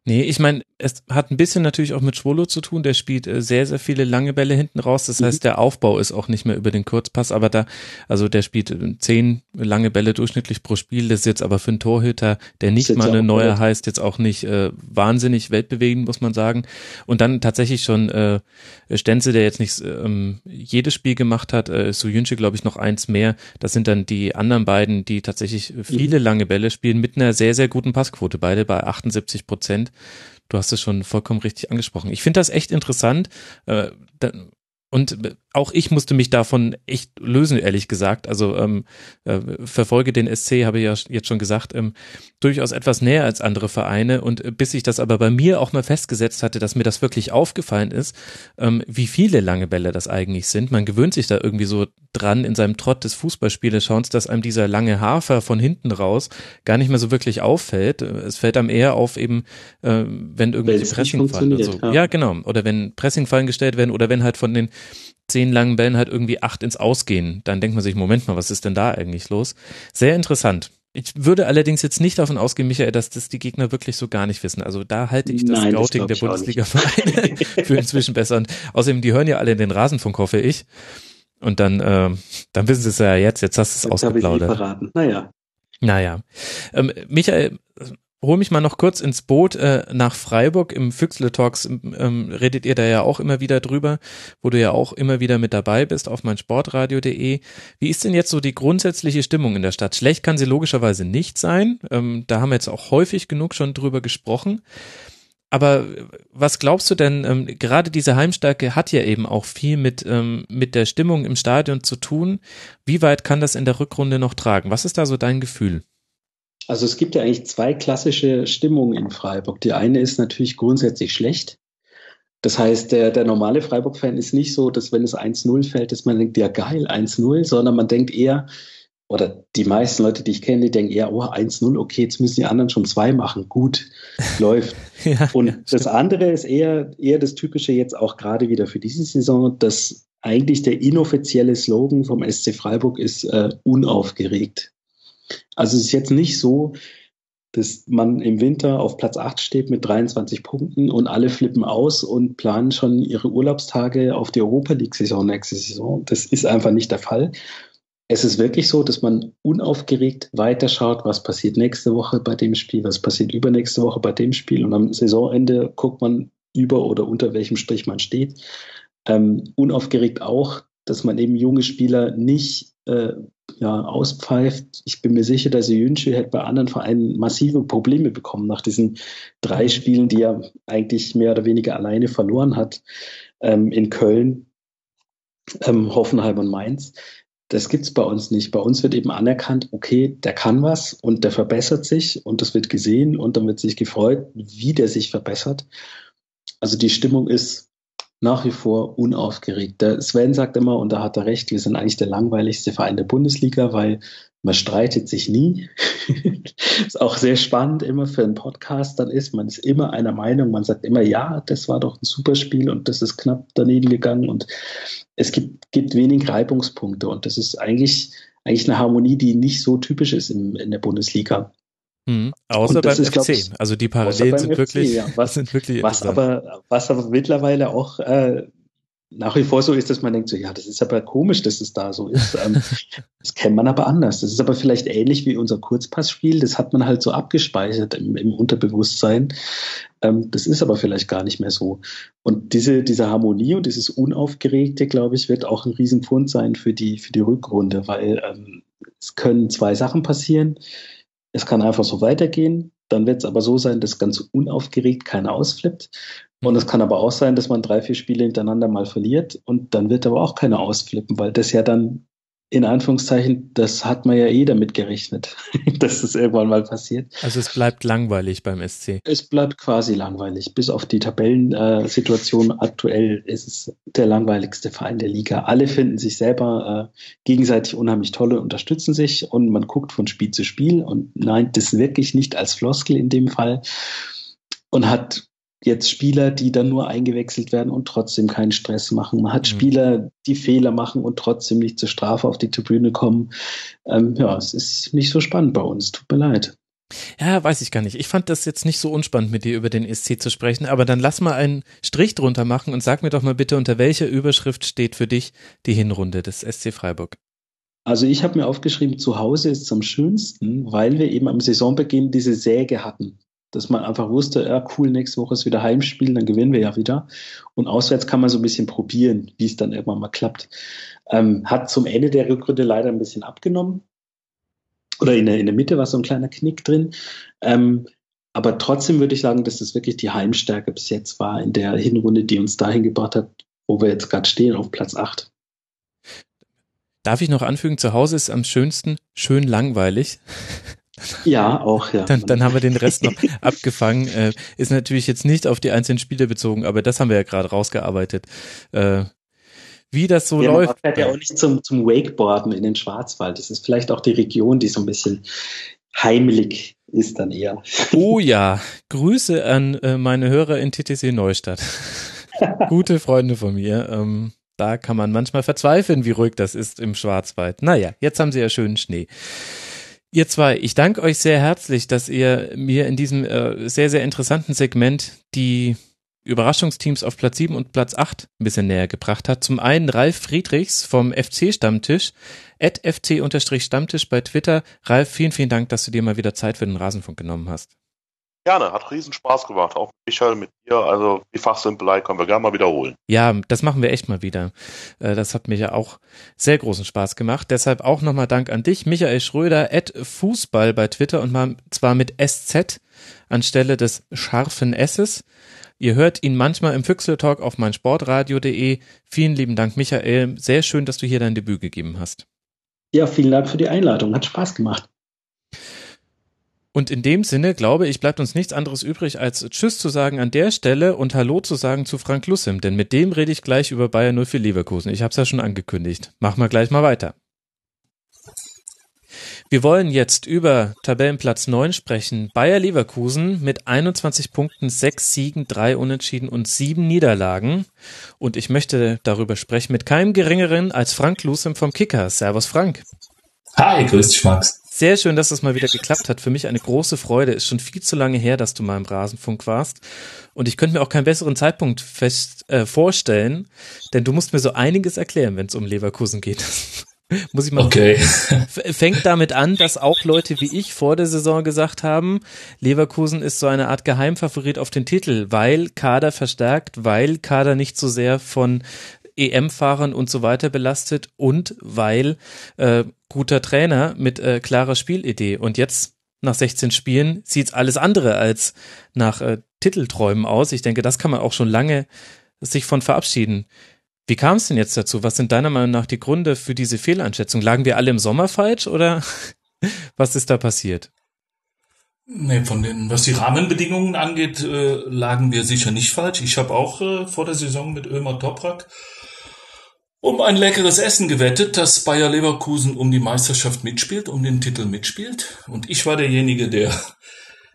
Nee, ich meine, es hat ein bisschen natürlich auch mit Schwolo zu tun. Der spielt äh, sehr, sehr viele lange Bälle hinten raus. Das mhm. heißt, der Aufbau ist auch nicht mehr über den Kurzpass, aber da, also der spielt äh, zehn lange Bälle durchschnittlich pro Spiel. Das ist jetzt aber für einen Torhüter, der nicht mal eine neue gut. heißt, jetzt auch nicht äh, wahnsinnig weltbewegend, muss man sagen. Und dann tatsächlich schon äh, Stenze, der jetzt nicht ähm, jedes Spiel gemacht hat, äh, Suyunche, glaube ich, noch eins mehr. Das sind dann die anderen beiden, die tatsächlich viele mhm. lange Bälle spielen mit einer sehr, sehr guten Passquote, beide bei 78 Prozent. Du hast es schon vollkommen richtig angesprochen. Ich finde das echt interessant. Äh, da, und auch ich musste mich davon echt lösen, ehrlich gesagt. Also ähm, äh, verfolge den SC, habe ich ja jetzt schon gesagt, ähm, durchaus etwas näher als andere Vereine. Und äh, bis ich das aber bei mir auch mal festgesetzt hatte, dass mir das wirklich aufgefallen ist, ähm, wie viele lange Bälle das eigentlich sind. Man gewöhnt sich da irgendwie so dran in seinem Trott des Fußballspieleschauens, dass einem dieser lange Hafer von hinten raus gar nicht mehr so wirklich auffällt. Es fällt einem eher auf eben, äh, wenn irgendwie Pressingfallen oder so. Ja. ja, genau. Oder wenn Pressingfallen gestellt werden oder wenn halt von den zehn langen Bällen halt irgendwie acht ins Ausgehen. Dann denkt man sich, Moment mal, was ist denn da eigentlich los? Sehr interessant. Ich würde allerdings jetzt nicht davon ausgehen, Michael, dass das die Gegner wirklich so gar nicht wissen. Also da halte ich das Nein, Scouting das der Bundesliga-Vereine für inzwischen besser. Und außerdem, die hören ja alle in den Rasenfunk, hoffe ich. Und dann, äh, dann wissen sie es ja jetzt. Jetzt hast du es ausgeplaudert. Naja. Naja. Ähm, Michael, hol mich mal noch kurz ins Boot äh, nach Freiburg. Im Füchsle Talks ähm, redet ihr da ja auch immer wieder drüber, wo du ja auch immer wieder mit dabei bist auf meinsportradio.de. Wie ist denn jetzt so die grundsätzliche Stimmung in der Stadt? Schlecht kann sie logischerweise nicht sein. Ähm, da haben wir jetzt auch häufig genug schon drüber gesprochen. Aber was glaubst du denn, ähm, gerade diese Heimstärke hat ja eben auch viel mit, ähm, mit der Stimmung im Stadion zu tun. Wie weit kann das in der Rückrunde noch tragen? Was ist da so dein Gefühl? Also es gibt ja eigentlich zwei klassische Stimmungen in Freiburg. Die eine ist natürlich grundsätzlich schlecht. Das heißt, der, der normale Freiburg-Fan ist nicht so, dass wenn es 1-0 fällt, dass man denkt, ja geil, 1-0, sondern man denkt eher, oder die meisten Leute, die ich kenne, die denken eher, oh, 1-0, okay, jetzt müssen die anderen schon zwei machen. Gut, läuft. ja, Und ja, das andere ist eher, eher das Typische jetzt auch gerade wieder für diese Saison, dass eigentlich der inoffizielle Slogan vom SC Freiburg ist äh, unaufgeregt. Also es ist jetzt nicht so, dass man im Winter auf Platz 8 steht mit 23 Punkten und alle flippen aus und planen schon ihre Urlaubstage auf die Europa League-Saison nächste Saison. Das ist einfach nicht der Fall. Es ist wirklich so, dass man unaufgeregt weiterschaut, was passiert nächste Woche bei dem Spiel, was passiert übernächste Woche bei dem Spiel und am Saisonende guckt man über oder unter welchem Strich man steht. Ähm, unaufgeregt auch, dass man eben junge Spieler nicht äh, ja, auspfeift. Ich bin mir sicher, dass Jünsche hätte bei anderen Vereinen massive Probleme bekommen nach diesen drei Spielen, die er eigentlich mehr oder weniger alleine verloren hat ähm, in Köln, ähm, Hoffenheim und Mainz. Das gibt's bei uns nicht. Bei uns wird eben anerkannt, okay, der kann was und der verbessert sich und das wird gesehen und dann wird sich gefreut, wie der sich verbessert. Also die Stimmung ist nach wie vor unaufgeregt. Der Sven sagt immer, und da hat er recht, wir sind eigentlich der langweiligste Verein der Bundesliga, weil man streitet sich nie. ist auch sehr spannend immer für einen Podcast dann ist. Man ist immer einer Meinung, man sagt immer, ja, das war doch ein super Spiel und das ist knapp daneben gegangen und es gibt, gibt wenig Reibungspunkte und das ist eigentlich, eigentlich eine Harmonie, die nicht so typisch ist in, in der Bundesliga. Mhm. Außer beim ist, FC. Ich, also die Parallelen sind, FC, wirklich, ja. was, sind wirklich was aber, was aber mittlerweile auch äh, nach wie vor so ist, dass man denkt, so, ja, das ist aber komisch, dass es da so ist. Ähm, das kennt man aber anders. Das ist aber vielleicht ähnlich wie unser Kurzpassspiel. Das hat man halt so abgespeichert im, im Unterbewusstsein. Ähm, das ist aber vielleicht gar nicht mehr so. Und diese, diese Harmonie und dieses Unaufgeregte, glaube ich, wird auch ein Riesenpfund sein für die, für die Rückrunde, weil ähm, es können zwei Sachen passieren. Es kann einfach so weitergehen. Dann wird es aber so sein, dass ganz unaufgeregt keiner ausflippt. Und es kann aber auch sein, dass man drei, vier Spiele hintereinander mal verliert und dann wird aber auch keiner ausflippen, weil das ja dann in Anführungszeichen, das hat man ja eh damit gerechnet, dass das irgendwann mal passiert. Also es bleibt langweilig beim SC. Es bleibt quasi langweilig. Bis auf die Tabellensituation äh, aktuell ist es der langweiligste Verein der Liga. Alle finden sich selber äh, gegenseitig unheimlich toll und unterstützen sich und man guckt von Spiel zu Spiel und nein, das wirklich nicht als Floskel in dem Fall und hat jetzt Spieler, die dann nur eingewechselt werden und trotzdem keinen Stress machen. Man hat mhm. Spieler, die Fehler machen und trotzdem nicht zur Strafe auf die Tribüne kommen. Ähm, ja, es ist nicht so spannend bei uns. Tut mir leid. Ja, weiß ich gar nicht. Ich fand das jetzt nicht so unspannend, mit dir über den SC zu sprechen, aber dann lass mal einen Strich drunter machen und sag mir doch mal bitte, unter welcher Überschrift steht für dich die Hinrunde des SC Freiburg? Also ich habe mir aufgeschrieben, zu Hause ist es am schönsten, weil wir eben am Saisonbeginn diese Säge hatten dass man einfach wusste, ja cool, nächste Woche ist wieder Heimspiel, dann gewinnen wir ja wieder. Und auswärts kann man so ein bisschen probieren, wie es dann irgendwann mal klappt. Ähm, hat zum Ende der Rückrunde leider ein bisschen abgenommen. Oder in der, in der Mitte war so ein kleiner Knick drin. Ähm, aber trotzdem würde ich sagen, dass das wirklich die Heimstärke bis jetzt war in der Hinrunde, die uns dahin gebracht hat, wo wir jetzt gerade stehen, auf Platz 8. Darf ich noch anfügen, zu Hause ist am schönsten schön langweilig. Ja, auch, ja. Dann, dann haben wir den Rest noch abgefangen. Äh, ist natürlich jetzt nicht auf die einzelnen Spiele bezogen, aber das haben wir ja gerade rausgearbeitet. Äh, wie das so ja, läuft. Man fährt ja auch nicht zum, zum Wakeboarden in den Schwarzwald. Das ist vielleicht auch die Region, die so ein bisschen heimelig ist dann eher. Oh ja, Grüße an äh, meine Hörer in TTC Neustadt. Gute Freunde von mir. Ähm, da kann man manchmal verzweifeln, wie ruhig das ist im Schwarzwald. Naja, jetzt haben sie ja schönen Schnee. Ihr zwei, ich danke euch sehr herzlich, dass ihr mir in diesem äh, sehr, sehr interessanten Segment die Überraschungsteams auf Platz 7 und Platz 8 ein bisschen näher gebracht hat. Zum einen Ralf Friedrichs vom FC-Stammtisch, at fc-stammtisch bei Twitter. Ralf, vielen, vielen Dank, dass du dir mal wieder Zeit für den Rasenfunk genommen hast. Gerne, hat riesen Spaß gemacht. Auch Michael mit dir. Also die Fachsimpelei können wir gerne mal wiederholen. Ja, das machen wir echt mal wieder. Äh, das hat mir ja auch sehr großen Spaß gemacht. Deshalb auch nochmal Dank an dich, Michael Schröder, at Fußball bei Twitter und mal zwar mit SZ anstelle des scharfen S's. Ihr hört ihn manchmal im Füchseltalk auf meinsportradio.de. Vielen lieben Dank, Michael. Sehr schön, dass du hier dein Debüt gegeben hast. Ja, vielen Dank für die Einladung. Hat Spaß gemacht. Und in dem Sinne, glaube ich, bleibt uns nichts anderes übrig, als Tschüss zu sagen an der Stelle und Hallo zu sagen zu Frank Lussim, denn mit dem rede ich gleich über Bayern 04 Leverkusen. Ich habe es ja schon angekündigt. Machen wir gleich mal weiter. Wir wollen jetzt über Tabellenplatz 9 sprechen. Bayer Leverkusen mit 21 Punkten, 6 Siegen, 3 Unentschieden und 7 Niederlagen. Und ich möchte darüber sprechen mit keinem geringeren als Frank Lusem vom Kicker. Servus Frank. Hi, grüß dich Max. Sehr schön, dass das mal wieder geklappt hat. Für mich eine große Freude. Ist schon viel zu lange her, dass du mal im Rasenfunk warst. Und ich könnte mir auch keinen besseren Zeitpunkt fest, äh, vorstellen, denn du musst mir so einiges erklären, wenn es um Leverkusen geht. Muss ich mal. Okay. Fängt damit an, dass auch Leute wie ich vor der Saison gesagt haben, Leverkusen ist so eine Art Geheimfavorit auf den Titel, weil Kader verstärkt, weil Kader nicht so sehr von EM-Fahrern und so weiter belastet und weil äh, guter Trainer mit äh, klarer Spielidee. Und jetzt nach 16 Spielen sieht's alles andere als nach äh, Titelträumen aus. Ich denke, das kann man auch schon lange sich von verabschieden. Wie kam es denn jetzt dazu? Was sind deiner Meinung nach die Gründe für diese Fehleinschätzung? Lagen wir alle im Sommer falsch oder was ist da passiert? Nee, von den, was die Rahmenbedingungen angeht, äh, lagen wir sicher nicht falsch. Ich habe auch äh, vor der Saison mit Ömer Toprak um ein leckeres Essen gewettet, dass Bayer Leverkusen um die Meisterschaft mitspielt, um den Titel mitspielt. Und ich war derjenige, der,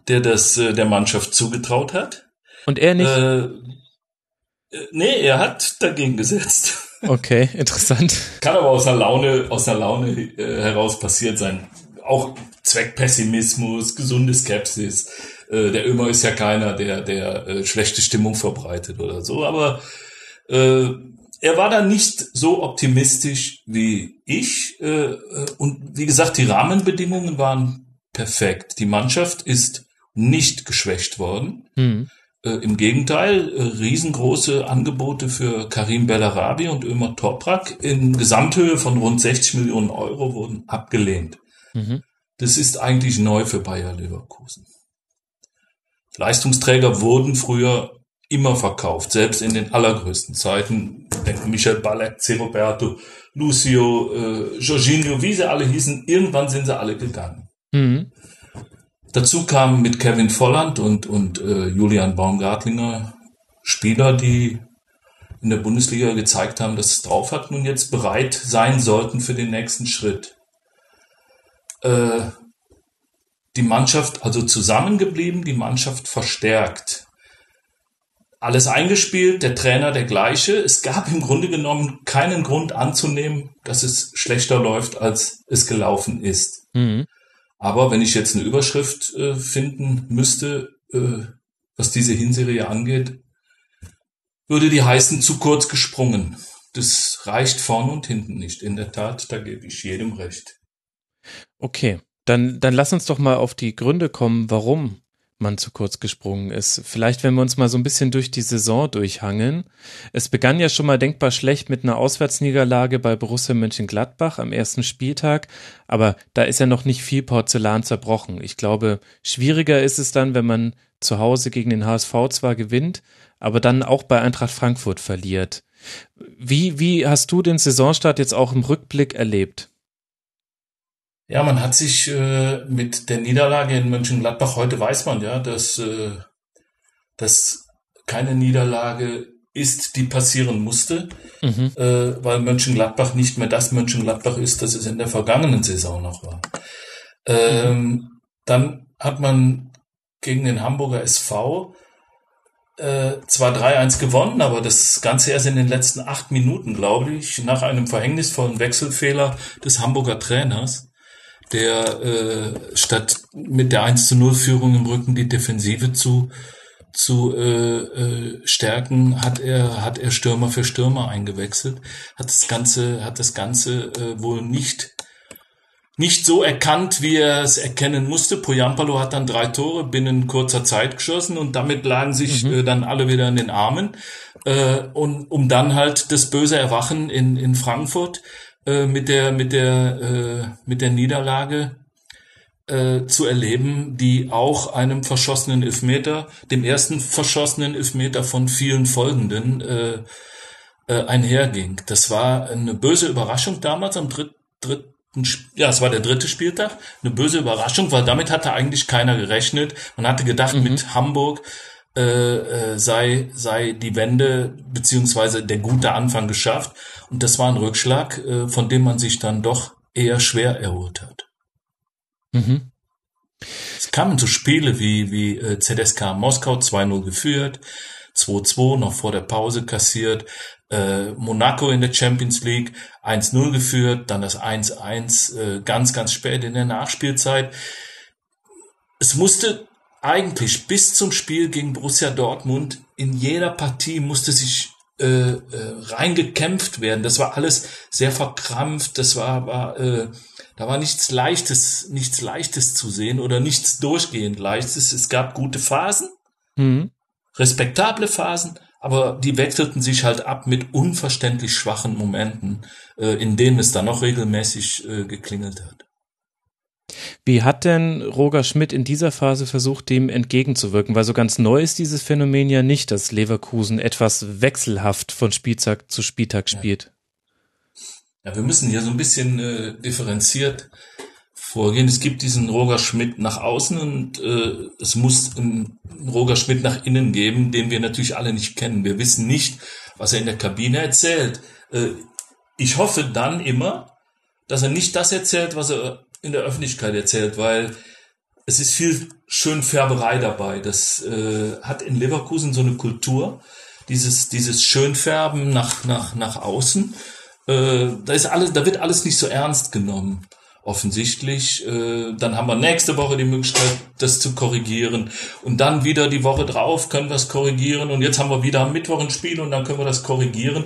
der das äh, der Mannschaft zugetraut hat. Und er nicht? Äh, äh nee, er hat dagegen gesetzt. Okay, interessant. Kann aber aus der Laune, aus der Laune äh, heraus passiert sein. Auch Zweckpessimismus, gesunde Skepsis. Äh, der Ömer ist ja keiner, der, der äh, schlechte Stimmung verbreitet oder so. Aber äh, er war da nicht so optimistisch wie ich. Äh, äh, und wie gesagt, die Rahmenbedingungen waren perfekt. Die Mannschaft ist nicht geschwächt worden. Mhm. Äh, Im Gegenteil, äh, riesengroße Angebote für Karim Bellarabi und Ömer Toprak in Gesamthöhe von rund 60 Millionen Euro wurden abgelehnt. Mhm. Das ist eigentlich neu für Bayer Leverkusen. Leistungsträger wurden früher immer verkauft, selbst in den allergrößten Zeiten. Denken Michel Ballack, C. Roberto, Lucio, äh, Jorginho, wie sie alle hießen, irgendwann sind sie alle gegangen. Mhm. Dazu kamen mit Kevin Volland und, und äh, Julian Baumgartlinger Spieler, die in der Bundesliga gezeigt haben, dass es drauf hat und jetzt bereit sein sollten für den nächsten Schritt. Äh, die Mannschaft also zusammengeblieben, die Mannschaft verstärkt alles eingespielt, der Trainer der gleiche. Es gab im Grunde genommen keinen Grund anzunehmen, dass es schlechter läuft, als es gelaufen ist. Mhm. Aber wenn ich jetzt eine Überschrift äh, finden müsste, äh, was diese Hinserie angeht, würde die heißen zu kurz gesprungen. Das reicht vorn und hinten nicht. In der Tat, da gebe ich jedem recht. Okay, dann, dann lass uns doch mal auf die Gründe kommen, warum man zu kurz gesprungen ist. Vielleicht, wenn wir uns mal so ein bisschen durch die Saison durchhangeln. Es begann ja schon mal denkbar schlecht mit einer Auswärtsniederlage bei Borussia Mönchengladbach am ersten Spieltag, aber da ist ja noch nicht viel Porzellan zerbrochen. Ich glaube, schwieriger ist es dann, wenn man zu Hause gegen den HSV zwar gewinnt, aber dann auch bei Eintracht Frankfurt verliert. Wie, wie hast du den Saisonstart jetzt auch im Rückblick erlebt? Ja, man hat sich äh, mit der Niederlage in Mönchengladbach, heute weiß man ja, dass, äh, dass keine Niederlage ist, die passieren musste, mhm. äh, weil Mönchengladbach nicht mehr das Mönchengladbach ist, das es in der vergangenen Saison noch war. Ähm, mhm. Dann hat man gegen den Hamburger SV äh, zwar 3-1 gewonnen, aber das Ganze erst in den letzten acht Minuten, glaube ich, nach einem verhängnisvollen Wechselfehler des Hamburger Trainers der äh, statt mit der 1 zu 0 Führung im Rücken die Defensive zu zu äh, äh, stärken, hat er hat er Stürmer für Stürmer eingewechselt, hat das ganze hat das ganze äh, wohl nicht nicht so erkannt, wie er es erkennen musste. Poyampalo hat dann drei Tore binnen kurzer Zeit geschossen und damit lagen sich mhm. äh, dann alle wieder in den Armen. Äh, und um dann halt das böse Erwachen in, in Frankfurt äh, mit der mit der äh, mit der Niederlage äh, zu erleben, die auch einem verschossenen Elfmeter, dem ersten verschossenen Elfmeter von vielen folgenden äh, äh, einherging. Das war eine böse Überraschung damals am dritt, dritten ja, es war der dritte Spieltag, eine böse Überraschung, weil damit hatte eigentlich keiner gerechnet. Man hatte gedacht, mhm. mit Hamburg äh, äh, sei, sei die Wende beziehungsweise der gute Anfang geschafft. Und das war ein Rückschlag, äh, von dem man sich dann doch eher schwer erholt hat. Mhm. Es kamen so Spiele wie, wie äh, ZSK Moskau 2-0 geführt, 2-2 noch vor der Pause kassiert, äh, Monaco in der Champions League 1-0 geführt, dann das 1-1 äh, ganz, ganz spät in der Nachspielzeit. Es musste eigentlich bis zum Spiel gegen Borussia Dortmund in jeder Partie musste sich äh, äh, reingekämpft werden. Das war alles sehr verkrampft. Das war, war äh, da war nichts Leichtes, nichts Leichtes zu sehen oder nichts durchgehend Leichtes. Es gab gute Phasen, mhm. respektable Phasen, aber die wechselten sich halt ab mit unverständlich schwachen Momenten, äh, in denen es dann noch regelmäßig äh, geklingelt hat. Wie hat denn Roger Schmidt in dieser Phase versucht, dem entgegenzuwirken? Weil so ganz neu ist dieses Phänomen ja nicht, dass Leverkusen etwas wechselhaft von Spieltag zu Spieltag spielt. Ja, wir müssen hier so ein bisschen äh, differenziert vorgehen. Es gibt diesen Roger Schmidt nach außen und äh, es muss einen Roger Schmidt nach innen geben, den wir natürlich alle nicht kennen. Wir wissen nicht, was er in der Kabine erzählt. Äh, ich hoffe dann immer, dass er nicht das erzählt, was er in der Öffentlichkeit erzählt, weil es ist viel Schönfärberei dabei. Das äh, hat in Leverkusen so eine Kultur, dieses, dieses Schönfärben nach, nach, nach außen. Äh, da ist alles, da wird alles nicht so ernst genommen offensichtlich. Äh, dann haben wir nächste Woche die Möglichkeit, das zu korrigieren. Und dann wieder die Woche drauf können wir es korrigieren. Und jetzt haben wir wieder am Mittwoch ein Spiel und dann können wir das korrigieren.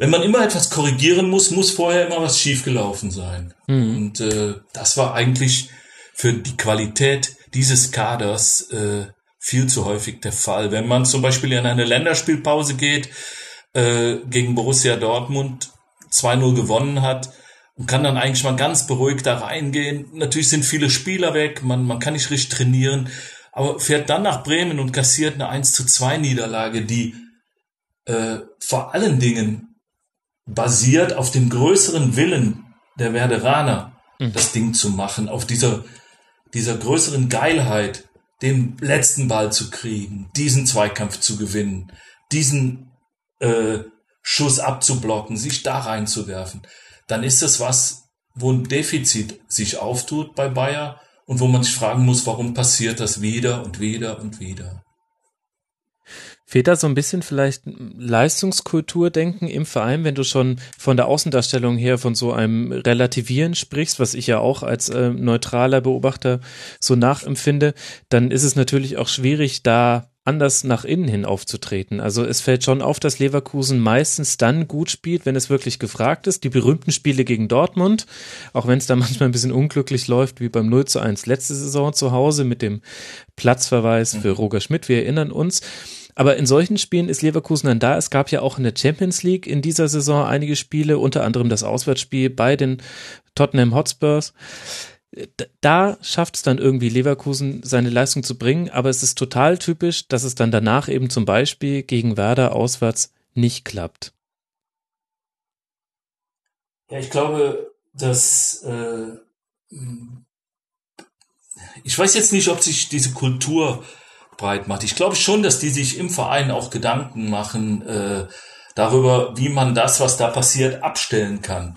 Wenn man immer etwas korrigieren muss, muss vorher immer was schiefgelaufen sein. Mhm. Und äh, das war eigentlich für die Qualität dieses Kaders äh, viel zu häufig der Fall. Wenn man zum Beispiel in eine Länderspielpause geht, äh, gegen Borussia Dortmund 2-0 gewonnen hat und kann dann eigentlich mal ganz beruhigt da reingehen. Natürlich sind viele Spieler weg, man, man kann nicht richtig trainieren, aber fährt dann nach Bremen und kassiert eine 1 zu 2 Niederlage, die äh, vor allen Dingen basiert auf dem größeren Willen der Werderaner, mhm. das Ding zu machen, auf dieser, dieser größeren Geilheit, den letzten Ball zu kriegen, diesen Zweikampf zu gewinnen, diesen äh, Schuss abzublocken, sich da reinzuwerfen, dann ist das was, wo ein Defizit sich auftut bei Bayer und wo man sich fragen muss, warum passiert das wieder und wieder und wieder. Fehlt da so ein bisschen vielleicht Leistungskulturdenken im Verein, wenn du schon von der Außendarstellung her von so einem Relativieren sprichst, was ich ja auch als äh, neutraler Beobachter so nachempfinde, dann ist es natürlich auch schwierig, da anders nach innen hin aufzutreten. Also es fällt schon auf, dass Leverkusen meistens dann gut spielt, wenn es wirklich gefragt ist. Die berühmten Spiele gegen Dortmund, auch wenn es da manchmal ein bisschen unglücklich läuft, wie beim 0 zu 1 letzte Saison zu Hause mit dem Platzverweis für Roger Schmidt. Wir erinnern uns. Aber in solchen Spielen ist Leverkusen dann da. Es gab ja auch in der Champions League in dieser Saison einige Spiele, unter anderem das Auswärtsspiel bei den Tottenham Hotspurs. Da schafft es dann irgendwie Leverkusen seine Leistung zu bringen, aber es ist total typisch, dass es dann danach eben zum Beispiel gegen Werder auswärts nicht klappt. Ja, ich glaube, dass äh, ich weiß jetzt nicht, ob sich diese Kultur breit macht. Ich glaube schon, dass die sich im Verein auch Gedanken machen äh, darüber, wie man das, was da passiert, abstellen kann.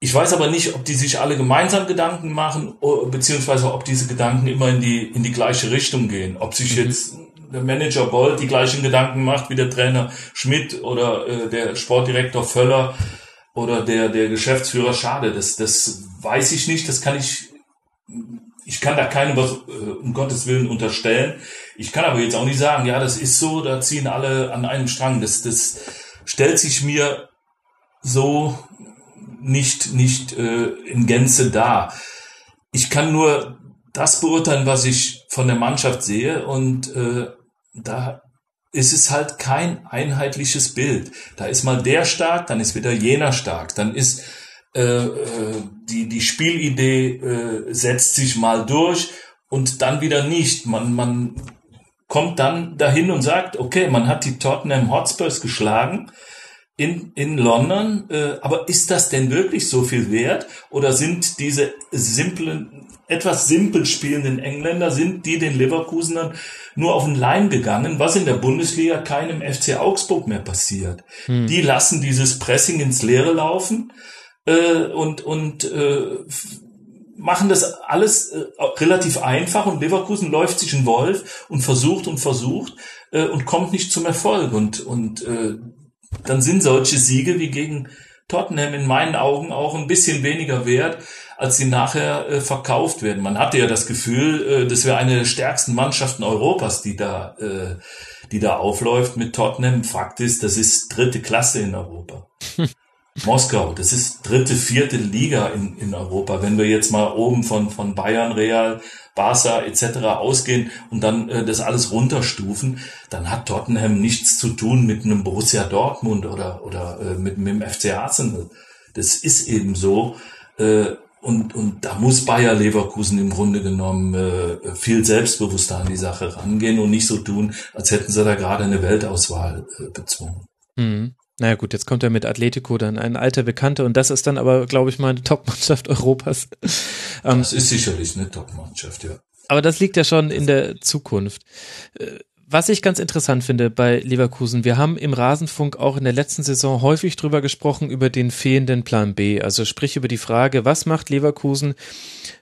Ich weiß aber nicht, ob die sich alle gemeinsam Gedanken machen, beziehungsweise ob diese Gedanken immer in die, in die gleiche Richtung gehen. Ob sich mhm. jetzt der Manager Boll die gleichen Gedanken macht wie der Trainer Schmidt oder äh, der Sportdirektor Völler oder der, der Geschäftsführer Schade. Das, das weiß ich nicht, das kann ich ich kann da keinem was äh, um Gottes Willen unterstellen. Ich kann aber jetzt auch nicht sagen, ja, das ist so, da ziehen alle an einem Strang. Das, das stellt sich mir so nicht, nicht äh, in Gänze dar. Ich kann nur das beurteilen, was ich von der Mannschaft sehe und äh, da ist es halt kein einheitliches Bild. Da ist mal der stark, dann ist wieder jener stark, dann ist äh, äh, die, die Spielidee äh, setzt sich mal durch und dann wieder nicht. Man, man kommt dann dahin und sagt, okay, man hat die Tottenham Hotspurs geschlagen in, in London, äh, aber ist das denn wirklich so viel wert? Oder sind diese simplen, etwas simpel spielenden Engländer, sind die den Leverkusenern nur auf den Leim gegangen, was in der Bundesliga keinem FC Augsburg mehr passiert? Hm. Die lassen dieses Pressing ins Leere laufen äh, und, und äh, machen das alles äh, relativ einfach und Leverkusen läuft sich ein Wolf und versucht und versucht äh, und kommt nicht zum Erfolg und, und äh, dann sind solche Siege wie gegen Tottenham in meinen Augen auch ein bisschen weniger wert, als sie nachher äh, verkauft werden. Man hatte ja das Gefühl, äh, das wäre eine der stärksten Mannschaften Europas, die da, äh, die da aufläuft mit Tottenham. Fakt ist, das ist dritte Klasse in Europa. Moskau, das ist dritte, vierte Liga in, in Europa. Wenn wir jetzt mal oben von, von Bayern, Real, Barca etc. ausgehen und dann äh, das alles runterstufen, dann hat Tottenham nichts zu tun mit einem Borussia Dortmund oder, oder äh, mit, mit dem FC Arsenal. Das ist eben so. Äh, und, und da muss Bayer Leverkusen im Grunde genommen äh, viel selbstbewusster an die Sache rangehen und nicht so tun, als hätten sie da gerade eine Weltauswahl äh, bezwungen. Mhm. Naja gut, jetzt kommt er mit Atletico dann ein alter Bekannter und das ist dann aber, glaube ich, mal eine Top-Mannschaft Europas. Ähm, das ist sicherlich eine Top-Mannschaft, ja. Aber das liegt ja schon in der Zukunft. Äh, was ich ganz interessant finde bei Leverkusen, wir haben im Rasenfunk auch in der letzten Saison häufig drüber gesprochen, über den fehlenden Plan B. Also sprich über die Frage, was macht Leverkusen,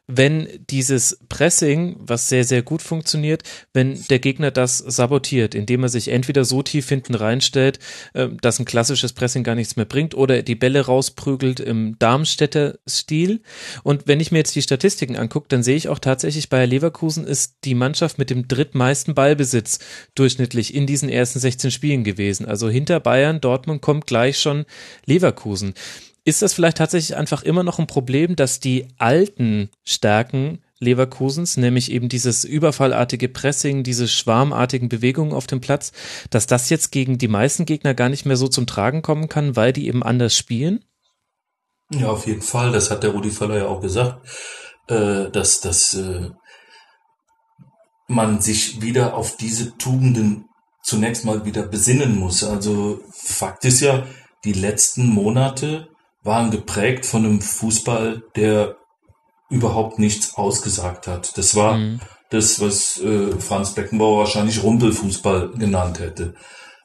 wenn dieses Pressing, was sehr, sehr gut funktioniert, wenn der Gegner das sabotiert, indem er sich entweder so tief hinten reinstellt, äh, dass ein klassisches Pressing gar nichts mehr bringt, oder die Bälle rausprügelt im Darmstädter Stil. Und wenn ich mir jetzt die Statistiken angucke, dann sehe ich auch tatsächlich, bei Leverkusen ist die Mannschaft mit dem drittmeisten Ballbesitz durchschnittlich in diesen ersten 16 Spielen gewesen. Also hinter Bayern, Dortmund kommt gleich schon Leverkusen. Ist das vielleicht tatsächlich einfach immer noch ein Problem, dass die alten Stärken Leverkusens, nämlich eben dieses überfallartige Pressing, diese schwarmartigen Bewegungen auf dem Platz, dass das jetzt gegen die meisten Gegner gar nicht mehr so zum Tragen kommen kann, weil die eben anders spielen? Ja, auf jeden Fall. Das hat der Rudi Völler ja auch gesagt, äh, dass, dass äh, man sich wieder auf diese Tugenden zunächst mal wieder besinnen muss. Also Fakt ist ja, die letzten Monate waren geprägt von einem Fußball, der überhaupt nichts ausgesagt hat. Das war mhm. das, was äh, Franz Beckenbauer wahrscheinlich Rumpelfußball genannt hätte.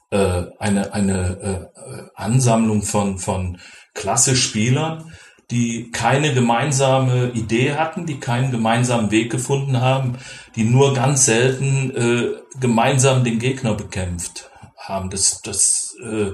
Äh, eine eine äh, Ansammlung von, von klasse Spielern, die keine gemeinsame Idee hatten, die keinen gemeinsamen Weg gefunden haben, die nur ganz selten äh, gemeinsam den Gegner bekämpft haben. Das, das äh,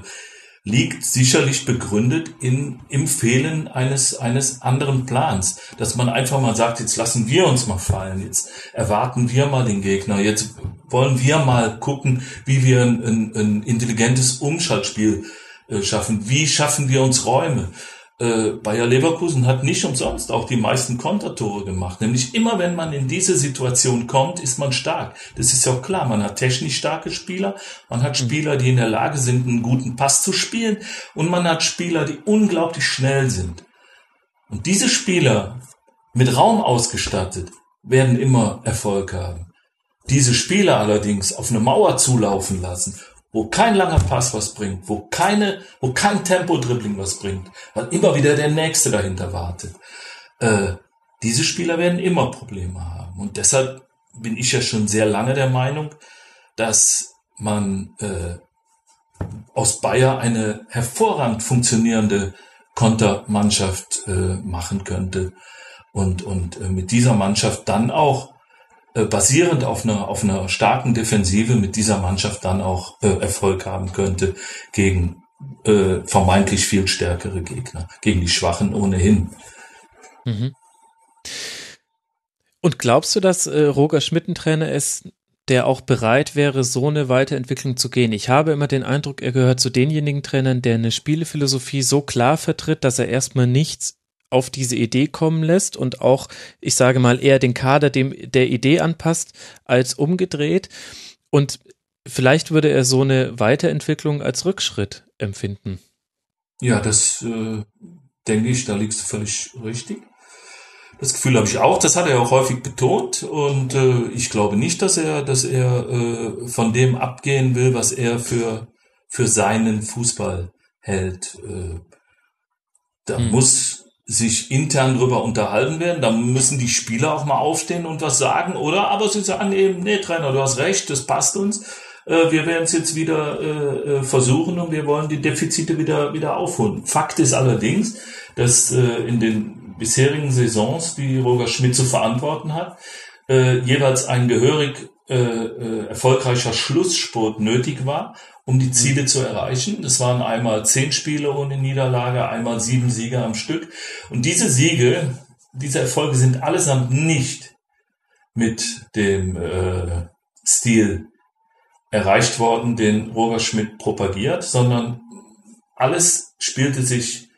liegt sicherlich begründet in, im Fehlen eines, eines anderen Plans. Dass man einfach mal sagt, jetzt lassen wir uns mal fallen, jetzt erwarten wir mal den Gegner, jetzt wollen wir mal gucken, wie wir ein, ein, ein intelligentes Umschaltspiel äh, schaffen. Wie schaffen wir uns Räume? Äh, Bayer Leverkusen hat nicht umsonst auch die meisten Kontertore gemacht. Nämlich immer, wenn man in diese Situation kommt, ist man stark. Das ist ja auch klar. Man hat technisch starke Spieler, man hat Spieler, die in der Lage sind, einen guten Pass zu spielen und man hat Spieler, die unglaublich schnell sind. Und diese Spieler mit Raum ausgestattet werden immer Erfolg haben. Diese Spieler allerdings auf eine Mauer zulaufen lassen wo kein langer Pass was bringt, wo keine, wo kein Tempo-Dribbling was bringt, weil immer wieder der Nächste dahinter wartet. Äh, diese Spieler werden immer Probleme haben. Und deshalb bin ich ja schon sehr lange der Meinung, dass man äh, aus Bayer eine hervorragend funktionierende Kontermannschaft äh, machen könnte und, und äh, mit dieser Mannschaft dann auch äh, basierend auf einer, auf einer starken Defensive mit dieser Mannschaft dann auch äh, Erfolg haben könnte gegen äh, vermeintlich viel stärkere Gegner, gegen die Schwachen ohnehin. Mhm. Und glaubst du, dass äh, Roger Schmidt ein Trainer ist, der auch bereit wäre, so eine Weiterentwicklung zu gehen? Ich habe immer den Eindruck, er gehört zu denjenigen Trainern, der eine Spielephilosophie so klar vertritt, dass er erstmal nichts auf diese Idee kommen lässt und auch, ich sage mal, eher den Kader dem der Idee anpasst als umgedreht. Und vielleicht würde er so eine Weiterentwicklung als Rückschritt empfinden. Ja, das äh, denke ich, da liegst du völlig richtig. Das Gefühl habe ich auch. Das hat er auch häufig betont und äh, ich glaube nicht, dass er, dass er äh, von dem abgehen will, was er für für seinen Fußball hält. Äh, da hm. muss sich intern drüber unterhalten werden. Da müssen die Spieler auch mal aufstehen und was sagen, oder? Aber sie sagen eben, nee, Trainer, du hast recht, das passt uns. Äh, wir werden es jetzt wieder äh, äh, versuchen und wir wollen die Defizite wieder, wieder aufholen. Fakt ist allerdings, dass in den bisherigen Saisons, die Roger Schmidt zu verantworten hat, jeweils ein gehörig erfolgreicher Schlusssport nötig war, um die Ziele mhm. zu erreichen. Das waren einmal zehn Spiele ohne Niederlage, einmal sieben Siege am Stück. Und diese Siege, diese Erfolge sind allesamt nicht mit dem äh, Stil erreicht worden, den Roger Schmidt propagiert, sondern alles spielte sich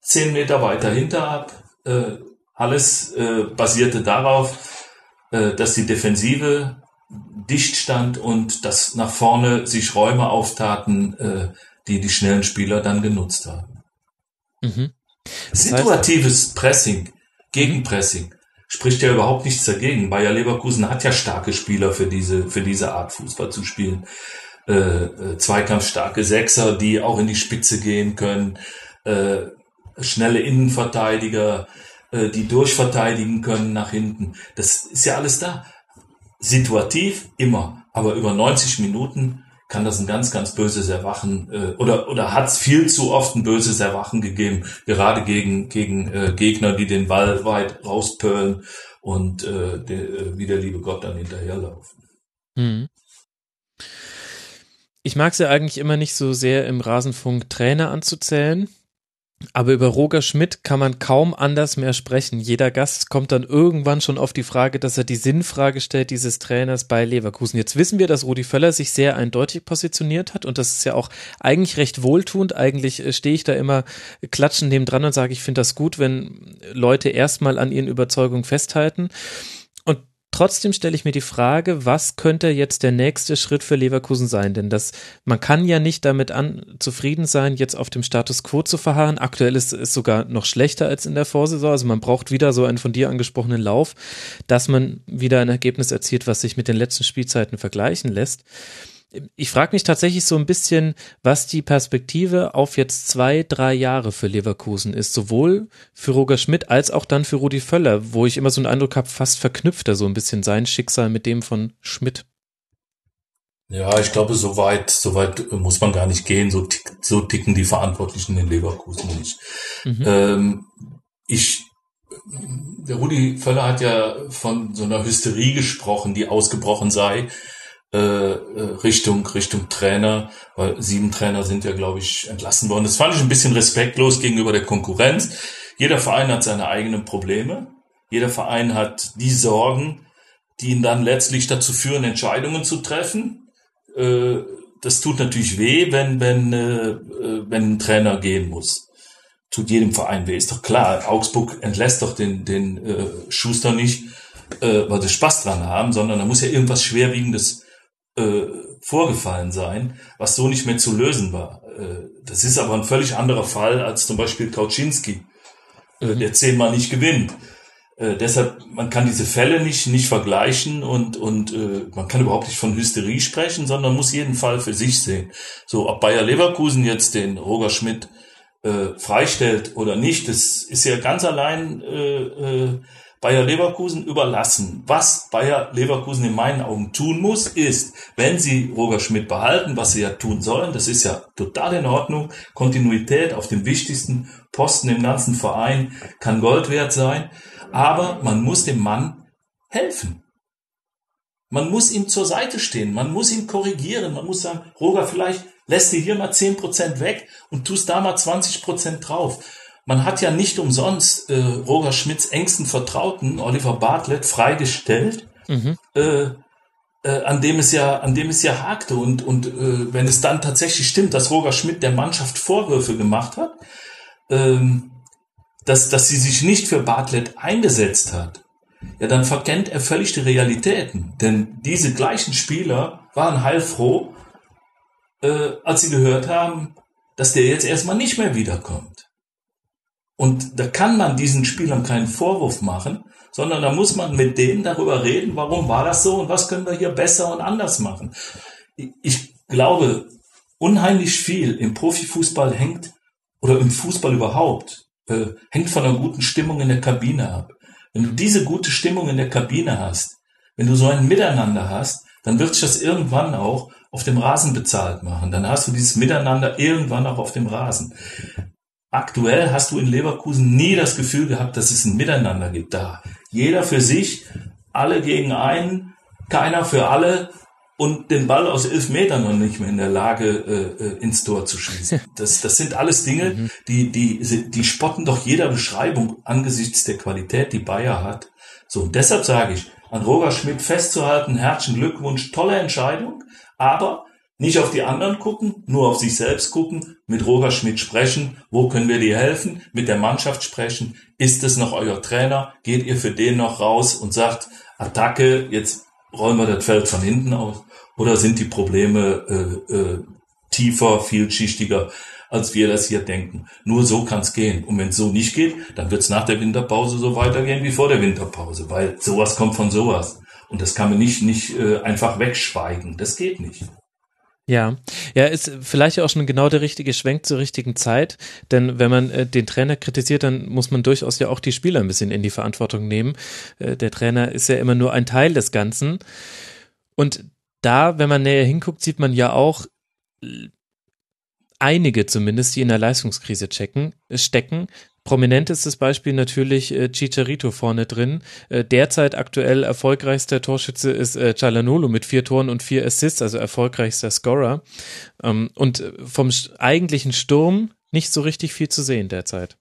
zehn Meter weiter hinter ab. Äh, alles äh, basierte darauf, äh, dass die Defensive dicht stand und dass nach vorne sich Räume auftaten, äh, die die schnellen Spieler dann genutzt haben. Mhm. Situatives heißt, Pressing, Gegenpressing, spricht ja überhaupt nichts dagegen. Bayer Leverkusen hat ja starke Spieler für diese, für diese Art Fußball zu spielen. Äh, äh, zweikampfstarke Sechser, die auch in die Spitze gehen können, äh, schnelle Innenverteidiger, äh, die durchverteidigen können nach hinten. Das ist ja alles da situativ immer, aber über 90 Minuten kann das ein ganz, ganz böses Erwachen äh, oder oder hat es viel zu oft ein böses Erwachen gegeben, gerade gegen gegen äh, Gegner, die den Ball weit rauspölen und äh, de, äh, wie der liebe Gott dann hinterherlaufen. Hm. Ich mag es ja eigentlich immer nicht so sehr im Rasenfunk Trainer anzuzählen, Aber über Roger Schmidt kann man kaum anders mehr sprechen. Jeder Gast kommt dann irgendwann schon auf die Frage, dass er die Sinnfrage stellt dieses Trainers bei Leverkusen. Jetzt wissen wir, dass Rudi Völler sich sehr eindeutig positioniert hat und das ist ja auch eigentlich recht wohltuend. Eigentlich äh, stehe ich da immer klatschend neben dran und sage, ich finde das gut, wenn Leute erstmal an ihren Überzeugungen festhalten. Trotzdem stelle ich mir die Frage, was könnte jetzt der nächste Schritt für Leverkusen sein? Denn das, man kann ja nicht damit an, zufrieden sein, jetzt auf dem Status quo zu verharren. Aktuell ist es sogar noch schlechter als in der Vorsaison. Also man braucht wieder so einen von dir angesprochenen Lauf, dass man wieder ein Ergebnis erzielt, was sich mit den letzten Spielzeiten vergleichen lässt ich frage mich tatsächlich so ein bisschen, was die Perspektive auf jetzt zwei, drei Jahre für Leverkusen ist, sowohl für Roger Schmidt als auch dann für Rudi Völler, wo ich immer so einen Eindruck habe, fast verknüpft er so ein bisschen sein Schicksal mit dem von Schmidt. Ja, ich glaube, so weit, so weit muss man gar nicht gehen. So, tick, so ticken die Verantwortlichen in Leverkusen nicht. Mhm. Ähm, ich, der Rudi Völler hat ja von so einer Hysterie gesprochen, die ausgebrochen sei Richtung Richtung Trainer, weil sieben Trainer sind ja, glaube ich, entlassen worden. Das fand ich ein bisschen respektlos gegenüber der Konkurrenz. Jeder Verein hat seine eigenen Probleme. Jeder Verein hat die Sorgen, die ihn dann letztlich dazu führen, Entscheidungen zu treffen. Äh, das tut natürlich weh, wenn wenn äh, wenn ein Trainer gehen muss. Tut jedem Verein weh, ist doch klar. Augsburg entlässt doch den den äh, Schuster nicht, äh, weil sie Spaß dran haben, sondern da muss ja irgendwas schwerwiegendes äh, vorgefallen sein, was so nicht mehr zu lösen war. Äh, das ist aber ein völlig anderer Fall als zum Beispiel Kauczynski, äh, mhm. der zehnmal nicht gewinnt. Äh, deshalb, man kann diese Fälle nicht, nicht vergleichen und, und äh, man kann überhaupt nicht von Hysterie sprechen, sondern muss jeden Fall für sich sehen. So, ob Bayer Leverkusen jetzt den Roger Schmidt äh, freistellt oder nicht, das ist ja ganz allein äh, äh, Bayer Leverkusen überlassen. Was Bayer Leverkusen in meinen Augen tun muss, ist, wenn sie Roger Schmidt behalten, was sie ja tun sollen, das ist ja total in Ordnung, Kontinuität auf dem wichtigsten Posten im ganzen Verein kann Gold wert sein, aber man muss dem Mann helfen. Man muss ihm zur Seite stehen, man muss ihn korrigieren, man muss sagen, Roger, vielleicht lässt du hier mal zehn Prozent weg und tust da mal 20% drauf. Man hat ja nicht umsonst äh, Roger Schmidts engsten Vertrauten Oliver Bartlett freigestellt, mhm. äh, äh, an dem es ja, an dem es ja hakte. Und, und äh, wenn es dann tatsächlich stimmt, dass Roger Schmidt der Mannschaft Vorwürfe gemacht hat, ähm, dass, dass sie sich nicht für Bartlett eingesetzt hat, ja, dann verkennt er völlig die Realitäten. Denn diese gleichen Spieler waren heilfroh, äh, als sie gehört haben, dass der jetzt erstmal nicht mehr wiederkommt. Und da kann man diesen Spielern keinen Vorwurf machen, sondern da muss man mit denen darüber reden, warum war das so und was können wir hier besser und anders machen. Ich glaube, unheimlich viel im Profifußball hängt, oder im Fußball überhaupt, äh, hängt von einer guten Stimmung in der Kabine ab. Wenn du diese gute Stimmung in der Kabine hast, wenn du so ein Miteinander hast, dann wird sich das irgendwann auch auf dem Rasen bezahlt machen. Dann hast du dieses Miteinander irgendwann auch auf dem Rasen. Aktuell hast du in Leverkusen nie das Gefühl gehabt, dass es ein Miteinander gibt da. Jeder für sich, alle gegen einen, keiner für alle und den Ball aus elf Metern noch nicht mehr in der Lage, äh, äh ins Tor zu schießen. Das, das sind alles Dinge, mhm. die, die, die spotten doch jeder Beschreibung angesichts der Qualität, die Bayer hat. So, und deshalb sage ich, an Roger Schmidt festzuhalten, herzlichen Glückwunsch, tolle Entscheidung, aber nicht auf die anderen gucken, nur auf sich selbst gucken, mit Roger Schmidt sprechen, wo können wir dir helfen, mit der Mannschaft sprechen, ist es noch euer Trainer, geht ihr für den noch raus und sagt, Attacke, jetzt räumen wir das Feld von hinten aus, oder sind die Probleme äh, äh, tiefer, vielschichtiger, als wir das hier denken. Nur so kann es gehen. Und wenn es so nicht geht, dann wird es nach der Winterpause so weitergehen wie vor der Winterpause, weil sowas kommt von sowas. Und das kann man nicht, nicht äh, einfach wegschweigen. Das geht nicht. Ja, ja, ist vielleicht auch schon genau der richtige Schwenk zur richtigen Zeit, denn wenn man äh, den Trainer kritisiert, dann muss man durchaus ja auch die Spieler ein bisschen in die Verantwortung nehmen. Äh, der Trainer ist ja immer nur ein Teil des Ganzen. Und da, wenn man näher hinguckt, sieht man ja auch einige zumindest, die in der Leistungskrise checken, stecken, Prominentestes Beispiel natürlich äh, Chicharito vorne drin. Äh, derzeit aktuell erfolgreichster Torschütze ist äh, Cialanolo mit vier Toren und vier Assists, also erfolgreichster Scorer. Ähm, und vom eigentlichen Sturm nicht so richtig viel zu sehen derzeit.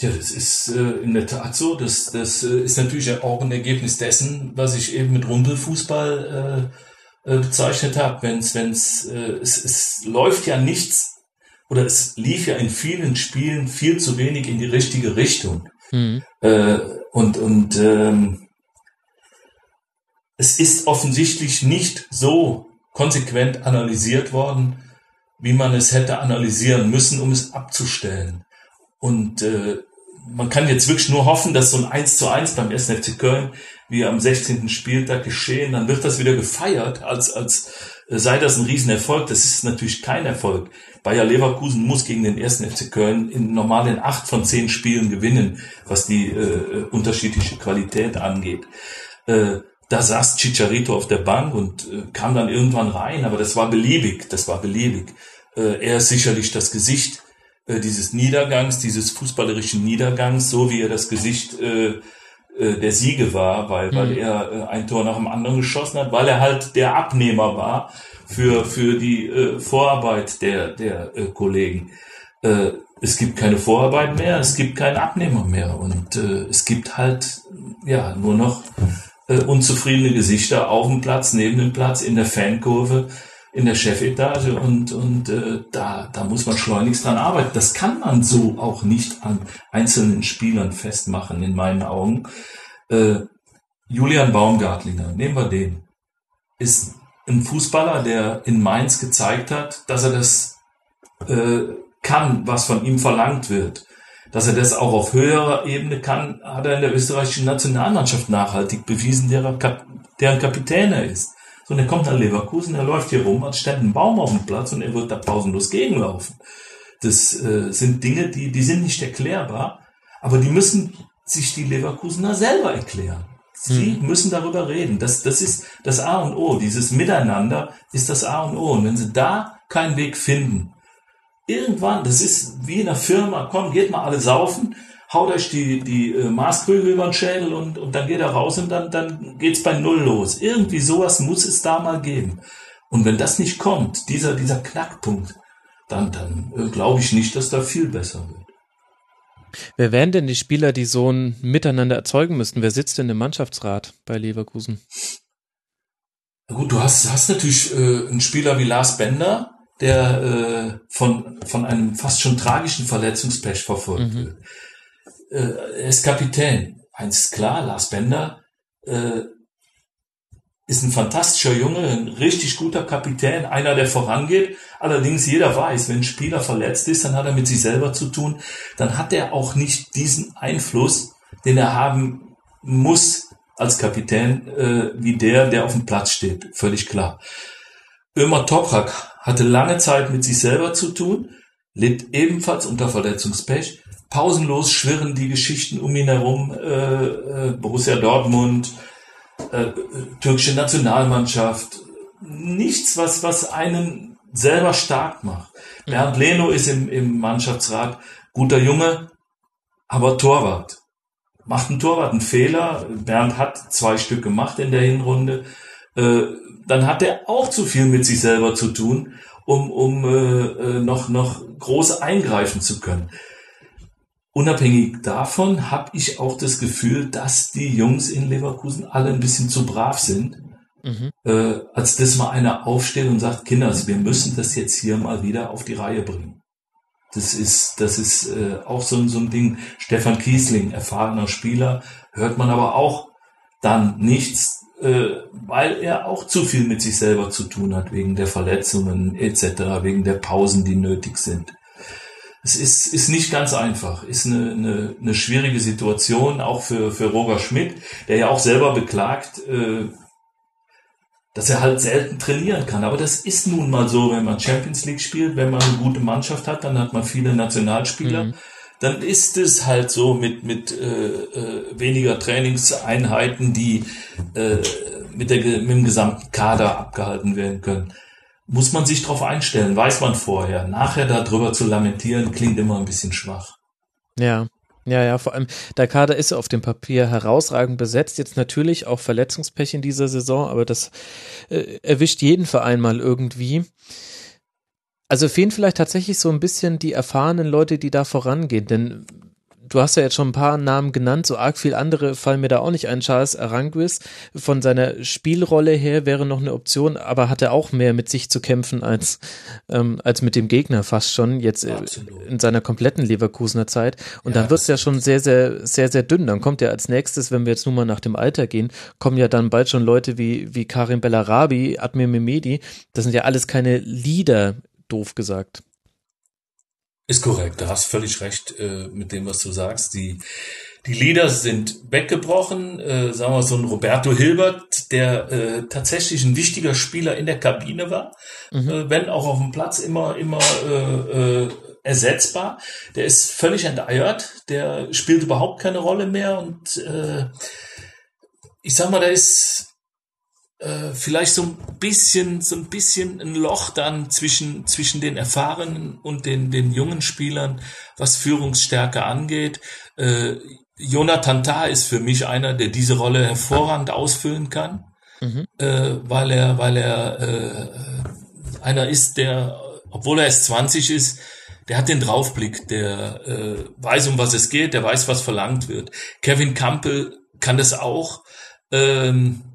Ja, das ist äh, in der Tat so. Das, das äh, ist natürlich auch ein Ergebnis dessen, was ich eben mit Rumpelfußball äh, äh, bezeichnet habe. Wenn's, äh, es, es läuft ja nichts oder es lief ja in vielen Spielen viel zu wenig in die richtige Richtung. Mhm. Äh, und und ähm, es ist offensichtlich nicht so konsequent analysiert worden, wie man es hätte analysieren müssen, um es abzustellen. Und äh, man kann jetzt wirklich nur hoffen, dass so ein 1 zu 1 beim 1. FC Köln, wie am 16. Spieltag geschehen, dann wird das wieder gefeiert, als, als sei das ein Riesenerfolg. Das ist natürlich kein Erfolg. Bayer Leverkusen muss gegen den 1. FC Köln in normalen acht von zehn Spielen gewinnen, was die äh, äh, unterschiedliche Qualität angeht. Äh, da saß Chicharito auf der Bank und äh, kam dann irgendwann rein, aber das war beliebig, das war beliebig. Äh, er ist sicherlich das Gesicht äh, dieses Niedergangs, dieses fußballerischen Niedergangs, so wie er das Gesicht äh, der Siege war, weil, mhm. weil er äh, ein Tor nach dem anderen geschossen hat, weil er halt der Abnehmer war für, für die äh, Vorarbeit der, der äh, Kollegen. Äh, es gibt keine Vorarbeit mehr, es gibt keinen Abnehmer mehr und äh, es gibt halt ja nur noch äh, unzufriedene Gesichter auf dem Platz, neben dem Platz, in der Fankurve, in der Chefetage und, und äh, da, da muss man schleunigst dran arbeiten. Das kann man so auch nicht an einzelnen Spielern festmachen, in meinen Augen. Äh, Julian Baumgartlinger, nehmen wir den, ist ein Fußballer, der in Mainz gezeigt hat, dass er das äh, kann, was von ihm verlangt wird. Dass er das auch auf höherer Ebene kann, hat er in der österreichischen Nationalmannschaft nachhaltig bewiesen, deren, Kap deren Kapitän er ist. Und er kommt nach Leverkusen, er läuft hier rum, als stellt ein Baum auf dem Platz und er wird da pausenlos gegenlaufen. Das äh, sind Dinge, die, die sind nicht erklärbar, aber die müssen sich die Leverkusener selber erklären. Sie hm. müssen darüber reden. Das, das ist das A und O. Dieses Miteinander ist das A und O. Und wenn sie da keinen Weg finden, Irgendwann, das ist wie in einer Firma, komm, geht mal alle saufen, haut euch die, die äh, Maßkrüge über den Schädel und, und dann geht er raus und dann, dann geht's bei Null los. Irgendwie sowas muss es da mal geben. Und wenn das nicht kommt, dieser, dieser Knackpunkt, dann, dann äh, glaube ich nicht, dass da viel besser wird. Wer wären denn die Spieler, die so ein Miteinander erzeugen müssten? Wer sitzt denn im Mannschaftsrat bei Leverkusen? Gut, du hast, hast natürlich äh, einen Spieler wie Lars Bender, der äh, von, von einem fast schon tragischen Verletzungspech verfolgt mhm. wird. Äh, er ist Kapitän. Eins ist klar, Lars Bender äh, ist ein fantastischer Junge, ein richtig guter Kapitän, einer, der vorangeht. Allerdings jeder weiß, wenn ein Spieler verletzt ist, dann hat er mit sich selber zu tun. Dann hat er auch nicht diesen Einfluss, den er haben muss als Kapitän, äh, wie der, der auf dem Platz steht. Völlig klar. Ömer Toprak hatte lange Zeit mit sich selber zu tun, lebt ebenfalls unter Verletzungspech. Pausenlos schwirren die Geschichten um ihn herum. Äh, äh, Borussia Dortmund, äh, türkische Nationalmannschaft. Nichts, was, was einen selber stark macht. Bernd Leno ist im, im Mannschaftsrat guter Junge, aber Torwart. Macht ein Torwart einen Fehler. Bernd hat zwei Stück gemacht in der Hinrunde. Äh, dann hat er auch zu viel mit sich selber zu tun, um, um äh, äh, noch, noch groß eingreifen zu können. Unabhängig davon habe ich auch das Gefühl, dass die Jungs in Leverkusen alle ein bisschen zu brav sind, mhm. äh, als dass mal einer aufsteht und sagt, Kinder, wir müssen das jetzt hier mal wieder auf die Reihe bringen. Das ist, das ist äh, auch so, so ein Ding. Stefan Kiesling, erfahrener Spieler, hört man aber auch dann nichts äh, weil er auch zu viel mit sich selber zu tun hat, wegen der Verletzungen etc., wegen der Pausen, die nötig sind. Es ist, ist nicht ganz einfach, ist eine, eine, eine schwierige Situation, auch für, für Roger Schmidt, der ja auch selber beklagt, äh, dass er halt selten trainieren kann. Aber das ist nun mal so, wenn man Champions League spielt, wenn man eine gute Mannschaft hat, dann hat man viele Nationalspieler. Mhm dann ist es halt so mit, mit äh, äh, weniger Trainingseinheiten, die äh, mit, der, mit dem gesamten Kader abgehalten werden können. Muss man sich darauf einstellen, weiß man vorher. Nachher darüber zu lamentieren, klingt immer ein bisschen schwach. Ja. Ja, ja, vor allem der Kader ist auf dem Papier herausragend besetzt. Jetzt natürlich auch Verletzungspech in dieser Saison, aber das äh, erwischt jeden Verein mal irgendwie. Also fehlen vielleicht tatsächlich so ein bisschen die erfahrenen Leute, die da vorangehen, denn du hast ja jetzt schon ein paar Namen genannt, so arg viel andere fallen mir da auch nicht ein. Charles Aranguis von seiner Spielrolle her wäre noch eine Option, aber hat er auch mehr mit sich zu kämpfen als, ähm, als mit dem Gegner fast schon, jetzt äh, in seiner kompletten Leverkusener Zeit. Und ja, dann wird es ja schon sehr, sehr, sehr, sehr dünn. Dann kommt ja als nächstes, wenn wir jetzt nur mal nach dem Alter gehen, kommen ja dann bald schon Leute wie, wie Karim Bellarabi, Admir Mehmedi. Das sind ja alles keine Leader, doof gesagt. Ist korrekt, da hast völlig recht äh, mit dem, was du sagst. Die, die Lieder sind weggebrochen. Äh, sagen wir so ein Roberto Hilbert, der äh, tatsächlich ein wichtiger Spieler in der Kabine war, mhm. äh, wenn auch auf dem Platz immer, immer äh, äh, ersetzbar. Der ist völlig enteiert, der spielt überhaupt keine Rolle mehr und äh, ich sag mal, da ist äh, vielleicht so ein bisschen, so ein bisschen ein Loch dann zwischen, zwischen den erfahrenen und den, den jungen Spielern, was Führungsstärke angeht. Äh, Jonathan Tah ist für mich einer, der diese Rolle hervorragend ausfüllen kann, mhm. äh, weil er, weil er äh, einer ist, der, obwohl er erst 20 ist, der hat den Draufblick, der äh, weiß, um was es geht, der weiß, was verlangt wird. Kevin Campbell kann das auch. Ähm,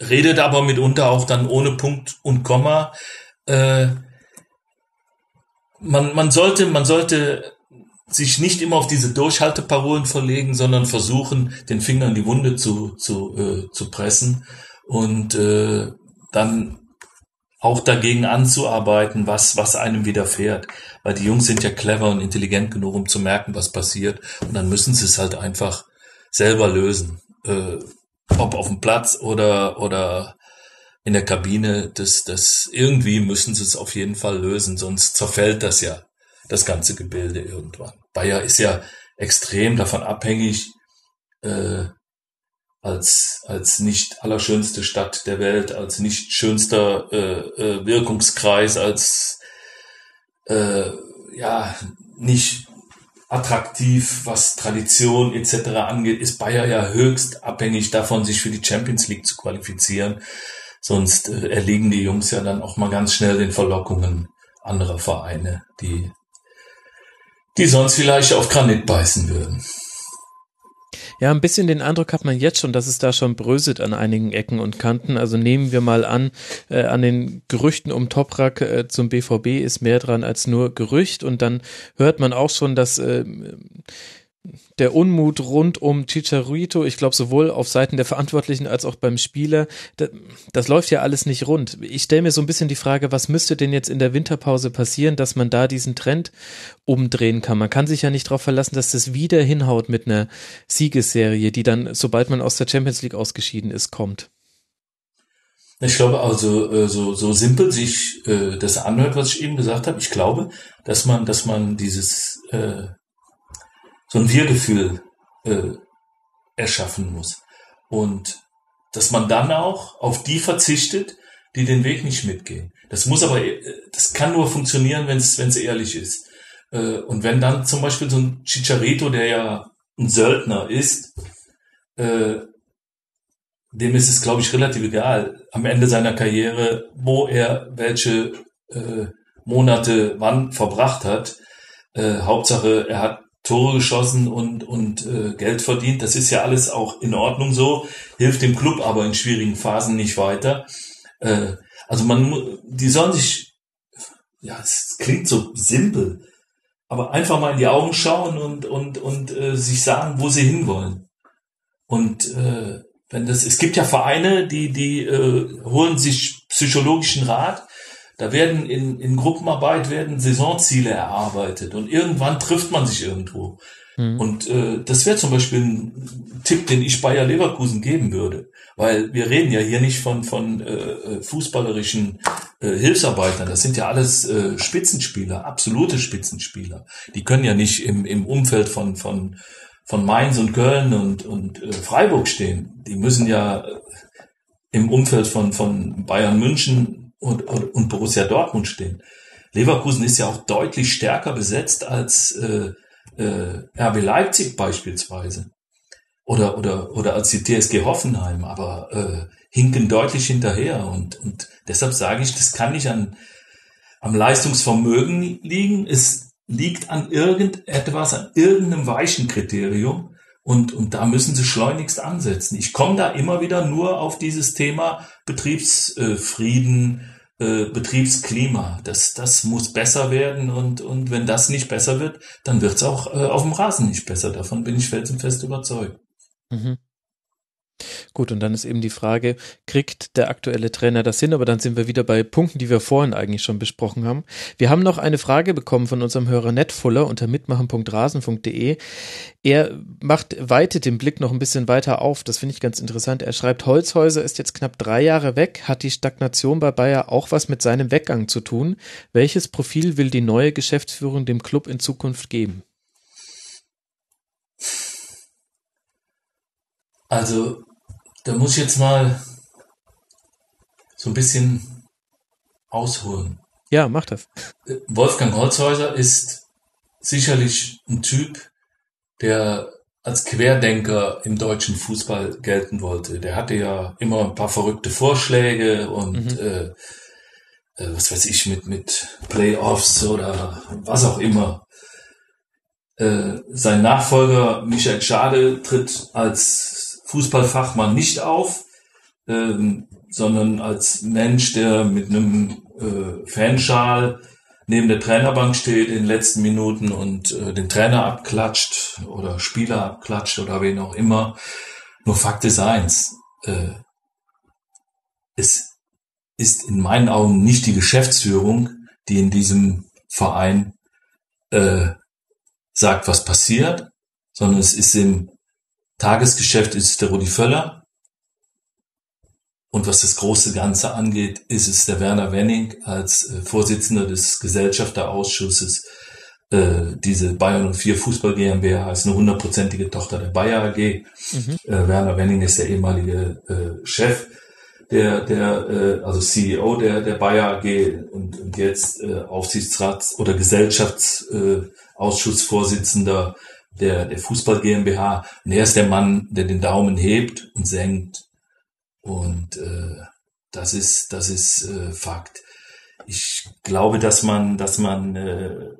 redet aber mitunter auch dann ohne Punkt und Komma. Äh, man, man sollte, man sollte sich nicht immer auf diese Durchhalteparolen verlegen, sondern versuchen, den Finger in die Wunde zu, zu, äh, zu pressen und äh, dann auch dagegen anzuarbeiten, was, was einem widerfährt. Weil die Jungs sind ja clever und intelligent genug, um zu merken, was passiert. Und dann müssen sie es halt einfach selber lösen. Äh, ob auf dem Platz oder, oder in der Kabine, das, das irgendwie müssen sie es auf jeden Fall lösen, sonst zerfällt das ja, das ganze Gebilde irgendwann. Bayer ist ja extrem davon abhängig, äh, als, als nicht allerschönste Stadt der Welt, als nicht schönster äh, äh, Wirkungskreis, als äh, ja nicht attraktiv, was Tradition etc. angeht, ist Bayer ja höchst abhängig davon, sich für die Champions League zu qualifizieren. Sonst äh, erliegen die Jungs ja dann auch mal ganz schnell den Verlockungen anderer Vereine, die, die sonst vielleicht auf Granit beißen würden. Ja, ein bisschen den Eindruck hat man jetzt schon, dass es da schon bröselt an einigen Ecken und Kanten. Also nehmen wir mal an, äh, an den Gerüchten um Toprak äh, zum BVB ist mehr dran als nur Gerücht und dann hört man auch schon, dass äh, der Unmut rund um Chicharito, ich glaube sowohl auf Seiten der Verantwortlichen als auch beim Spieler, das, das läuft ja alles nicht rund. Ich stelle mir so ein bisschen die Frage, was müsste denn jetzt in der Winterpause passieren, dass man da diesen Trend umdrehen kann? Man kann sich ja nicht darauf verlassen, dass das wieder hinhaut mit einer Siegesserie, die dann, sobald man aus der Champions League ausgeschieden ist, kommt. Ich glaube also äh, so, so simpel sich äh, das anhört, was ich eben gesagt habe. Ich glaube, dass man, dass man dieses äh, so ein Wir-Gefühl äh, erschaffen muss. Und dass man dann auch auf die verzichtet, die den Weg nicht mitgehen. Das muss aber, äh, das kann nur funktionieren, wenn es ehrlich ist. Äh, und wenn dann zum Beispiel so ein Chicharito, der ja ein Söldner ist, äh, dem ist es, glaube ich, relativ egal am Ende seiner Karriere, wo er welche äh, Monate wann verbracht hat. Äh, Hauptsache, er hat Tore geschossen und, und äh, Geld verdient. Das ist ja alles auch in Ordnung so, hilft dem Club aber in schwierigen Phasen nicht weiter. Äh, also man, die sollen sich, ja, es klingt so simpel, aber einfach mal in die Augen schauen und, und, und äh, sich sagen, wo sie hinwollen. Und äh, wenn das, es gibt ja Vereine, die, die äh, holen sich psychologischen Rat da werden in, in Gruppenarbeit werden Saisonziele erarbeitet und irgendwann trifft man sich irgendwo. Mhm. Und äh, das wäre zum Beispiel ein Tipp, den ich Bayer Leverkusen geben würde. Weil wir reden ja hier nicht von, von äh, äh, fußballerischen äh, Hilfsarbeitern. Das sind ja alles äh, Spitzenspieler, absolute Spitzenspieler. Die können ja nicht im, im Umfeld von, von, von Mainz und Köln und, und äh, Freiburg stehen. Die müssen ja äh, im Umfeld von, von Bayern München und, und, und Borussia Dortmund stehen. Leverkusen ist ja auch deutlich stärker besetzt als äh, äh, RB Leipzig beispielsweise oder oder oder als die TSG Hoffenheim, aber äh, hinken deutlich hinterher und und deshalb sage ich, das kann nicht an am Leistungsvermögen liegen. Es liegt an irgendetwas, an irgendeinem weichen Kriterium. Und, und da müssen sie schleunigst ansetzen. Ich komme da immer wieder nur auf dieses Thema Betriebsfrieden, äh, Betriebsklima. Das, das muss besser werden und, und wenn das nicht besser wird, dann wird es auch äh, auf dem Rasen nicht besser. Davon bin ich felsenfest überzeugt. Mhm. Gut, und dann ist eben die Frage, kriegt der aktuelle Trainer das hin? Aber dann sind wir wieder bei Punkten, die wir vorhin eigentlich schon besprochen haben. Wir haben noch eine Frage bekommen von unserem Hörer Netfuller unter mitmachen.rasen.de. Er macht, weitet den Blick noch ein bisschen weiter auf. Das finde ich ganz interessant. Er schreibt, Holzhäuser ist jetzt knapp drei Jahre weg. Hat die Stagnation bei Bayer auch was mit seinem Weggang zu tun? Welches Profil will die neue Geschäftsführung dem Club in Zukunft geben? Also, da muss ich jetzt mal so ein bisschen ausholen. Ja, mach das. Wolfgang Holzhäuser ist sicherlich ein Typ, der als Querdenker im deutschen Fußball gelten wollte. Der hatte ja immer ein paar verrückte Vorschläge und mhm. äh, äh was weiß ich mit mit Playoffs oder was auch immer. Äh, sein Nachfolger Michael Schade tritt als Fußballfachmann nicht auf, ähm, sondern als Mensch, der mit einem äh, Fanschal neben der Trainerbank steht in den letzten Minuten und äh, den Trainer abklatscht oder Spieler abklatscht oder wen auch immer. Nur Fakt ist eins, äh, es ist in meinen Augen nicht die Geschäftsführung, die in diesem Verein äh, sagt, was passiert, sondern es ist im Tagesgeschäft ist der Rudi Völler. Und was das große Ganze angeht, ist es der Werner Wenning als äh, Vorsitzender des Gesellschafterausschusses. Äh, diese Bayern 04 Fußball GmbH ist eine hundertprozentige Tochter der Bayer AG. Mhm. Äh, Werner Wenning ist der ehemalige äh, Chef der, der äh, also CEO der, der Bayer AG und, und jetzt äh, Aufsichtsrats- oder Gesellschaftsausschussvorsitzender der, der Fußball GmbH. Und er ist der Mann, der den Daumen hebt und senkt. Und äh, das ist, das ist äh, Fakt. Ich glaube, dass man, dass man äh,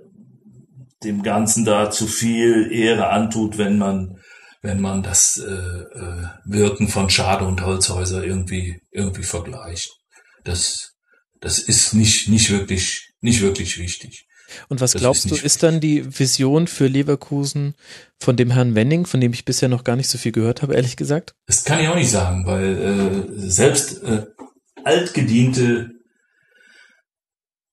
dem Ganzen da zu viel Ehre antut, wenn man, wenn man das äh, äh, Wirken von Schade und Holzhäuser irgendwie, irgendwie vergleicht. Das, das ist nicht, nicht wirklich, nicht wirklich wichtig. Und was das glaubst du, ist dann die Vision für Leverkusen von dem Herrn Wenning, von dem ich bisher noch gar nicht so viel gehört habe, ehrlich gesagt? Das kann ich auch nicht sagen, weil äh, selbst äh, altgediente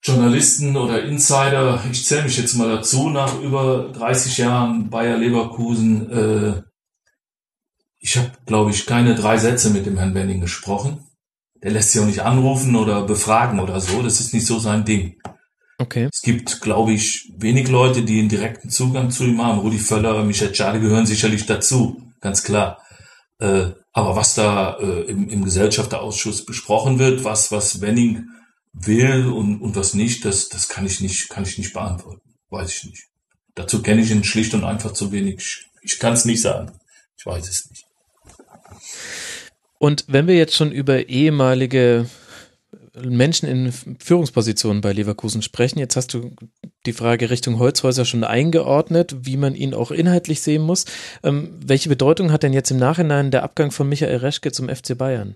Journalisten oder Insider, ich zähle mich jetzt mal dazu, nach über 30 Jahren Bayer Leverkusen, äh, ich habe, glaube ich, keine drei Sätze mit dem Herrn Wenning gesprochen. Der lässt sich auch nicht anrufen oder befragen oder so. Das ist nicht so sein Ding. Okay. Es gibt, glaube ich, wenig Leute, die einen direkten Zugang zu ihm haben. Rudi Völler, Michael Schade gehören sicherlich dazu, ganz klar. Äh, aber was da äh, im, im Gesellschafterausschuss besprochen wird, was, was Wenning will und, und was nicht, das, das kann ich nicht, kann ich nicht beantworten. Weiß ich nicht. Dazu kenne ich ihn schlicht und einfach zu wenig. Ich, ich kann es nicht sagen. Ich weiß es nicht. Und wenn wir jetzt schon über ehemalige Menschen in Führungspositionen bei Leverkusen sprechen. Jetzt hast du die Frage Richtung Holzhäuser schon eingeordnet, wie man ihn auch inhaltlich sehen muss. Ähm, welche Bedeutung hat denn jetzt im Nachhinein der Abgang von Michael Reschke zum FC Bayern?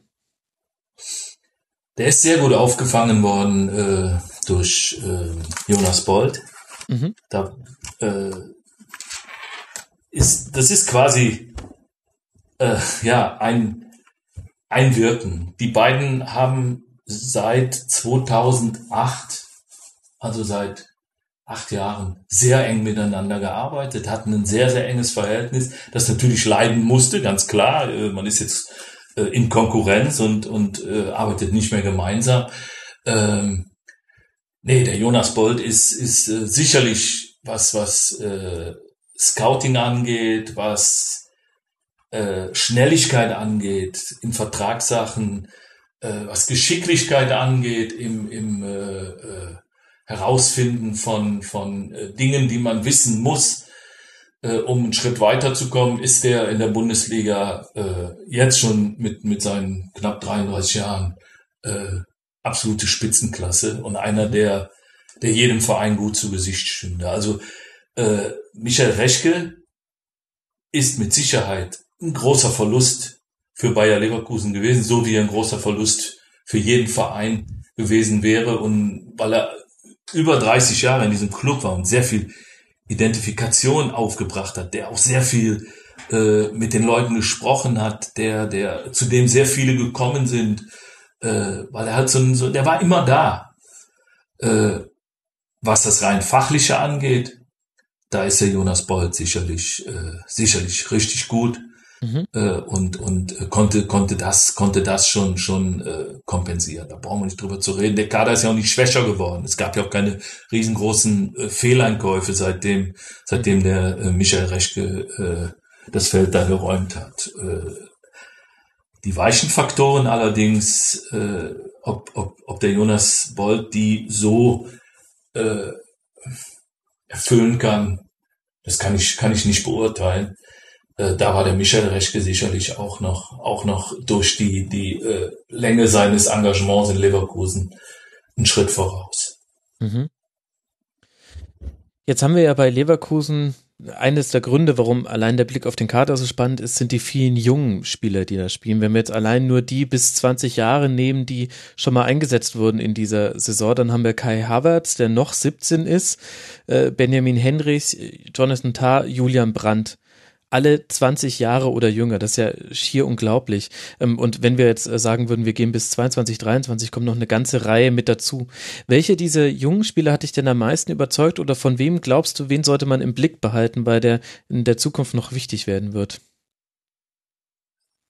Der ist sehr gut aufgefangen worden äh, durch äh, Jonas Bold. Mhm. Da, äh, ist, das ist quasi äh, ja ein Einwirken. Die beiden haben seit 2008, also seit acht Jahren, sehr eng miteinander gearbeitet, hatten ein sehr, sehr enges Verhältnis, das natürlich leiden musste, ganz klar. Äh, man ist jetzt äh, in Konkurrenz und, und äh, arbeitet nicht mehr gemeinsam. Ähm, nee, der Jonas Bold ist, ist äh, sicherlich was, was äh, Scouting angeht, was äh, Schnelligkeit angeht, in Vertragssachen, was Geschicklichkeit angeht, im, im äh, äh, Herausfinden von, von äh, Dingen, die man wissen muss, äh, um einen Schritt weiterzukommen, ist der in der Bundesliga äh, jetzt schon mit, mit seinen knapp 33 Jahren äh, absolute Spitzenklasse und einer, der der jedem Verein gut zu Gesicht stünde. Also äh, Michael Reschke ist mit Sicherheit ein großer Verlust für Bayer Leverkusen gewesen, so wie ein großer Verlust für jeden Verein gewesen wäre und weil er über 30 Jahre in diesem Club war und sehr viel Identifikation aufgebracht hat, der auch sehr viel äh, mit den Leuten gesprochen hat, der, der, zu dem sehr viele gekommen sind, äh, weil er halt so, so, der war immer da. Äh, was das rein fachliche angeht, da ist der Jonas Bolt sicherlich, äh, sicherlich richtig gut mhm. äh, und und äh, konnte konnte das konnte das schon schon äh, kompensieren. Da brauchen wir nicht drüber zu reden. Der Kader ist ja auch nicht schwächer geworden. Es gab ja auch keine riesengroßen äh, Fehleinkäufe seitdem seitdem der äh, Michael Reschke äh, das Feld da geräumt hat. Äh, die weichen Faktoren allerdings, äh, ob, ob, ob der Jonas Bolt die so äh, erfüllen kann, das kann ich, kann ich nicht beurteilen. Äh, da war der Michel Reschke sicherlich auch noch, auch noch durch die, die äh, Länge seines Engagements in Leverkusen einen Schritt voraus. Mhm. Jetzt haben wir ja bei Leverkusen eines der Gründe, warum allein der Blick auf den Kader so spannend ist, sind die vielen jungen Spieler, die da spielen. Wenn wir jetzt allein nur die bis 20 Jahre nehmen, die schon mal eingesetzt wurden in dieser Saison, dann haben wir Kai Havertz, der noch 17 ist, äh, Benjamin Henrichs, Jonathan Tah, Julian Brandt alle 20 Jahre oder jünger. Das ist ja schier unglaublich. Ähm, und wenn wir jetzt äh, sagen würden, wir gehen bis 22, 23, kommt noch eine ganze Reihe mit dazu. Welche dieser jungen Spieler hat dich denn am meisten überzeugt oder von wem glaubst du, wen sollte man im Blick behalten, weil der in der Zukunft noch wichtig werden wird?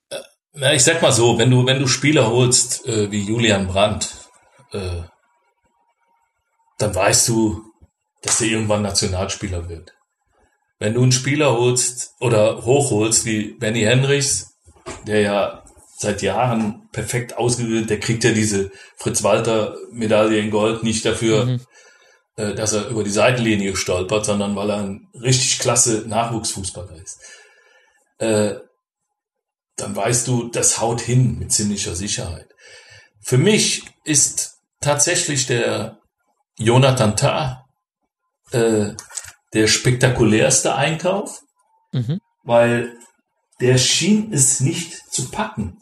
Äh, na, ich sag mal so, wenn du, wenn du Spieler holst äh, wie Julian Brandt, äh, dann weißt du, dass der irgendwann Nationalspieler wird wenn du einen Spieler holst oder hochholst wie Benny Henrichs, der ja seit Jahren perfekt ausgebildet, der kriegt ja diese Fritz-Walter-Medaille in Gold nicht dafür, mhm. äh, dass er über die Seitenlinie stolpert, sondern weil er ein richtig klasse Nachwuchsfußballer ist. Äh, dann weißt du, das haut hin mit ziemlicher Sicherheit. Für mich ist tatsächlich der Jonathan Tah äh, der spektakulärste Einkauf, mhm. weil der schien es nicht zu packen.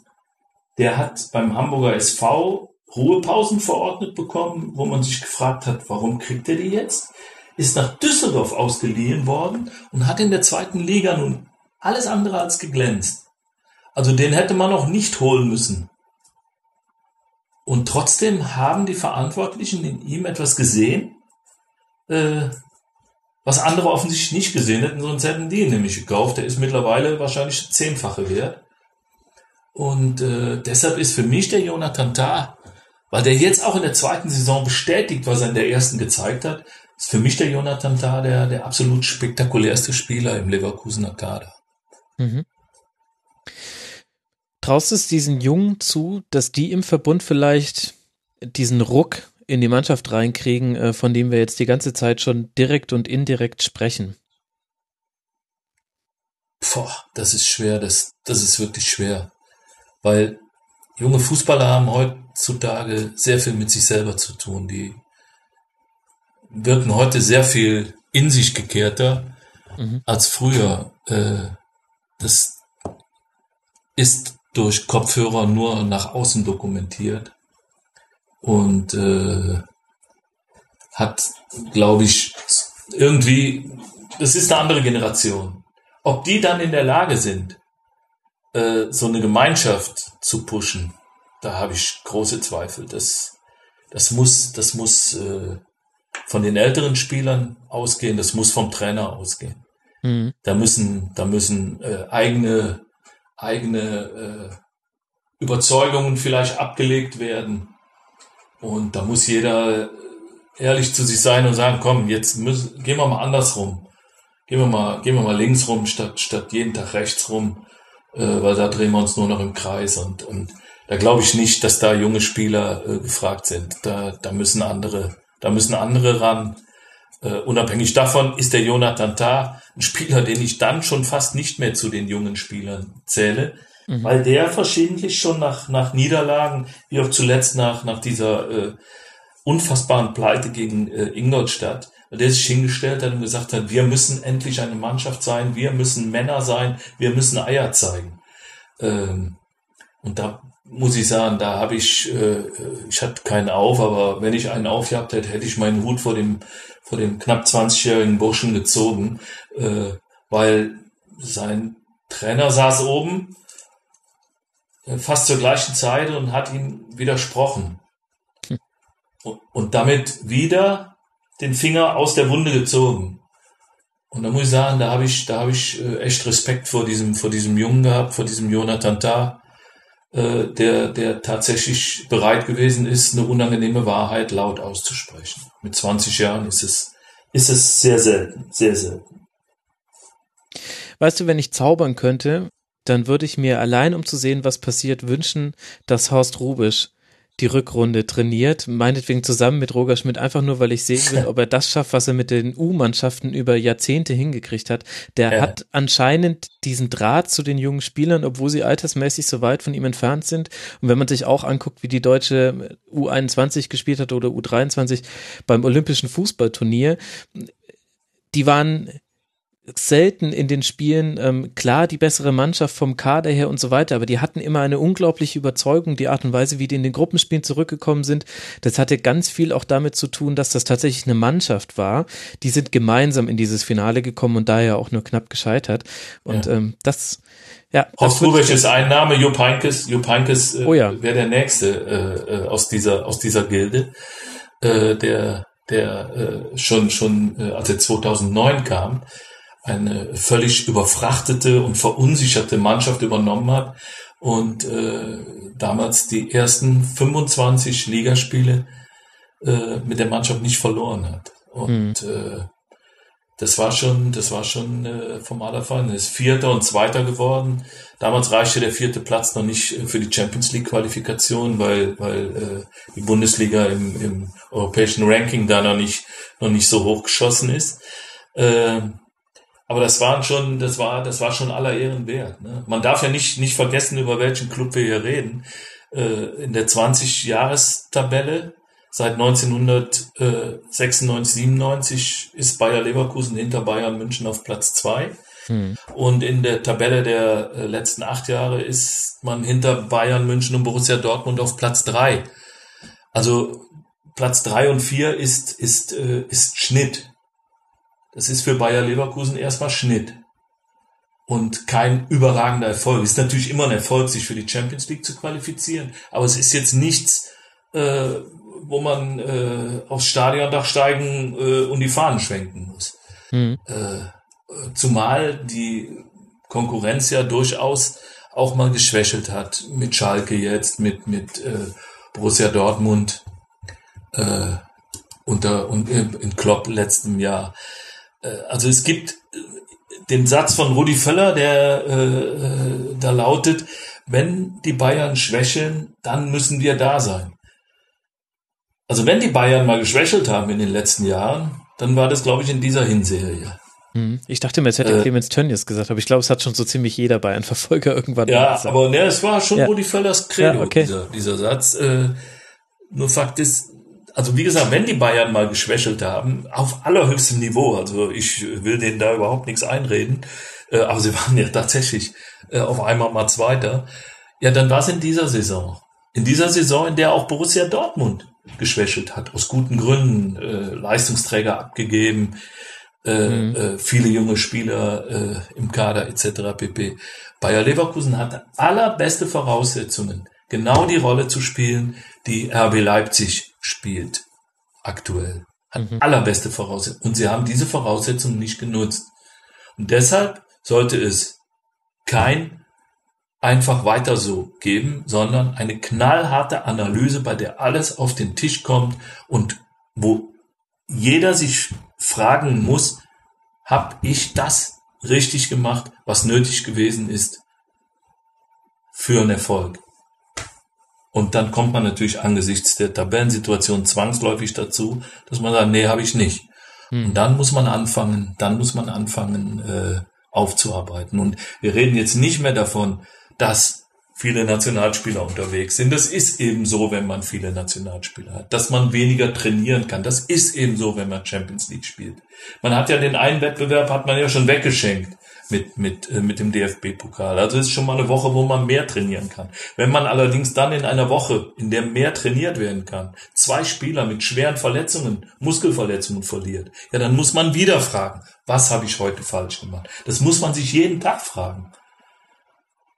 Der hat beim Hamburger SV Ruhepausen verordnet bekommen, wo man sich gefragt hat, warum kriegt er die jetzt? Ist nach Düsseldorf ausgeliehen worden und hat in der zweiten Liga nun alles andere als geglänzt. Also den hätte man noch nicht holen müssen. Und trotzdem haben die Verantwortlichen in ihm etwas gesehen, äh, was andere offensichtlich nicht gesehen hätten, sonst hätten die ihn nämlich gekauft. Der ist mittlerweile wahrscheinlich zehnfache wert. Und äh, deshalb ist für mich der Jonathan Tah, weil der jetzt auch in der zweiten Saison bestätigt, was er in der ersten gezeigt hat, ist für mich der Jonathan Tah der, der absolut spektakulärste Spieler im Leverkusener Kader. Mhm. Traust es diesen Jungen zu, dass die im Verbund vielleicht diesen Ruck in die Mannschaft reinkriegen, äh, von dem wir jetzt die ganze Zeit schon direkt und indirekt sprechen? Boah, das ist schwer, das, das ist wirklich schwer. Weil junge Fußballer haben heutzutage sehr viel mit sich selber zu tun. Die wirken heute sehr viel in sich gekehrter mhm. als früher. Äh, das ist durch Kopfhörer nur nach außen dokumentiert und äh, hat, glaube ich, irgendwie, das ist eine andere Generation. Ob die dann in der Lage sind, äh, so eine Gemeinschaft zu pushen, da habe ich große Zweifel. Das, das muss, das muss äh, von den älteren Spielern ausgehen, das muss vom Trainer ausgehen. Mhm. Da müssen, da müssen äh, eigene, eigene äh, Überzeugungen vielleicht abgelegt werden und da muss jeder ehrlich zu sich sein und sagen, komm, jetzt müssen, gehen wir mal andersrum. Gehen wir mal, gehen wir mal links rum statt, statt jeden Tag rechts rum, äh, weil da drehen wir uns nur noch im Kreis und, und da glaube ich nicht, dass da junge Spieler äh, gefragt sind. Da, da müssen andere, da müssen andere ran. Äh, unabhängig davon ist der Jonathan Tah ein Spieler, den ich dann schon fast nicht mehr zu den jungen Spielern zähle, Mhm. Weil der verschiedentlich schon nach, nach Niederlagen, wie auch zuletzt nach, nach dieser äh, unfassbaren Pleite gegen äh, Ingolstadt, der sich hingestellt hat und gesagt hat, wir müssen endlich eine Mannschaft sein, wir müssen Männer sein, wir müssen Eier zeigen. Ähm, und da muss ich sagen, da habe ich, äh, ich hatte keinen auf, aber wenn ich einen aufgehabt hätte, hätte ich meinen Hut vor dem, vor dem knapp 20-jährigen Burschen gezogen, äh, weil sein Trainer saß oben äh, fast zur gleichen Zeit und hat ihm widersprochen. Und, und damit wieder den Finger aus der Wunde gezogen. Und da muss ich sagen, da habe ich, da habe ich äh, echt Respekt vor diesem, vor diesem Jungen gehabt, vor diesem Jonathan Tah, äh, der, der tatsächlich bereit gewesen ist, eine unangenehme Wahrheit laut auszusprechen. Mit 20 Jahren ist es, ist es sehr selten, sehr selten. Weißt du, wenn ich zaubern könnte, dann würde ich mir allein, um zu sehen, was passiert, wünschen, dass Horst Rubisch die Rückrunde trainiert, meinetwegen zusammen mit Roger Schmidt, einfach nur, weil ich sehen will, ob er das schafft, was er mit den U-Mannschaften über Jahrzehnte hingekriegt hat. Der ja. hat anscheinend diesen Draht zu den jungen Spielern, obwohl sie altersmäßig so weit von ihm entfernt sind. Und wenn man sich auch anguckt, wie die deutsche U21 gespielt hat oder U23 beim Olympischen Fußballturnier, die waren selten in den Spielen ähm, klar die bessere Mannschaft vom Kader her und so weiter, aber die hatten immer eine unglaubliche Überzeugung, die Art und Weise, wie die in den Gruppenspielen zurückgekommen sind. Das hatte ganz viel auch damit zu tun, dass das tatsächlich eine Mannschaft war. Die sind gemeinsam in dieses Finale gekommen und daher auch nur knapp gescheitert. Und ja. ähm, das ja, Horst Rubisch ist ein Name, Jupp Heynckes, Jupp Heynckes äh, oh ja. wäre der nächste äh, äh, aus dieser aus dieser Gilde, äh, der der äh, schon schon äh, als er 2009 kam, eine völlig überfrachtete und verunsicherte Mannschaft übernommen hat und äh, damals die ersten 25 Ligaspiele äh, mit der Mannschaft nicht verloren hat. Und mhm. äh, das war schon, das war schon äh, vom Allerfall. Er ist Vierter und Zweiter geworden. Damals reichte der vierte Platz noch nicht für die Champions League Qualifikation, weil, weil äh, die Bundesliga im, im europäischen Ranking da noch nicht, noch nicht so hoch geschossen ist. Äh, aber das waren schon, das war, das war schon aller Ehren wert. Ne? Man darf ja nicht, nicht vergessen, über welchen Club wir hier reden. Äh, in der 20-Jahres-Tabelle seit 1996, 97 ist Bayer Leverkusen hinter Bayern München auf Platz zwei. Hm. Und in der Tabelle der äh, letzten acht Jahre ist man hinter Bayern München und Borussia Dortmund auf Platz drei. Also Platz drei und vier ist, ist, äh, ist Schnitt. Das ist für Bayer Leverkusen erstmal Schnitt und kein überragender Erfolg. Ist natürlich immer ein Erfolg, sich für die Champions League zu qualifizieren, aber es ist jetzt nichts, äh, wo man äh, aufs Stadiondach steigen äh, und die Fahnen schwenken muss. Mhm. Äh, zumal die Konkurrenz ja durchaus auch mal geschwächelt hat mit Schalke jetzt, mit mit äh, Borussia Dortmund äh, unter und in Klopp letztem Jahr. Äh, also es gibt äh, den Satz von Rudi Völler, der äh, da lautet, wenn die Bayern schwächeln, dann müssen wir da sein. Also wenn die Bayern mal geschwächelt haben in den letzten Jahren, dann war das, glaube ich, in dieser Hinserie. Hm. Ich dachte mir, es hätte äh, Clemens Tönnies gesagt, aber ich glaube, es hat schon so ziemlich jeder Bayern-Verfolger irgendwann Ja, aber ne, es war schon ja. Rudi Völlers Credo, ja, okay. dieser, dieser Satz. Äh, nur Fakt ist, also wie gesagt, wenn die Bayern mal geschwächelt haben, auf allerhöchstem Niveau, also ich will denen da überhaupt nichts einreden, äh, aber sie waren ja tatsächlich äh, auf einmal mal Zweiter, ja, dann war es in dieser Saison. In dieser Saison, in der auch Borussia Dortmund geschwächelt hat, aus guten Gründen, äh, Leistungsträger abgegeben, äh, mhm. äh, viele junge Spieler äh, im Kader etc. pp. Bayer Leverkusen hatte allerbeste Voraussetzungen, genau die Rolle zu spielen, die RB Leipzig spielt aktuell. Hat mhm. allerbeste Voraussetzungen. Und sie haben diese Voraussetzungen nicht genutzt. Und deshalb sollte es kein einfach weiter so geben, sondern eine knallharte Analyse, bei der alles auf den Tisch kommt und wo jeder sich fragen muss, habe ich das richtig gemacht, was nötig gewesen ist für einen Erfolg? Und dann kommt man natürlich angesichts der Tabellensituation zwangsläufig dazu, dass man sagt, nee, habe ich nicht. Hm. Und dann muss man anfangen, dann muss man anfangen äh, aufzuarbeiten. Und wir reden jetzt nicht mehr davon, dass viele Nationalspieler unterwegs sind. Das ist eben so, wenn man viele Nationalspieler hat, dass man weniger trainieren kann. Das ist eben so, wenn man Champions League spielt. Man hat ja den einen Wettbewerb, hat man ja schon weggeschenkt mit, mit, äh, mit dem DFB-Pokal. Also ist schon mal eine Woche, wo man mehr trainieren kann. Wenn man allerdings dann in einer Woche, in der mehr trainiert werden kann, zwei Spieler mit schweren Verletzungen, Muskelverletzungen verliert, ja, dann muss man wieder fragen, was habe ich heute falsch gemacht? Das muss man sich jeden Tag fragen.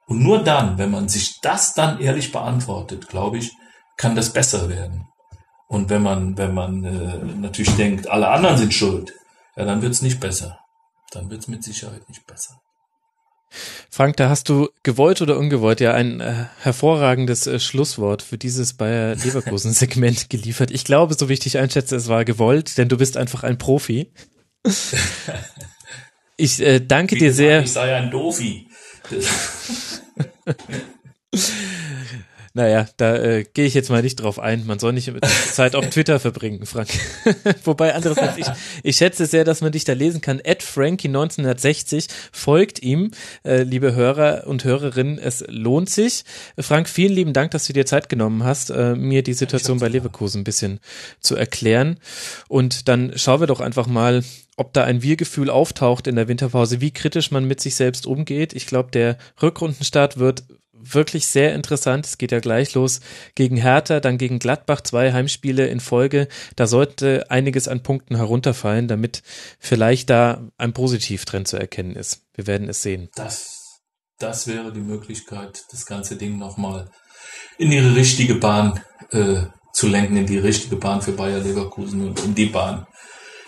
Und nur dann, wenn man sich das dann ehrlich beantwortet, glaube ich, kann das besser werden. Und wenn man, wenn man äh, natürlich denkt, alle anderen sind schuld, ja, dann wird es nicht besser. Dann wird es mit Sicherheit nicht besser. Frank, da hast du gewollt oder ungewollt ja ein äh, hervorragendes äh, Schlusswort für dieses Bayer Leverkusen Segment geliefert. Ich glaube, so wie ich dich einschätze, es war gewollt, denn du bist einfach ein Profi. Ich äh, danke Wie dir sehr. Ich sei ein Dofi. Naja, da äh, gehe ich jetzt mal nicht drauf ein. Man soll nicht Zeit auf Twitter verbringen, Frank. Wobei andererseits, ich, ich schätze sehr, dass man dich da lesen kann. Ed Frankie 1960 folgt ihm, äh, liebe Hörer und Hörerinnen. Es lohnt sich. Frank, vielen lieben Dank, dass du dir Zeit genommen hast, äh, mir die Situation bei Leverkusen ein bisschen zu erklären. Und dann schauen wir doch einfach mal, ob da ein Wir-Gefühl auftaucht in der Winterpause, wie kritisch man mit sich selbst umgeht. Ich glaube, der Rückrundenstart wird wirklich sehr interessant. Es geht ja gleich los gegen Hertha, dann gegen Gladbach, zwei Heimspiele in Folge. Da sollte einiges an Punkten herunterfallen, damit vielleicht da ein Positivtrend zu erkennen ist. Wir werden es sehen. Das, das wäre die Möglichkeit, das ganze Ding nochmal in ihre richtige Bahn äh, zu lenken, in die richtige Bahn für Bayer Leverkusen und in die Bahn,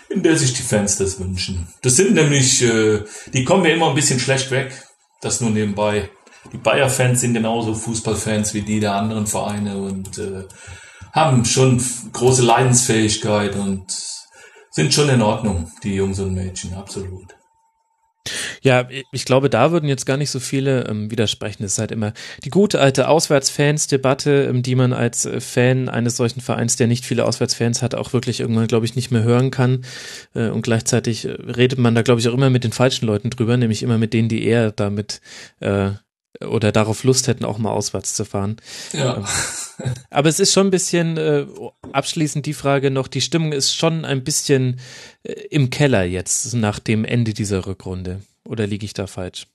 in der sich die Fans das wünschen. Das sind nämlich, äh, die kommen mir immer ein bisschen schlecht weg, das nur nebenbei. Die Bayer-Fans sind genauso Fußballfans wie die der anderen Vereine und äh, haben schon große Leidensfähigkeit und sind schon in Ordnung, die Jungs und Mädchen, absolut. Ja, ich glaube, da würden jetzt gar nicht so viele ähm, widersprechen. Es ist halt immer die gute alte Auswärtsfans-Debatte, ähm, die man als äh, Fan eines solchen Vereins, der nicht viele Auswärtsfans hat, auch wirklich irgendwann, glaube ich, nicht mehr hören kann. Äh, und gleichzeitig äh, redet man da, glaube ich, auch immer mit den falschen Leuten drüber, nämlich immer mit denen, die eher damit äh, oder darauf Lust hätten, auch mal auswärts zu fahren. Ja. Aber es ist schon ein bisschen, äh, abschließend die Frage noch, die Stimmung ist schon ein bisschen äh, im Keller jetzt nach dem Ende dieser Rückrunde. Oder liege ich da falsch?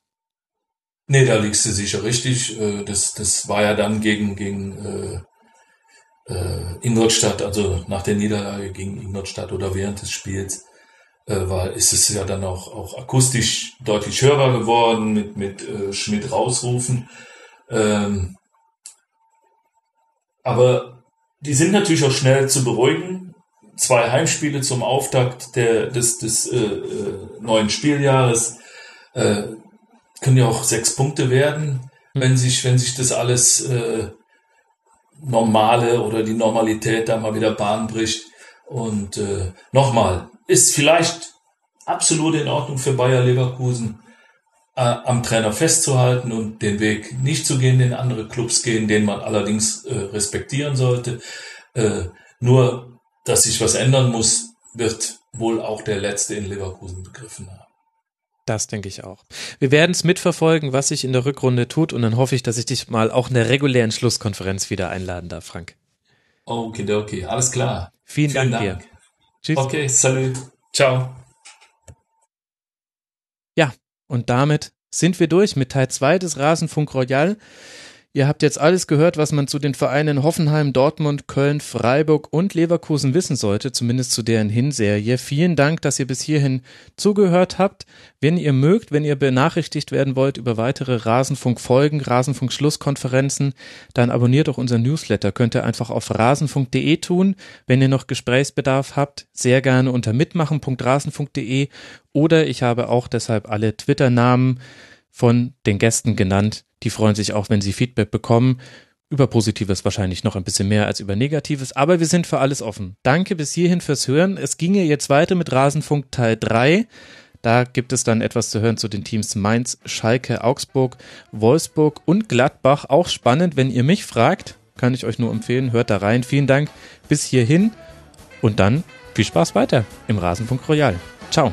Nee, da liegst du sicher richtig. Äh, Das, das war ja dann gegen, gegen äh, äh, Ingolstadt, also nach der Niederlage gegen Ingolstadt oder während des Spiels, äh, ist es ja dann auch, auch akustisch deutlich hörbar geworden mit, mit äh, Schmidt rausrufen. Ähm, aber die sind natürlich auch schnell zu beruhigen. Zwei Heimspiele zum Auftakt der, des, des äh, äh, neuen Spieljahres äh, können ja auch sechs Punkte werden, wenn sich, wenn sich das alles äh, normale oder die Normalität da mal wieder Bahn bricht. Und äh, nochmal, ist vielleicht absolut in Ordnung für Bayer Leverkusen, äh, am Trainer festzuhalten und den Weg nicht zu gehen, den andere Clubs gehen, den man allerdings äh, respektieren sollte. Äh, nur, dass sich was ändern muss, wird wohl auch der Letzte in Leverkusen begriffen haben. Das denke ich auch. Wir werden es mitverfolgen, was sich in der Rückrunde tut und dann hoffe ich, dass ich dich mal auch in der regulären Schlusskonferenz wieder einladen darf, Frank. Okay, okay, alles klar. Vielen, Dank, dir. Tschüss. Okay, salut. Ciao. Ja, und damit sind wir durch mit Teil 2 des Rasenfunk Royal. Ihr habt jetzt alles gehört, was man zu den Vereinen Hoffenheim, Dortmund, Köln, Freiburg und Leverkusen wissen sollte, zumindest zu deren Hinserie. Vielen Dank, dass ihr bis hierhin zugehört habt. Wenn ihr mögt, wenn ihr benachrichtigt werden wollt über weitere Rasenfunk-Folgen, Rasenfunk-Schlusskonferenzen, dann abonniert doch unseren Newsletter. Könnt ihr einfach auf rasenfunk.de tun. Wenn ihr noch Gesprächsbedarf habt, sehr gerne unter mitmachen.rasenfunk.de oder ich habe auch deshalb alle Twitter-Namen von den Gästen genannt. Die freuen sich auch, wenn sie Feedback bekommen. Über Positives wahrscheinlich noch ein bisschen mehr als über Negatives, aber wir sind für alles offen. Danke bis hierhin fürs Hören. Es ginge jetzt weiter mit Rasenfunk Teil 3. Da gibt es dann etwas zu hören zu den Teams Mainz, Schalke, Augsburg, Wolfsburg und Gladbach. Auch spannend, wenn ihr mich fragt, kann ich euch nur empfehlen, hört da rein. Vielen Dank bis hierhin und dann viel Spaß weiter im Rasenfunk Royal. Ciao.